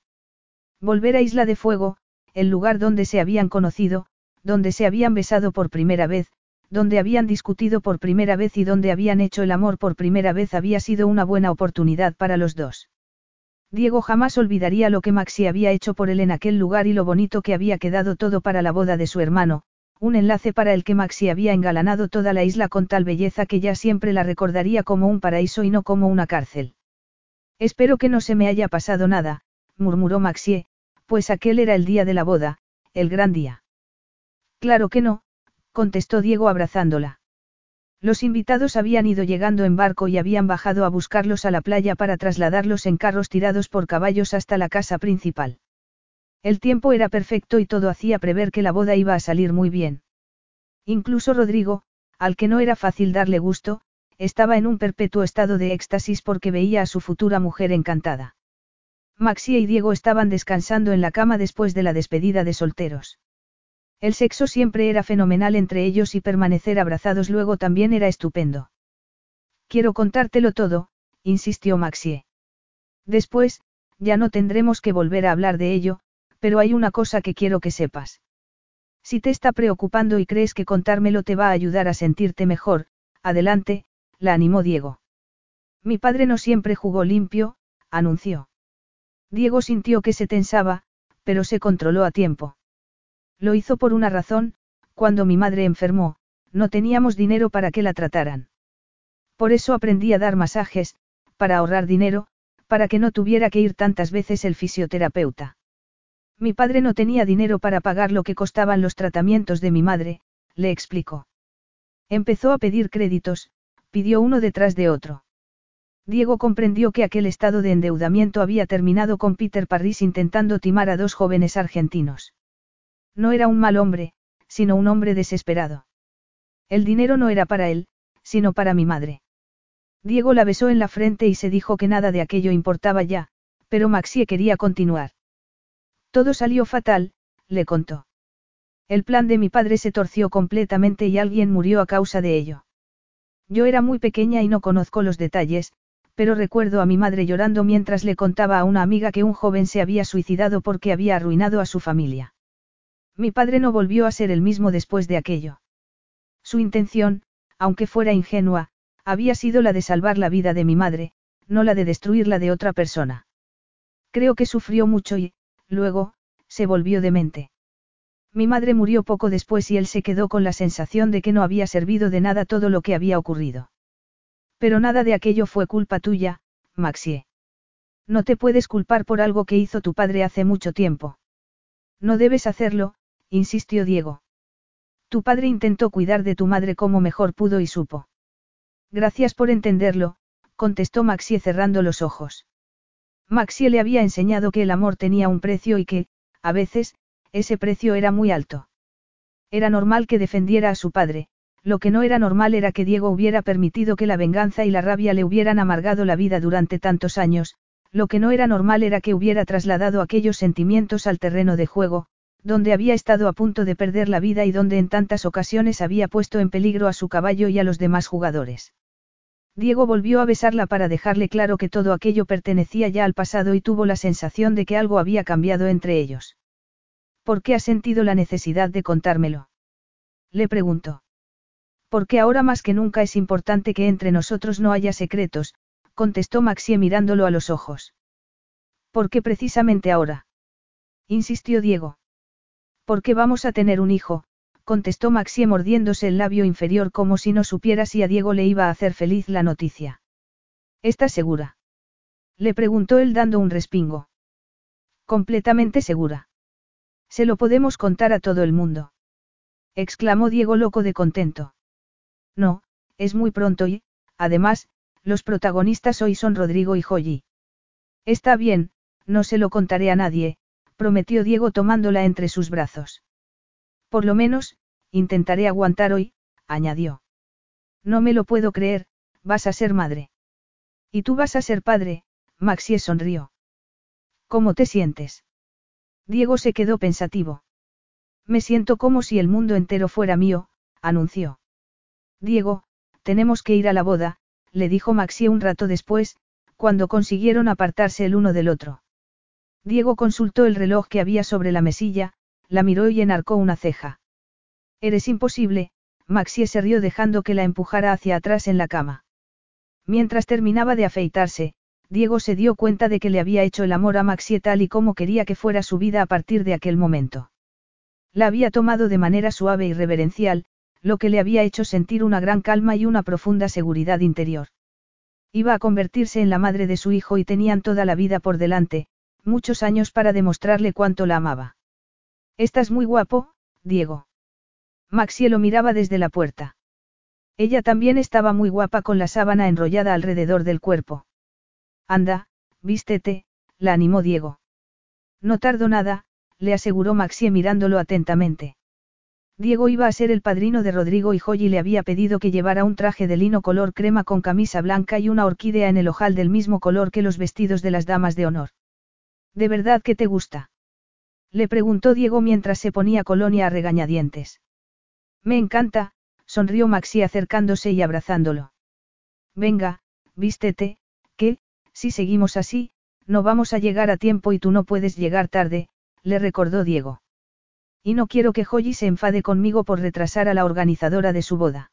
Volver a Isla de Fuego, el lugar donde se habían conocido, donde se habían besado por primera vez, donde habían discutido por primera vez y donde habían hecho el amor por primera vez había sido una buena oportunidad para los dos. Diego jamás olvidaría lo que Maxi había hecho por él en aquel lugar y lo bonito que había quedado todo para la boda de su hermano, un enlace para el que Maxi había engalanado toda la isla con tal belleza que ya siempre la recordaría como un paraíso y no como una cárcel. Espero que no se me haya pasado nada, murmuró Maxie, pues aquel era el día de la boda, el gran día. Claro que no, contestó Diego abrazándola. Los invitados habían ido llegando en barco y habían bajado a buscarlos a la playa para trasladarlos en carros tirados por caballos hasta la casa principal. El tiempo era perfecto y todo hacía prever que la boda iba a salir muy bien. Incluso Rodrigo, al que no era fácil darle gusto, estaba en un perpetuo estado de éxtasis porque veía a su futura mujer encantada. Maxia y Diego estaban descansando en la cama después de la despedida de solteros. El sexo siempre era fenomenal entre ellos y permanecer abrazados luego también era estupendo. Quiero contártelo todo, insistió Maxie. Después, ya no tendremos que volver a hablar de ello, pero hay una cosa que quiero que sepas. Si te está preocupando y crees que contármelo te va a ayudar a sentirte mejor, adelante, la animó Diego. Mi padre no siempre jugó limpio, anunció. Diego sintió que se tensaba, pero se controló a tiempo. Lo hizo por una razón, cuando mi madre enfermó, no teníamos dinero para que la trataran. Por eso aprendí a dar masajes, para ahorrar dinero, para que no tuviera que ir tantas veces el fisioterapeuta. Mi padre no tenía dinero para pagar lo que costaban los tratamientos de mi madre, le explicó. Empezó a pedir créditos, pidió uno detrás de otro. Diego comprendió que aquel estado de endeudamiento había terminado con Peter Parris intentando timar a dos jóvenes argentinos. No era un mal hombre, sino un hombre desesperado. El dinero no era para él, sino para mi madre. Diego la besó en la frente y se dijo que nada de aquello importaba ya, pero Maxie quería continuar. Todo salió fatal, le contó. El plan de mi padre se torció completamente y alguien murió a causa de ello. Yo era muy pequeña y no conozco los detalles, pero recuerdo a mi madre llorando mientras le contaba a una amiga que un joven se había suicidado porque había arruinado a su familia. Mi padre no volvió a ser el mismo después de aquello. Su intención, aunque fuera ingenua, había sido la de salvar la vida de mi madre, no la de destruirla de otra persona. Creo que sufrió mucho y, luego, se volvió demente. Mi madre murió poco después y él se quedó con la sensación de que no había servido de nada todo lo que había ocurrido. Pero nada de aquello fue culpa tuya, Maxie. No te puedes culpar por algo que hizo tu padre hace mucho tiempo. No debes hacerlo, insistió Diego. Tu padre intentó cuidar de tu madre como mejor pudo y supo. Gracias por entenderlo, contestó Maxie cerrando los ojos. Maxie le había enseñado que el amor tenía un precio y que, a veces, ese precio era muy alto. Era normal que defendiera a su padre, lo que no era normal era que Diego hubiera permitido que la venganza y la rabia le hubieran amargado la vida durante tantos años, lo que no era normal era que hubiera trasladado aquellos sentimientos al terreno de juego, donde había estado a punto de perder la vida y donde en tantas ocasiones había puesto en peligro a su caballo y a los demás jugadores. Diego volvió a besarla para dejarle claro que todo aquello pertenecía ya al pasado y tuvo la sensación de que algo había cambiado entre ellos. ¿Por qué has sentido la necesidad de contármelo? Le preguntó. Porque ahora más que nunca es importante que entre nosotros no haya secretos, contestó Maxie mirándolo a los ojos. ¿Por qué precisamente ahora? insistió Diego. Porque vamos a tener un hijo, contestó Maxie mordiéndose el labio inferior como si no supiera si a Diego le iba a hacer feliz la noticia. ¿Estás segura? Le preguntó él dando un respingo. Completamente segura. Se lo podemos contar a todo el mundo. exclamó Diego loco de contento. No, es muy pronto y, además, los protagonistas hoy son Rodrigo y Joyi. Está bien, no se lo contaré a nadie, prometió Diego tomándola entre sus brazos. Por lo menos, intentaré aguantar hoy, añadió. No me lo puedo creer, vas a ser madre. Y tú vas a ser padre, Maxie sonrió. ¿Cómo te sientes? Diego se quedó pensativo. Me siento como si el mundo entero fuera mío, anunció. Diego, tenemos que ir a la boda, le dijo Maxie un rato después, cuando consiguieron apartarse el uno del otro. Diego consultó el reloj que había sobre la mesilla, la miró y enarcó una ceja. Eres imposible, Maxie se rió dejando que la empujara hacia atrás en la cama. Mientras terminaba de afeitarse, Diego se dio cuenta de que le había hecho el amor a Maxie tal y como quería que fuera su vida a partir de aquel momento. La había tomado de manera suave y reverencial, lo que le había hecho sentir una gran calma y una profunda seguridad interior. Iba a convertirse en la madre de su hijo y tenían toda la vida por delante, muchos años para demostrarle cuánto la amaba. Estás muy guapo, Diego. Maxie lo miraba desde la puerta. Ella también estaba muy guapa con la sábana enrollada alrededor del cuerpo. Anda, vístete, la animó Diego. No tardo nada, le aseguró Maxie mirándolo atentamente. Diego iba a ser el padrino de Rodrigo y Joyi le había pedido que llevara un traje de lino color crema con camisa blanca y una orquídea en el ojal del mismo color que los vestidos de las damas de honor. ¿De verdad que te gusta? Le preguntó Diego mientras se ponía colonia a regañadientes. Me encanta, sonrió Maxi acercándose y abrazándolo. Venga, vístete, que, si seguimos así, no vamos a llegar a tiempo y tú no puedes llegar tarde, le recordó Diego. Y no quiero que Joyi se enfade conmigo por retrasar a la organizadora de su boda.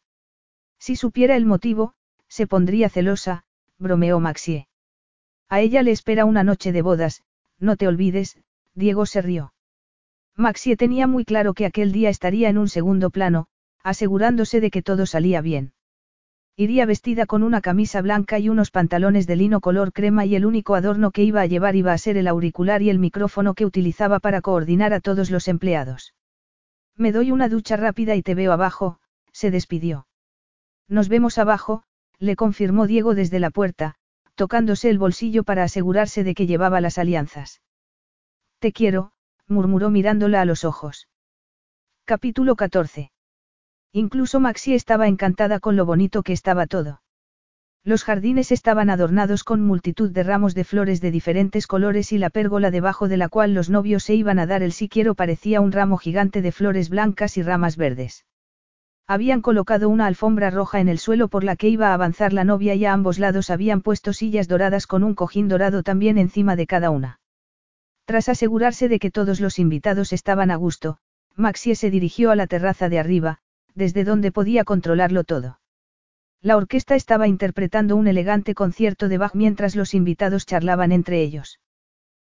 Si supiera el motivo, se pondría celosa, bromeó Maxie. A ella le espera una noche de bodas, no te olvides, Diego se rió. Maxie tenía muy claro que aquel día estaría en un segundo plano, asegurándose de que todo salía bien. Iría vestida con una camisa blanca y unos pantalones de lino color crema y el único adorno que iba a llevar iba a ser el auricular y el micrófono que utilizaba para coordinar a todos los empleados. Me doy una ducha rápida y te veo abajo, se despidió. Nos vemos abajo, le confirmó Diego desde la puerta, tocándose el bolsillo para asegurarse de que llevaba las alianzas. Te quiero, murmuró mirándola a los ojos. Capítulo 14. Incluso Maxi estaba encantada con lo bonito que estaba todo. Los jardines estaban adornados con multitud de ramos de flores de diferentes colores y la pérgola debajo de la cual los novios se iban a dar el sí quiero parecía un ramo gigante de flores blancas y ramas verdes. Habían colocado una alfombra roja en el suelo por la que iba a avanzar la novia y a ambos lados habían puesto sillas doradas con un cojín dorado también encima de cada una. Tras asegurarse de que todos los invitados estaban a gusto, Maxie se dirigió a la terraza de arriba, desde donde podía controlarlo todo. La orquesta estaba interpretando un elegante concierto de Bach mientras los invitados charlaban entre ellos.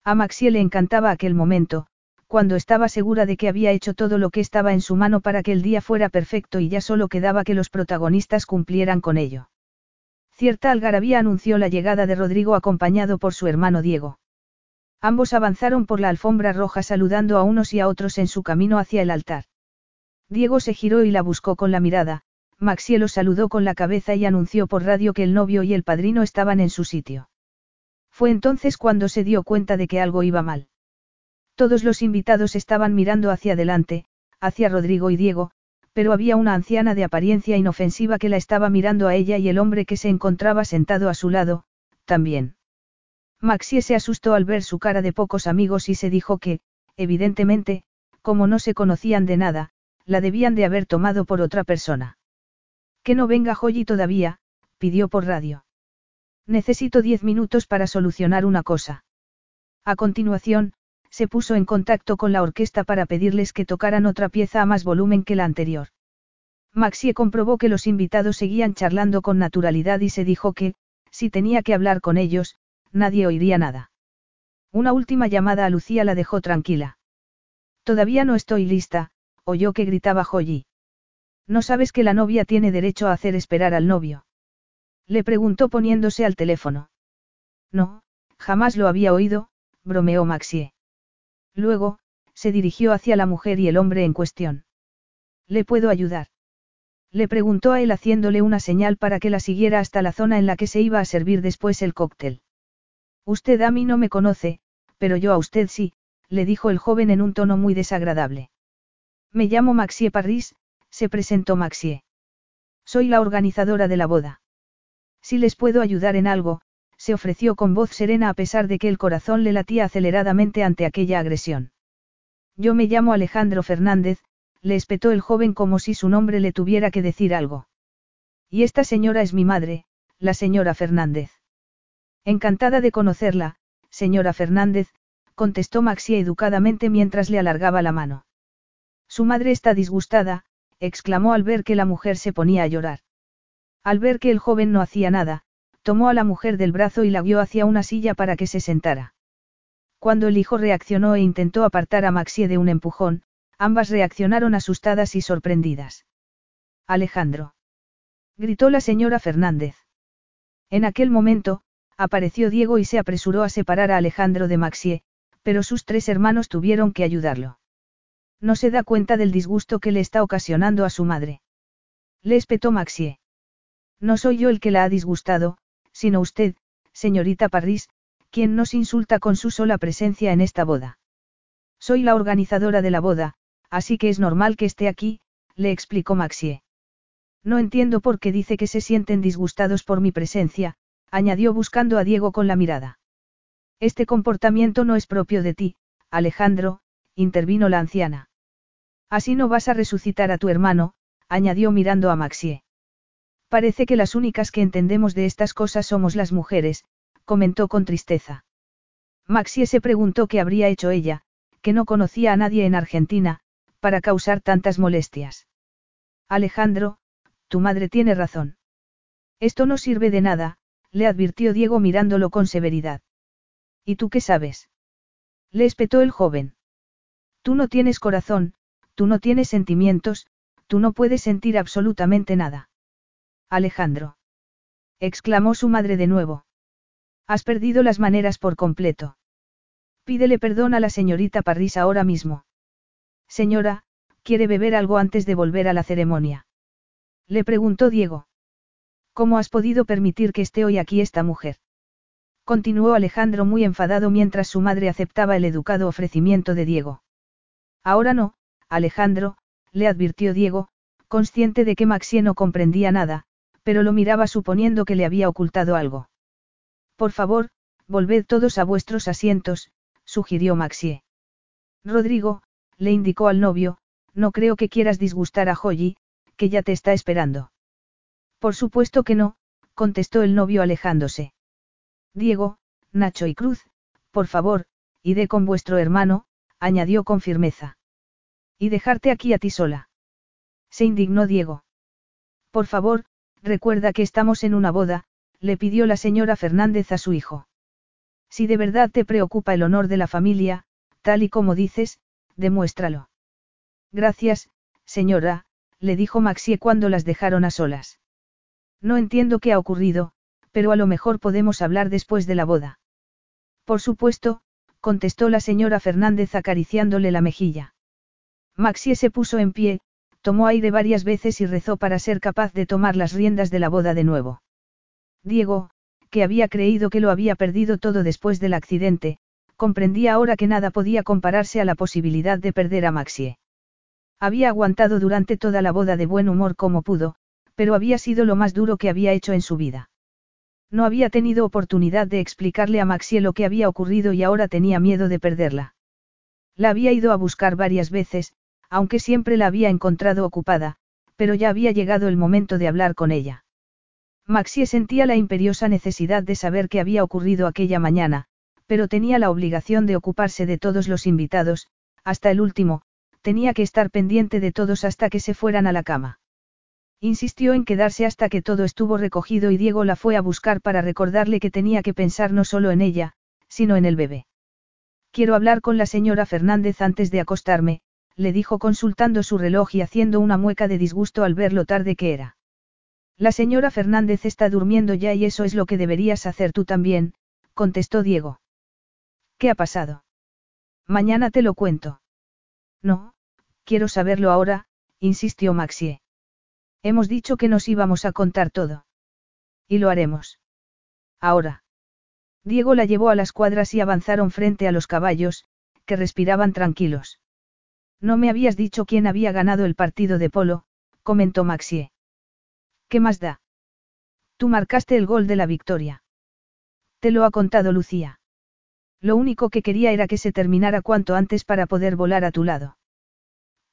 A Maxie le encantaba aquel momento, cuando estaba segura de que había hecho todo lo que estaba en su mano para que el día fuera perfecto y ya solo quedaba que los protagonistas cumplieran con ello. Cierta algarabía anunció la llegada de Rodrigo acompañado por su hermano Diego. Ambos avanzaron por la alfombra roja saludando a unos y a otros en su camino hacia el altar. Diego se giró y la buscó con la mirada, Maxielo saludó con la cabeza y anunció por radio que el novio y el padrino estaban en su sitio. Fue entonces cuando se dio cuenta de que algo iba mal. Todos los invitados estaban mirando hacia adelante, hacia Rodrigo y Diego, pero había una anciana de apariencia inofensiva que la estaba mirando a ella y el hombre que se encontraba sentado a su lado, también. Maxie se asustó al ver su cara de pocos amigos y se dijo que, evidentemente, como no se conocían de nada, la debían de haber tomado por otra persona. Que no venga Joyi todavía, pidió por radio. Necesito diez minutos para solucionar una cosa. A continuación, se puso en contacto con la orquesta para pedirles que tocaran otra pieza a más volumen que la anterior. Maxie comprobó que los invitados seguían charlando con naturalidad y se dijo que, si tenía que hablar con ellos, nadie oiría nada. Una última llamada a Lucía la dejó tranquila. Todavía no estoy lista, oyó que gritaba Joyi. ¿No sabes que la novia tiene derecho a hacer esperar al novio? Le preguntó poniéndose al teléfono. No, jamás lo había oído, bromeó Maxie. Luego, se dirigió hacia la mujer y el hombre en cuestión. ¿Le puedo ayudar? Le preguntó a él haciéndole una señal para que la siguiera hasta la zona en la que se iba a servir después el cóctel. Usted a mí no me conoce, pero yo a usted sí, le dijo el joven en un tono muy desagradable. Me llamo Maxie Parris, se presentó Maxie. Soy la organizadora de la boda. Si les puedo ayudar en algo, se ofreció con voz serena a pesar de que el corazón le latía aceleradamente ante aquella agresión. Yo me llamo Alejandro Fernández, le espetó el joven como si su nombre le tuviera que decir algo. Y esta señora es mi madre, la señora Fernández. Encantada de conocerla, señora Fernández, contestó Maxia educadamente mientras le alargaba la mano. Su madre está disgustada, exclamó al ver que la mujer se ponía a llorar. Al ver que el joven no hacía nada, tomó a la mujer del brazo y la guió hacia una silla para que se sentara. Cuando el hijo reaccionó e intentó apartar a Maxie de un empujón, ambas reaccionaron asustadas y sorprendidas. Alejandro. Gritó la señora Fernández. En aquel momento, apareció Diego y se apresuró a separar a Alejandro de Maxie, pero sus tres hermanos tuvieron que ayudarlo. No se da cuenta del disgusto que le está ocasionando a su madre. Le espetó Maxie. No soy yo el que la ha disgustado, sino usted, señorita Parris, quien nos insulta con su sola presencia en esta boda. Soy la organizadora de la boda, así que es normal que esté aquí, le explicó Maxie. No entiendo por qué dice que se sienten disgustados por mi presencia, añadió buscando a Diego con la mirada. Este comportamiento no es propio de ti, Alejandro, intervino la anciana. Así no vas a resucitar a tu hermano, añadió mirando a Maxie. Parece que las únicas que entendemos de estas cosas somos las mujeres, comentó con tristeza. Maxie se preguntó qué habría hecho ella, que no conocía a nadie en Argentina, para causar tantas molestias. Alejandro, tu madre tiene razón. Esto no sirve de nada, le advirtió Diego mirándolo con severidad. ¿Y tú qué sabes? Le espetó el joven. Tú no tienes corazón, tú no tienes sentimientos, tú no puedes sentir absolutamente nada. Alejandro. exclamó su madre de nuevo. Has perdido las maneras por completo. Pídele perdón a la señorita Parris ahora mismo. Señora, ¿quiere beber algo antes de volver a la ceremonia? Le preguntó Diego. ¿Cómo has podido permitir que esté hoy aquí esta mujer? Continuó Alejandro muy enfadado mientras su madre aceptaba el educado ofrecimiento de Diego. Ahora no, Alejandro, le advirtió Diego, consciente de que Maxie no comprendía nada, pero lo miraba suponiendo que le había ocultado algo. Por favor, volved todos a vuestros asientos, sugirió Maxie. Rodrigo, le indicó al novio, no creo que quieras disgustar a Joyi, que ya te está esperando. Por supuesto que no, contestó el novio alejándose. Diego, Nacho y Cruz, por favor, iré con vuestro hermano, añadió con firmeza. Y dejarte aquí a ti sola. Se indignó Diego. Por favor, recuerda que estamos en una boda, le pidió la señora Fernández a su hijo. Si de verdad te preocupa el honor de la familia, tal y como dices, demuéstralo. Gracias, señora, le dijo Maxie cuando las dejaron a solas. No entiendo qué ha ocurrido, pero a lo mejor podemos hablar después de la boda. Por supuesto, contestó la señora Fernández acariciándole la mejilla. Maxie se puso en pie, tomó aire varias veces y rezó para ser capaz de tomar las riendas de la boda de nuevo. Diego, que había creído que lo había perdido todo después del accidente, comprendía ahora que nada podía compararse a la posibilidad de perder a Maxie. Había aguantado durante toda la boda de buen humor como pudo, pero había sido lo más duro que había hecho en su vida. No había tenido oportunidad de explicarle a Maxie lo que había ocurrido y ahora tenía miedo de perderla. La había ido a buscar varias veces, aunque siempre la había encontrado ocupada, pero ya había llegado el momento de hablar con ella. Maxie sentía la imperiosa necesidad de saber qué había ocurrido aquella mañana, pero tenía la obligación de ocuparse de todos los invitados, hasta el último, tenía que estar pendiente de todos hasta que se fueran a la cama. Insistió en quedarse hasta que todo estuvo recogido y Diego la fue a buscar para recordarle que tenía que pensar no solo en ella, sino en el bebé. Quiero hablar con la señora Fernández antes de acostarme, le dijo consultando su reloj y haciendo una mueca de disgusto al ver lo tarde que era. La señora Fernández está durmiendo ya y eso es lo que deberías hacer tú también, contestó Diego. ¿Qué ha pasado? Mañana te lo cuento. No, quiero saberlo ahora, insistió Maxie. Hemos dicho que nos íbamos a contar todo. Y lo haremos. Ahora. Diego la llevó a las cuadras y avanzaron frente a los caballos, que respiraban tranquilos. No me habías dicho quién había ganado el partido de polo, comentó Maxie. ¿Qué más da? Tú marcaste el gol de la victoria. Te lo ha contado Lucía. Lo único que quería era que se terminara cuanto antes para poder volar a tu lado.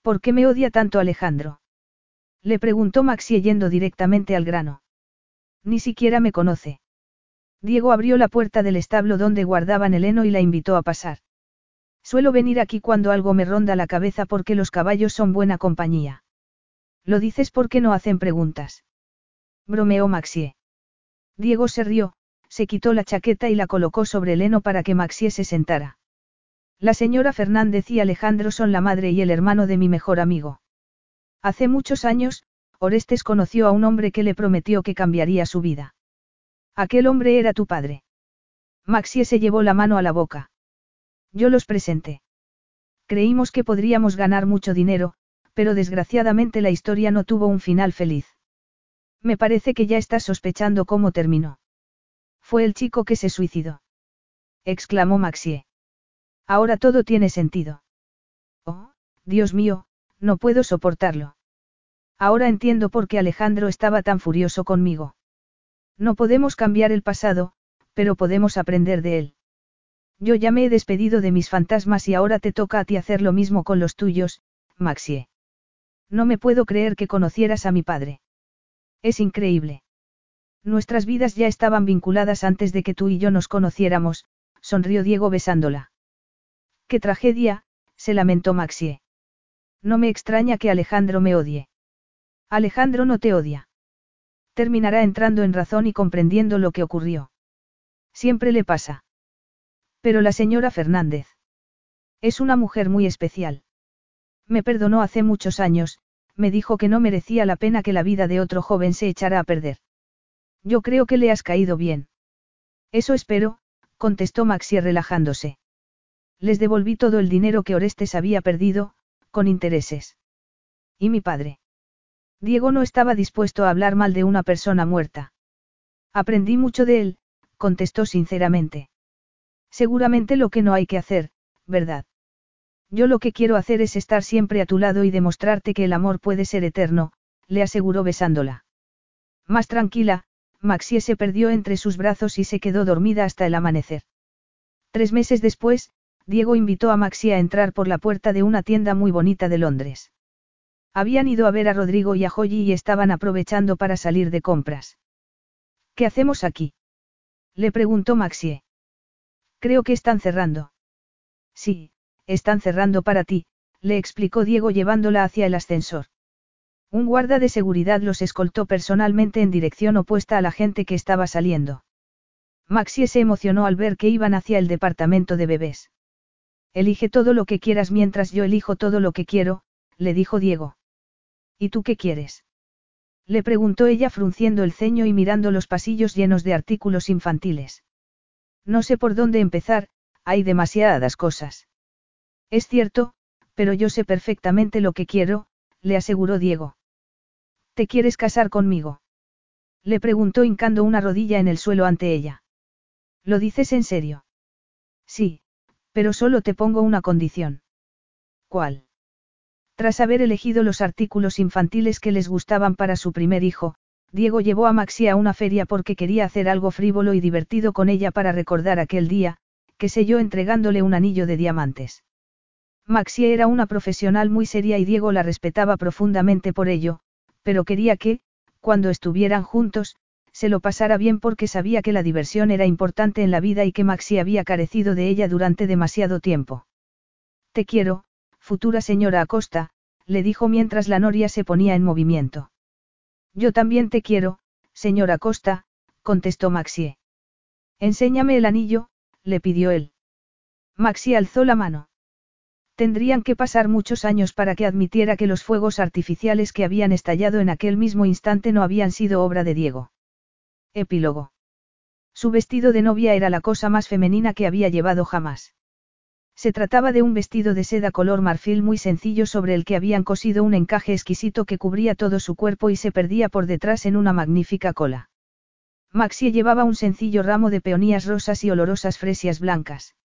¿Por qué me odia tanto Alejandro? Le preguntó Maxi yendo directamente al grano. Ni siquiera me conoce. Diego abrió la puerta del establo donde guardaban el heno y la invitó a pasar. Suelo venir aquí cuando algo me ronda la cabeza porque los caballos son buena compañía. Lo dices porque no hacen preguntas. Bromeó Maxie. Diego se rió, se quitó la chaqueta y la colocó sobre el heno para que Maxie se sentara. La señora Fernández y Alejandro son la madre y el hermano de mi mejor amigo. Hace muchos años, Orestes conoció a un hombre que le prometió que cambiaría su vida. Aquel hombre era tu padre. Maxie se llevó la mano a la boca. Yo los presenté. Creímos que podríamos ganar mucho dinero, pero desgraciadamente la historia no tuvo un final feliz. Me parece que ya estás sospechando cómo terminó. Fue el chico que se suicidó. exclamó Maxie. Ahora todo tiene sentido. Oh, Dios mío, no puedo soportarlo. Ahora entiendo por qué Alejandro estaba tan furioso conmigo. No podemos cambiar el pasado, pero podemos aprender de él. Yo ya me he despedido de mis fantasmas y ahora te toca a ti hacer lo mismo con los tuyos, Maxie. No me puedo creer que conocieras a mi padre. Es increíble. Nuestras vidas ya estaban vinculadas antes de que tú y yo nos conociéramos, sonrió Diego besándola. ¡Qué tragedia! se lamentó Maxie. No me extraña que Alejandro me odie. Alejandro no te odia. Terminará entrando en razón y comprendiendo lo que ocurrió. Siempre le pasa. Pero la señora Fernández. Es una mujer muy especial. Me perdonó hace muchos años, me dijo que no merecía la pena que la vida de otro joven se echara a perder. Yo creo que le has caído bien. Eso espero, contestó Maxi relajándose. Les devolví todo el dinero que Orestes había perdido, con intereses. ¿Y mi padre? Diego no estaba dispuesto a hablar mal de una persona muerta. Aprendí mucho de él, contestó sinceramente. Seguramente lo que no hay que hacer, ¿verdad? Yo lo que quiero hacer es estar siempre a tu lado y demostrarte que el amor puede ser eterno, le aseguró besándola. Más tranquila, Maxie se perdió entre sus brazos y se quedó dormida hasta el amanecer. Tres meses después, Diego invitó a Maxie a entrar por la puerta de una tienda muy bonita de Londres. Habían ido a ver a Rodrigo y a Joyi y estaban aprovechando para salir de compras. ¿Qué hacemos aquí? Le preguntó Maxie. Creo que están cerrando. Sí, están cerrando para ti, le explicó Diego llevándola hacia el ascensor. Un guarda de seguridad los escoltó personalmente en dirección opuesta a la gente que estaba saliendo. Maxie se emocionó al ver que iban hacia el departamento de bebés. Elige todo lo que quieras mientras yo elijo todo lo que quiero, le dijo Diego. ¿Y tú qué quieres? Le preguntó ella frunciendo el ceño y mirando los pasillos llenos de artículos infantiles. No sé por dónde empezar, hay demasiadas cosas. Es cierto, pero yo sé perfectamente lo que quiero, le aseguró Diego. ¿Te quieres casar conmigo? Le preguntó hincando una rodilla en el suelo ante ella. ¿Lo dices en serio? Sí, pero solo te pongo una condición. ¿Cuál? Tras haber elegido los artículos infantiles que les gustaban para su primer hijo, Diego llevó a Maxi a una feria porque quería hacer algo frívolo y divertido con ella para recordar aquel día, que selló entregándole un anillo de diamantes. Maxi era una profesional muy seria y Diego la respetaba profundamente por ello, pero quería que, cuando estuvieran juntos, se lo pasara bien porque sabía que la diversión era importante en la vida y que Maxi había carecido de ella durante demasiado tiempo. Te quiero, futura señora Acosta, le dijo mientras la noria se ponía en movimiento. Yo también te quiero, señora Costa, contestó Maxie. Enséñame el anillo, le pidió él. Maxie alzó la mano. Tendrían que pasar muchos años para que admitiera que los fuegos artificiales que habían estallado en aquel mismo instante no habían sido obra de Diego. Epílogo. Su vestido de novia era la cosa más femenina que había llevado jamás. Se trataba de un vestido de seda color marfil muy sencillo sobre el que habían cosido un encaje exquisito que cubría todo su cuerpo y se perdía por detrás en una magnífica cola. Maxie llevaba un sencillo ramo de peonías rosas y olorosas fresias blancas.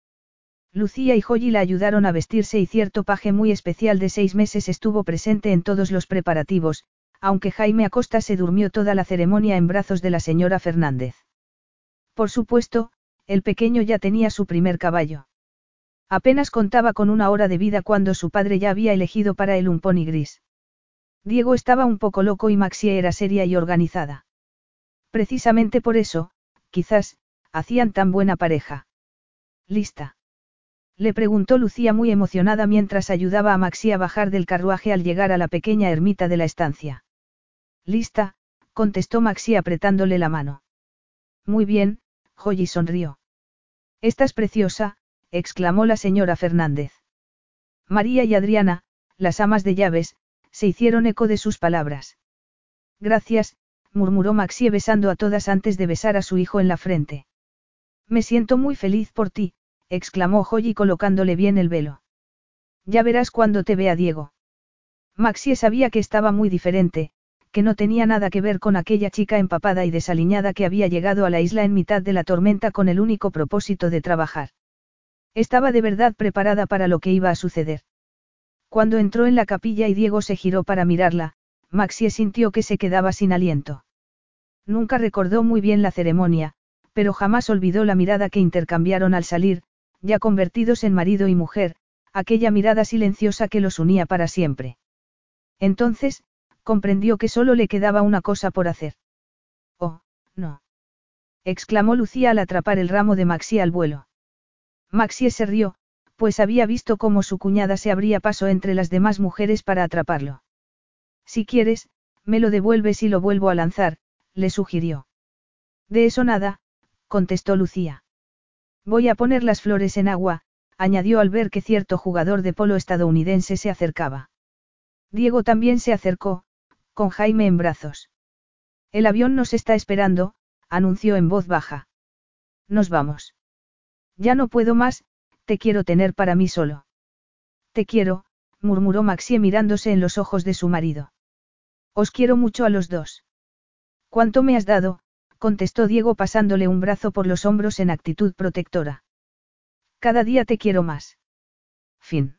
Lucía y Joyi la ayudaron a vestirse y cierto paje muy especial de seis meses estuvo presente en todos los preparativos, aunque Jaime Acosta se durmió toda la ceremonia en brazos de la señora Fernández. Por supuesto, el pequeño ya tenía su primer caballo. Apenas contaba con una hora de vida cuando su padre ya había elegido para él un pony gris. Diego estaba un poco loco y Maxie era seria y organizada. Precisamente por eso, quizás, hacían tan buena pareja. ¿Lista? Le preguntó Lucía muy emocionada mientras ayudaba a Maxie a bajar del carruaje al llegar a la pequeña ermita de la estancia. Lista, contestó Maxie apretándole la mano. Muy bien, Joy sonrió. Estás preciosa, exclamó la señora Fernández. María y Adriana, las amas de llaves, se hicieron eco de sus palabras. Gracias, murmuró Maxie besando a todas antes de besar a su hijo en la frente. Me siento muy feliz por ti, exclamó Joy colocándole bien el velo. Ya verás cuando te vea Diego. Maxie sabía que estaba muy diferente, que no tenía nada que ver con aquella chica empapada y desaliñada que había llegado a la isla en mitad de la tormenta con el único propósito de trabajar. Estaba de verdad preparada para lo que iba a suceder. Cuando entró en la capilla y Diego se giró para mirarla, Maxie sintió que se quedaba sin aliento. Nunca recordó muy bien la ceremonia, pero jamás olvidó la mirada que intercambiaron al salir, ya convertidos en marido y mujer, aquella mirada silenciosa que los unía para siempre. Entonces, comprendió que solo le quedaba una cosa por hacer. Oh, no. exclamó Lucía al atrapar el ramo de Maxie al vuelo. Maxie se rió, pues había visto cómo su cuñada se abría paso entre las demás mujeres para atraparlo. Si quieres, me lo devuelves y lo vuelvo a lanzar, le sugirió. De eso nada, contestó Lucía. Voy a poner las flores en agua, añadió al ver que cierto jugador de polo estadounidense se acercaba. Diego también se acercó, con Jaime en brazos. El avión nos está esperando, anunció en voz baja. Nos vamos. Ya no puedo más, te quiero tener para mí solo. Te quiero, murmuró Maxie mirándose en los ojos de su marido. Os quiero mucho a los dos. ¿Cuánto me has dado? contestó Diego pasándole un brazo por los hombros en actitud protectora. Cada día te quiero más. Fin.